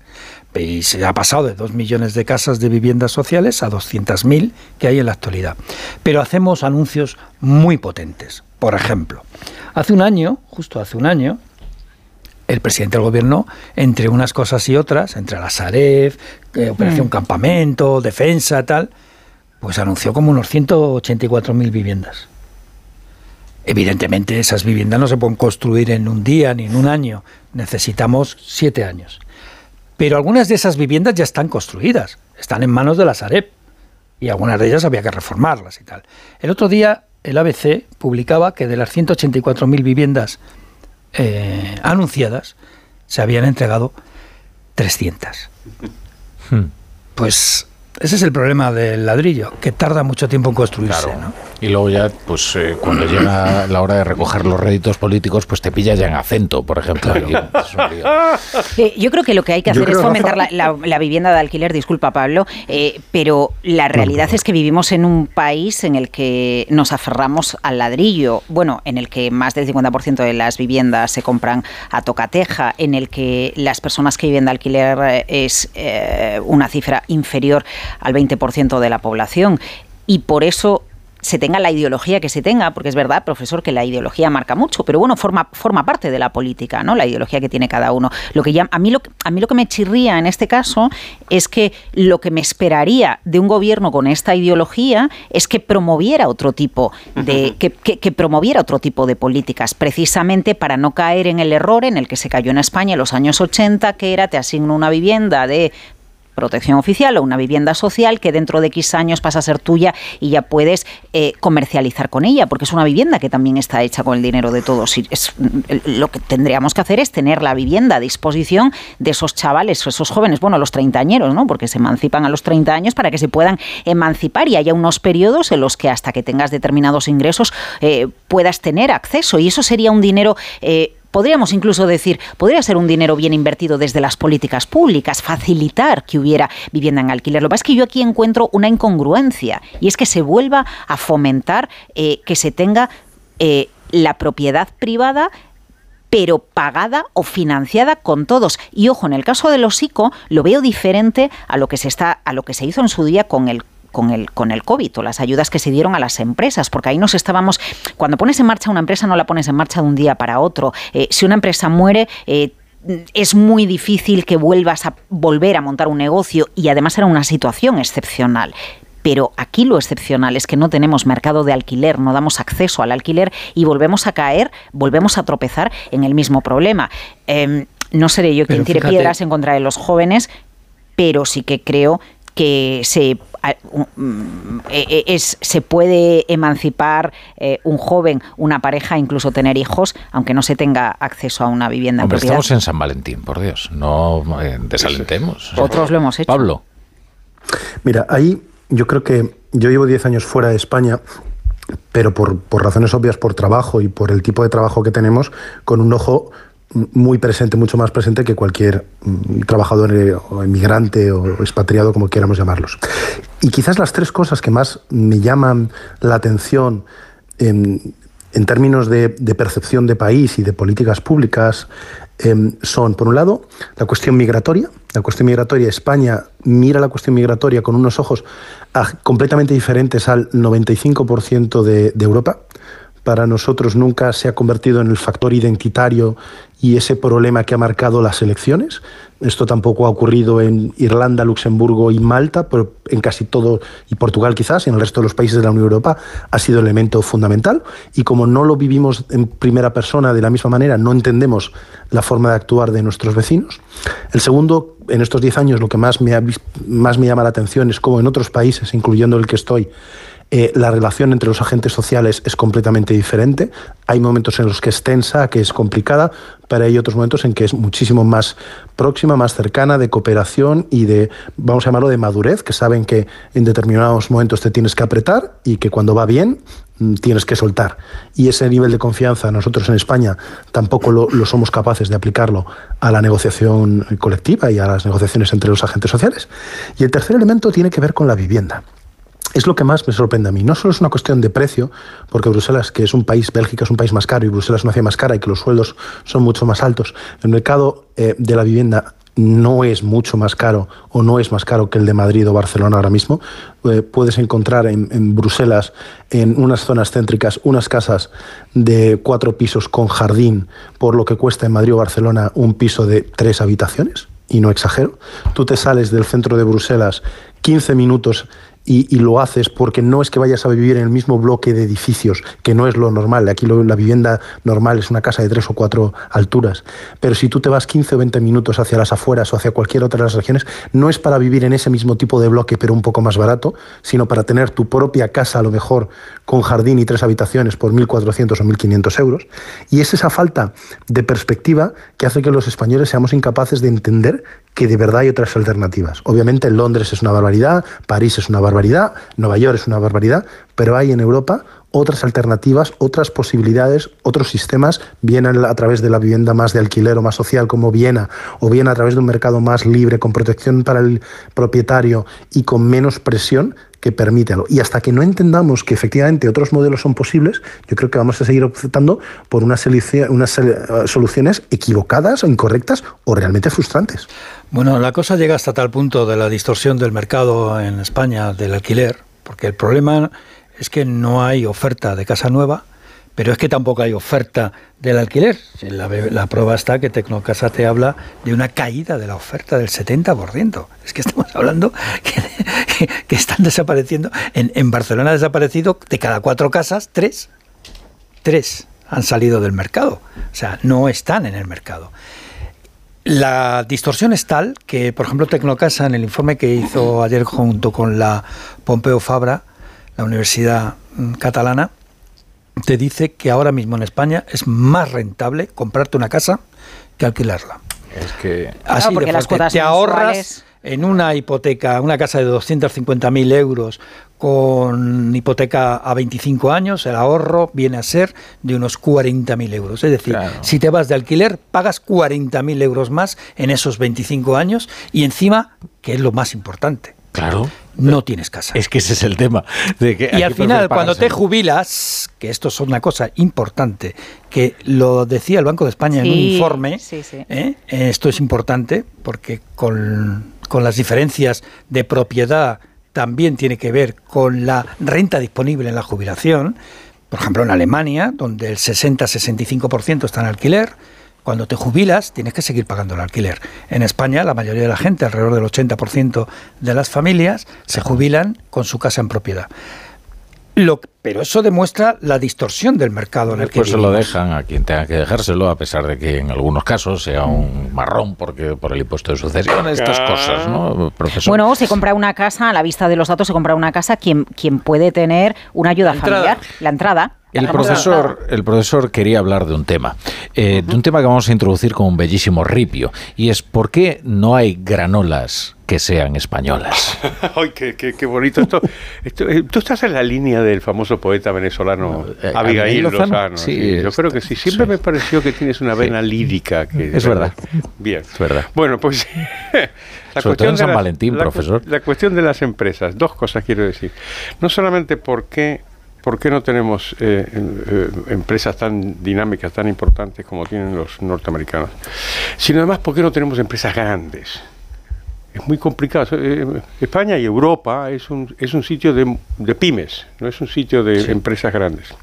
Y se ha pasado de 2 millones de casas de viviendas sociales a 200.000 que hay en la actualidad. Pero hacemos anuncios muy potentes. Por ejemplo, hace un año, justo hace un año, el presidente del gobierno, entre unas cosas y otras, entre la Saref, eh, Operación mm. Campamento, Defensa, tal, pues anunció como unos 184.000 viviendas. Evidentemente esas viviendas no se pueden construir en un día ni en un año, necesitamos siete años. Pero algunas de esas viviendas ya están construidas, están en manos de la Sareb y algunas de ellas había que reformarlas y tal. El otro día el ABC publicaba que de las 184.000 viviendas eh, anunciadas se habían entregado 300. Hmm. Pues ese es el problema del ladrillo, que tarda mucho tiempo en construirse. Y luego ya, pues eh, cuando llega la hora de recoger los réditos políticos, pues te pilla ya en acento, por ejemplo. Eh, yo creo que lo que hay que hacer es fomentar la, vivienda de alquiler, disculpa Pablo, eh, pero la realidad es que vivimos en un país en el que nos aferramos al ladrillo, bueno, en el que más del 50% de las viviendas se compran a tocateja, en el que las personas que viven de alquiler es una cifra inferior al 20% de la población. Y por eso se tenga la ideología que se tenga, porque es verdad, profesor, que la ideología marca mucho, pero bueno, forma, forma parte de la política, ¿no? La ideología que tiene cada uno. Lo que ya, a, mí lo, a mí lo que me chirría en este caso es que lo que me esperaría de un gobierno con esta ideología es que promoviera otro tipo de, que, que, promoviera otro tipo de políticas, precisamente para no caer en el error en el que se cayó en España en los años 80, que era te asigno una vivienda de protección oficial o una vivienda social que dentro de X años pasa a ser tuya y ya puedes eh, comercializar con ella, porque es una vivienda que también está hecha con el dinero de todos. Y es, lo que tendríamos que hacer es tener la vivienda a disposición de esos chavales, esos jóvenes, bueno, los treintañeros, ¿no? Porque se emancipan a los 30 años para que se puedan emancipar y haya unos periodos en los que hasta que tengas determinados ingresos eh, puedas tener acceso. Y eso sería un dinero eh, podríamos incluso decir, podría ser un dinero bien invertido desde las políticas públicas, facilitar que hubiera vivienda en alquiler. Lo que pasa es que yo aquí encuentro una incongruencia y es que se vuelva a fomentar eh, que se tenga la propiedad privada pero pagada o financiada con todos. Y ojo, en el caso de los ICO lo veo diferente a lo que se está a lo que se hizo en su día con el con el, con el COVID o las ayudas que se dieron a las empresas, porque ahí nos estábamos, cuando pones en marcha una empresa no la pones en marcha de un día para otro. Eh, si una empresa muere, eh, es muy difícil que vuelvas a volver a montar un negocio y además era una situación excepcional. Pero aquí lo excepcional es que no tenemos mercado de alquiler, no damos acceso al alquiler y volvemos a caer, volvemos a tropezar en el mismo problema. Em, no seré yo quien tire piedras en contra de los jóvenes, pero sí que creo que se, mm, e, e, es, se puede emancipar eh, un joven, una pareja, incluso tener hijos, aunque no se tenga acceso a una vivienda. Hombre, estamos en San Valentín, por Dios, no eh, desalentemos. Otros lo hemos hecho. Pablo. Mira, ahí yo creo que yo llevo 10 años fuera de España, pero por, razones obvias, por trabajo y por el tipo de trabajo que tenemos, con un ojo muy presente, mucho más presente que cualquier mm, trabajador eh, o emigrante o expatriado, como quieramos llamarlos. Y quizás las tres cosas que más me llaman la atención en, términos de, percepción de país y de políticas públicas em, son, por un lado, la cuestión migratoria, la cuestión migratoria, España mira la cuestión migratoria con unos ojos ah, completamente diferentes al 95% de, de Europa para nosotros nunca se ha convertido en el factor identitario y ese problema que ha marcado las elecciones. Esto tampoco ha ocurrido en Irlanda, Luxemburgo y Malta, pero en casi todo, y Portugal quizás, y en el resto de los países de la Unión Europea, ha sido elemento fundamental. Y como no lo vivimos en primera persona de la misma manera, no entendemos la forma de actuar de nuestros vecinos. El segundo, en estos diez años, lo que más me, más me llama la atención es cómo en otros países, incluyendo el que estoy, eh, la relación entre los agentes sociales es completamente diferente. Hay momentos en los que es tensa, que es complicada, pero hay otros momentos en que es muchísimo más próxima, más cercana, de cooperación y de, vamos a llamarlo, de madurez, que saben que en determinados momentos te tienes que apretar y que cuando va bien mm, tienes que soltar. Y ese nivel de confianza nosotros en España tampoco lo, lo, somos capaces de aplicarlo a la negociación colectiva y a las negociaciones entre los agentes sociales. Y el tercer elemento tiene que ver con la vivienda es lo que más me sorprende a mí. No solo es una cuestión de precio, porque Bruselas, que es un país, Bélgica es un país más caro y Bruselas es una ciudad más cara y que los sueldos son mucho más altos. El mercado eh, de la vivienda no es mucho más caro o no es más caro que el de Madrid o Barcelona ahora mismo. Eh, puedes encontrar en, en, Bruselas, en unas zonas céntricas, unas casas de cuatro pisos con jardín, por lo que cuesta en Madrid o Barcelona un piso de tres habitaciones. Y no exagero. Tú te sales del centro de Bruselas 15 minutos y, lo haces porque no es que vayas a vivir en el mismo bloque de edificios, que no es lo normal. Aquí la vivienda normal es una casa de tres o cuatro alturas. Pero si tú te vas 15 o 20 minutos hacia las afueras o hacia cualquier otra de las regiones, no es para vivir en ese mismo tipo de bloque, pero un poco más barato, sino para tener tu propia casa, a lo mejor con jardín y tres habitaciones por 1.400 o 1.500 euros. Y es esa falta de perspectiva que hace que los españoles seamos incapaces de entender que de verdad hay otras alternativas. Obviamente Londres es una barbaridad, París es una barbaridad, Nueva York es una barbaridad, pero hay en Europa otras alternativas, otras posibilidades, otros sistemas, bien a través de la vivienda más de alquiler o más social como Viena, o bien a través de un mercado más libre, con protección para el propietario y con menos presión, que permítelo. Y hasta que no entendamos que efectivamente otros modelos son posibles, yo creo que vamos a seguir optando por unas, unas eh, soluciones equivocadas o incorrectas o realmente frustrantes. Bueno, la cosa llega hasta tal punto de la distorsión del mercado en España del alquiler, porque el problema es que no hay oferta de casa nueva, pero es que tampoco hay oferta del alquiler. La, prueba está que Tecnocasa te habla de una caída de la oferta del 70%. Es que estamos hablando que, están desapareciendo. En, en, Barcelona ha desaparecido de cada cuatro casas, tres. Tres han salido del mercado. O sea, no están en el mercado. La distorsión es tal que, por ejemplo, Tecnocasa, en el informe que hizo ayer junto con la Pompeu Fabra, la Universidad mm, Catalana, te dice que ahora mismo en España es más rentable comprarte una casa que alquilarla. Es que Así porque de las fuerte. cuotas te ahorras en una hipoteca, una casa de 250.000 euros con hipoteca a 25 años, el ahorro viene a ser de unos 40.000 euros. Es decir, Claro. si te vas de alquiler, pagas 40.000 euros más en esos 25 años y encima, que es lo más importante, Claro. no tienes casa. Es que ese es el tema. De que Y al final, cuando te jubilas, que esto es una cosa importante, que lo decía el Banco de España en un informe, sí, sí. ¿eh? esto es importante porque con, con las diferencias de propiedad también tiene que ver con la renta disponible en la jubilación. Por ejemplo, en Alemania, donde el 60-65% está en alquiler, cuando te jubilas tienes que seguir pagando el alquiler. En España, la mayoría de la gente, alrededor del 80% de las familias, se jubilan con su casa en propiedad. Lo, pero eso demuestra la distorsión del mercado en el que Pues se lo dejan a quien tenga que dejárselo, a pesar de que en algunos casos sea un marrón porque por el impuesto de sucesión, estas cosas, ¿no, profesor? Bueno, se compra una casa, a la vista de los datos, se compra una casa quien, quien puede tener una ayuda entrada. familiar, la entrada. El La profesor, el profesor quería hablar de un tema, eh, de un tema que vamos a introducir con un bellísimo ripio, y es ¿por qué no hay granolas que sean españolas? Ay, qué, qué- qué bonito esto. esto, eh, Tú estás en la línea del famoso poeta venezolano eh, Abigail Lozano. Lozano, sí, sí, yo creo que sí. Siempre me pareció que tienes una vena lírica. Que, Es verdad. Bien. Es verdad. Bueno, pues. la Sobre todo en de San las- Valentín, la profesor. La cuestión de las empresas. Dos cosas quiero decir. No solamente por qué, por qué no tenemos eh, eh, empresas tan dinámicas, tan importantes como tienen los norteamericanos, sino además por qué no tenemos empresas grandes. Es muy complicado. Eh, España y Europa es un, es un sitio de, de pymes, no es un sitio de empresas grandes.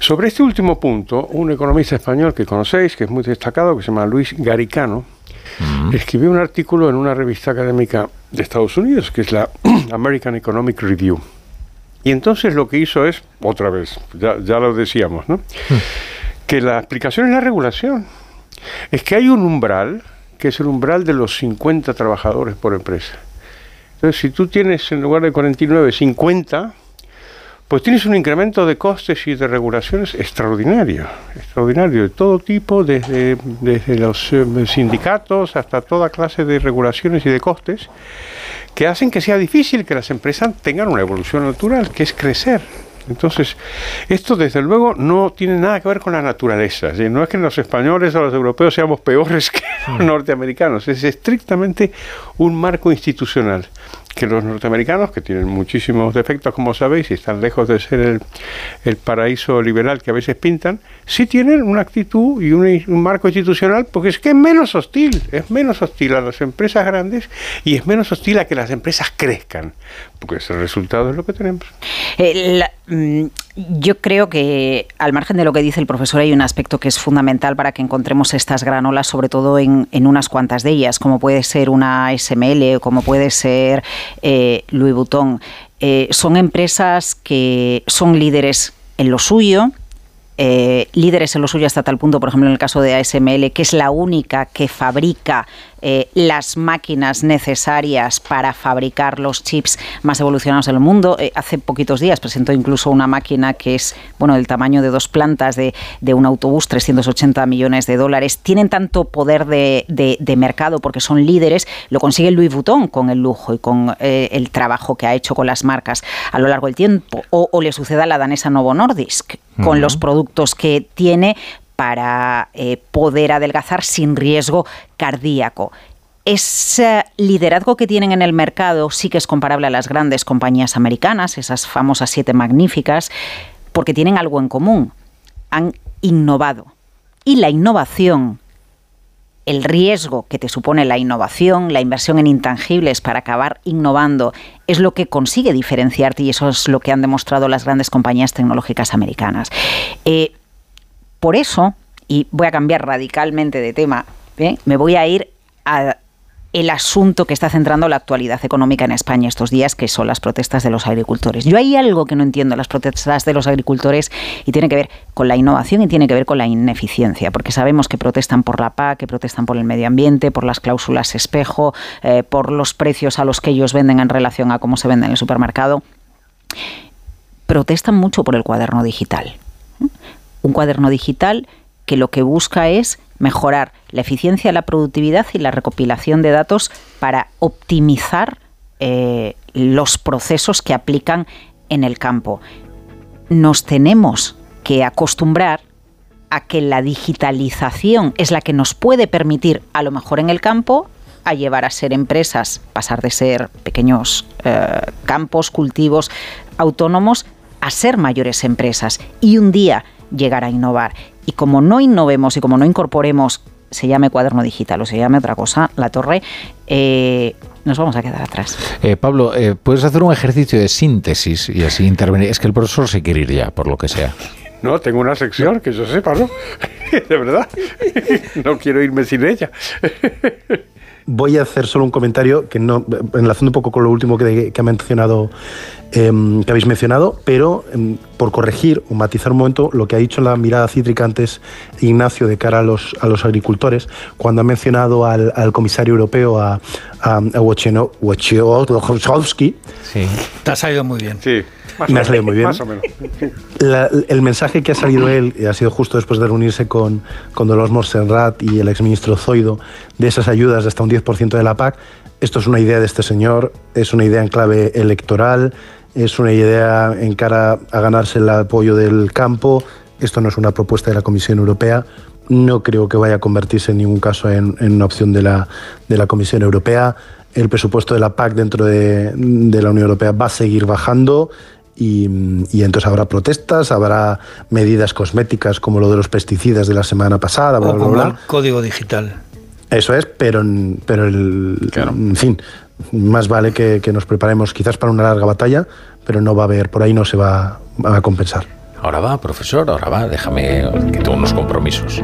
Sobre este último punto, un economista español que conocéis, que es muy destacado, que se llama Luis Garicano, escribió un artículo en una revista académica de Estados Unidos, que es la American Economic Review. Y entonces lo que hizo es, otra vez, ya, ya lo decíamos, ¿no? que la explicación es la regulación. Es que hay un umbral, que es el umbral de los 50 trabajadores por empresa. Entonces, si tú tienes en lugar de 49, 50, pues tienes un incremento de costes y de regulaciones extraordinario, extraordinario, de todo tipo, desde, desde los eh, sindicatos hasta toda clase de regulaciones y de costes, que hacen que sea difícil que las empresas tengan una evolución natural, que es crecer. Entonces, esto desde luego no tiene nada que ver con la naturaleza. No es que los españoles o los europeos seamos peores que los norteamericanos, es estrictamente un marco institucional que los norteamericanos, que tienen muchísimos defectos, como sabéis, y están lejos de ser el, el paraíso liberal que a veces pintan, sí tienen una actitud y un, un marco institucional, porque es que es menos hostil, es menos hostil a las empresas grandes y es menos hostil a que las empresas crezcan, porque ese resultado es lo que tenemos. Eh, mm, yo creo que, al margen de lo que dice el profesor, hay un aspecto que es fundamental para que encontremos estas granolas, sobre todo en, unas cuantas de ellas, como puede ser una SML o como puede ser eh, Louis Vuitton. Eh, son empresas que son líderes en lo suyo, líderes en lo suyo hasta tal punto, por ejemplo, en el caso de ASML, que es la única que fabrica eh, las máquinas necesarias para fabricar los chips más evolucionados del mundo. Eh, hace poquitos días presentó incluso una máquina que es bueno del tamaño de dos plantas de, de un autobús, 380 millones de dólares. Tienen tanto poder de, de- de mercado porque son líderes, lo consigue Louis Vuitton con el lujo y con eh, el trabajo que ha hecho con las marcas a lo largo del tiempo. O, o le sucede a la danesa Novo Nordisk con los productos que tiene para eh, poder adelgazar sin riesgo cardíaco. Ese liderazgo que tienen en el mercado sí que es comparable a las grandes compañías americanas, esas famosas siete magníficas, porque tienen algo en común. Han innovado. Y la innovación, el riesgo que te supone la innovación, la inversión en intangibles para acabar innovando, es lo que consigue diferenciarte y eso es lo que han demostrado las grandes compañías tecnológicas americanas. Eh, por eso, y voy a cambiar radicalmente de tema, ¿eh? me voy a ir a el asunto que está centrando la actualidad económica en España estos días, que son las protestas de los agricultores. Yo hay algo que no entiendo las protestas de los agricultores y tiene que ver con la innovación y tiene que ver con la ineficiencia, porque sabemos que protestan por la PAC, que protestan por el medio ambiente, por las cláusulas espejo, eh, por los precios a los que ellos venden en relación a cómo se venden en el supermercado. Protestan mucho por el cuaderno digital. Un cuaderno digital que lo que busca es mejorar la eficiencia, la productividad y la recopilación de datos para optimizar eh, los procesos que aplican en el campo. Nos tenemos que acostumbrar a que la digitalización es la que nos puede permitir, a lo mejor en el campo, a llevar a ser empresas, pasar de ser pequeños eh, campos, cultivos autónomos, a ser mayores empresas y un día llegar a innovar. Y como no innovemos y como no incorporemos, se llame cuaderno digital o se llame otra cosa, la torre, eh, nos vamos a quedar atrás. Eh, Pablo, eh, ¿puedes hacer un ejercicio de síntesis y así intervenir? Es que el profesor se quiere ir ya, por lo que sea. No, tengo una sección que yo sepa, ¿no? De verdad. No quiero irme sin ella. Voy a hacer solo un comentario que no, enlazando un poco con lo último que, que ha mencionado Em, que habéis mencionado, pero em, por corregir o matizar un momento lo que ha dicho la mirada cítrica antes Ignacio de cara a los, a los agricultores, cuando ha mencionado al, comisario europeo, a, a, Wojciechowski. Sí, te ha salido muy bien. Sí. Me ha salido muy bien. el mensaje que ha salido él ha sido justo después de reunirse con, con Dolores Monserrat y el exministro Zoido de esas ayudas de hasta un 10% de la PAC. Esto es una idea de este señor, es una idea en clave electoral, es una idea en cara a ganarse el apoyo del campo. Esto no es una propuesta de la Comisión Europea. No creo que vaya a convertirse en ningún caso en, una opción de la, de la Comisión Europea. El presupuesto de la PAC dentro de, la Unión Europea va a seguir bajando y, entonces habrá protestas, habrá medidas cosméticas como lo de los pesticidas de la semana pasada, bla, bla, el código digital. Eso es, pero, pero el, en fin, más vale que, nos preparemos quizás para una larga batalla, pero no va a haber, por ahí no se va, a compensar. Ahora va, profesor, ahora va, déjame que tengo unos compromisos.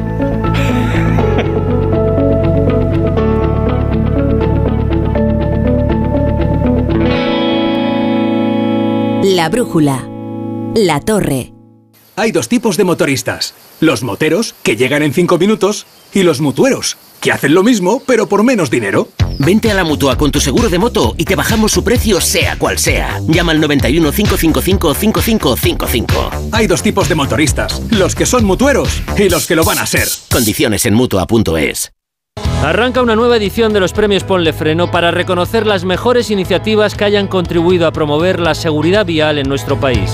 La brújula. La torre. Hay dos tipos de motoristas. Los moteros, que llegan en cinco minutos, y los mutueros, que hacen lo mismo, pero por menos dinero. Vente a la mutua con tu seguro de moto y te bajamos su precio, sea cual sea. Llama al 91 555 5555. Hay dos tipos de motoristas: los que son mutueros y los que lo van a ser. Condiciones en mutua.es. Arranca una nueva edición de los premios Ponle Freno para reconocer las mejores iniciativas que hayan contribuido a promover la seguridad vial en nuestro país.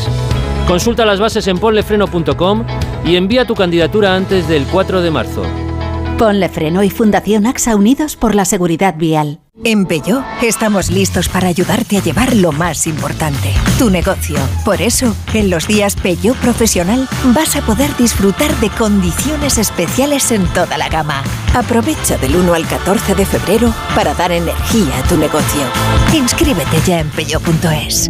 Consulta las bases en ponlefreno.com y envía tu candidatura antes del 4 de marzo. Ponle Freno y Fundación AXA Unidos por la Seguridad Vial. En Peugeot estamos listos para ayudarte a llevar lo más importante, tu negocio. Por eso, en los días Peugeot Profesional vas a poder disfrutar de condiciones especiales en toda la gama. Aprovecha del 1 al 14 de febrero para dar energía a tu negocio. Inscríbete ya en peugeot.es.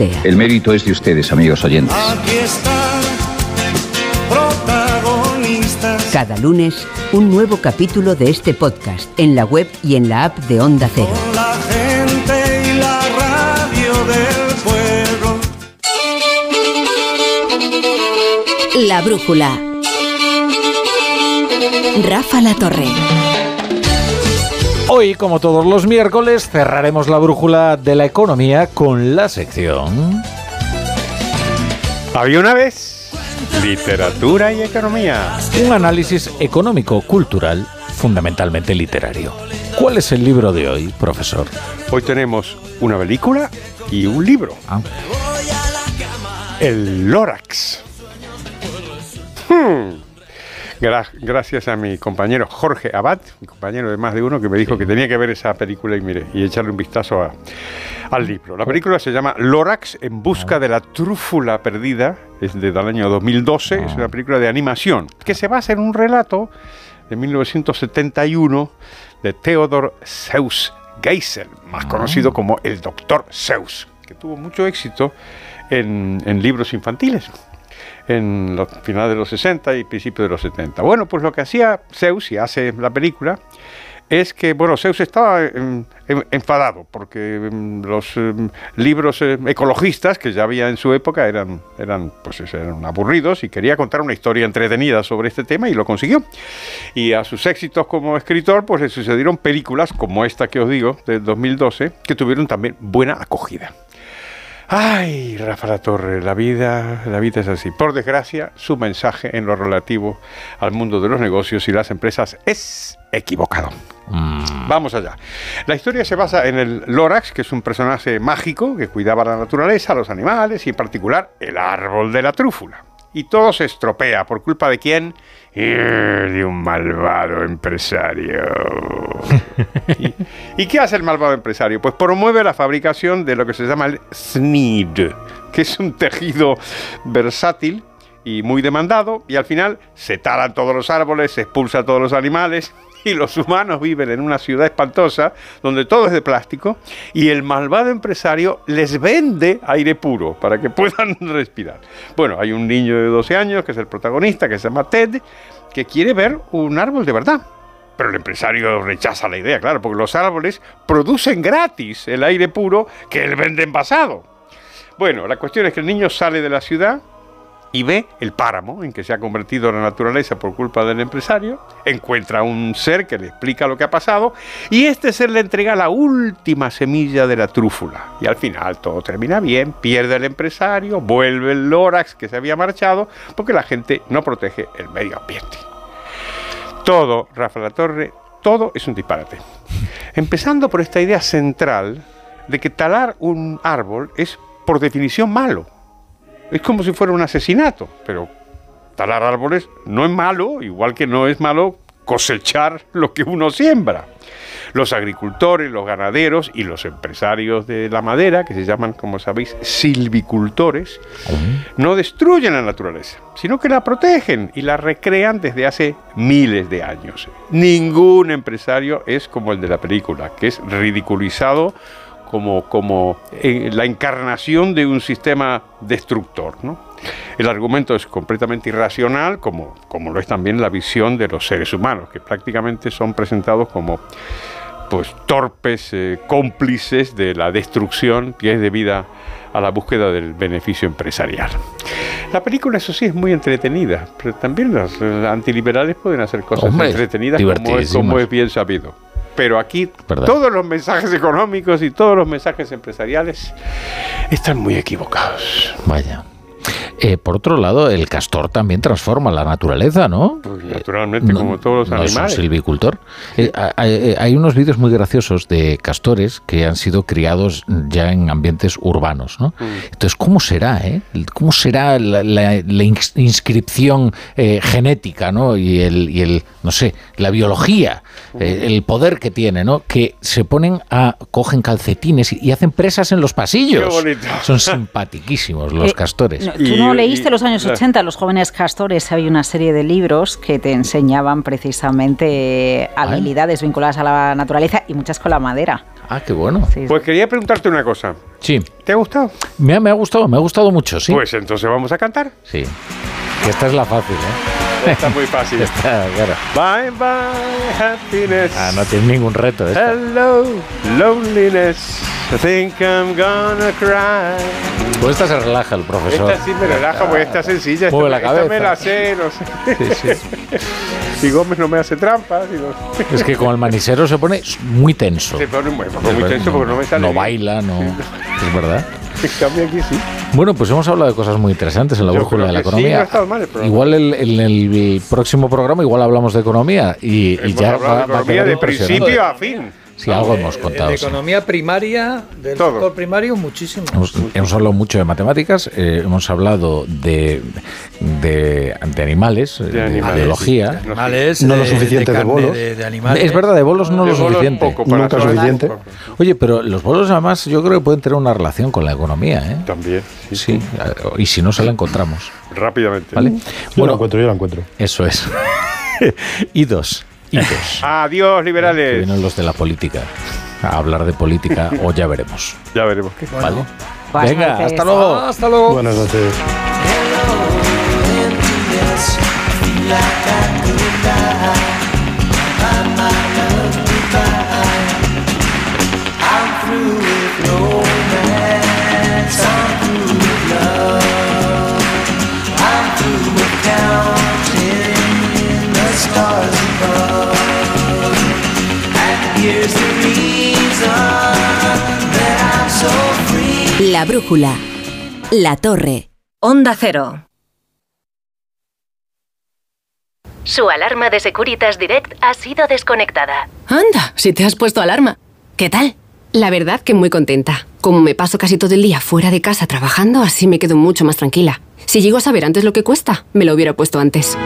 el mérito es de ustedes, amigos oyentes. Aquí están, protagonistas. Cada lunes, un nuevo capítulo de este podcast en la web y en la app de Onda Cero. Con la gente y la radio del pueblo. La brújula. Rafa La Torre. Hoy, como todos los miércoles, cerraremos la brújula de la economía con la sección. Había una vez. Literatura y economía. Un análisis económico, cultural, fundamentalmente literario. ¿Cuál es el libro de hoy, profesor? Hoy tenemos una película y un libro. Ah. El Lorax. Hmm. Gra- gracias a mi compañero Jorge Abad, mi compañero de más de uno, que me dijo que tenía que ver esa película y mire, y echarle un vistazo a- al libro. La película se llama Lorax en busca de la trúfula perdida, es del año 2012, es una película de animación que se basa en un relato de 1971 de Theodor Seuss Geisel, más conocido como el Doctor Seuss, que tuvo mucho éxito en, en libros infantiles en los finales de los 60 y principios de los 70. Bueno, pues lo que hacía Zeus y hace la película es que, bueno, Zeus estaba em, em, enfadado porque em, los libros ecologistas que ya había en su época eran, eran, pues, eran aburridos y quería contar una historia entretenida sobre este tema y lo consiguió. Y a sus éxitos como escritor, pues le sucedieron películas como esta que os digo, del 2012, que tuvieron también buena acogida. Ay, Rafa La Torre, la vida, la vida es así. Por desgracia, su mensaje en lo relativo al mundo de los negocios y las empresas es equivocado. Vamos allá. La historia se basa en el Lorax, que es un personaje mágico que cuidaba la naturaleza, los animales y en particular el árbol de la trúfula. Y todo se estropea. ¿Por culpa de quién? De un malvado empresario. ¿Y, y qué hace el malvado empresario? Pues promueve la fabricación de lo que se llama el SNID, que es un tejido versátil y muy demandado, y al final se talan todos los árboles, se expulsan todos los animales, y los humanos viven en una ciudad espantosa donde todo es de plástico, y el malvado empresario les vende aire puro para que puedan respirar. Bueno, hay un niño de 12 años, que es el protagonista, que se llama Ted, que quiere ver un árbol de verdad. Pero el empresario rechaza la idea, claro, porque los árboles producen gratis el aire puro que él vende envasado. Bueno, la cuestión es que el niño sale de la ciudad y ve el páramo en que se ha convertido la naturaleza por culpa del empresario, encuentra un ser que le explica lo que ha pasado y este ser le entrega la última semilla de la trúfula. Y al final todo termina bien, pierde el empresario, vuelve el Lorax que se había marchado porque la gente no protege el medio ambiente. Todo, Rafa La Torre, todo es un disparate. Empezando por esta idea central de que talar un árbol es por definición malo. Es como si fuera un asesinato, pero talar árboles no es malo, igual que no es malo cosechar lo que uno siembra. Los agricultores, los ganaderos y los empresarios de la madera, que se llaman, como sabéis, silvicultores, no destruyen la naturaleza, sino que la protegen y la recrean desde hace miles de años. Ningún empresario es como el de la película, que es ridiculizado como, como eh, la encarnación de un sistema destructor. ¿no? El argumento es completamente irracional, como, como lo es también la visión de los seres humanos, que prácticamente son presentados como pues, torpes eh, cómplices de la destrucción que es debida a la búsqueda del beneficio empresarial. La película, eso sí, es muy entretenida, pero también los antiliberales pueden hacer cosas Hombre, entretenidas como es, como es bien sabido. Pero aquí ¿Verdad? todos los mensajes económicos y todos los mensajes empresariales están muy equivocados. Vaya. Eh, por otro lado, el castor también transforma la naturaleza, ¿no? Pues naturalmente, como todos los no es un animales. silvicultor. Eh, hay, hay- unos vídeos muy graciosos de castores que han sido criados ya en ambientes urbanos, ¿no? Mm. Entonces, ¿cómo será, eh? ¿Cómo será la, la- la ins- inscripción eh, genética, ¿no? Y el, y el, no sé, la biología, eh, el poder que tiene, ¿no? Que se ponen a, cogen calcetines y, y hacen presas en los pasillos. Qué bonito. Son simpatiquísimos los Eh, castores. Tú no leíste los años la- 80, los jóvenes castores, había una serie de libros que te enseñaban precisamente eh, habilidades vinculadas a la naturaleza y muchas con la madera. Ah, qué bueno. Pues quería preguntarte una cosa. Sí. ¿Te ha gustado? Me ha, me ha gustado, me ha gustado mucho, sí. Pues entonces vamos a cantar. Sí. Que esta es la fácil, ¿eh? Está muy fácil. Está, claro. Bye bye happiness. Ah, no tiene ningún reto esta. Hello loneliness. I think I'm gonna cry. Pues esta se relaja el profesor. Esta sí me relaja porque está sencilla. Esta, Mueve la esta me cabeza. la sé, no sé. Sí, sí. Y Gómez no me hace trampas. no- Es que con el manisero se pone muy tenso. Se pone muy, tenso porque no me sale No bien. baila, no. Es verdad. En cambio aquí sí. Bueno, pues hemos hablado de cosas muy interesantes en la Yo brújula de la que sí, economía. no mal el igual el- en el, próximo programa igual hablamos de economía y, ya va, de va a economía de principio a fin. Sí, algo hemos Eh, contado. De sí. economía primaria, del Todo. sector primario, muchísimo. Hemos, hemos hablado mucho de matemáticas, eh, hemos hablado de, de, de animales, eh, de, animales, biología. sí. Animales, No lo de- suficiente de carne, bolos. De, de animales. Es verdad, de bolos no De lo bolos suficiente. poco para Nunca todo. suficiente. Oye, pero los bolos además yo creo que pueden tener una relación con la economía, ¿eh? También, sí, Sí, y si no se la encontramos, rápidamente. ¿vale? Yo la encuentro, yo la encuentro. Eso es. y dos. Y dos. Adiós, Que liberales. vienen los de la política a hablar de política o ya veremos. Ya veremos qué. ¿Vale? Buenas Venga, noches. hasta luego. Hasta luego. Buenas noches. La brújula. La torre. Onda Cero. Su alarma de Securitas Direct ha sido desconectada. Anda, si te has puesto alarma. ¿Qué tal? La verdad que muy contenta. Como me paso casi todo el día fuera de casa trabajando, así me quedo mucho más tranquila. Si llego a saber antes lo que cuesta, me lo hubiera puesto antes.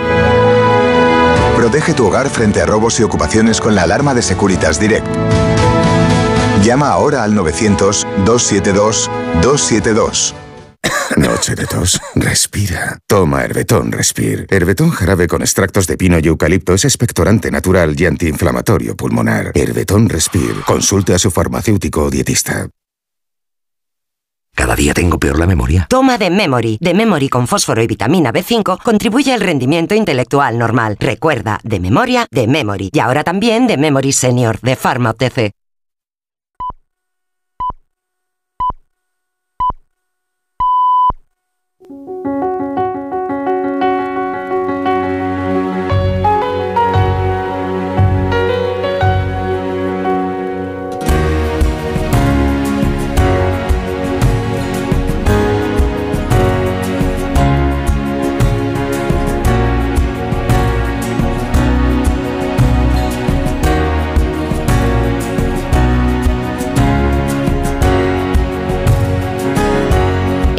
Protege tu hogar frente a robos y ocupaciones con la alarma de Securitas Direct. Llama ahora al 900-272-272. Noche de tos. Respira. Toma Herbetón Respir. Herbetón jarabe con extractos de pino y eucalipto es expectorante natural y antiinflamatorio pulmonar. Herbetón Respir. Consulte a su farmacéutico o dietista. Cada día tengo peor la memoria. Toma de Memory. De Memory con fósforo y vitamina B5 contribuye al rendimiento intelectual normal. Recuerda, de memoria, de Memory. Y ahora también de Memory Senior, de Pharma OTC.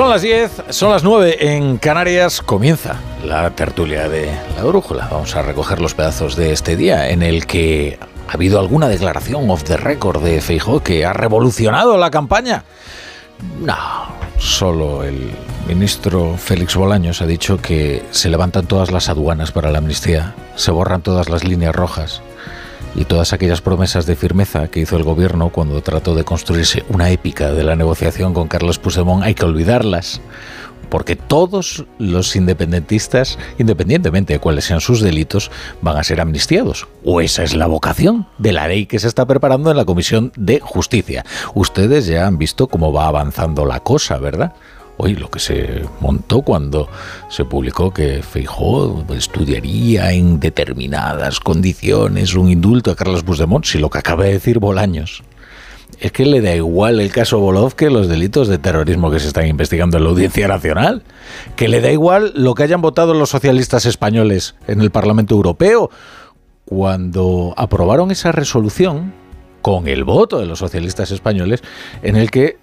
Son las 10, son las 9 en Canarias. Comienza la tertulia de la brújula. Vamos a recoger los pedazos de este día en el que ha habido alguna declaración off the record de Feijóo que ha revolucionado la campaña. No, solo el ministro Félix Bolaños ha dicho que se levantan todas las aduanas para la amnistía, se borran todas las líneas rojas y todas aquellas promesas de firmeza que hizo el gobierno cuando trató de construirse una épica de la negociación con Carlos Puigdemont, hay que olvidarlas. Porque todos los independentistas, independientemente de cuáles sean sus delitos, van a ser amnistiados. O esa es la vocación de la ley que se está preparando en la Comisión de Justicia. Ustedes ya han visto cómo va avanzando la cosa, ¿verdad? Hoy lo que se montó cuando se publicó que Feijóo estudiaría en determinadas condiciones un indulto a Carlos Puigdemont, si lo que acaba de decir Bolaños. Es que le da igual el caso Bolov que los delitos de terrorismo que se están investigando en la Audiencia Nacional, que le da igual lo que hayan votado los socialistas españoles en el Parlamento Europeo. Cuando aprobaron esa resolución con el voto de los socialistas españoles en el que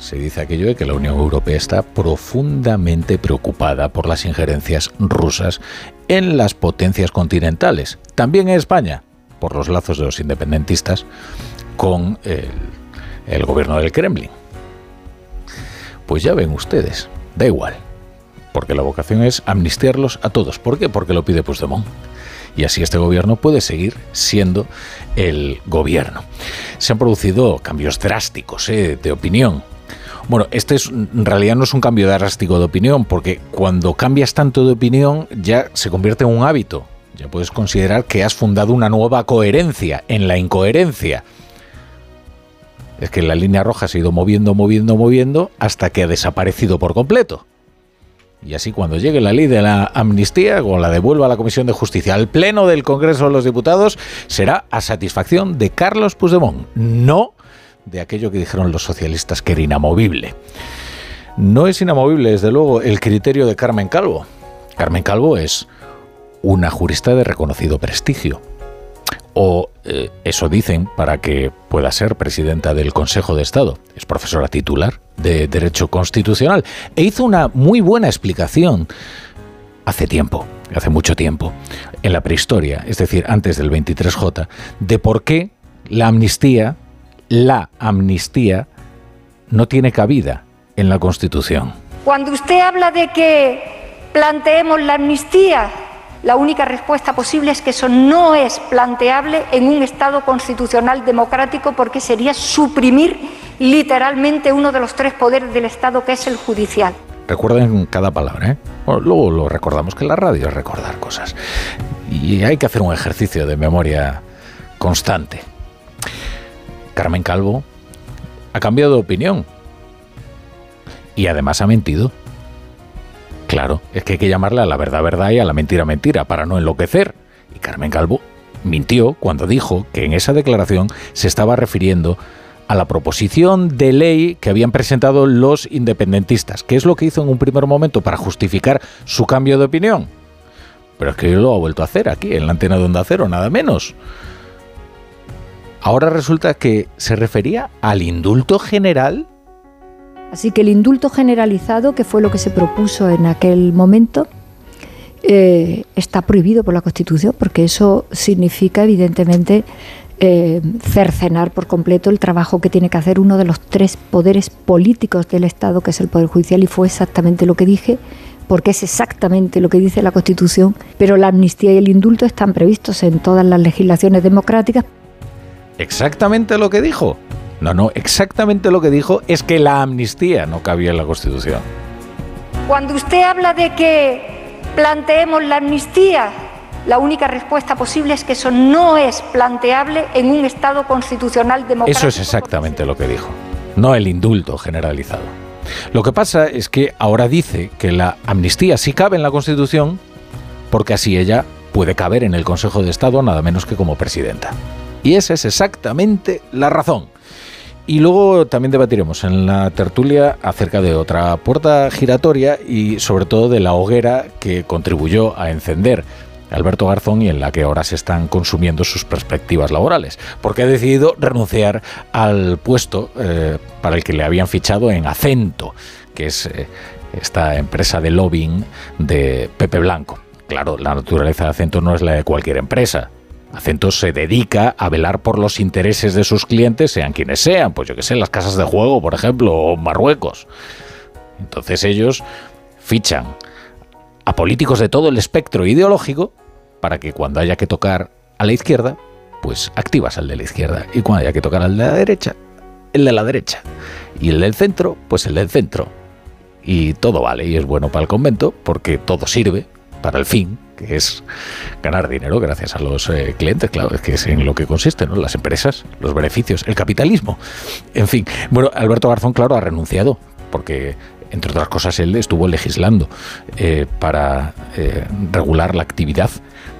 se dice aquello de que la Unión Europea está profundamente preocupada por las injerencias rusas en las potencias continentales, también en España, por los lazos de los independentistas con el, gobierno del Kremlin. Pues ya ven ustedes, da igual, porque la vocación es amnistiarlos a todos. ¿Por qué? Porque lo pide Puigdemont. Y así este gobierno puede seguir siendo el gobierno. Se han producido cambios drásticos ¿eh? de opinión. Bueno, este es, en realidad no es un cambio drástico de opinión, porque cuando cambias tanto de opinión ya se convierte en un hábito. ya puedes considerar que has fundado una nueva coherencia en la incoherencia. Es que la línea roja se ha ido moviendo, moviendo, moviendo hasta que ha desaparecido por completo. Y así cuando llegue la ley de la amnistía o la devuelva a la Comisión de Justicia al Pleno del Congreso de los Diputados, será a satisfacción de Carlos Puigdemont, no de aquello que dijeron los socialistas que era inamovible. No es inamovible, desde luego, el criterio de Carmen Calvo. Carmen Calvo es una jurista de reconocido prestigio. O eh, eso dicen para que pueda ser presidenta del Consejo de Estado. Es profesora titular de Derecho Constitucional. E hizo una muy buena explicación hace tiempo, hace mucho tiempo, en la prehistoria, es decir, antes del 23J, de por qué la amnistía, la amnistía, no tiene cabida en la Constitución. Cuando usted habla de que planteemos la amnistía, la única respuesta posible es que eso no es planteable en un Estado constitucional democrático porque sería suprimir literalmente uno de los tres poderes del Estado, que es el judicial. Recuerden cada palabra, ¿eh? Bueno, luego lo recordamos, que la radio es recordar cosas. Y hay que hacer un ejercicio de memoria constante. Carmen Calvo ha cambiado de opinión. Y además ha mentido. Claro, es que hay que llamarle a la verdad verdad y a la mentira mentira para no enloquecer. Y Carmen Calvo mintió cuando dijo que en esa declaración se estaba refiriendo a la proposición de ley que habían presentado los independentistas, que es lo que hizo en un primer momento para justificar su cambio de opinión. Pero es que lo ha vuelto a hacer aquí, en la antena de Onda Cero, nada menos. Ahora resulta que se refería al indulto general Así que el indulto generalizado, que fue lo que se propuso en aquel momento, eh, está prohibido por la Constitución, porque eso significa, evidentemente, eh, cercenar por completo el trabajo que tiene que hacer uno de los tres poderes políticos del Estado, que es el Poder Judicial, y fue exactamente lo que dije, porque es exactamente lo que dice la Constitución, pero la amnistía y el indulto están previstos en todas las legislaciones democráticas. Exactamente lo que dijo. No, no, exactamente lo que dijo es que la amnistía no cabía en la Constitución. Cuando usted habla de que planteemos la amnistía, la única respuesta posible es que eso no es planteable en un Estado constitucional democrático. Eso es exactamente lo que dijo, no el indulto generalizado. Lo que pasa es que ahora dice que la amnistía sí cabe en la Constitución porque así ella puede caber en el Consejo de Estado nada menos que como presidenta. Y esa es exactamente la razón. Y luego también debatiremos en la tertulia acerca de otra puerta giratoria y sobre todo de la hoguera que contribuyó a encender Alberto Garzón y en la que ahora se están consumiendo sus perspectivas laborales, porque ha decidido renunciar al puesto eh, para el que le habían fichado en Acento, que es eh, esta empresa de lobbying de Pepe Blanco. Claro, la naturaleza de Acento no es la de cualquier empresa. Acento se dedica a velar por los intereses de sus clientes, sean quienes sean, pues yo que sé, las casas de juego, por ejemplo, o Marruecos. Entonces ellos fichan a políticos de todo el espectro ideológico para que cuando haya que tocar a la izquierda, pues activas al de la izquierda. Y cuando haya que tocar al de la derecha, el de la derecha. Y el del centro, pues el del centro. Y todo vale y es bueno para el convento porque todo sirve para el fin, que es ganar dinero gracias a los eh, clientes, claro, es que es en lo que consiste, ¿no? Las empresas, los beneficios, el capitalismo. En fin, bueno, Alberto Garzón, claro, ha renunciado, porque entre otras cosas él estuvo legislando eh, para eh, regular la actividad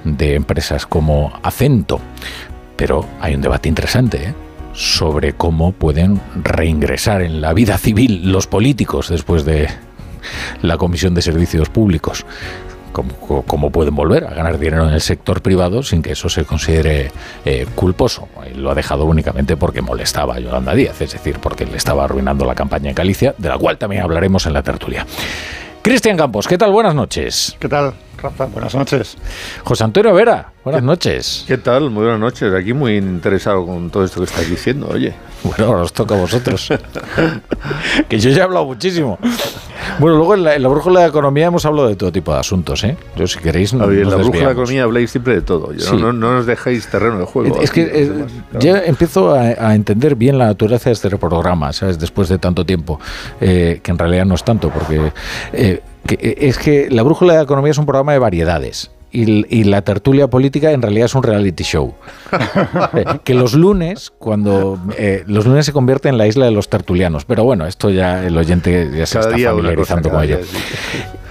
de empresas como Acento. Pero hay un debate interesante, sobre cómo pueden reingresar en la vida civil los políticos después de la Comisión de Servicios Públicos cómo, pueden volver a ganar dinero en el sector privado sin que eso se considere eh, culposo. lo ha dejado únicamente porque molestaba a Yolanda Díaz, es decir, porque le estaba arruinando la campaña en Galicia, de la cual también hablaremos en la tertulia. Cristian Campos, ¿qué tal? Buenas noches. ¿Qué tal, Rafa? Buenas noches. José Antonio Vera, buenas noches. ¿Qué tal? Muy buenas noches. Aquí muy interesado con todo esto que estáis diciendo, oye. Bueno, ahora os toca a vosotros. que yo ya he hablado muchísimo. Bueno, luego en la, brújula de economía hemos hablado de todo tipo de asuntos, ¿eh? Yo si queréis no, En la brújula de economía habláis siempre de todo. No, nos dejéis terreno de juego. Es que eh, ya empiezo a, entender bien la naturaleza de este programa, ¿sabes? Después de tanto tiempo, eh, que en realidad no es tanto, porque eh, es que la brújula de economía es un programa de variedades y, y la tertulia política en realidad es un reality show. Eh, que los lunes, cuando eh, los lunes se convierte en la isla de los tertulianos. Pero bueno, esto ya el oyente ya se Cada está familiarizando cosa, con ello.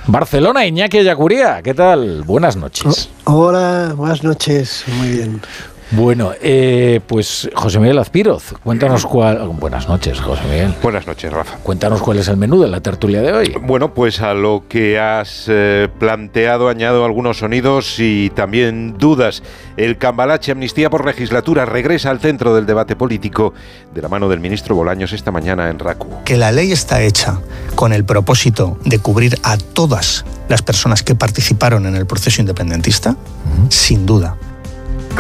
Barcelona, Iñaki Ayacuría, ¿qué tal? Buenas noches. Hola, buenas noches. Muy bien. Bueno, eh, pues José Miguel Azpiroz, cuéntanos cuál. Buenas noches, José Miguel. Buenas noches, Rafa. Cuéntanos cuál es el menú de la tertulia de hoy. Bueno, pues a lo que has eh, planteado añado algunos sonidos y también dudas. El cambalache Amnistía por Legislatura regresa al centro del debate político de la mano del ministro Bolaños esta mañana en RACU. que la ley está hecha con el propósito de cubrir a todas las personas que participaron en el proceso independentista, sin duda.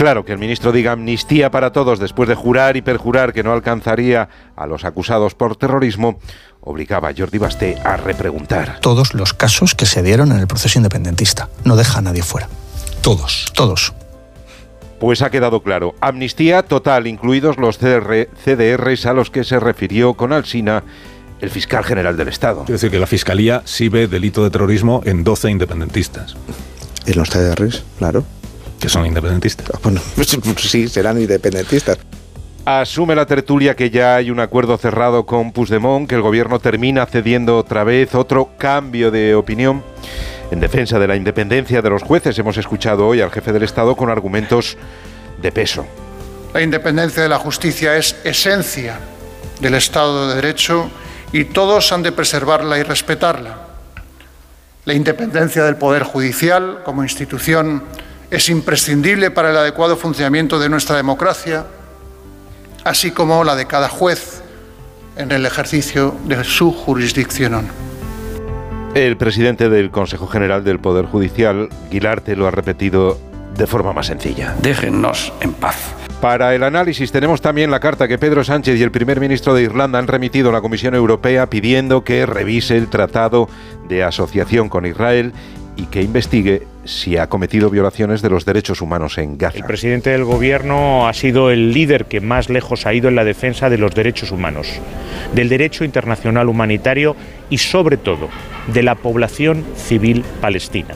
Claro que el ministro diga amnistía para todos después de jurar y perjurar que no alcanzaría a los acusados por terrorismo, obligaba a Jordi Basté a repreguntar. Todos los casos que se dieron en el proceso independentista. No deja a nadie fuera. Todos. Todos. Pues ha quedado claro, amnistía total, incluidos los CR CDRs a los que se refirió con Alsina el fiscal general del Estado. Quiero decir que la Fiscalía sí ve delito de terrorismo en 12 independentistas. En los TDRs, claro. Que son independentistas. Bueno, sí, serán independentistas. Asume la tertulia que ya hay un acuerdo cerrado con Puigdemont, que el gobierno termina cediendo otra vez otro cambio de opinión. En defensa de la independencia de los jueces hemos escuchado hoy al jefe del Estado con argumentos de peso. La independencia de la justicia es esencia del Estado de Derecho y todos han de preservarla y respetarla. La independencia del Poder Judicial como institución es imprescindible para el adecuado funcionamiento de nuestra democracia, así como la de cada juez en el ejercicio de su jurisdicción. El presidente del Consejo General del Poder Judicial, Guilarte, lo ha repetido de forma más sencilla. Déjennos en paz. Para el análisis tenemos también la carta que Pedro Sánchez y el primer ministro de Irlanda han remitido a la Comisión Europea pidiendo que revise el tratado de asociación con Israel y que investigue si ha cometido violaciones de los derechos humanos en Gaza. El presidente del gobierno ha sido el líder que más lejos ha ido en la defensa de los derechos humanos, del derecho internacional humanitario y sobre todo de la población civil palestina.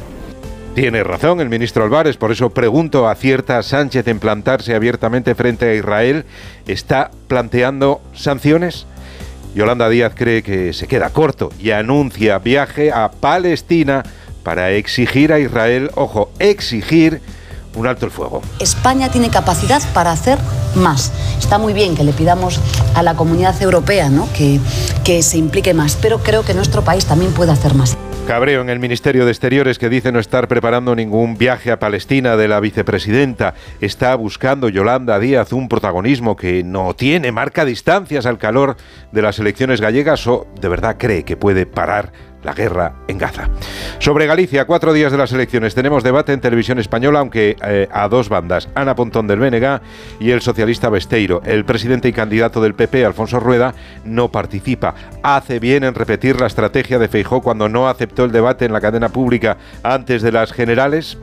Tiene razón el ministro Álvarez, por eso pregunto, ¿acierta Sánchez en plantarse abiertamente frente a Israel? ¿Está planteando sanciones? Yolanda Díaz cree que se queda corto y anuncia viaje a Palestina para exigir a Israel, ojo, exigir un alto el fuego. España tiene capacidad para hacer más. Está muy bien que le pidamos a la comunidad europea ¿no? que, que se implique más, pero creo que nuestro país también puede hacer más. Cabreo en el Ministerio de Exteriores que dice no estar preparando ningún viaje a Palestina de la vicepresidenta. Está buscando Yolanda Díaz un protagonismo que no tiene, marca distancias al calor de las elecciones gallegas o de verdad cree que puede parar la guerra en Gaza. Sobre Galicia, cuatro días de las elecciones, tenemos debate en televisión española, aunque eh, a dos bandas, Ana Pontón del BNG y el socialista Besteiro. El presidente y candidato del PP, Alfonso Rueda, no participa. Hace bien en repetir la estrategia de Feijó cuando no aceptó el debate en la cadena pública antes de las generales.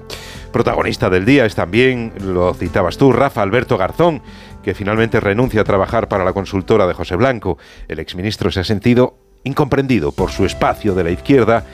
Protagonista del día es también, lo citabas tú, Rafa Alberto Garzón, que finalmente renuncia a trabajar para la consultora de José Blanco. El exministro se ha sentido incomprendido por su espacio de la izquierda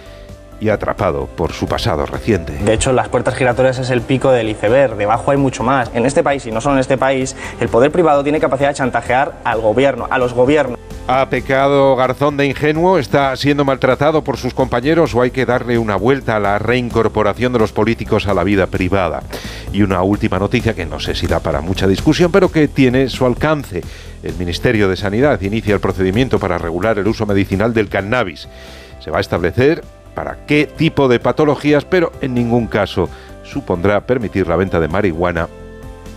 y atrapado por su pasado reciente. De hecho, las puertas giratorias es el pico del iceberg, debajo hay mucho más. En este país, y no solo en este país, el poder privado tiene capacidad de chantajear al gobierno, a los gobiernos. ¿Ha pecado Garzón de ingenuo? ¿Está siendo maltratado por sus compañeros o hay que darle una vuelta a la reincorporación de los políticos a la vida privada? Y una última noticia que no sé si da para mucha discusión, pero que tiene su alcance. El Ministerio de Sanidad inicia el procedimiento para regular el uso medicinal del cannabis. Se va a establecer para qué tipo de patologías, pero en ningún caso supondrá permitir la venta de marihuana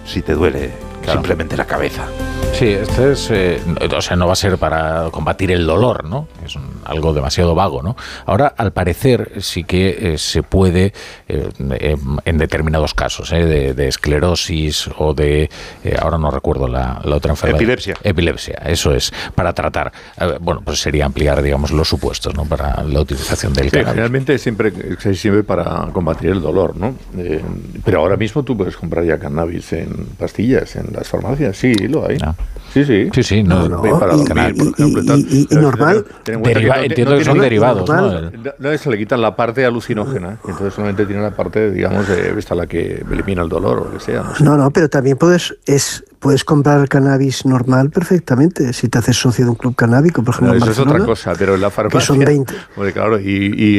si te duele simplemente la cabeza. Sí, este es, eh, o sea, no va a ser para combatir el dolor, ¿no? Es un- algo demasiado vago, ¿no? Ahora, al parecer, sí que eh, se puede, eh, eh, en determinados casos, eh, de, de esclerosis o de, eh, ahora no recuerdo la, la otra enfermedad. Epilepsia. Epilepsia, eso es, para tratar. Bueno, pues sería ampliar, digamos, los supuestos, ¿no? Para la utilización del Sí, cannabis. generalmente siempre se sirve para combatir el dolor, ¿no? Pero ahora mismo tú puedes comprar ya cannabis en pastillas en las farmacias, sí, lo hay. Sí, sí. Sí, sí, no, para y- dormir, por ejemplo, y y- tal. y- y Pero normal. en Deriva- que no- entiendo que son derivados, ¿no? normal. No, no, se le quitan la parte alucinógena, y entonces solamente tiene la parte, digamos, de, esta la que elimina el dolor o lo que sea. No sé. No, no, pero también puedes, es, puedes comprar cannabis normal perfectamente si te haces socio de un club canábico, por ejemplo. No, en eso es otra cosa, pero en la farmacia. son 20. Hombre, claro, y,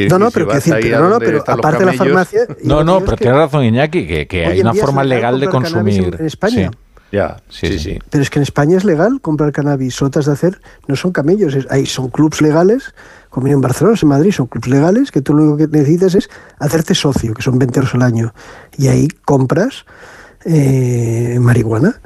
y- No, no, y si pero vas quiero decir, pero no, pero aparte de la farmacia. No, no, que pero es que tiene razón Iñaki, que, que hay en una forma legal de consumir. En, en España. Ya, Sí, sí, sí. sí. Pero es que en España es legal comprar cannabis. Has de hacer, no son camellos, es- hay, son clubs legales, como en Barcelona, en Madrid, son clubs legales, que tú lo único que necesitas es hacerte socio, que son 20 euros al año. Y ahí compras eh, marihuana.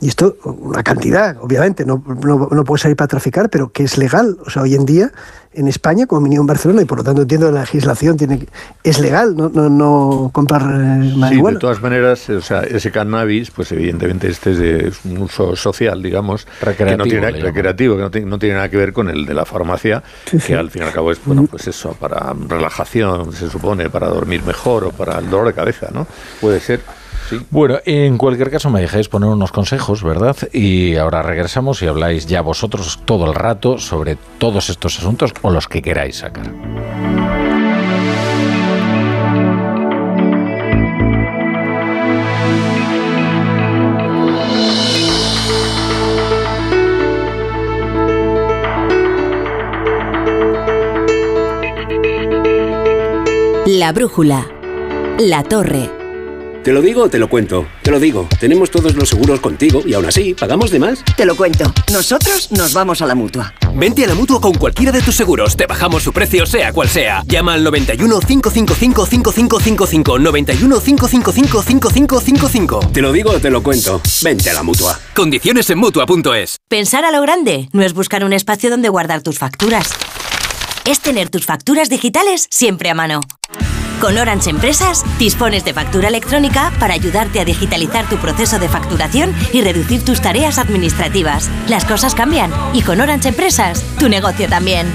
Y esto, una cantidad, obviamente, no, no, no puede salir para traficar, pero que es legal. O sea, hoy en día, en España, como mínimo en Barcelona, y por lo tanto entiendo la legislación, tiene que- es legal no, no, no comprar eh, Sí, de marihuana. todas maneras, o sea, ese cannabis, pues evidentemente este es de un uso social, digamos, que Recreativo, no tiene, le llaman. recreativo, que no tiene, no tiene nada que ver con el de la farmacia, que al fin y al cabo es, bueno, pues eso, para relajación, se supone, para dormir mejor o para el dolor de cabeza, ¿no? Puede ser, sí. Bueno, en cualquier caso me dejáis poner unos consejos, ¿verdad? Y ahora regresamos y habláis ya vosotros todo el rato sobre todos estos asuntos o los que queráis sacar. La brújula. La torre. ¿Te lo digo o te lo cuento? Te lo digo. Tenemos todos los seguros contigo y aún así, ¿pagamos de más? Te lo cuento. Nosotros nos vamos a la mutua. Vente a la mutua con cualquiera de tus seguros. Te bajamos su precio, sea cual sea. Llama al 91 555 5555. 91 555 5555. Te lo digo o te lo cuento. Vente a la mutua. Condiciones en mutua.es. Pensar a lo grande no es buscar un espacio donde guardar tus facturas. Es tener tus facturas digitales siempre a mano. Con Orange Empresas dispones de factura electrónica para ayudarte a digitalizar tu proceso de facturación y reducir tus tareas administrativas. Las cosas cambian y con Orange Empresas tu negocio también.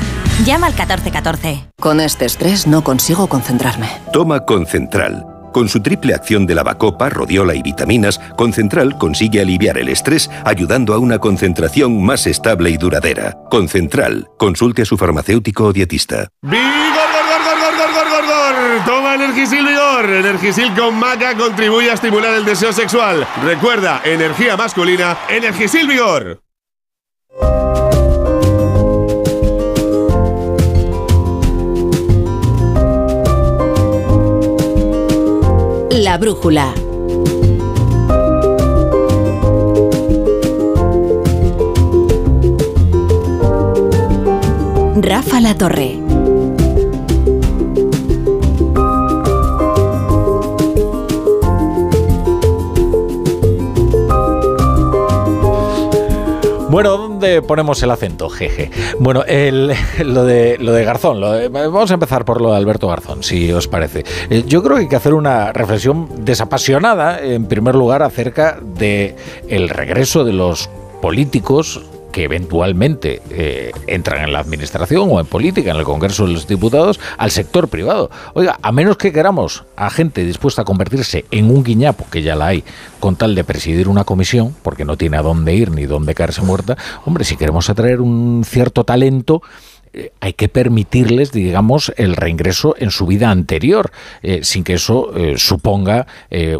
Llama al 1414. Con este estrés no consigo concentrarme. Toma Concentral. Con su triple acción de lavacopa, rodiola y vitaminas, Concentral consigue aliviar el estrés ayudando a una concentración más estable y duradera. Concentral. Consulte a su farmacéutico o dietista. ¡Vigor, gor, gor, gor, gor, gor, gor, gor! Energisil Vigor. Energisil con maca contribuye a estimular el deseo sexual. Recuerda, energía masculina, Energisil Vigor. La brújula. Rafa La Torre. Bueno, ¿dónde ponemos el acento? Jeje. Bueno, el- lo, de, lo de Garzón. lo de- vamos a empezar por lo de Alberto Garzón, si os parece. Eh, Yo creo que hay que hacer una reflexión desapasionada, en primer lugar, acerca de el regreso de los políticos que eventualmente eh, entran en la administración o en política, en el Congreso de los Diputados, al sector privado. Oiga, a menos que queramos a gente dispuesta a convertirse en un guiñapo, que ya la hay, con tal de presidir una comisión, porque no tiene a dónde ir ni dónde caerse muerta, hombre, si queremos atraer un cierto talento, hay que permitirles, digamos, el reingreso en su vida anterior, eh, sin que eso eh, suponga, eh,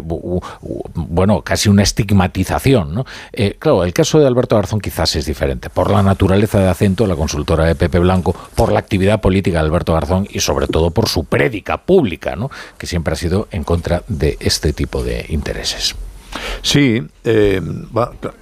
bueno, casi una estigmatización. ¿no? Eh, claro, el caso de Alberto Garzón quizás es diferente, por la naturaleza de acento, la consultora de Pepe Blanco, por la actividad política de Alberto Garzón y sobre todo por su prédica pública, ¿no? que siempre ha sido en contra de este tipo de intereses. Sí, eh,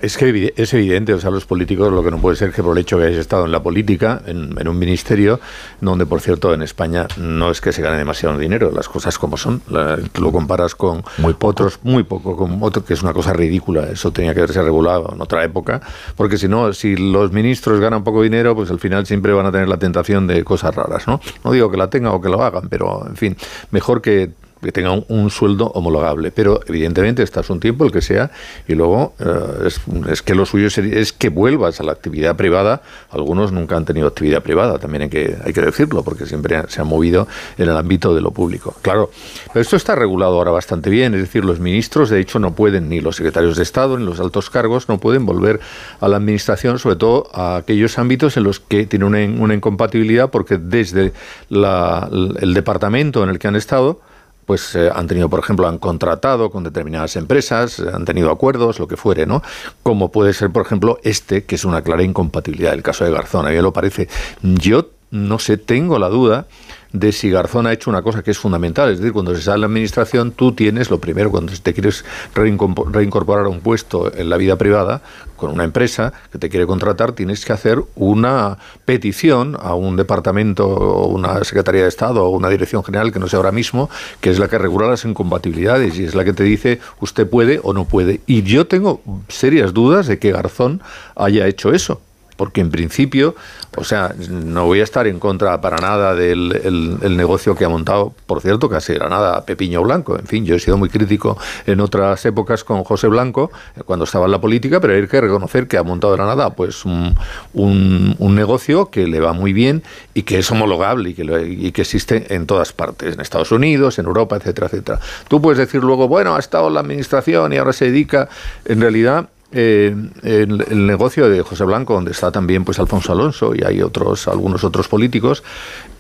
es que es evidente, o sea, los políticos lo que no puede ser que por el hecho que hayas estado en la política, en, en un ministerio, donde por cierto en España no es que se gane demasiado dinero, las cosas como son, la- lo comparas con otros, muy poco, con otro que es una cosa ridícula, eso tenía que haberse regulado en otra época, porque si no, si los ministros ganan poco dinero, pues al final siempre van a tener la tentación de cosas raras, ¿no? No digo que la tengan o que lo hagan, pero en fin, mejor que que tenga un, sueldo homologable. Pero evidentemente estás un tiempo, el que sea, y luego eh, es, es que lo suyo sería- es que vuelvas a la actividad privada. Algunos nunca han tenido actividad privada, también hay que, hay que decirlo, porque siempre se han movido en el ámbito de lo público. Claro, pero esto está regulado ahora bastante bien, es decir, los ministros de hecho no pueden, ni los secretarios de Estado, ni los altos cargos, no pueden volver a la administración, sobre todo a aquellos ámbitos en los que tienen una, una incompatibilidad, porque desde la- el departamento en el que han estado, pues eh, han tenido, por ejemplo, han contratado con determinadas empresas, eh, han tenido acuerdos, lo que fuere, ¿no? Como puede ser, por ejemplo, este, que es una clara incompatibilidad, el caso de Garzón. A mí lo parece. Yo no sé, tengo la duda de si Garzón ha hecho una cosa que es fundamental. Es decir, cuando se sale de la administración, tú tienes lo primero, cuando te quieres reincorporar a un puesto en la vida privada, con una empresa que te quiere contratar, tienes que hacer una petición a un departamento, o una Secretaría de Estado o una Dirección General, que no sé ahora mismo, que es la que regula las incompatibilidades y es la que te dice usted puede o no puede. Y yo tengo serias dudas de que Garzón haya hecho eso. Porque en principio, o sea, no voy a estar en contra para nada del el- negocio que ha montado, por cierto, casi era nada Pepiño Blanco. En fin, yo he sido muy crítico en otras épocas con José Blanco, eh, cuando estaba en la política, pero hay que reconocer que ha montado de la nada pues un, un- un negocio que le va muy bien y que es homologable y que, lo- y que existe en todas partes, en Estados Unidos, en Europa, etcétera, etcétera. Tú puedes decir luego, bueno, ha estado en la administración y ahora se dedica, en realidad eh, el, negocio de José Blanco, donde está también pues Alfonso Alonso y hay otros, algunos otros políticos,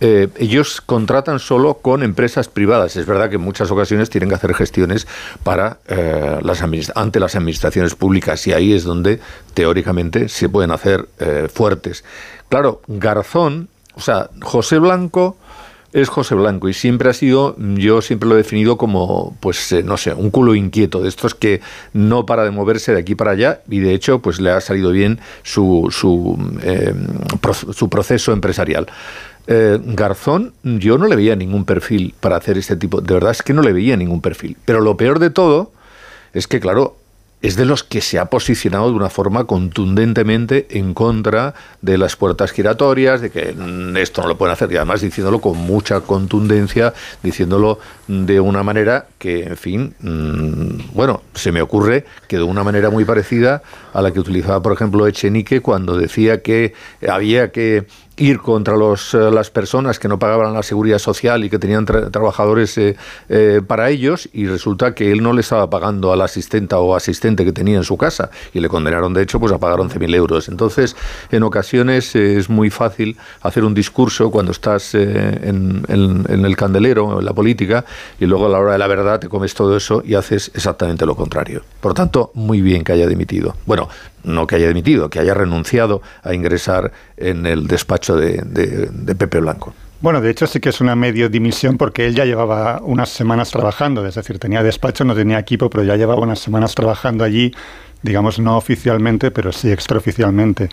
eh, ellos contratan solo con empresas privadas. Es verdad que en muchas ocasiones tienen que hacer gestiones para eh, las ante las administraciones públicas y ahí es donde teóricamente se pueden hacer fuertes. Claro, Garzón, o sea, José Blanco es José Blanco y siempre ha sido, yo siempre lo he definido como, pues, eh, no sé, un culo inquieto, de estos que no para de moverse de aquí para allá y de hecho, pues le ha salido bien su, su, eh, su proceso empresarial. Eh, Garzón, yo no le veía ningún perfil para hacer este tipo, de verdad es que no le veía ningún perfil. Pero lo peor de todo es que, claro, es de los que se ha posicionado de una forma contundentemente en contra de las puertas giratorias, de que mm, esto no lo pueden hacer, y además diciéndolo con mucha contundencia, diciéndolo de una manera que, en fin, mm, bueno, se me ocurre que de una manera muy parecida a la que utilizaba, por ejemplo, Echenique cuando decía que había que ir contra los, eh, las personas que no pagaban la seguridad social y que tenían tra- trabajadores eh, eh, para ellos y resulta que él no le estaba pagando a la asistenta o asistente que tenía en su casa y le condenaron de hecho pues a pagar 11.000 euros. Entonces en ocasiones es muy fácil hacer un discurso cuando estás en, en- en el candelero, en la política y luego a la hora de la verdad te comes todo eso y haces exactamente lo contrario. Por tanto, muy bien que haya dimitido. Bueno, no que haya dimitido, que haya renunciado a ingresar en el despacho de, de- Pepe Blanco. Bueno, de hecho sí que es una medio dimisión porque él ya llevaba unas semanas trabajando, es decir, tenía despacho, no tenía equipo, pero ya llevaba unas semanas trabajando allí, digamos no oficialmente, pero sí extraoficialmente.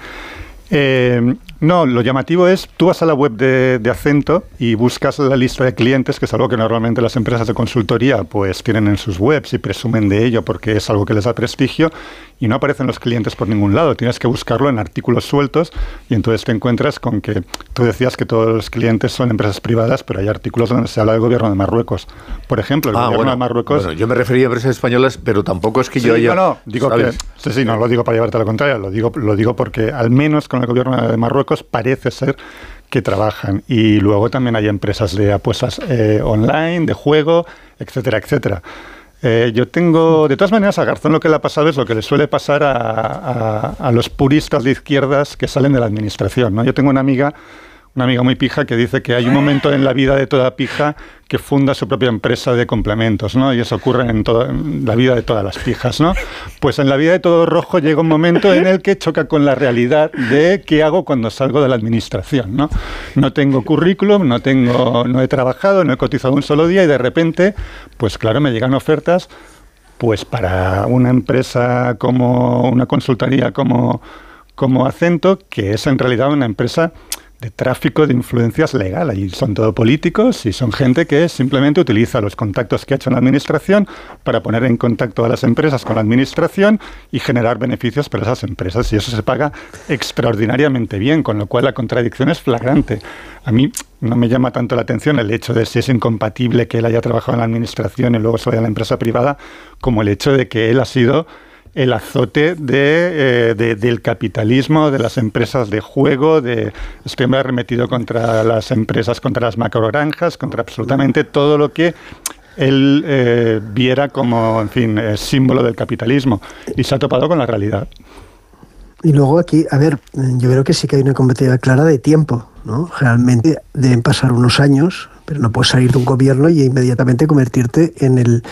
Eh, no, lo llamativo es, tú vas a la web de, de Acento y buscas la lista de clientes, que es algo que normalmente las empresas de consultoría pues tienen en sus webs y presumen de ello porque es algo que les da prestigio y no aparecen los clientes por ningún lado. Tienes que buscarlo en artículos sueltos y entonces te encuentras con que tú decías que todos los clientes son empresas privadas, pero hay artículos donde se habla del gobierno de Marruecos. Por ejemplo, el Ah, gobierno bueno, de Marruecos... bueno, yo me refería a empresas españolas, pero tampoco es que yo haya... No, no, digo ¿sabes? que, sí, sí, no lo digo para llevarte a la contraria, lo digo, lo digo porque al menos con el gobierno de Marruecos parece ser que trabajan. Y luego también hay empresas de apuestas eh, online, de juego, etcétera, etcétera. Eh, yo tengo, de todas maneras, a Garzón lo que le ha pasado es lo que le suele pasar a, a- a los puristas de izquierdas que salen de la administración. ¿no? Yo tengo una amiga, una amiga muy pija que dice que hay un momento en la vida de toda pija que funda su propia empresa de complementos, ¿no? Y eso ocurre en, toda, la vida de todas las pijas, ¿no? Pues en la vida de todo rojo llega un momento en el que choca con la realidad de qué hago cuando salgo de la administración, ¿no? No tengo currículum, no tengo, no he trabajado, no he cotizado un solo día y de repente, pues claro, me llegan ofertas pues para una empresa como una consultoría como, como Acento, que es en realidad una empresa de tráfico de influencias legal. Y son todo políticos y son gente que simplemente utiliza los contactos que ha hecho la administración para poner en contacto a las empresas con la administración y generar beneficios para esas empresas. Y eso se paga extraordinariamente bien, con lo cual la contradicción es flagrante. A mí no me llama tanto la atención el hecho de si es incompatible que él haya trabajado en la administración y luego se vaya a la empresa privada, como el hecho de que él ha sido el azote de, eh, del capitalismo, de las empresas de juego, de este hombre arremetido contra las empresas, contra las macrogranjas, contra absolutamente todo lo que él eh, viera como, en fin, eh, símbolo del capitalismo. Y se ha topado con la realidad. Y luego aquí, a ver, yo creo que sí que hay una compatibilidad clara de tiempo, ¿no? Realmente deben pasar unos años pero no puedes salir de un gobierno y inmediatamente convertirte en el,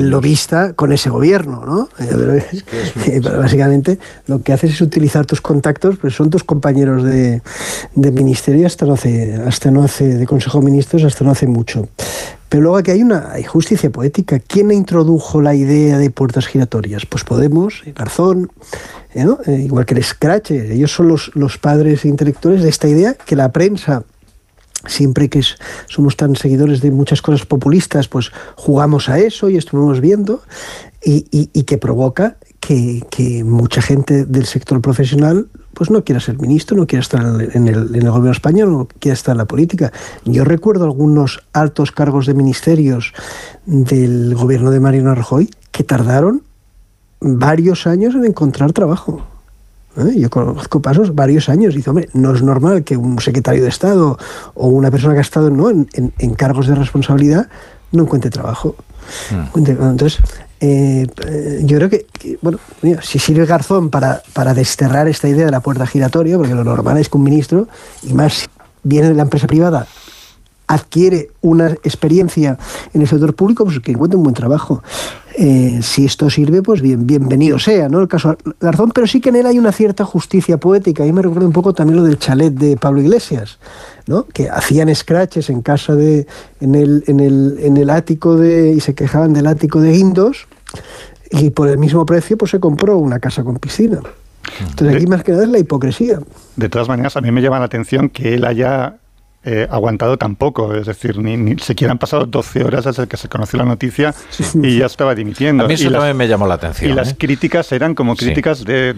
lobista con ese gobierno, ¿no? Eh, básicamente lo que haces es utilizar tus contactos, pues son tus compañeros de, ministerio hasta no hace, hasta no hace, de Consejo de Ministros hasta no hace mucho. Pero luego aquí hay una hay justicia poética. ¿Quién introdujo la idea de puertas giratorias? Pues Podemos, Garzón, ¿eh? Eh, igual que el Scratch. Ellos son los, los padres intelectuales de esta idea que la prensa siempre que somos tan seguidores de muchas cosas populistas, pues jugamos a eso y estuvimos viendo, y, que provoca que, mucha gente del sector profesional pues no quiera ser ministro, no quiera estar en el, en el, gobierno español, no quiera estar en la política. Yo recuerdo algunos altos cargos de ministerios del gobierno de Mariano Rajoy que tardaron varios años en encontrar trabajo. ¿Eh? Yo conozco pasos varios años y dice, hombre, no es normal que un secretario de Estado o una persona que ha estado ¿no? en, cargos de responsabilidad no encuentre trabajo. Hmm. Entonces, eh, yo creo que, bueno, si sirve Garzón para, para desterrar esta idea de la puerta giratoria, porque lo normal es que un ministro, y más viene de la empresa privada, adquiere una experiencia en el sector público, pues que encuentre un buen trabajo. Eh, si esto sirve, pues bien, bienvenido sea, ¿no? El caso Garzón, pero sí que en él hay una cierta justicia poética. A mí me recuerda un poco también lo del chalet de Pablo Iglesias, ¿no? Que hacían scratches en casa de, en el, en el, en el ático de, y se quejaban del ático de Guindos, y por el mismo precio, pues se compró una casa con piscina. Entonces aquí más que nada es la hipocresía. De todas maneras, a mí me llama la atención que él haya eh, aguantado tampoco. Es decir, ni, siquiera han pasado 12 horas desde que se conoció la noticia y ya estaba dimitiendo. A mí eso y también me llamó la atención. Y las ¿eh? críticas eran como críticas de,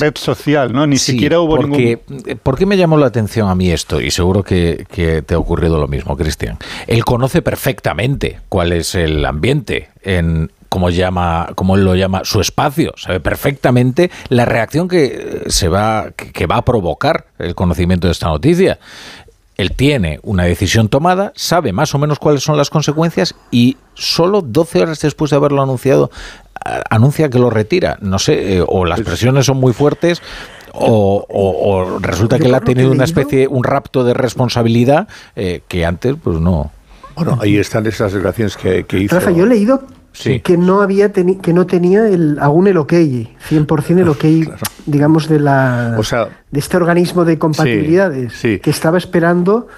red social, ¿no? Ni siquiera hubo porque, ningún... ¿Por qué me llamó la atención a mí esto? Y seguro que, que te ha ocurrido lo mismo, Cristian. Él conoce perfectamente cuál es el ambiente en, como llama, como él lo llama, su espacio. Sabe perfectamente la reacción que se va, que va a provocar el conocimiento de esta noticia él tiene una decisión tomada, sabe más o menos cuáles son las consecuencias y solo 12 horas después de haberlo anunciado, anuncia que lo retira. No sé, eh, o las presiones son muy fuertes. O, resulta que él ha tenido una especie, un rapto de responsabilidad eh, que antes, pues no. Bueno, ahí están esas declaraciones que, que hizo. Rafa, yo he leído que no había que no tenía el, aún el OK, 100% el OK, digamos, de la de este organismo de compatibilidades, que estaba esperando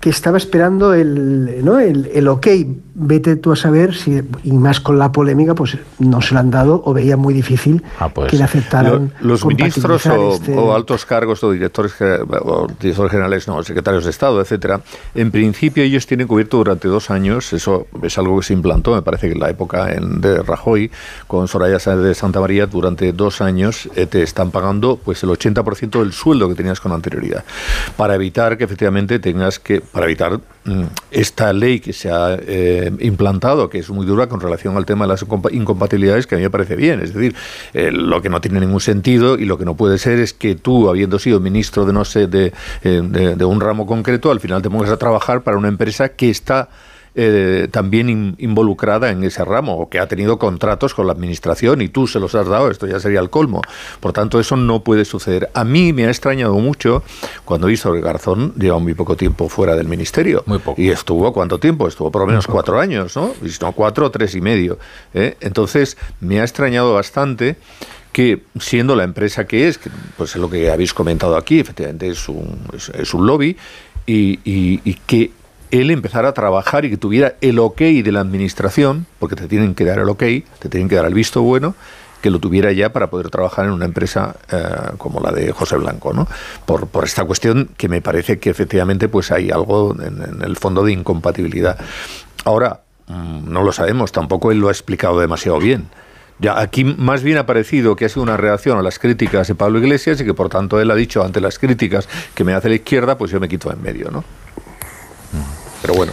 que estaba esperando el, ¿no? el, el, ok, vete tú a saber si, y más con la polémica, pues no se lo han dado o veía muy difícil ah, pues. que le aceptaran. los ministros este o, altos cargos o directores, o directores generales, no, secretarios de Estado, etcétera, en principio ellos tienen cubierto durante dos años, eso es algo que se implantó, me parece que en la época de Rajoy, con Soraya Sáenz de Santa María, durante dos años eh, te están pagando pues el 80% del sueldo que tenías con anterioridad, para evitar que efectivamente tengas que para evitar mm, esta ley que se ha eh, implantado, que es muy dura con relación al tema de las incompatibilidades, que a mí me parece bien. Es decir, eh, lo que no tiene ningún sentido y lo que no puede ser es que tú, habiendo sido ministro de no sé de, eh, de un ramo concreto, al final te pongas a trabajar para una empresa que está eh, también involucrada en ese ramo o que ha tenido contratos con la administración y tú se los has dado, esto ya sería el colmo. Por tanto, eso no puede suceder. A mí me ha extrañado mucho cuando el Garzón lleva muy poco tiempo fuera del ministerio. Muy poco. Y estuvo, ¿cuánto tiempo? Estuvo por lo menos cuatro años, ¿no? Y si no, cuatro, tres y medio. ¿eh? Entonces, me ha extrañado bastante que siendo la empresa que es, que, pues es lo que habéis comentado aquí, efectivamente es un, es, un lobby, y, y, que él empezara a trabajar y que tuviera el ok de la administración, porque te tienen que dar el ok, te tienen que dar el visto bueno, que lo tuviera ya para poder trabajar en una empresa eh, como la de José Blanco, ¿no? Por, por esta cuestión que me parece que efectivamente pues hay algo en, el fondo de incompatibilidad. Ahora, mm, no lo sabemos, tampoco él lo ha explicado demasiado bien. Ya aquí más bien ha parecido que ha sido una reacción a las críticas de Pablo Iglesias y que por tanto él ha dicho ante las críticas que me hace la izquierda, pues yo me quito en medio, ¿no? Pero bueno.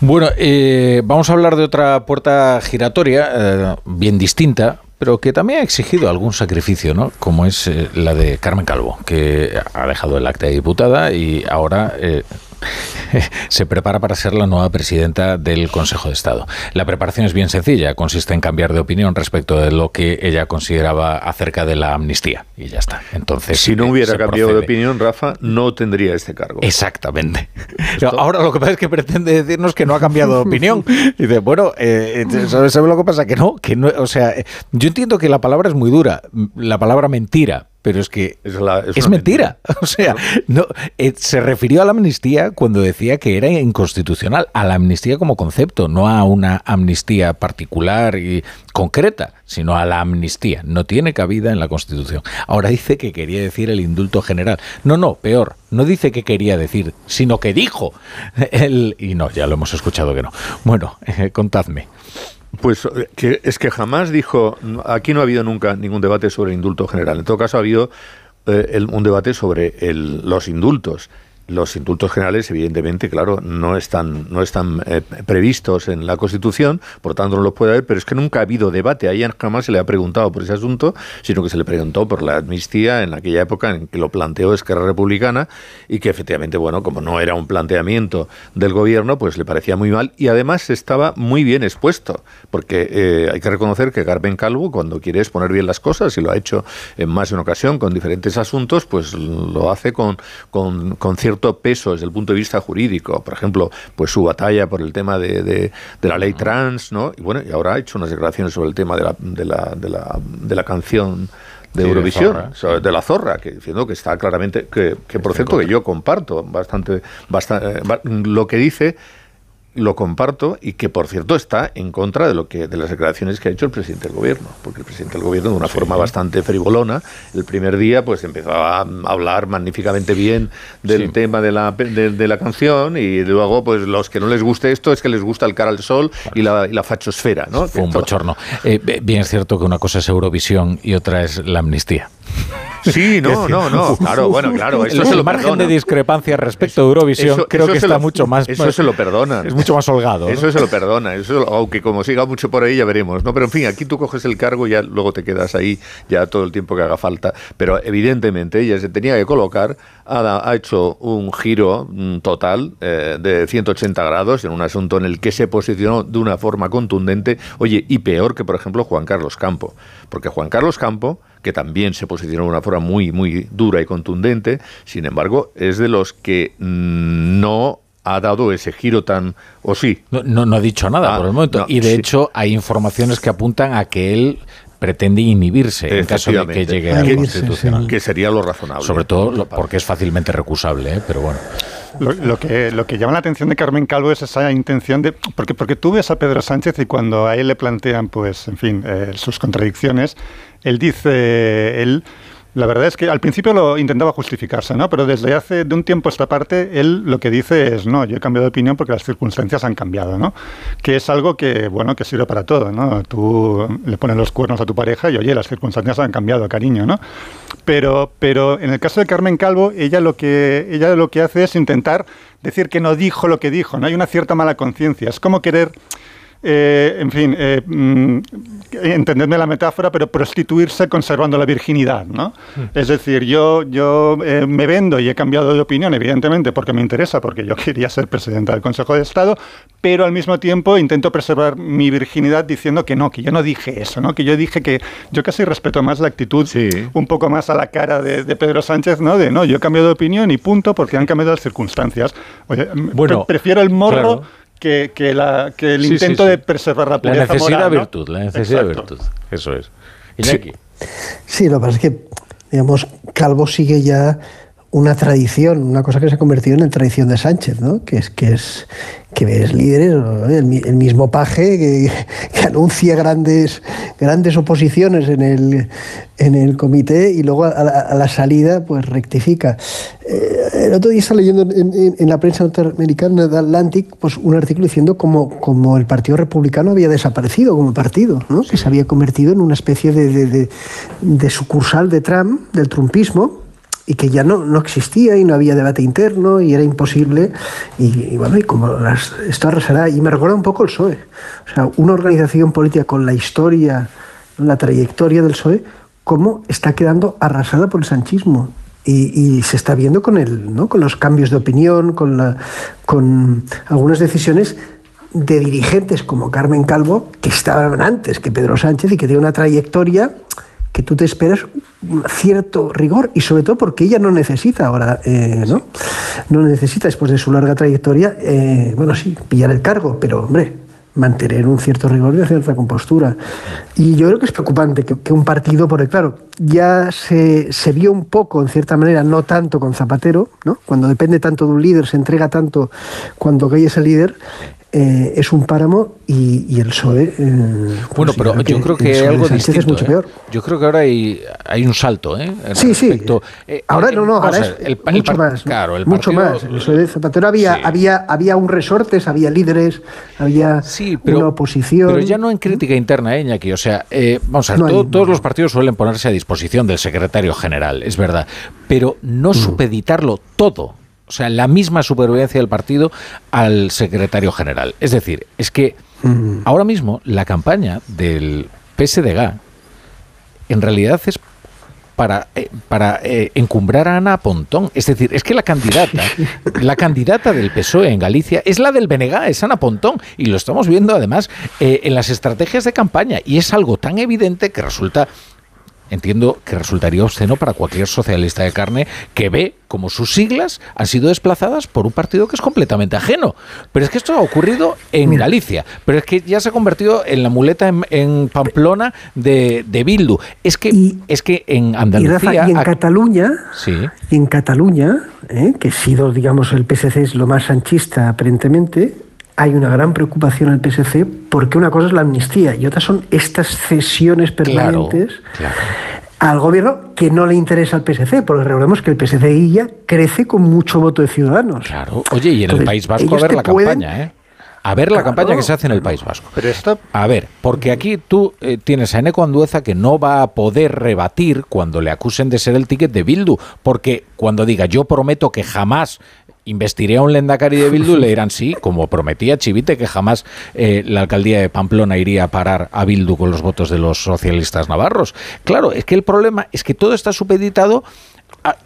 Bueno, eh, vamos a hablar de otra puerta giratoria, eh, bien distinta, pero que también ha exigido algún sacrificio, ¿no? Como es eh, la de Carmen Calvo, que ha dejado el acta de diputada y ahora eh, se prepara para ser la nueva presidenta del Consejo de Estado. La preparación es bien sencilla, consiste en cambiar de opinión respecto de lo que ella consideraba acerca de la amnistía y ya está. Entonces, Si no eh, hubiera cambiado de opinión, Rafa, no tendría este cargo. Exactamente. Ahora lo que pasa es que pretende decirnos que no ha cambiado de opinión. Y dice, bueno, eh, ¿sabes, sabes lo que pasa? Que no, que no, o sea, eh, yo entiendo que la palabra es muy dura, la palabra mentira, pero es que es, mentira. O sea, no, eh, se refirió a la amnistía cuando decía que era inconstitucional, a la amnistía como concepto, no a una amnistía particular y concreta, sino a la amnistía. No tiene cabida en la Constitución. Ahora dice que quería decir el indulto general. No, no, peor, no dice que quería decir, sino que dijo. El, y no, ya lo hemos escuchado que no. Bueno, eh, contadme. Pues eh, que es que jamás dijo, aquí no ha habido nunca ningún debate sobre el indulto general. En todo caso ha habido eh, el- un debate sobre el- los indultos. Los indultos generales, evidentemente, claro, no están, no están eh, previstos en la Constitución, por tanto no los puede haber, pero es que nunca ha habido debate. A ella jamás se le ha preguntado por ese asunto, sino que se le preguntó por la amnistía en aquella época en que lo planteó Esquerra Republicana y que efectivamente, bueno, como no era un planteamiento del gobierno, pues le parecía muy mal y además estaba muy bien expuesto, porque eh, hay que reconocer que Carmen Calvo, cuando quiere exponer bien las cosas, y lo ha hecho en más de una ocasión con diferentes asuntos, pues lo hace con, con, con cierto peso desde el punto de vista jurídico. Por ejemplo, pues su batalla por el tema de, de- de la ley trans, ¿no? Y bueno, y ahora ha hecho unas declaraciones sobre el tema de la, de la, de la, de la canción de Sí, de Eurovisión, Zorra. de la zorra, que diciendo que está claramente, que, que por cierto que yo comparto bastante, bastante lo que dice lo comparto y que por cierto está en contra de lo que de las declaraciones que ha hecho el presidente del gobierno porque el presidente del gobierno de una forma bastante frivolona el primer día pues empezó a hablar magníficamente bien del Sí. tema de la de, de la canción y luego pues los que no les guste esto es que les gusta el cara al sol y la, y la fachosfera ¿no? Fue un bochorno. Eh, bien es cierto que una cosa es Eurovisión y otra es la amnistía. Sí, no, no, no, claro, bueno, claro, eso el se lo margen perdonan. de discrepancia respecto a Eurovisión Eso- creo eso que está lo- mucho más Eso se lo perdonan. es mucho más holgado. ¿no? Eso se lo perdona, eso, aunque como siga mucho por ahí ya veremos, ¿no? Pero en fin, aquí tú coges el cargo y ya luego te quedas ahí ya todo el tiempo que haga falta. Pero evidentemente ella se tenía que colocar, ha, ha hecho un giro mm, total eh, de 180 grados en un asunto en el que se posicionó de una forma contundente, oye, y peor que por ejemplo Juan Carlos Campo, porque Juan Carlos Campo que también se posicionó de una forma muy, muy dura y contundente, sin embargo, es de los que mm, no ha dado ese giro tan, o sí, No, no, no ha dicho nada Ah, por el momento. no, y de sí. hecho hay informaciones que apuntan a que él pretende inhibirse en caso de que llegue a Que- constitucional. que sería lo razonable. Sobre todo porque es fácilmente recusable, ¿eh? pero bueno. Lo, que, lo que llama la atención de Carmen Calvo es esa intención de... Porque, porque tú ves a Pedro Sánchez y cuando a él le plantean, pues, en fin, eh, sus contradicciones, él dice, él... La verdad es que al principio lo intentaba justificarse, ¿no? Pero desde hace de un tiempo esta parte, él lo que dice es, no, yo he cambiado de opinión porque las circunstancias han cambiado, ¿no? Que es algo que, bueno, que sirve para todo, ¿no? Tú le pones los cuernos a tu pareja y, oye, las circunstancias han cambiado, cariño, ¿no? Pero, pero en el caso de Carmen Calvo, ella lo que, ella lo que hace es intentar decir que no dijo lo que dijo, ¿no? Hay una cierta mala conciencia. Es como querer eh, en fin, eh, mm, entendedme la metáfora, pero prostituirse conservando la virginidad, ¿no? Es decir, yo, yo eh, me vendo y he cambiado de opinión, evidentemente, porque me interesa, porque yo quería ser presidenta del Consejo de Estado, pero al mismo tiempo intento preservar mi virginidad diciendo que no, que yo no dije eso, ¿no? Que yo dije que yo casi respeto más la actitud un poco más a la cara de, de Pedro Sánchez, ¿no? De no, yo he cambiado de opinión y punto, porque han cambiado las circunstancias. Oye, Bueno, pre- prefiero el morro claro. Que, que la, que el Sí, sí, intento sí. de preservar la La pureza necesidad moral, ¿no? virtud, la necesidad Exacto. virtud. Eso es. Iñaki. Sí, lo que pasa es que, digamos, Calvo sigue ya una tradición, una cosa que se ha convertido en la tradición de Sánchez, ¿no? Que es que es que ves líderes, el, el mismo paje que, anuncia grandes grandes oposiciones en el, en el comité y luego a la, a la salida pues rectifica. Eh, el otro día estaba leyendo en, la prensa norteamericana de Atlantic pues, un artículo diciendo como, como el Partido Republicano había desaparecido como partido, ¿no? que se había convertido en una especie de- de- de sucursal de Trump, del trumpismo, y que ya no, no existía y no había debate interno y era imposible. Y, bueno, y como las- esto arrasará, y me recuerda un poco el PSOE. O sea, una organización política con la historia, la trayectoria del PSOE, cómo está quedando arrasada por el sanchismo. Y, y se está viendo con, el, ¿no? con los cambios de opinión, con, la, con algunas decisiones de dirigentes como Carmen Calvo, que estaban antes que Pedro Sánchez y que tiene una trayectoria que tú te esperas cierto rigor y sobre todo porque ella no necesita ahora, eh, ¿no? No necesita después de su larga trayectoria, eh, bueno, sí, pillar el cargo, pero hombre, mantener un cierto rigor y una cierta compostura. Y yo creo que es preocupante que, que un partido, porque claro, ya se, se vio un poco, en cierta manera, no tanto con Zapatero, ¿no? Cuando depende tanto de un líder, se entrega tanto cuando cae ese líder, eh, es un páramo y, y el PSOE... eh, Bueno, pero yo creo el que hay algo Sánchez distinto. es mucho ¿eh? peor. Yo creo que ahora hay, hay un salto, ¿eh? Sí, sí. Respecto- Ahora no, no, ahora es el el mucho más. Claro, el mucho partido- más. De Zapatero había, había, había un resortes, había líderes, había una oposición. Pero ya no en crítica interna, ¿eh, Iñaki? O sea, vamos a ver, No hay- todo- todos los partidos suelen ponerse a disposición del secretario general, es verdad, pero Mm. no supeditarlo todo. O sea, la misma supervivencia del partido al secretario general. Es decir, es que Mm. ahora mismo la campaña del PSDG en realidad es para, eh, para eh, encumbrar a Ana Pontón. Es decir, es que la candidata, la candidata del PSOE en Galicia es la del BNG, es Ana Pontón. Y lo estamos viendo además eh, en las estrategias de campaña. Y es algo tan evidente que resulta entiendo que resultaría obsceno para cualquier socialista de carne que ve como sus siglas han sido desplazadas por un partido que es completamente ajeno. Pero es que esto ha ocurrido en Galicia, pero es que ya se ha convertido en la muleta en, en Pamplona de, de Bildu. Es que, es que en Y, Andalucía... Rafa, y en Cataluña, Sí. y en Cataluña, ¿eh? que ha sido, digamos, el PSC es lo más sanchista aparentemente, hay una gran preocupación en el PSC porque una cosa es la amnistía y otra son estas cesiones permanentes al gobierno que no le interesa al PSC, porque recordemos que el PSC y ya crece con mucho voto de ciudadanos. Claro. Oye, y en el País Vasco a ver la pueden- campaña, ¿eh? A ver la Claro. campaña que se hace en el País Vasco. Pero esto... A ver, porque aquí tú eh, tienes a Eneco Andueza que no va a poder rebatir cuando le acusen de ser el ticket de Bildu, porque cuando diga yo prometo que jamás investiré a un Lendakari de Bildu, le dirán sí, como prometía Chivite que jamás eh, la alcaldía de Pamplona iría a parar a Bildu con los votos de los socialistas navarros. Claro, es que el problema es que todo está supeditado a,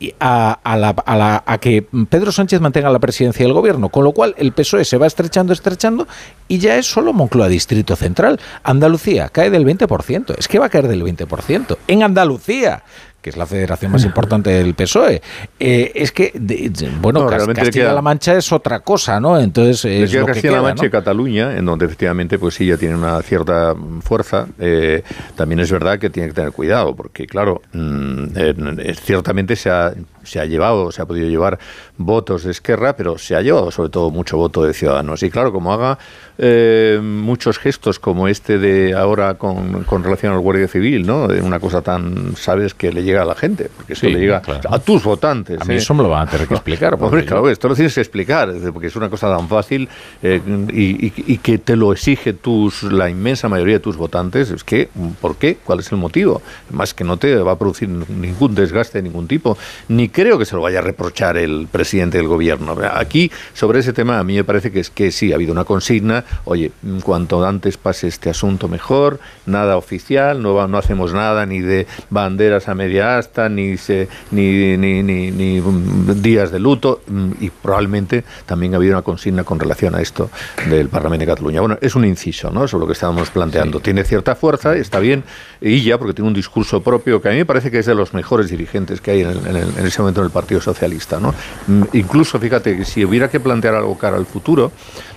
a- que Pedro Sánchez mantenga la presidencia del gobierno, con lo cual el PSOE se va estrechando, estrechando y ya es solo Moncloa Distrito Central. Andalucía cae del 20%, es que va a caer del 20%. En Andalucía, que es la federación más importante del PSOE, Eh, es que, de- de- bueno, No, Castilla-La Mancha es otra cosa, ¿no? Entonces, es lo que Castilla-La Mancha ¿no? y Cataluña, en donde efectivamente pues sí ya tiene una cierta fuerza. Eh, también es verdad que tiene que tener cuidado, porque claro, mm, eh, ciertamente se ha, se ha llevado, se ha podido llevar votos de Esquerra, pero se ha llevado sobre todo mucho voto de Ciudadanos. Y claro, como haga eh, muchos gestos como este de ahora con, con relación al Guardia Civil, ¿no? De una cosa tan, sabes, que le llega a la gente, porque esto Sí, le llega claro. a tus votantes. A mí ¿eh? eso me lo van a tener que explicar. Hombre, yo- claro, esto lo tienes que explicar, porque es una cosa tan fácil eh, y, y- y que te lo exige tus, la inmensa mayoría de tus votantes. Es que, ¿por qué? ¿Cuál es el motivo? Más que no te va a producir ningún desgaste de ningún tipo, ni creo que se lo vaya a reprochar el presidente del gobierno. Aquí, sobre ese tema, a mí me parece que es que sí, ha habido una consigna, oye, cuanto antes pase este asunto mejor, nada oficial, no, no hacemos nada ni de banderas a media asta, ni, se, ni, ni, ni, ni, mm, días de luto, mm, y probablemente también ha habido una consigna con relación a esto del Parlamento de Cataluña. Bueno, es un inciso, ¿no? Sobre lo que estábamos planteando. Tiene cierta fuerza, está bien, y ya, porque tiene un discurso propio que a mí me parece que es de los mejores dirigentes que hay en, en en ese momento en el Partido Socialista, ¿no? Mm, Incluso, fíjate, si hubiera que plantear algo cara al futuro,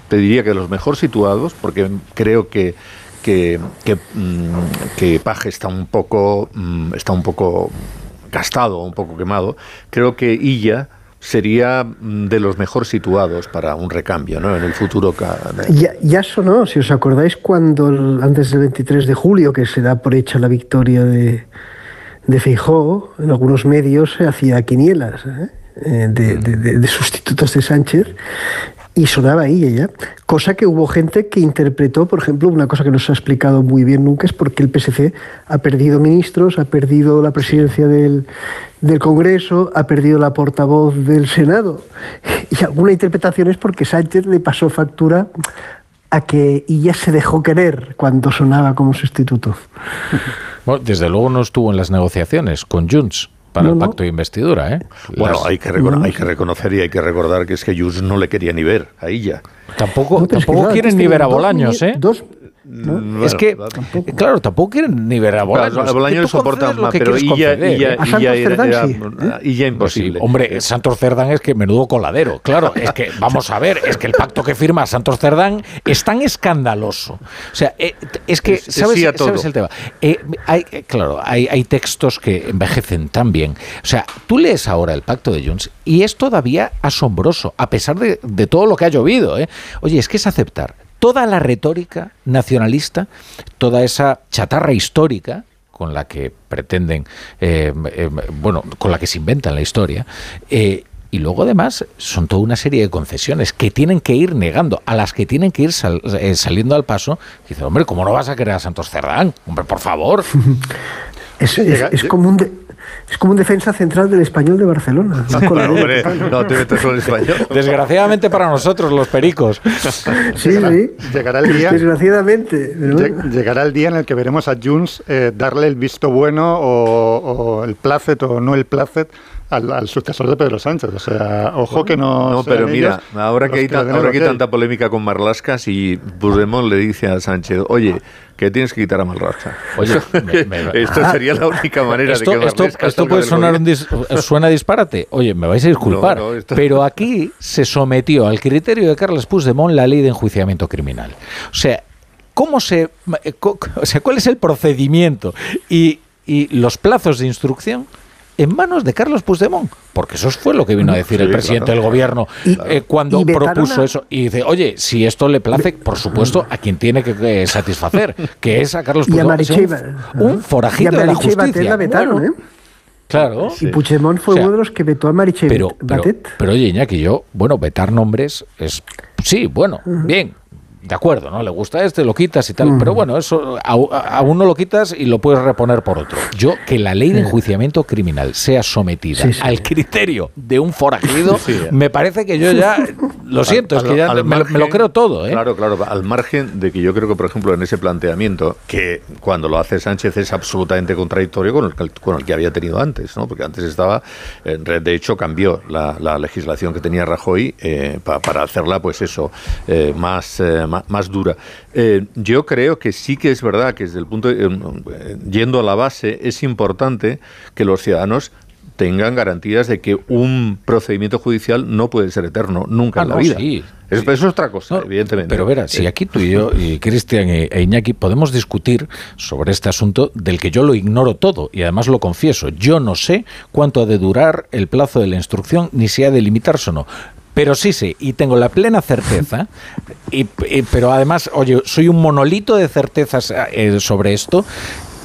te diría que los mejor situados, porque creo que que, que, mm, que Paje está un poco mm, está un poco gastado, un poco quemado. Creo que Illa sería de los mejor situados para un recambio, ¿no? En el futuro. Ya, ya sonó, si os acordáis, cuando antes del 23 de julio, que se da por hecha la victoria de, de Feijóo, en algunos medios se hacía quinielas ¿eh? Eh, de, de, de, sustitutos de Sánchez y sonaba ahí ella. Cosa que hubo gente que interpretó, por ejemplo, una cosa que no se ha explicado muy bien nunca es porque el PSC ha perdido ministros, ha perdido la presidencia del, del Congreso, ha perdido la portavoz del Senado. Y alguna interpretación es porque Sánchez le pasó factura a que ella se dejó querer cuando sonaba como sustituto. Bueno, desde luego no estuvo en las negociaciones con Junts para el pacto de investidura. ¿eh? Bueno, hay, que hay que reconocer y hay que recordar que es que Junts no le quería ni ver a ella. Tampoco, tampoco quieren ni ver a Bolaños, ¿eh? Es que, claro, tampoco quieren ni ver a Bolaños. Claro, a Bolaños soportan más, pero ella, ella, ella, era, ella, imposible. hombre, Santos Cerdán es que menudo coladero. Claro, es que, vamos a ver, es que el pacto que firma Santos Cerdán es tan escandaloso. O sea, es que, ¿sabes, ¿sabes el tema? Eh, hay, claro, hay, hay textos que envejecen tan bien. O sea, tú lees ahora el pacto de Junts y es todavía asombroso, a pesar de, de todo lo que ha llovido. ¿eh? Oye, es que es aceptar toda la retórica nacionalista, toda esa chatarra histórica con la que pretenden, eh, eh, bueno, con la que se inventan la historia, eh, y luego además son toda una serie de concesiones que tienen que ir negando, a las que tienen que ir saliendo al paso. Dice, hombre, ¿cómo no vas a querer a Santos Cerdán? Hombre, por favor. es, es como un... Es como un defensa central del español de Barcelona. No, te metes con el español. Desgraciadamente para nosotros, los pericos. Sí, sí. Llegará el día. Desgraciadamente. Llegará el día en el que veremos a Junts eh, darle el visto bueno o, o el placet o no el placet al, sucesor de Pedro Sánchez. O sea, ojo que no. No, pero mira, ahora que, hay, ahora que hay tanta polémica con Marlasca, si Puigdemont le dice a Sánchez, oye, que tienes que quitar a Marlasca. Oye, esto sería la única manera esto, de que Esto, esto puede sonar un suena disparate. Oye, me vais a disculpar, pero aquí se sometió al criterio de Carles Puigdemont la ley de enjuiciamiento criminal. O sea, ¿cómo se, eh, o sea, cuál es el procedimiento y, y los plazos de instrucción? En manos de Carlos Puigdemont, porque eso fue lo que vino a decir el presidente del gobierno eh, cuando propuso eso. Y dice, oye, si esto le place, por supuesto, a quien tiene que, satisfacer, que es a Carlos Puigdemont. Un, forajito de la justicia. Vetaron, ¿eh? Claro. Y Puigdemont fue uno de los que vetó a Marichel pero, pero, pero, oye, Iñaki, yo, bueno, vetar nombres es... Sí, bueno, bien, de acuerdo, ¿no? Le gusta este, lo quitas y tal. Pero bueno, eso a, uno lo quitas y lo puedes reponer por otro. Yo, que la ley de enjuiciamiento criminal sea sometida al criterio de un forajido, me parece que yo ya, lo siento, es que ya me, lo creo todo. ¿eh? Claro, claro, al margen de que yo creo que, por ejemplo, en ese planteamiento, que cuando lo hace Sánchez es absolutamente contradictorio con el, con el que había tenido antes, ¿no? Porque antes estaba, de hecho, cambió la, legislación que tenía Rajoy eh, para hacerla, pues eso, eh, más más, dura. Eh, yo creo que sí que es verdad que desde el punto, de, eh, yendo a la base, es importante que los ciudadanos tengan garantías de que un procedimiento judicial no puede ser eterno nunca ah, en la vida. Eso, es otra cosa, evidentemente. Pero verá, si aquí tú y yo, y Cristian e Iñaki, podemos discutir sobre este asunto del que yo lo ignoro todo, y además lo confieso, yo no sé cuánto ha de durar el plazo de la instrucción, ni si ha de limitarse o no. Pero sí, sí, y tengo la plena certeza, y, pero además, oye, soy un monolito de certezas eh, sobre esto,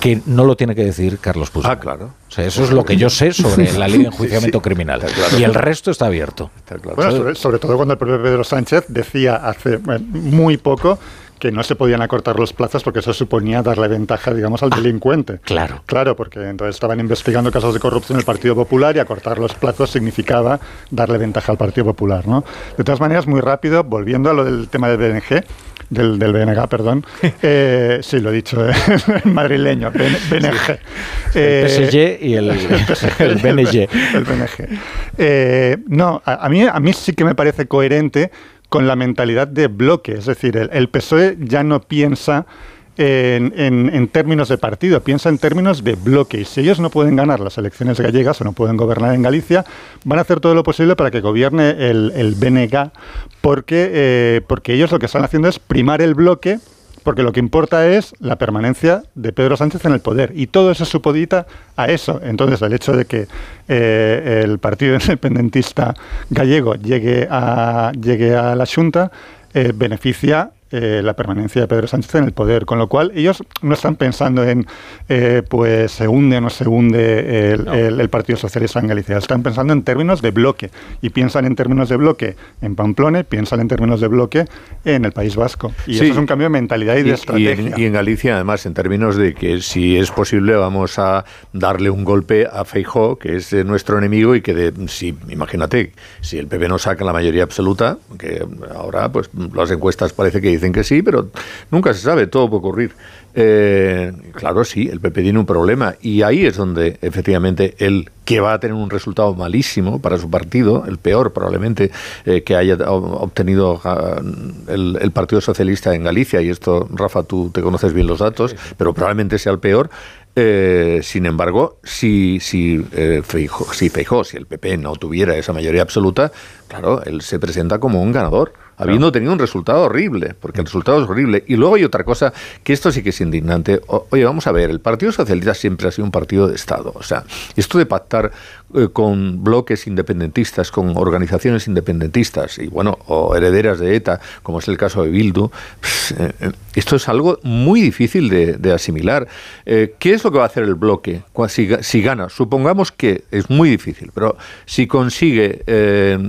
que no lo tiene que decir Carlos Puigdemont. Ah, claro. O sea, eso es lo que yo sé sobre la ley de enjuiciamiento criminal. Y el resto está abierto. Bueno, sobre, todo cuando el propio Pedro Sánchez decía hace muy poco que no se podían acortar los plazos porque eso suponía darle ventaja, digamos, al ah, delincuente. Claro. Claro, porque entonces estaban investigando casos de corrupción en el Partido Popular y acortar los plazos significaba darle ventaja al Partido Popular, ¿no? De todas maneras, muy rápido, volviendo a lo del tema del BNG, del, del BNG, perdón. Eh, sí, lo he dicho, eh, madrileño, BNG. el PSG y el, el, BNG. El, BNG. Eh, no, a, mí, a mí sí que me parece coherente con la mentalidad de bloque. Es decir, el, PSOE ya no piensa en, términos de partido, piensa en términos de bloque. Y si ellos no pueden ganar las elecciones gallegas o no pueden gobernar en Galicia, van a hacer todo lo posible para que gobierne el, el BNG, porque, eh, porque ellos lo que están haciendo es primar el bloque porque lo que importa es la permanencia de Pedro Sánchez en el poder. Y todo eso supodita a eso. Entonces, el hecho de que eh, el Partido Independentista Gallego llegue a, llegue a la Junta eh, beneficia eh, la permanencia de Pedro Sánchez en el poder, con lo cual ellos no están pensando en, eh, pues se hunde o no se hunde el, el- el Partido Socialista en Galicia, están pensando en términos de bloque y piensan en términos de bloque en Pamplona y piensan en términos de bloque en el País Vasco. Y Sí. eso es un cambio de mentalidad y de Y, estrategia. en, y en Galicia, además, en términos de que si es posible vamos a darle un golpe a Feijó, que es eh, nuestro enemigo, y que de, si, imagínate, si el PP no saca la mayoría absoluta, que ahora pues las encuestas parece que dicen que sí, pero nunca se sabe, todo puede ocurrir. Eh, claro, sí, el PP tiene un problema y ahí es donde efectivamente él, que va a tener un resultado malísimo para su partido, el peor probablemente eh, que haya obtenido ah, el, el Partido Socialista en Galicia, y esto, Rafa, tú te conoces bien los datos, pero probablemente sea el peor. Eh, sin embargo, si, si, eh, Feijó- si Feijó, si el PP no tuviera esa mayoría absoluta, claro, él se presenta como un ganador habiendo tenido un resultado horrible, porque el resultado es horrible. Y luego hay otra cosa, que esto sí que es indignante. Oye, vamos a ver, el Partido Socialista siempre ha sido un partido de Estado. O sea, esto de pactar eh, con bloques independentistas, con organizaciones independentistas, y bueno, o herederas de ETA, como es el caso de Bildu, eh, eh, esto es algo muy difícil de, asimilar. ¿Qué es lo que va a hacer el bloque si, ga- si gana? Supongamos que es muy difícil, pero si consigue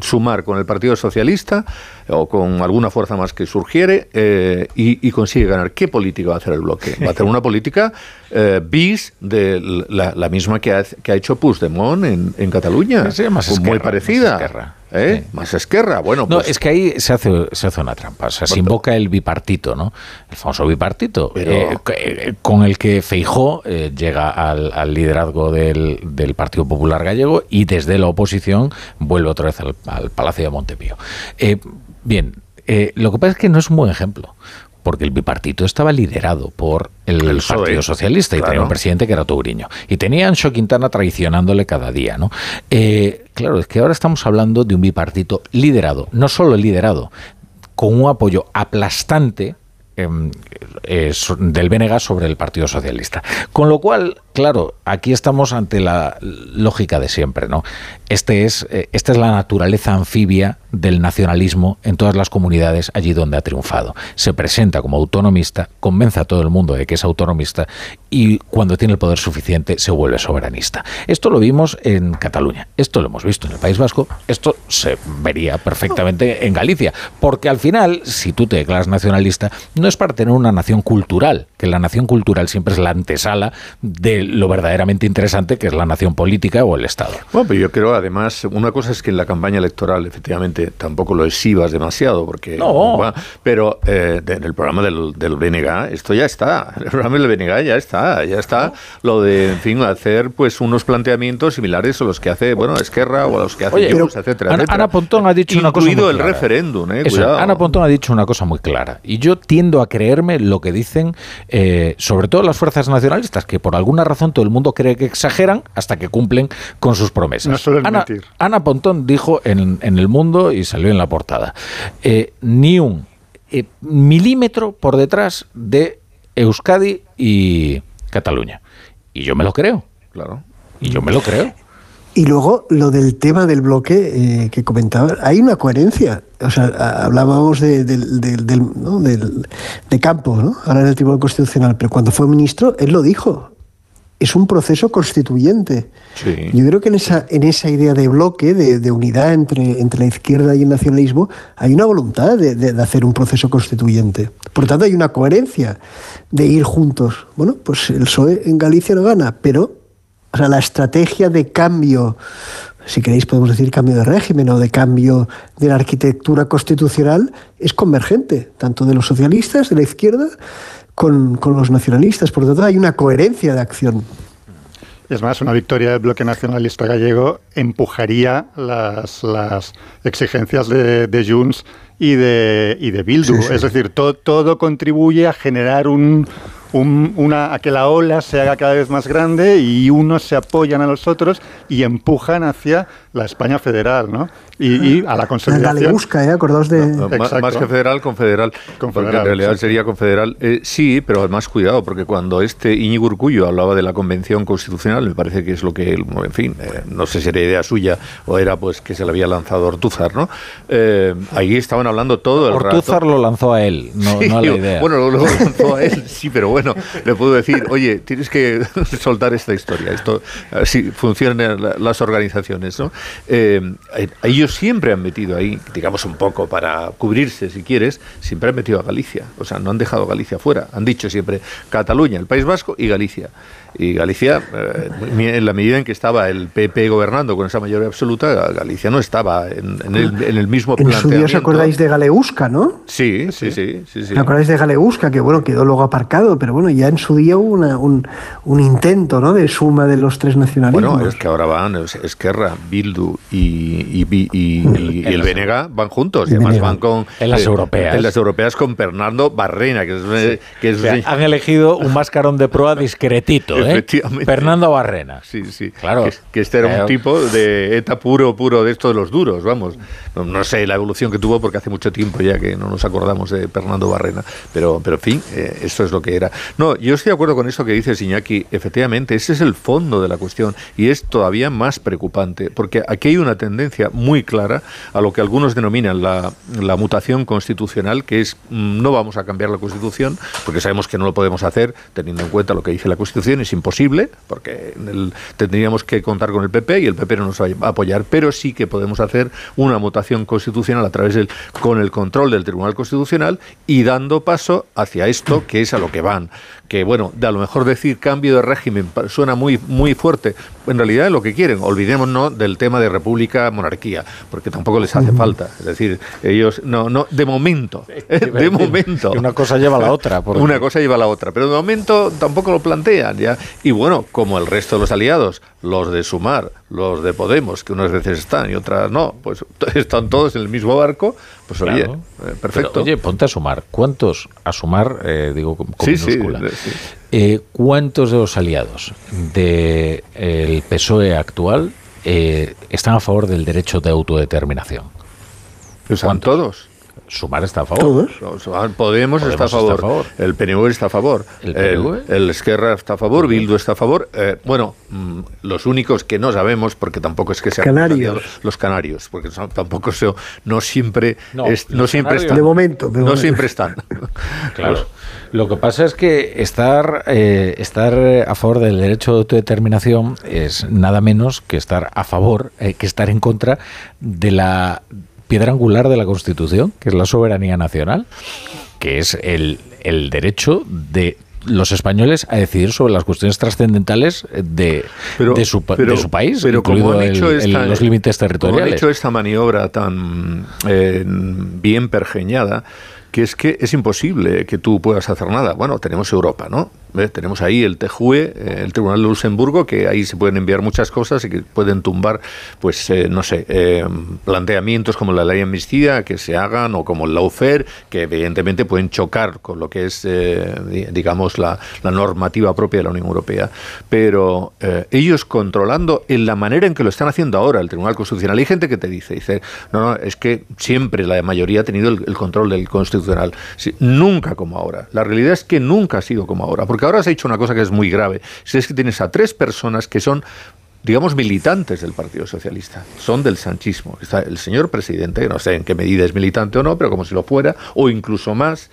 sumar con el Partido Socialista o con alguna fuerza más que surgiere eh, y, y consigue ganar, ¿qué política va a hacer el bloque? Va a hacer una política eh, bis de la, la misma que ha, que ha hecho Puigdemont en, en Cataluña. Sí, más Pues muy esquerra, parecida. más esquerra. ¿eh? Más esquerra. Bueno, No, pues, es que ahí se hace, se hace una trampa. O sea, se invoca el bipartito, ¿no? El famoso bipartito, eh, con el que Feijó eh, llega al, al liderazgo del, del Partido Popular Gallego y desde la oposición vuelve otra vez al, al Palacio de Montepío. Bien, eh, lo que pasa es que no es un buen ejemplo. Porque el bipartito estaba liderado por el, El PSOE, Partido Socialista y tenía un presidente que era Touriño. Y tenía a Anxo Quintana traicionándole cada día, ¿no? Eh, claro, es que ahora estamos hablando de un bipartito liderado, no solo liderado, con un apoyo aplastante em, eh, del BNG sobre el Partido Socialista. Con lo cual, claro, aquí estamos ante la lógica de siempre, ¿no? Este es, eh, esta es la naturaleza anfibia del nacionalismo en todas las comunidades allí donde ha triunfado. Se presenta como autonomista, convence a todo el mundo de que es autonomista y cuando tiene el poder suficiente se vuelve soberanista. Esto lo vimos en Cataluña, esto lo hemos visto en el País Vasco, esto se vería perfectamente en Galicia, porque al final, si tú te declaras nacionalista, no es para tener una nación cultural, que la nación cultural siempre es la antesala de lo verdaderamente interesante que es la nación política o el Estado. Bueno, pero yo creo además, una cosa es que en la campaña electoral efectivamente tampoco lo exhibas demasiado, porque... No. va, pero eh, en el programa del, del BNG esto ya está, el programa del BNG ya está, ya está lo de, en fin, hacer pues unos planteamientos similares a los que hace, bueno, Esquerra o a los que hace Oye, pero etcétera, Ana, etcétera. Ana Pontón ha dicho una cosa muy Incluido el clara. referéndum, eh, Eso, cuidado. Ana Pontón ha dicho una cosa muy clara. Y yo tiendo a creerme lo que dicen, eh, sobre todo las fuerzas nacionalistas, que por alguna razón todo el mundo cree que exageran hasta que cumplen con sus promesas. No suelen Ana, mentir. Ana Pontón dijo en, en El Mundo y salió en la portada, eh, ni un eh, milímetro por detrás de Euskadi y Cataluña. Y yo me lo creo. Claro. Y yo me lo creo. Y luego lo del tema del bloque eh, que comentaba, hay una coherencia. O sea, hablábamos de, del, del- del- ¿no? del- de Campos, ¿no? ahora en el Tribunal Constitucional, pero cuando fue ministro, él lo dijo. Es un proceso constituyente. Yo creo que en esa, en esa idea de bloque, de, de unidad entre, entre la izquierda y el nacionalismo, hay una voluntad de, de- de hacer un proceso constituyente. Por tanto, hay una coherencia de ir juntos. Bueno, pues el PSOE en Galicia no gana, pero o sea, la estrategia de cambio, si queréis podemos decir cambio de régimen o de cambio de la arquitectura constitucional, es convergente, tanto de los socialistas, de la izquierda, con, con los nacionalistas. Por lo tanto, hay una coherencia de acción. Es más, una victoria del bloque nacionalista gallego empujaría las, las exigencias de, de Junts y de, y de Bildu. Sí, sí. Es decir, to- todo contribuye a generar un, un- una, a que la ola se haga cada vez más grande y unos se apoyan a los otros y empujan hacia la España federal, ¿no? Y, y a la La consolidación. Galegusca, ¿eh? Acordaos de... No, más, que federal, confederal. Porque Confederal, en realidad exacto. sería confederal. Eh, sí, pero además cuidado, porque cuando este Íñigo Urcullo hablaba de la Convención Constitucional, me parece que es lo que él, en fin, eh, no sé si era idea suya o era pues que se le había lanzado Ortúzar, ¿no? Eh, ahí estaban hablando todo el rato. Ortúzar lo lanzó a él, no, Sí, no a la idea. Bueno, lo, lo lanzó a él, sí, pero bueno, le puedo decir, oye, tienes que soltar esta historia. Esto así funcionan la- las organizaciones, ¿no? Eh, ellos siempre han metido ahí, digamos un poco para cubrirse, si quieres, siempre han metido a Galicia. O sea, no han dejado a Galicia fuera. Han dicho siempre Cataluña, el País Vasco y Galicia. Y Galicia, eh, en la medida en que estaba el PP gobernando con esa mayoría absoluta, Galicia no estaba en, en el, en el mismo En su día os planteamiento. acordáis de Galegusca, ¿no? Sí, sí, sí, sí, sí. ¿Os acordáis de Galegusca? Que bueno, quedó luego aparcado, pero bueno, ya en su día hubo una- un, un intento, ¿no? De suma de los tres nacionalismos. Bueno, es que ahora van es- Esquerra, Bildu y, y, y- y- y el Benega van juntos y además van con En las eh, europeas. En las europeas con Fernando Barrena, que es, que es O sea, han elegido un mascarón de proa discretito, ¿eh? Efectivamente. Fernando Barrena. Sí, sí. Claro. Que, que este era Claro. un tipo de ETA puro, puro de estos de los duros, vamos. No, no sé la evolución que tuvo porque hace mucho tiempo ya que no nos acordamos de Fernando Barrena. Pero, pero en fin, eh, esto es lo que era. No, yo estoy de acuerdo con eso que dice Iñaki. Efectivamente, ese es el fondo de la cuestión y es todavía más preocupante porque aquí hay una tendencia muy clara a lo que algunos denominan la, la mutación constitucional, que es mm, no vamos a cambiar la Constitución porque sabemos que no lo podemos hacer teniendo en cuenta lo que dice la Constitución, es imposible porque tendríamos que contar con el PP y el PP no nos va a apoyar, pero sí que podemos hacer una mutación constitucional a través del con el control del Tribunal Constitucional y dando paso hacia esto que es a lo que van. Que bueno, de a lo mejor decir cambio de régimen suena muy muy fuerte. En realidad es lo que quieren. Olvidémonos del tema de república monarquía, porque tampoco les hace falta. Es decir, ellos no no de momento, de momento. Una cosa lleva a la otra. porque- Una cosa lleva a la otra, pero de momento tampoco lo plantean ya. Y bueno, como el resto de los aliados, los de Sumar, los de Podemos, que unas veces están y otras no, pues están todos en el mismo barco, pues oye, Claro. eh, perfecto. Pero, oye, ponte a sumar. ¿Cuántos, a sumar, eh, digo con, con Sí, sí, minúscula, sí. eh, cuántos de los aliados del PSOE actual eh, están a favor del derecho de autodeterminación? ¿Están todos? Sumar está a favor. ¿Todos? Podemos, está, a Podemos está favor, a favor. el PNV está a favor, ¿El el, PNV? el Esquerra está a favor, Bildu está a favor. eh, bueno, mm, los únicos que no sabemos, porque tampoco es que sean Canarios. los canarios, porque son- tampoco se, no siempre, No, es- no los siempre canarios- están. De momento, de no momento. siempre están. Claro. Lo que pasa es que estar, eh, estar a favor del derecho de autodeterminación es nada menos que estar a favor, eh, que estar en contra de la piedra angular de la Constitución, que es la soberanía nacional, que es el, el derecho de los españoles a decidir sobre las cuestiones trascendentales de, Pero- de, su, pa- pero- de su país, pero como incluido han hecho el- los límites Como han territoriales. hecho esta maniobra tan eh, bien pergeñada, que es que es imposible que tú puedas hacer nada. Bueno, tenemos Europa, ¿no? Tenemos ahí el TJUE, eh, el Tribunal de Luxemburgo, que ahí se pueden enviar muchas cosas y que pueden tumbar, pues, eh, no sé, eh, planteamientos como la ley de amnistía que se hagan o como el lawfare, que evidentemente pueden chocar con lo que es, eh, di- digamos, la, la normativa propia de la Unión Europea. Pero ellos controlando en la manera en que lo están haciendo ahora el Tribunal Constitucional, hay gente que te dice, dice, no, no, es que siempre la mayoría ha tenido el, el control del Constitucional. Sí, nunca como ahora. La realidad es que nunca ha sido como ahora, porque ahora se ha hecho una cosa que es muy grave. Si es que tienes a tres personas que son digamos, militantes del Partido Socialista, son del sanchismo. Está el señor presidente, no sé en qué medida es militante o no, pero como si lo fuera, o incluso más.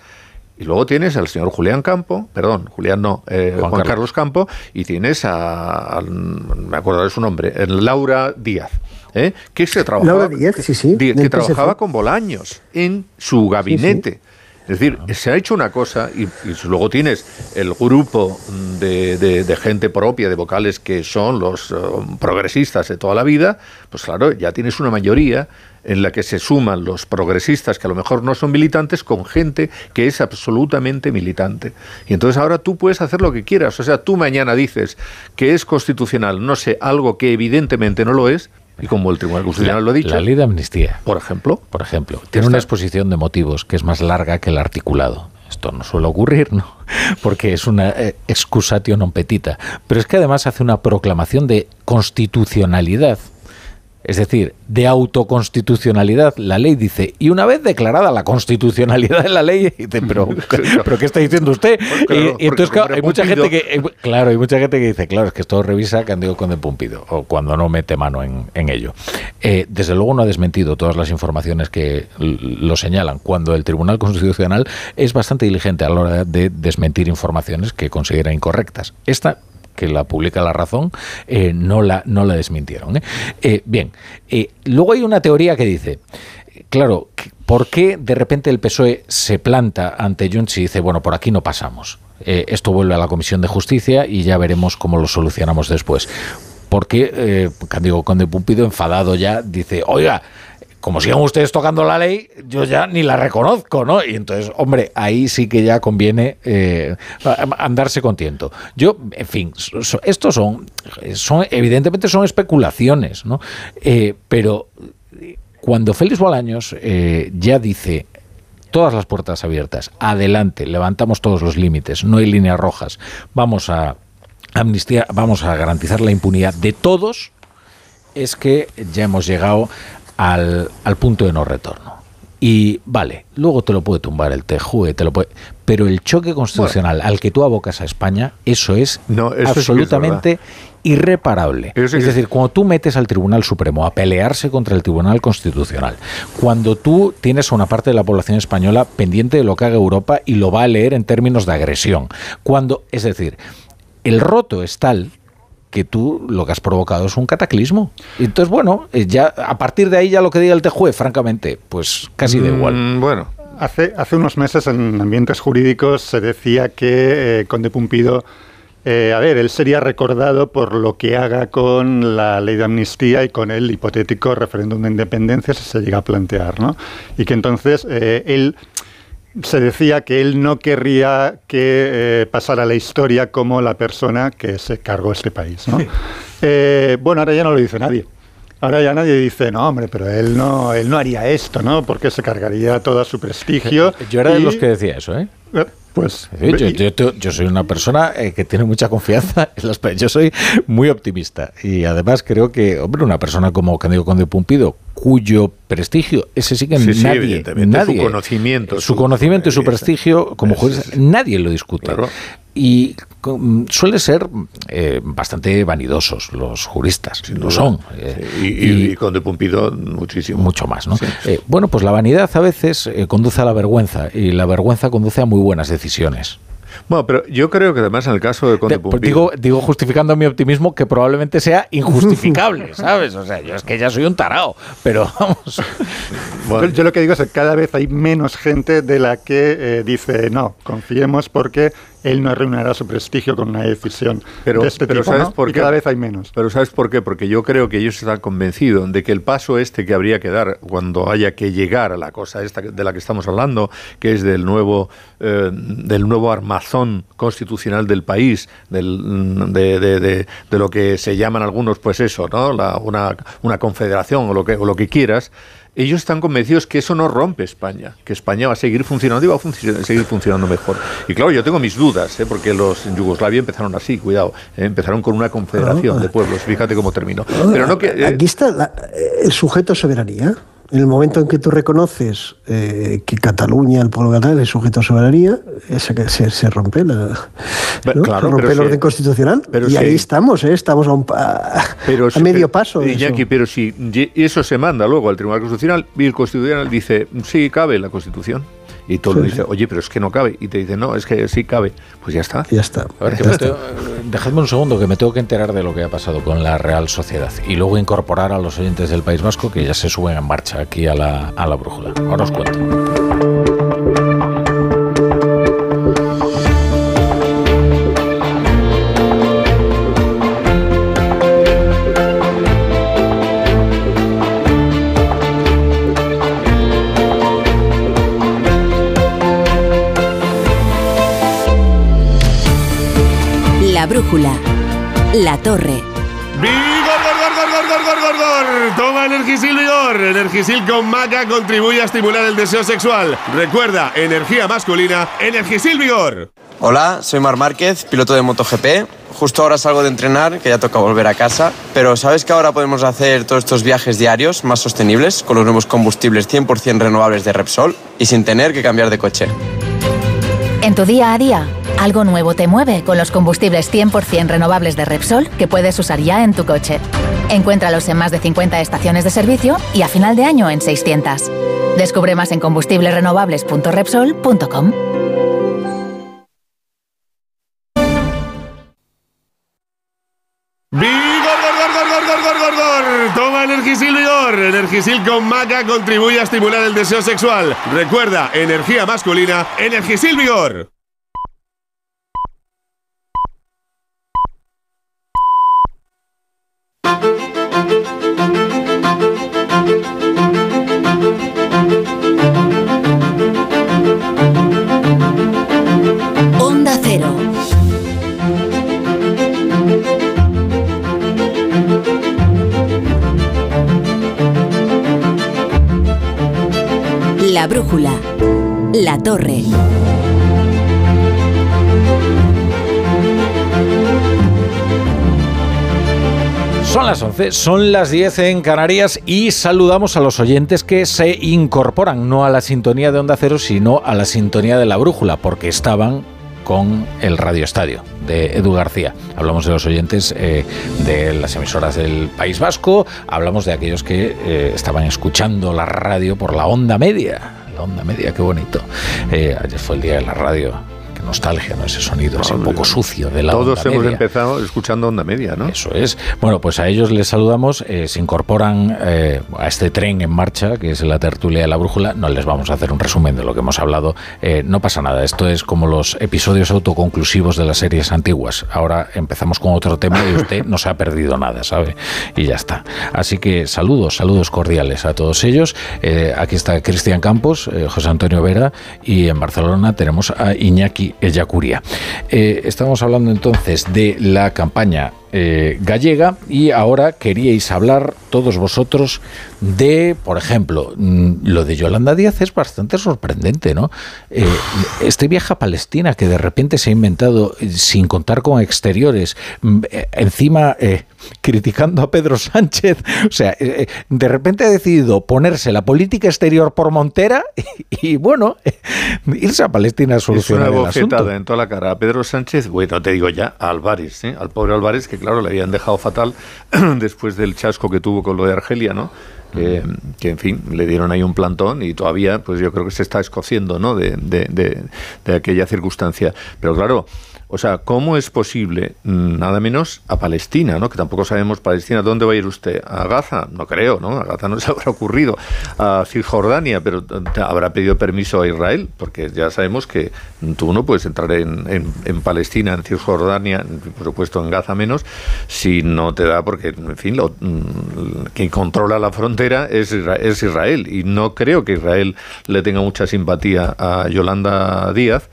Y luego tienes al señor Julián Campo, perdón, Julián no, eh, Juan, Juan Carlos. Campo, y tienes a, a- me acuerdo de su nombre, eh, Laura Díaz. ¿Eh? Que se trabajaba, Laura Díaz, sí, sí. Di- que trabajaba con Bolaños en su gabinete. Es decir, se ha hecho una cosa y, y luego tienes el grupo de, de- de gente propia, de vocales que son los eh, progresistas de toda la vida, pues claro, ya tienes una mayoría en la que se suman los progresistas que a lo mejor no son militantes con gente que es absolutamente militante. Y entonces ahora tú puedes hacer lo que quieras. O sea, tú mañana dices que es constitucional, no sé, algo que evidentemente no lo es, y como el Tribunal Constitucional lo ha dicho, La ley de amnistía. por ejemplo, por ejemplo, tiene una exposición de motivos que es más larga que el articulado. Esto no suele ocurrir, ¿no? Porque es una eh, excusatio non petita. Pero es que además hace una proclamación de constitucionalidad es decir, de autoconstitucionalidad. La ley dice, y una vez declarada la constitucionalidad de la ley, dice, pero, pero ¿qué está diciendo usted? Claro, y, y entonces, claro, hay mucha gente que, eh, claro, hay mucha gente que dice, claro, es que esto revisa Candido Conde Pumpido, o cuando no mete mano en, en ello. Eh, desde luego no ha desmentido todas las informaciones que lo señalan, cuando el Tribunal Constitucional es bastante diligente a la hora de desmentir informaciones que considera incorrectas. Esta que la publica La Razón, eh, no, la, no la desmintieron. ¿eh? Eh, bien, luego hay una teoría que dice, claro, ¿por qué de repente el PSOE se planta ante Junts y dice, bueno, por aquí no pasamos? Esto vuelve a la Comisión de Justicia y ya veremos cómo lo solucionamos después. Porque eh, Cándido Conde enfadado ya, dice, oiga, como sigan ustedes tocando la ley, yo ya ni la reconozco, ¿no? Y entonces, hombre, ahí sí que ya conviene eh, andarse con tiento. Yo, en fin, estos son, son, evidentemente son especulaciones, ¿no? Eh, pero cuando Félix Bolaños eh, ya dice todas las puertas abiertas, adelante, levantamos todos los límites, no hay líneas rojas, vamos a amnistía, vamos a garantizar la impunidad de todos, es que ya hemos llegado al, al punto de no retorno. Y vale, luego te lo puede tumbar el TJUE, te lo puede, pero el choque constitucional al que tú abocas a España, eso es No, eso sí que es absolutamente irreparable. Eso sí es decir, cuando tú metes al Tribunal Supremo a pelearse contra el Tribunal Constitucional, cuando tú tienes a una parte de la población española pendiente de lo que haga Europa y lo va a leer en términos de agresión, cuando, es decir, el roto es tal que tú lo que has provocado es un cataclismo. Y Entonces, bueno, eh, ya a partir de ahí ya lo que diga el TJUE, francamente, pues casi da igual. Mm, bueno, Hace, hace unos meses en ambientes jurídicos se decía que eh, Conde Pumpido, eh, a ver, él sería recordado por lo que haga con la ley de amnistía y con el hipotético referéndum de independencia si se llega a plantear, ¿no? Y que entonces eh, él se decía que él no querría que eh, pasara la historia como la persona que se cargó este país, ¿no? Eh, bueno, ahora ya no lo dice nadie. Ahora ya nadie dice, no, hombre, pero él no, él no haría esto, ¿no? Porque se cargaría todo su prestigio. Yo era de y- los que decía eso, ¿eh? eh, Pues Sí, yo, yo- yo- soy una persona eh, que tiene mucha confianza en las Yo soy muy optimista y además creo que, hombre, una persona como Candido Conde Pumpido, cuyo prestigio, ese sí que Sí, sí, nadie, su conocimiento, su su- conocimiento y su prestigio como juez, nadie lo discute. Y con- suele ser eh, bastante vanidosos los juristas, lo duda. son. eh, y, y, y Conde Pumpido muchísimo. Mucho más, ¿no? Eh, bueno, pues la vanidad a veces conduce a la vergüenza y la vergüenza conduce a muy buenas decisiones. Bueno, pero yo creo que además en el caso de Conde De- pues Pumpido... digo, digo justificando mi optimismo que probablemente sea injustificable, ¿sabes? O sea, yo es que ya soy un tarao, pero vamos. Yo, yo lo que digo es que cada vez hay menos gente de la que eh, dice, no, confiemos porque él no arruinará su prestigio con una decisión Pero, de este pero tipo, ¿sabes ¿no? por Y qué? cada vez hay menos. Pero ¿sabes por qué? Porque yo creo que ellos están convencidos de que el paso este que habría que dar cuando haya que llegar a la cosa esta de la que estamos hablando, que es del nuevo, eh, del nuevo armazón constitucional del país, del, de, de- de- de lo que se llaman algunos, pues eso, ¿no? La- una, una confederación o lo, que, o lo que quieras, ellos están convencidos que eso no rompe España, que España va a seguir funcionando y va a seguir funcionando mejor. Y claro, yo tengo mis dudas, ¿eh? porque los en Yugoslavia empezaron así, cuidado, ¿eh? empezaron con una confederación Ah. de pueblos, fíjate cómo terminó. Pero no que, eh, Aquí está la- el sujeto soberanía. En el momento en que tú reconoces eh, que Cataluña, el pueblo catalán, es sujeto de soberanía, se, se rompe, la, ¿no? claro, Se rompe el orden constitucional. Pero y ahí estamos, ¿eh? estamos a, un pero a medio pero- paso. Iñaki, pero si eso se manda luego al Tribunal Constitucional y el Constitucional dice, sí, cabe la Constitución. Y mundo Sí, dice, oye, pero es que no cabe. Y te dice, no, es que sí cabe. Pues ya está. Ya está. A ver, que me tengo- dejadme un segundo que me tengo que enterar de lo que ha pasado con la Real Sociedad y luego incorporar a los oyentes del País Vasco que ya se suben en marcha aquí a la, a la brújula. Ahora os cuento. La Torre. ¡Vigor, gor, gor, gor, gor! Toma Energisil Vigor. Energisil con maca contribuye a estimular el deseo sexual. Recuerda, energía masculina, Energisil Vigor. Hola, soy Mar Márquez, piloto de MotoGP. Justo ahora salgo de entrenar, que ya toca volver a casa. Pero ¿sabes que ahora podemos hacer todos estos viajes diarios más sostenibles con los nuevos combustibles 100% renovables de Repsol y sin tener que cambiar de coche? En tu día a día algo nuevo te mueve con los combustibles 100% renovables de Repsol que puedes usar ya en tu coche. Encuéntralos en más de 50 estaciones de servicio y a final de año en 600. Descubre más en combustiblesrenovables.repsol.com. Toma Energisil Vigor. Energisil con maca contribuye a estimular el deseo sexual. Recuerda, energía masculina, Energisil Vigor. Onda Cero. La brújula. La torre. Son las 11, son las 10 en Canarias y saludamos a los oyentes que se incorporan no a la sintonía de Onda Cero, sino a la sintonía de la brújula, porque estaban con el Radio Estadio de Edu García. Hablamos de los oyentes eh, de las emisoras del País Vasco, hablamos de aquellos que eh, estaban escuchando la radio por la onda media. La onda media, qué bonito. Eh, ayer fue el día de la radio. Qué nostalgia, ¿no? Ese sonido así un poco sucio de la Todos onda hemos media. empezado escuchando onda media, ¿no? Eso es. Bueno, pues a ellos les saludamos. eh, se incorporan eh, a este tren en marcha, que es la tertulia de la brújula. No les vamos a hacer un resumen de lo que hemos hablado. Eh, no pasa nada. Esto es como los episodios autoconclusivos de las series antiguas. Ahora empezamos con otro tema y usted no se ha perdido nada, ¿sabe? Y ya está. Así que saludos, saludos cordiales a todos ellos. Aquí está Cristian Campos, José Antonio Vera y en Barcelona tenemos a Iñaki Ellacuría. Eh, estamos hablando entonces de la campaña eh, gallega y ahora queríais hablar todos vosotros de, por ejemplo, mm, lo de Yolanda Díaz es bastante sorprendente, ¿no? Eh, este viaje a Palestina que de repente se ha inventado eh, sin contar con exteriores, mm, encima eh, criticando a Pedro Sánchez, o sea, de repente ha decidido ponerse la política exterior por montera y, y, bueno, irse a Palestina a Es solucionar una el asunto. en toda la cara a Pedro Sánchez, bueno, te digo ya, a Álvarez, ¿eh? al pobre Álvarez, que claro, le habían dejado fatal después del chasco que tuvo con lo de Argelia, ¿no? Que, que, en fin, le dieron ahí un plantón y todavía, pues yo creo que se está escociendo, ¿no? De, de, de, de aquella circunstancia. Pero claro, o sea, ¿cómo es posible, mm, nada menos, a Palestina, ¿no? Que tampoco sabemos Palestina, ¿dónde va a ir usted? ¿A Gaza? No creo, ¿no? A Gaza no se habrá ocurrido. A Cisjordania, pero eh, habrá pedido permiso a Israel, porque ya sabemos que tú no puedes entrar en, en, en Palestina, en Cisjordania, por supuesto en Gaza menos, si no te da, porque, en fin, lo, mm, quien controla la frontera es es Israel. Y no creo que Israel le tenga mucha simpatía a Yolanda Díaz.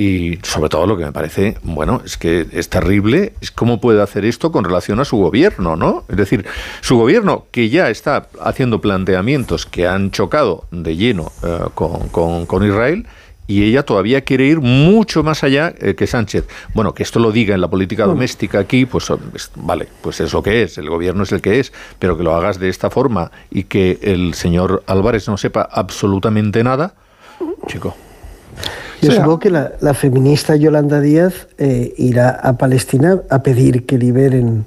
Y sobre todo lo que me parece, bueno, es que es terrible, es cómo puede hacer esto con relación a su gobierno, ¿no? Es decir, su gobierno que ya está haciendo planteamientos que han chocado de lleno eh, con, con, con Israel, y ella todavía quiere ir mucho más allá eh, que Sánchez. Bueno, que esto lo diga en la política doméstica aquí, pues es- vale, pues es lo que es, el gobierno es el que es, pero que lo hagas de esta forma y que el señor Álvarez no sepa absolutamente nada, chico. Yo O sea, supongo que la, la feminista Yolanda Díaz eh, irá a Palestina a pedir que liberen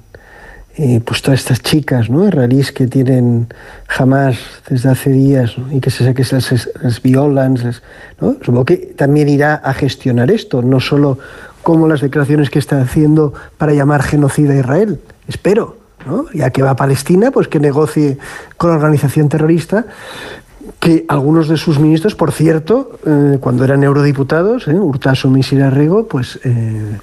eh, pues todas estas chicas ¿no? israelíes que tienen jamás desde hace días ¿no? y que se que se les, les violan. se les- ¿no? Supongo que también irá a gestionar esto, no solo como las declaraciones que está haciendo para llamar genocida a Israel. Espero. ¿no? Ya que va a Palestina, pues que negocie con la organización terrorista que algunos de sus ministros, por cierto, eh, cuando eran eurodiputados, eh, Urtasun y Sirarrego, pues eh,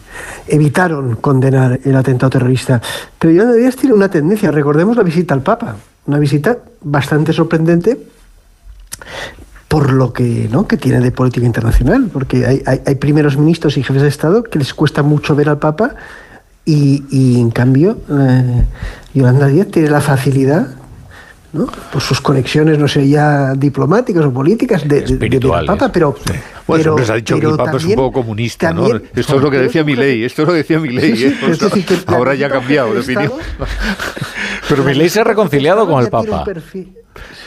evitaron condenar el atentado terrorista. Pero Yolanda Díaz tiene una tendencia, recordemos la visita al Papa, una visita bastante sorprendente por lo que, ¿no? que tiene de política internacional, porque hay primeros ministros y jefes de Estado que les cuesta mucho ver al Papa y, y, en cambio eh, Yolanda Díaz tiene la facilidad ¿no? Por sus conexiones, no sé, ya diplomáticas o políticas de, de- de- del. Papa, pero... Bueno, pero- siempre se ha dicho que el Papa es un también- poco comunista, ¿no? también- Esto es lo que decía mi ley, esto es lo que decía mi ley. Sí, sí, Ahora ya ha cambiado de opinión. Pero Milei se ha reconciliado con el Papa.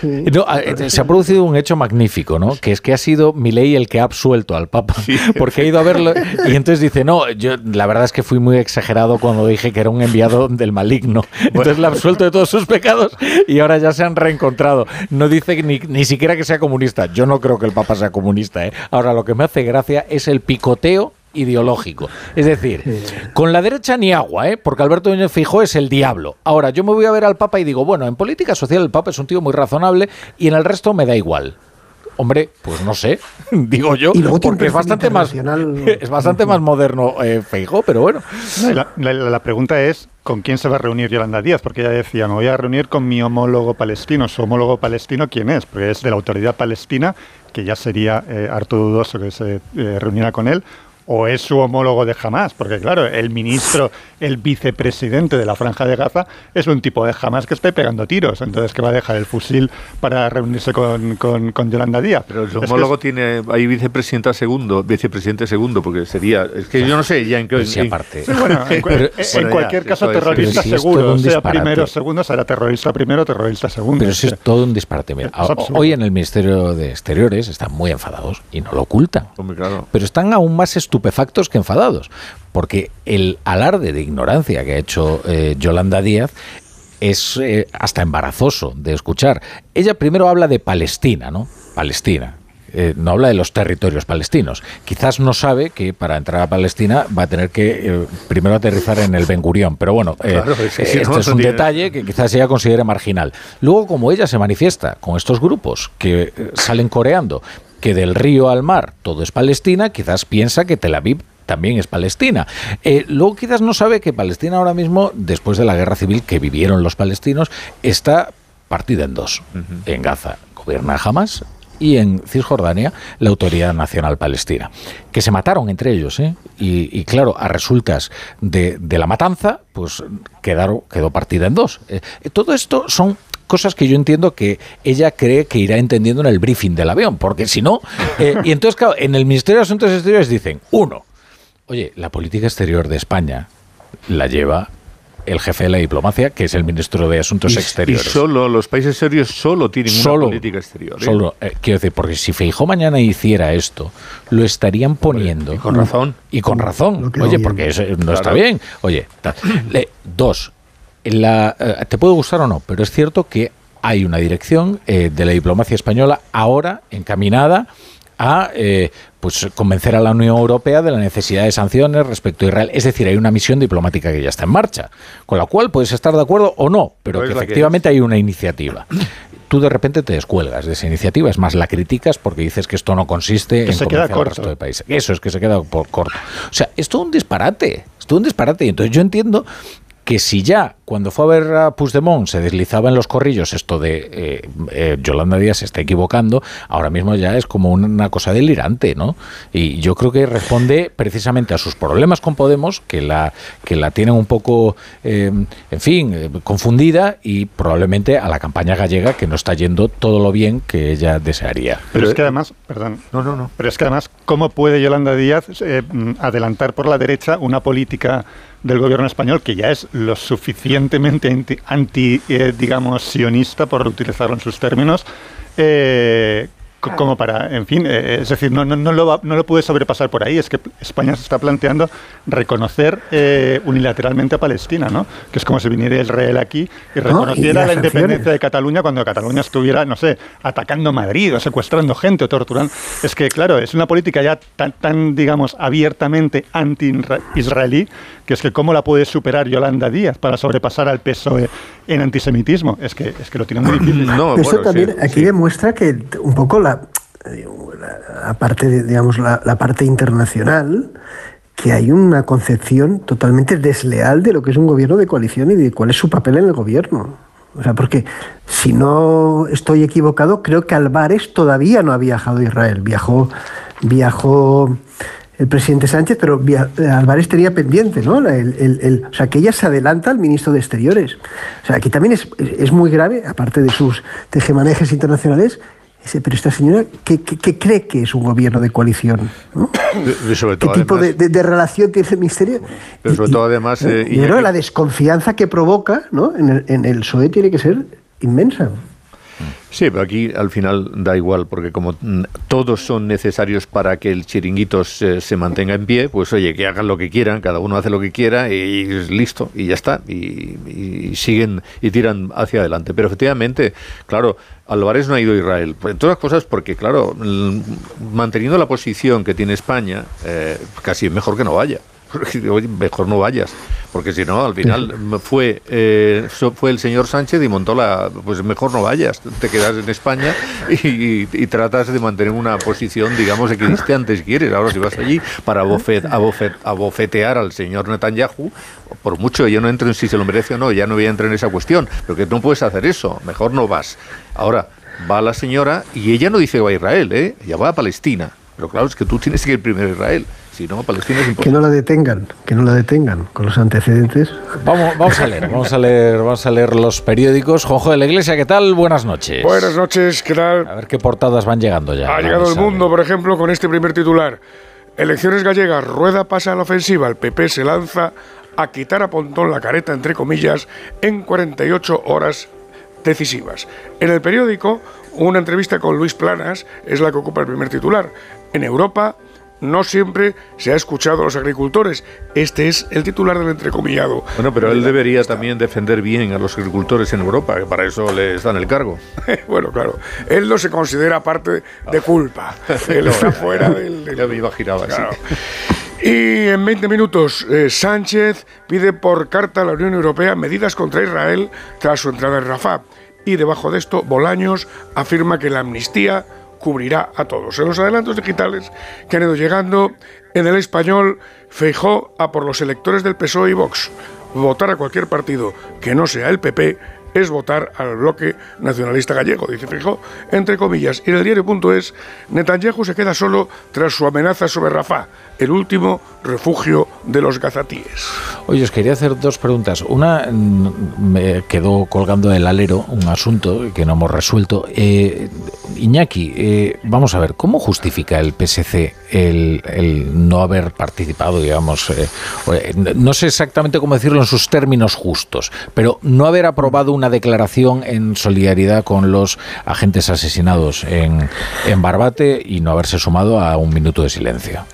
No, a- eh, se ha producido un hecho magnífico, ¿no? Que es que ha sido Milei el que ha absuelto al Papa, porque ha ido a verlo y entonces dice, no, yo la verdad es que fui muy exagerado cuando dije que era un enviado del maligno. Entonces le ha absuelto de todos sus pecados y ahora ya se han reencontrado. No dice ni, ni siquiera que sea comunista. Yo no creo que el Papa sea comunista. ¿eh? Ahora lo que me hace gracia es el picoteo ideológico. Es decir, con la derecha ni agua, ¿eh? porque Alberto Núñez Fijó es el diablo. Ahora, yo me voy a ver al Papa y digo, bueno, en política social el Papa es un tío muy razonable y en el resto me da igual. Hombre, pues no sé, digo yo, Y luego tiene porque es bastante más es bastante más moderno eh, pero bueno. La pregunta es con quién se va a reunir Yolanda Díaz, porque ella decía, me voy a reunir con mi homólogo palestino. ¿Su homólogo palestino quién es? Porque es de la autoridad palestina, que ya sería eh, harto dudoso que se eh, reuniera con él, o es su homólogo de Hamas, porque claro, el ministro, el vicepresidente de la Franja de Gaza es un tipo de Hamas que está pegando tiros, entonces que va a dejar el fusil para reunirse con, con- con Yolanda Díaz. Pero el Es que es- homólogo tiene ahí vicepresidenta segundo, vicepresidente segundo, porque sería. Es que yo no sé ya en qué. Aparte. Sí, bueno, en, cu- Pero- en bueno, ya, cualquier caso, eso terrorista si seguro, sea primero o segundo, será terrorista primero, terrorista segundo. Pero si es todo un disparate. Mira, hoy en el Ministerio de Exteriores están muy enfadados y no lo ocultan. Hombre, claro. Pero están aún más estupefactos que enfadados, porque el alarde de ignorancia que ha hecho eh, Yolanda Díaz es eh, hasta embarazoso de escuchar. Ella primero habla de Palestina, ¿no? Palestina. Eh, no habla de los territorios palestinos. Quizás no sabe que para entrar a Palestina va a tener que eh, primero aterrizar en el Ben Gurión. Pero bueno, eh, Claro, este no, es un tiene- detalle que quizás ella considere marginal. Luego, como ella se manifiesta con estos grupos que salen coreando que del río al mar todo es Palestina, quizás piensa que Tel Aviv también es Palestina. Eh, luego quizás no sabe que Palestina ahora mismo, después de la guerra civil que vivieron los palestinos, está partida en dos. En Gaza gobierna Hamas y en Cisjordania la Autoridad Nacional Palestina, que se mataron entre ellos. ¿eh? Y, y claro, a resultas de, de la matanza, pues quedaron, quedó partida en dos. Eh, todo esto son cosas que yo entiendo que ella cree que irá entendiendo en el briefing del avión, porque si no... eh, y entonces, claro, en el Ministerio de Asuntos Exteriores dicen, uno, oye, la política exterior de España la lleva el jefe de la diplomacia, que es el ministro de Asuntos Y- Exteriores. Y solo, los países serios solo tienen Solo- una política exterior. ¿eh? Solo, eh, quiero decir, porque si Feijó mañana hiciera esto, lo estarían poniendo. y con razón. Y con razón. Oye, bien. porque eso no Claro. está bien. Oye, le- dos, la, eh, te puede gustar o no, pero es cierto que hay una dirección eh, de la diplomacia española ahora encaminada a eh, pues convencer a la Unión Europea de la necesidad de sanciones respecto a Israel. Es decir, hay una misión diplomática que ya está en marcha, con la cual puedes estar de acuerdo o no, pero Pero que es efectivamente hay una iniciativa. Tú de repente te descuelgas de esa iniciativa, es más, la criticas porque dices que esto no consiste Que en se queda convencer al corto. resto de países. Eso es que se queda por corto. O sea, es todo un disparate, es todo un disparate. Y entonces yo entiendo que si ya cuando fue a ver a Puigdemont se deslizaba en los corrillos esto de eh, eh, Yolanda Díaz se está equivocando, ahora mismo ya es como una cosa delirante, ¿no? Y yo creo que responde precisamente a sus problemas con Podemos, que la, que la tienen un poco, eh, en fin, eh, confundida y probablemente a la campaña gallega que no está yendo todo lo bien que ella desearía. Pero es que además, perdón, No, no, no. pero es que además, ¿cómo puede Yolanda Díaz eh, mm, adelantar por la derecha una política del gobierno español que ya es lo suficientemente anti, eh, digamos, sionista, por utilizarlo en sus términos, eh, co- como para, en fin, eh, es decir, no, no, no, lo va- no lo puede sobrepasar por ahí. Es que España se está planteando reconocer eh, unilateralmente a Palestina, ¿no? Que es como si viniera Israel aquí y No, y reconociera las la independencia de Cataluña cuando Cataluña estuviera, no sé, atacando Madrid o secuestrando gente o torturando. Es que, claro, es una política ya tan, tan digamos, abiertamente anti-israelí que es que cómo la puede superar Yolanda Díaz para sobrepasar al PSOE en antisemitismo. Es que, es que lo tiene muy difícil. No, eso bueno, también sí, aquí sí. demuestra que un poco la, eh, la, la parte, digamos, la, parte internacional, que hay una concepción totalmente desleal de lo que es un gobierno de coalición y de cuál es su papel en el gobierno. O sea, porque si no estoy equivocado, creo que Álvarez todavía no ha viajado a Israel. Viajó, viajó el presidente Sánchez, pero Via- Álvarez tenía pendiente, ¿no? O sea, que ella se adelanta al ministro de Exteriores. O sea, aquí también es- es muy grave, aparte de sus tejemanejes internacionales, pero esta señora, ¿qué, qué- qué cree que es un gobierno de coalición? ¿no? Y sobre ¿Qué todo, tipo de, además, de- de relación tiene el ministerio? pero sobre todo, además, eh, Y que la desconfianza que provoca ¿no? en, el, en el PSOE tiene que ser inmensa. Sí, pero aquí al final da igual, porque como todos son necesarios para que el chiringuito se, se mantenga en pie, pues oye, que hagan lo que quieran, cada uno hace lo que quiera y, es listo, y ya está, y, y siguen y tiran hacia adelante. Pero efectivamente, claro, Álvarez no ha ido a Israel, pues, entre otras cosas porque, claro, manteniendo la posición que tiene España, eh, casi es mejor que no vaya. Porque, oye, mejor no vayas, porque si no, al final fue eh, fue el señor Sánchez y montó la. Pues mejor no vayas, te quedas en España y, y- y tratas de mantener una posición, digamos, equidistante si quieres. Ahora, si vas allí para bofet, abofet- abofetear al señor Netanyahu, por mucho yo no entro en si se lo merece o no, ya no voy a entrar en esa cuestión, pero que no puedes hacer eso, mejor no vas. Ahora, va la señora y ella no dice que va a Israel, ¿eh? ella va a Palestina. Pero claro, es que tú tienes que ir primero a Israel. Si no, Palestina es Que no la detengan, que no la detengan con los antecedentes. Vamos, vamos a leer, vamos a leer, vamos a leer los periódicos. Juanjo de la Iglesia, ¿qué tal? Buenas noches. Buenas noches, ¿qué tal? A ver qué portadas van llegando ya. Ha llegado el mundo, por ejemplo, con este primer titular. Elecciones gallegas, Rueda pasa a la ofensiva, el PP se lanza a quitar a Pontón la careta, entre comillas, en 48 horas decisivas. En el periódico, una entrevista con Luis Planas es la que ocupa el primer titular. En Europa, no siempre se ha escuchado a los agricultores. Este es el titular del entrecomillado. Bueno, pero él debería también defender bien a los agricultores en Europa, que para eso les dan el cargo. bueno, claro. Él no se considera parte de culpa. Él está fuera del... Ya me imaginaba, sí. Claro. Y en 20 minutos, eh, Sánchez pide por carta a la Unión Europea medidas contra Israel tras su entrada en Rafah. Y debajo de esto, Bolaños afirma que la amnistía cubrirá a todos. En los adelantos digitales que han ido llegando, en el español, Feijó a por los electores del PSOE y Vox. Votar a cualquier partido que no sea el PP es votar al bloque nacionalista gallego, dice Feijó, entre comillas. Y en el diario.es, Netanyahu se queda solo tras su amenaza sobre Rafah, el último refugio de los gazatíes. Oye, os quería hacer dos preguntas. Una, mm, me quedó colgando del alero un asunto que no hemos resuelto. Eh, Iñaki, eh, vamos a ver, ¿cómo justifica el PSC el, no haber participado, digamos, eh, eh, no sé exactamente cómo decirlo en sus términos justos, pero no haber aprobado una declaración en solidaridad con los agentes asesinados en, en Barbate y no haberse sumado a un minuto de silencio?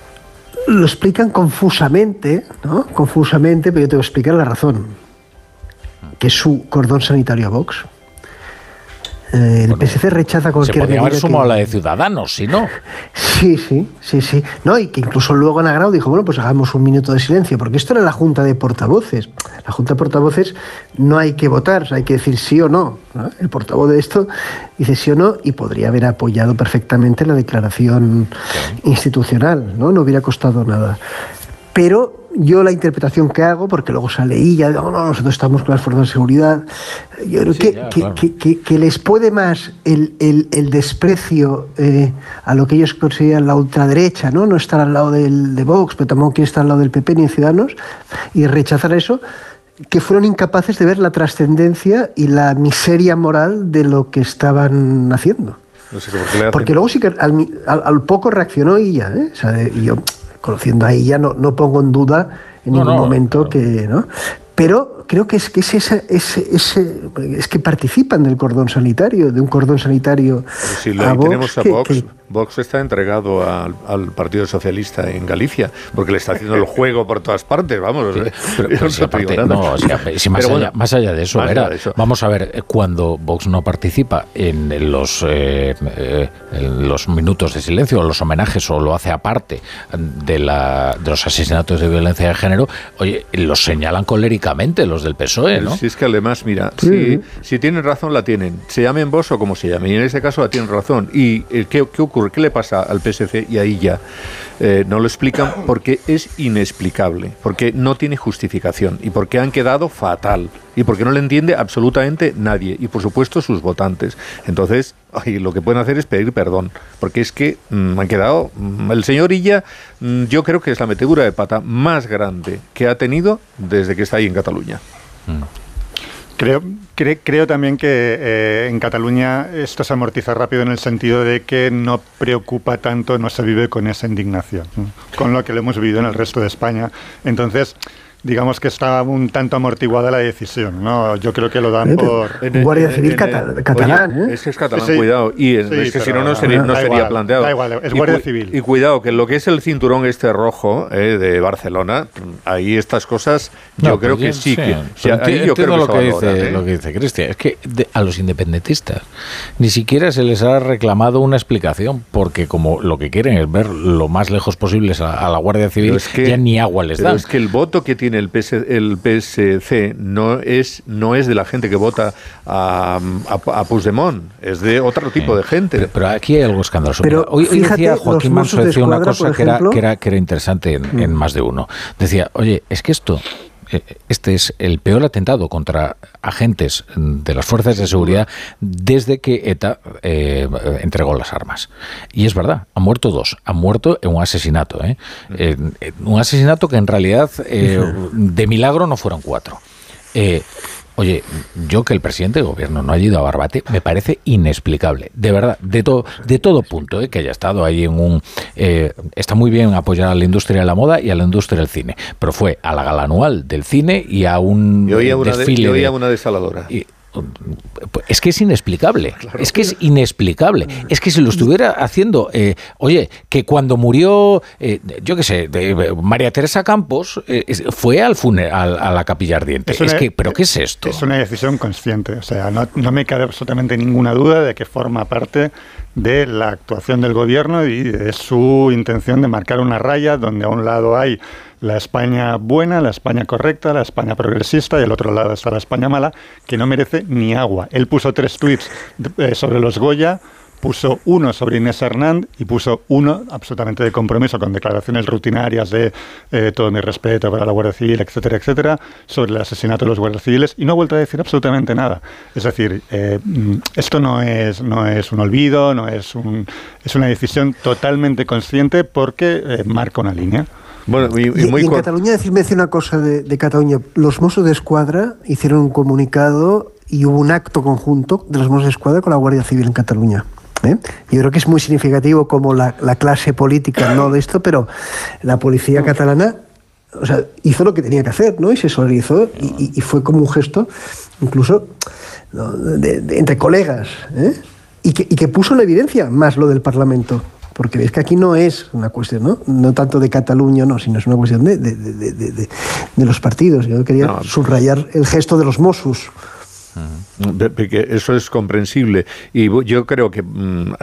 Lo explican confusamente, ¿no? Confusamente, pero yo te voy a explicar la razón. Que es su cordón sanitario a Vox. Eh, el PSC rechaza Se cualquier podría haber sumado a que- la de Ciudadanos, si no. Sí, sí, sí, sí. No, y que incluso luego en Agrado dijo, bueno, pues hagamos un minuto de silencio, porque esto era la Junta de Portavoces. La Junta de Portavoces no hay que votar, hay que decir sí o no. ¿no? El portavoz de esto dice sí o no y podría haber apoyado perfectamente la declaración institucional, ¿no? No hubiera costado nada. Pero yo la interpretación que hago, porque luego sale y ya no, nosotros estamos con las fuerzas de seguridad, yo creo que, ya, que- claro. que- que- que les puede más el, el- el desprecio eh, a lo que ellos consideran la ultraderecha, ¿no? No estar al lado del, de Vox, pero tampoco quiere estar al lado del PP ni de Ciudadanos, y rechazar eso, que fueron incapaces de ver la trascendencia y la miseria moral de lo que estaban haciendo. No sé por Porque luego sí que al, al- al poco reaccionó ella, ¿eh? O sea, y yo, conociendo a ella, no, no pongo en duda en No, ningún no, momento que. ¿no? Pero creo que es que es, esa- ese, ese- es que participan del cordón sanitario, de un cordón sanitario. Pero si le- a ahí Vox tenemos a que- Vox, que- Vox está entregado al, al Partido Socialista en Galicia, porque le está haciendo el juego por todas partes, vamos. Sí, pero, pero no aparte- no, si más, Pero allá, bueno, más allá de eso, de eso. vamos a ver, eh, cuando Vox no participa en los, eh, eh, en los minutos de silencio o los homenajes o lo hace aparte de, la, de los asesinatos de violencia de género, oye, los señalan coléricamente los del PSOE, ¿no? Si es que además, mira, Sí. si, si tienen razón, la tienen. Se llamen vos o como se llamen. Y en este caso la tienen razón. ¿Y eh, qué, qué ocurre? ¿Qué le pasa al PSC? Y ahí ya eh, no lo explican porque es inexplicable, porque no tiene justificación y porque han quedado fatal y porque no le entiende absolutamente nadie y por supuesto sus votantes. Entonces, lo que pueden hacer es pedir perdón, porque es que mm, han quedado, mm, el señor Illa, mm, yo creo que es la metedura de pata más grande que ha tenido desde que está ahí en Cataluña. Creo, cre- creo también que eh, en Cataluña esto se amortiza rápido en el sentido de que no preocupa tanto, no se vive con esa indignación, con lo que lo hemos vivido en el resto de España. Entonces, digamos que está un tanto amortiguada la decisión. ¿no? Yo creo que lo dan por... guardia civil cata- catalán, Oye, ¿eh? Es que es catalán, Sí, sí. cuidado. Y en- Sí, es que si no, no sería, no da sería igual, planteado. da igual, es Y guardia cu- civil. Y cuidado, que lo que es el cinturón este rojo eh, de Barcelona, ahí estas cosas, yo No, creo que sí. que, o pero sea, ahí enti- yo creo que lo que, valora, dice, ¿eh? lo que dice Cristian. Es que de- a los independentistas ni siquiera se les ha reclamado una explicación, porque como lo que quieren es ver lo más lejos posible a, a la Guardia Civil, Pero es que- ya ni agua les dan. es que el voto que tiene el, PS, el PSC no es, no es de la gente que vota a, a, a Puigdemont, es de otro tipo de gente. Pero aquí hay algo escandaloso. Pero hoy, decía Joaquín Manso de decía una cosa que era, que, era, que era interesante en, en más de uno. Decía, oye, es que esto, este es el peor atentado contra agentes de las fuerzas de seguridad desde que ETA eh, entregó las armas. Y es verdad, han muerto dos. Han muerto en un asesinato. ¿eh? Eh, eh, un asesinato que en realidad eh, de milagro no fueron cuatro. Eh, Oye, yo que el presidente de gobierno no haya ido a Barbate me parece inexplicable, de verdad, de todo, de todo punto, ¿eh? que haya estado ahí en un, eh, está muy bien apoyar a la industria de la moda y a la industria del cine, pero fue a la gala anual del cine y a un Yo oía una, de- desfile. yo oía de- una desaladora. y- es que es inexplicable, es que es inexplicable. Es que si lo estuviera haciendo, eh, oye, que cuando murió, eh, yo qué sé, de- María Teresa Campos, eh, fue al funeral, a la capilla ardiente. Es, una- que, ¿pero qué es esto? Es una decisión consciente. O sea, no, no me cabe absolutamente ninguna duda de que forma parte de la actuación del gobierno y de su intención de marcar una raya donde a un lado hay la España buena, la España correcta, la España progresista y al otro lado está la España mala, que no merece ni agua. Él puso tres tweets eh, sobre los Goya, puso uno sobre Inés Hernán y puso uno absolutamente de compromiso con declaraciones rutinarias de eh, todo mi respeto para la Guardia Civil, etcétera, etcétera, sobre el asesinato de los guardias civiles y no ha vuelto a decir absolutamente nada. Es decir, eh, mm, esto no es, no es un olvido, no es, un, es una decisión totalmente consciente porque eh, marca una línea. Bueno, y, Y, y en Cataluña, decirme decir una cosa de, de Cataluña. Los Mossos de Escuadra hicieron un comunicado y hubo un acto conjunto de los Mossos de Escuadra con la Guardia Civil en Cataluña. ¿Eh? Yo creo que es muy significativo como la, la clase política, no de esto, pero la policía catalana o sea, hizo lo que tenía que hacer, ¿no? Y se solidarizó y, fue como un gesto, incluso ¿no? de- de- entre colegas, ¿eh? y, que, y que puso en evidencia más lo del Parlamento. Porque veis que aquí no es una cuestión, ¿no? No tanto de Cataluña, no, sino es una cuestión de, de- de- de- de- de- de los partidos. Yo quería No. subrayar el gesto de los Mossos. Porque Eso es comprensible. Y yo creo que mm,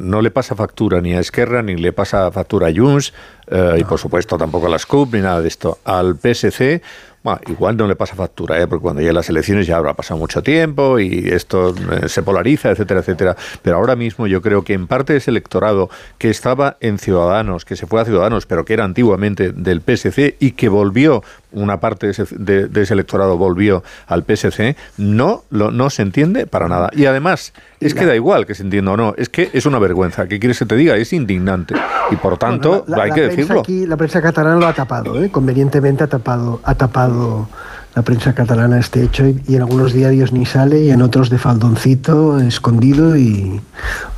no le pasa factura ni a Esquerra, ni le pasa factura a Junts, eh, y por supuesto tampoco a las CUP, ni nada de esto. Al PSC, bueno, igual no le pasa factura, ¿eh? porque cuando ya las elecciones ya habrá pasado mucho tiempo y esto eh, se polariza, etcétera, etcétera. Pero ahora mismo yo creo que en parte de ese electorado que estaba en Ciudadanos, que se fue a Ciudadanos, pero que era antiguamente del PSC y que volvió, una parte de ese, de- de ese electorado volvió al PSC, no, lo, no se entiende para nada. Y además, es que da igual que se entienda o no, es que es una vergüenza. ¿Qué quieres que te diga? Es indignante. Y por tanto, La- hay la que decirlo. Aquí, la prensa catalana lo ha tapado, ¿eh? convenientemente ha tapado, ha tapado la prensa catalana este hecho y, y en algunos diarios ni sale y en otros de faldoncito, escondido y...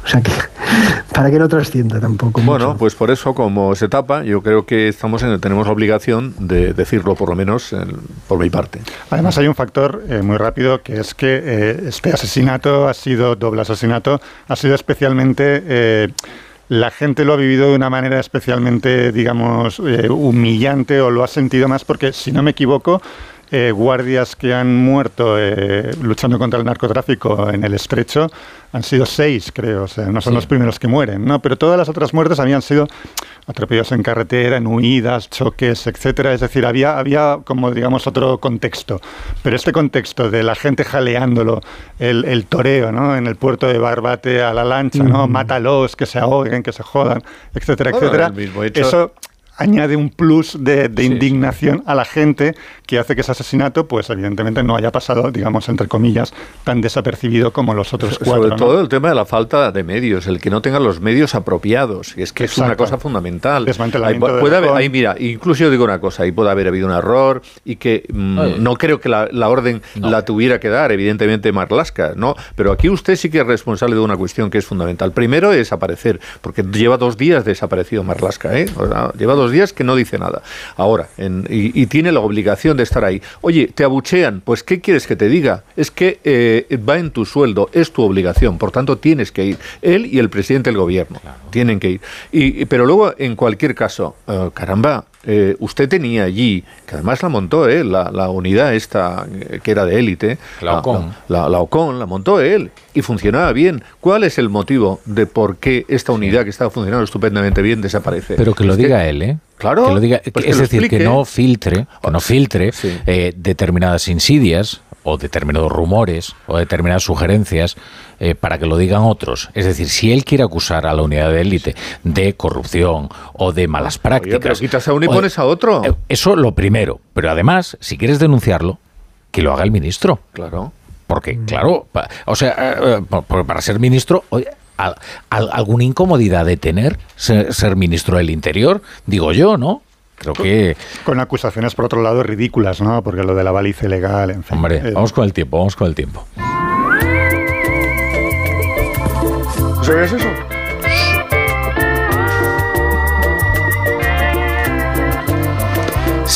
O sea que, para que no trascienda tampoco. Bueno, pues por eso, como se tapa, yo creo que estamos en, tenemos la obligación de decirlo, por lo menos en- por mi parte. Además hay un factor eh, muy rápido que es que eh, este asesinato ha sido doble asesinato, ha sido especialmente eh, la gente lo ha vivido de una manera especialmente, digamos, eh, humillante o lo ha sentido más porque, si no me equivoco, eh, guardias que han muerto eh, luchando contra el narcotráfico en el estrecho han sido seis, creo, o sea, no son Sí. los primeros que mueren, ¿no? Pero todas las otras muertes habían sido atropellados en carretera, en huidas, choques, etcétera. Es decir, había, había como digamos otro contexto. Pero este contexto de la gente jaleándolo, el, el toreo, ¿no? En el puerto de Barbate a la lancha, ¿no? Mm. Mátalos, que se ahoguen, que se jodan, etcétera, Bueno, etcétera. hecho- Eso añade un plus de, de indignación a la gente que hace que ese asesinato, pues evidentemente no haya pasado, digamos, entre comillas, tan desapercibido como los otros cuatro. Sobre ¿no? todo el tema de la falta de medios, el que no tengan los medios apropiados, y es que es una cosa fundamental. Desmantelamiento Ahí de puede haber, ahí, mira, incluso yo digo una cosa, ahí puede haber habido un error y que mm, Oye. no creo que la, la orden la tuviera que dar, evidentemente, Marlasca, ¿no? Pero aquí usted sí que es responsable de una cuestión que es fundamental. Primero es aparecer, porque lleva dos días desaparecido Marlasca, ¿eh? O sea, lleva dos días que no dice nada. Ahora, en- y, y tiene la obligación de estar ahí. Oye, te abuchean, pues ¿qué quieres que te diga? Es que eh, va en tu sueldo, es tu obligación, por tanto tienes que ir. Él y el presidente del gobierno tienen que ir. Y, y- pero luego, en cualquier caso, eh, caramba, eh, usted tenía allí, que además la montó él, la, la unidad esta eh, que era de élite, La OCON. la, la- la OCON, la montó él y funcionaba bien. ¿Cuál es el motivo de por qué esta unidad que estaba funcionando estupendamente bien desaparece? Pero que lo Es diga él, ¿eh? Claro, Que lo diga, pues que es lo decir, que no filtre, que no filtre eh, determinadas insidias o determinados rumores o determinadas sugerencias eh, para que lo digan otros. Es decir, si él quiere acusar a la unidad de élite de corrupción o de malas prácticas, pero quitas a uno y oye, pones a otro. eh, Eso lo primero. Pero además, si quieres denunciarlo, que lo haga el ministro. Claro. Porque, claro, pa- o sea, eh, pa- pa- para ser ministro, oye, al- al- alguna incomodidad de tener ser, ser ministro del Interior, digo yo, ¿no? Creo que... Con acusaciones, por otro lado, ridículas, ¿no? Porque lo de la baliza ilegal, en fin. Hombre, Eh, vamos con el tiempo, vamos con el tiempo. ¿Sabías eso?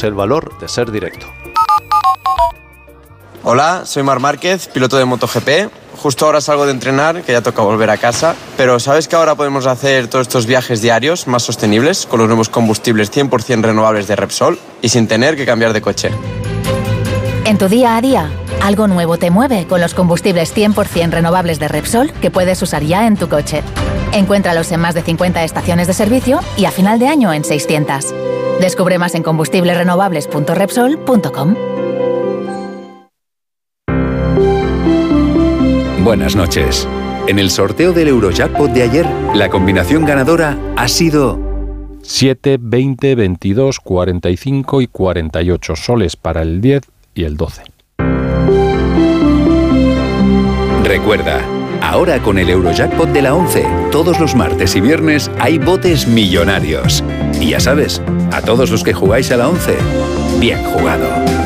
917-700-700. El valor de ser directo. Hola, soy Mar Márquez, piloto de MotoGP. Justo ahora salgo de entrenar, que ya toca volver a casa. Pero ¿sabes que ahora podemos hacer todos estos viajes diarios más sostenibles con los nuevos combustibles 100% renovables de Repsol y sin tener que cambiar de coche? En tu día a día, algo nuevo te mueve con los combustibles 100% renovables de Repsol que puedes usar ya en tu coche. Encuéntralos en más de 50 estaciones de servicio y a final de año en 600. Descubre más en combustiblesrenovables.repsol.com. Buenas noches. En el sorteo del Eurojackpot de ayer, la combinación ganadora ha sido 7, 20, 22, 45 y 48 soles para el 10 el 12. Recuerda, ahora con el Eurojackpot de la 11, todos los martes y viernes hay botes millonarios. Y ya sabes, a todos los que jugáis a la 11, bien jugado.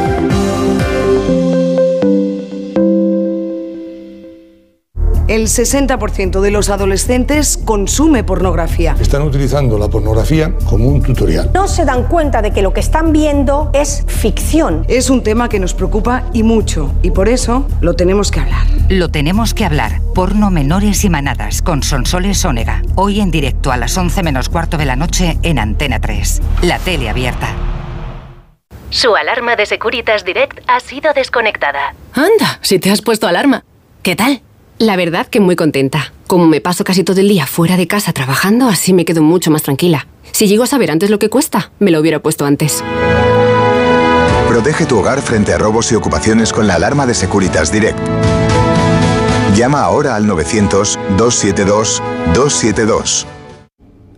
El 60% de los adolescentes consume pornografía. Están utilizando la pornografía como un tutorial. No se dan cuenta de que lo que están viendo es ficción. Es un tema que nos preocupa y mucho, y por eso lo tenemos que hablar. Lo tenemos que hablar. Porno menores y manadas con Sonsoles Ónega. Hoy en directo a las 11 menos cuarto de la noche en Antena 3. La tele abierta. Su alarma de Securitas Direct ha sido desconectada. Anda, si te has puesto alarma. ¿Qué tal? La verdad que muy contenta. Como me paso casi todo el día fuera de casa trabajando, así me quedo mucho más tranquila. Si llego a saber antes lo que cuesta, me lo hubiera puesto antes. Protege tu hogar frente a robos y ocupaciones con la alarma de Securitas Direct. Llama ahora al 900-272-272.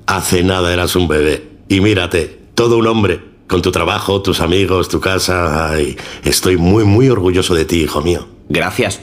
Hace nada eras un bebé. Y mírate, todo un hombre. Con tu trabajo, tus amigos, tu casa. Ay, estoy muy, muy orgulloso de ti, hijo mío. Gracias.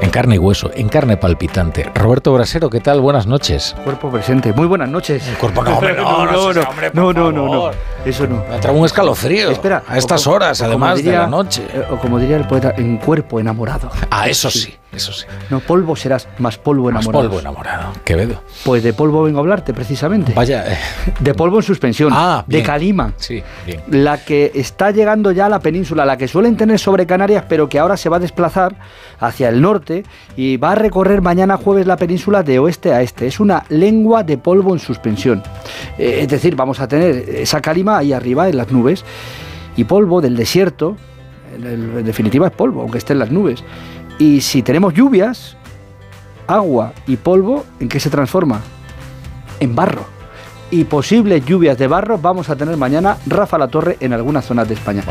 en carne y hueso, en carne palpitante. Roberto Brasero, ¿qué tal? Buenas noches. Cuerpo presente. Muy buenas noches. cuerpo no, hombre, no, no, no, no, hombre, por no, no, no, favor. no. Eso no. Me trae un escalofrío. Espera. A estas o horas, o además de la noche. eh, O como diría el poeta, en cuerpo enamorado. Ah, eso sí, eso sí. No, polvo serás, más polvo Más enamorado. polvo enamorado. Quevedo. Pues de polvo vengo a hablarte, precisamente. Vaya. eh, De polvo en suspensión. Ah, de calima. Sí, bien. La que está llegando ya a la península, la que suelen tener sobre Canarias, pero que ahora se va a desplazar hacia el norte y va a recorrer mañana jueves la península de oeste a este. Es una lengua de polvo en suspensión. Eh, es decir, vamos a tener esa calima ahí arriba en las nubes y polvo del desierto. En definitiva es polvo, aunque esté en las nubes. Y si tenemos lluvias, agua y polvo, ¿en qué se transforma? En barro y posibles lluvias de barro vamos a tener mañana Rafa La Torre en algunas zonas de España.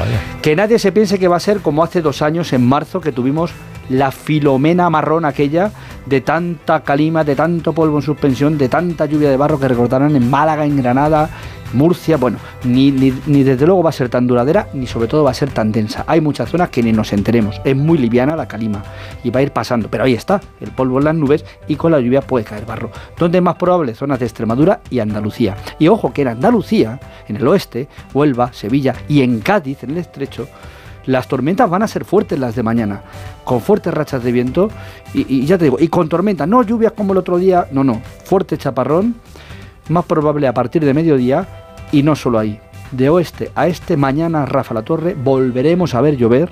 Que nadie se piense que va a ser como hace dos años en marzo que tuvimos la filomena marrón aquella de tanta calima, de tanto polvo en suspensión, de tanta lluvia de barro que recordarán en Málaga, en Granada, Murcia. Bueno, ni, ni, desde luego va a ser tan duradera ni sobre todo va a ser tan densa. Hay muchas zonas que ni nos enteremos. Es muy liviana la calima y va a ir pasando. Pero ahí está, el polvo en las nubes y con la lluvia puede caer barro. ¿Dónde es más probable? Zonas de Extremadura y Andalucía. Y ojo que en Andalucía, en el oeste, Huelva, Sevilla y en Cádiz, en el estrecho, las tormentas van a ser fuertes las de mañana, con fuertes rachas de viento y, ya te digo, y con tormentas, no lluvias como el otro día, no, no, fuerte chaparrón, más probable a partir de mediodía y no solo ahí. De oeste a este, mañana Rafa La Torre, volveremos a ver llover.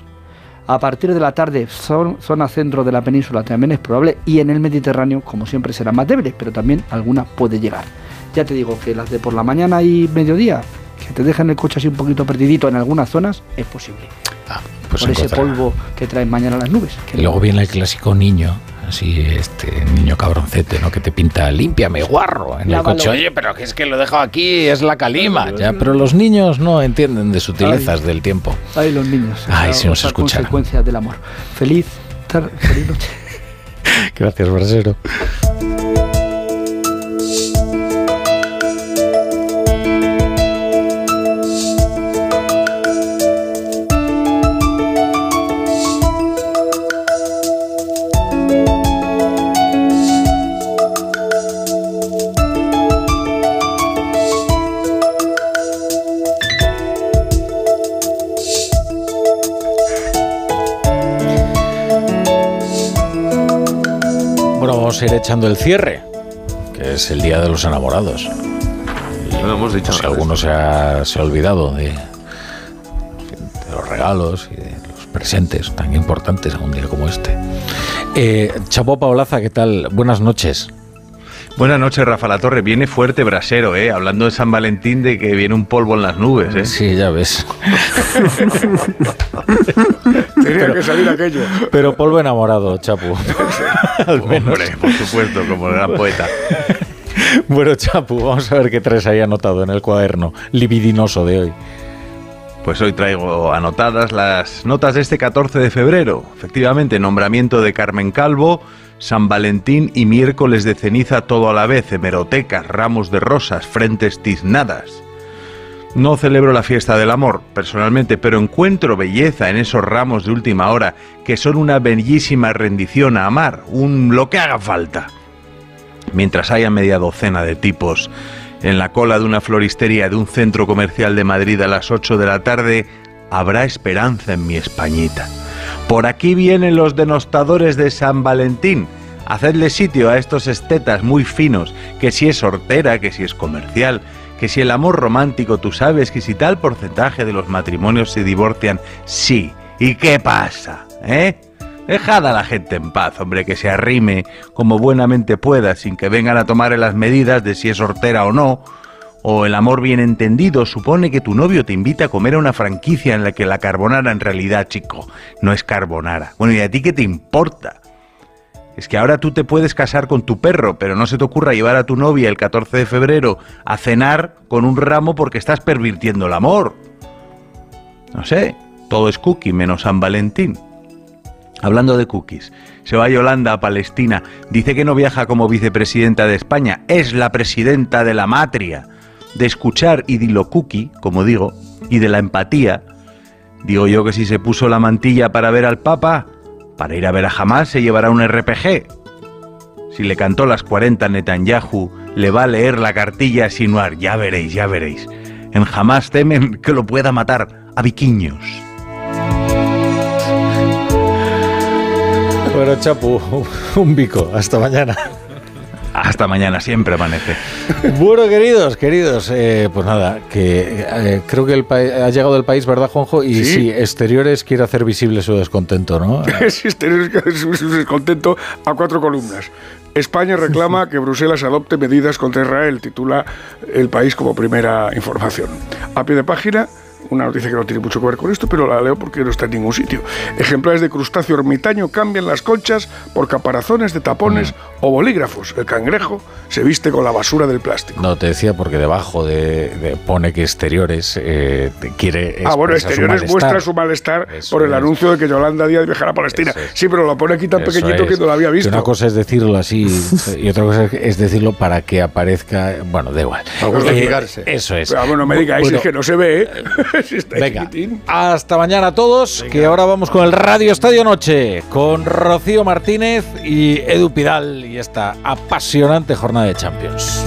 A partir de la tarde, zon- zona centro de la península también es probable y en el Mediterráneo, como siempre, serán más débiles, pero también alguna puede llegar. Ya te digo que las de por la mañana y mediodía, que te dejan el coche así un poquito perdidito en algunas zonas, es posible. pues por ese polvo que traen mañana las nubes. Y luego viene el clásico niño, así, este niño cabroncete, ¿no? Que te pinta, límpiame, guarro, en Lávalo. el coche. Oye, pero que es que lo he dejado aquí, es la calima. Ya, pero los niños no entienden de sutilezas del tiempo. Ay, los niños. Ay, si nos Otra escucharan. consecuencia del amor. Feliz, tar- feliz noche. Gracias, Brasero. Ir echando el cierre, que es el Día de los Enamorados. No lo hemos dicho alguno se ha, se ha olvidado de, de los regalos y de los presentes tan importantes a un día como este. Eh, Chapo Paolaza, ¿qué tal? Buenas noches. Buenas noches, Rafa La Torre. Viene fuerte brasero, ¿eh? Hablando de San Valentín, de que viene un polvo en las nubes, ¿eh? Sí, ya ves. Tenía que salir aquello. Pero polvo enamorado, Chapu. Al menos. Hombre, por supuesto, como el gran poeta. Bueno, Chapu, vamos a ver qué traes ahí anotado en el cuaderno libidinoso de hoy. Pues hoy traigo anotadas las notas de este 14 de febrero. Efectivamente, nombramiento de Carmen Calvo, San Valentín y miércoles de ceniza todo a la vez, hemerotecas, ramos de rosas, frentes tiznadas. No celebro la fiesta del amor, personalmente, pero encuentro belleza en esos ramos de última hora que son una bellísima rendición a amar, un lo que haga falta. Mientras haya media docena de tipos en la cola de una floristería de un centro comercial de Madrid a las 8 de la tarde, habrá esperanza en mi Españita. Por aquí vienen los denostadores de San Valentín. Hacedle sitio a estos estetas muy finos, que si es hortera, que si es comercial, que si el amor romántico, tú sabes que si tal porcentaje de los matrimonios se divorcian, sí. ¿Y qué pasa? ¿Eh? Dejad a la gente en paz, hombre, que se arrime como buenamente pueda, sin que vengan a tomar las medidas de si es hortera o no. O el amor bien entendido supone que tu novio te invita a comer a una franquicia en la que la carbonara en realidad, chico, no es carbonara. Bueno, ¿y a ti qué te importa? Es que ahora tú te puedes casar con tu perro, pero no se te ocurra llevar a tu novia el 14 de febrero a cenar con un ramo porque estás pervirtiendo el amor. No sé, todo es cookie menos San Valentín. Hablando de cookies, se va Yolanda a Palestina, dice que no viaja como vicepresidenta de España, es la presidenta de la matria. De escuchar y de cookie, como digo, y de la empatía, digo yo que si se puso la mantilla para ver al Papa, Para ir a ver a Hamas se llevará un RPG. Si le cantó las 40 a Netanyahu, le va a leer la cartilla a Sinuar. Ya veréis, ya veréis. En Hamas temen que lo pueda matar a viquiños. Bueno, Chapu, un bico. Hasta mañana. Hasta mañana, siempre amanece. Bueno, queridos, queridos, eh, pues nada, que eh, creo que el pa- ha llegado el país, ¿verdad, Juanjo? Y Sí. sí, Exteriores quiere hacer visible su descontento, ¿no? Sí, este es un descontento a cuatro columnas. España reclama que Bruselas adopte medidas contra Israel, titula el país como primera información. A pie de página, una noticia que no tiene mucho que ver con esto, pero la leo porque no está en ningún sitio. Ejemplares de crustáceo ermitaño cambian las conchas por caparazones de tapones o bolígrafos. El cangrejo se viste con la basura del plástico. No, te decía porque debajo de, de- pone que Exteriores eh, quiere Ah, bueno, su Exteriores muestra su malestar Eso por el es. anuncio de que Yolanda Díaz viajará a Palestina. Sí, pero lo pone aquí tan Eso pequeñito que no lo había visto. Que una cosa es decirlo así y otra cosa es decirlo para que aparezca. Bueno, da igual. Eh, eso es. Pero, ah, bueno, me Bueno, es que no se ve, ¿eh? Si está Venga, chiquitín. hasta mañana a todos, que ahora vamos con el Radio Estadio Noche, con Rocío Martínez y Edu Pidal y esta apasionante jornada de Champions.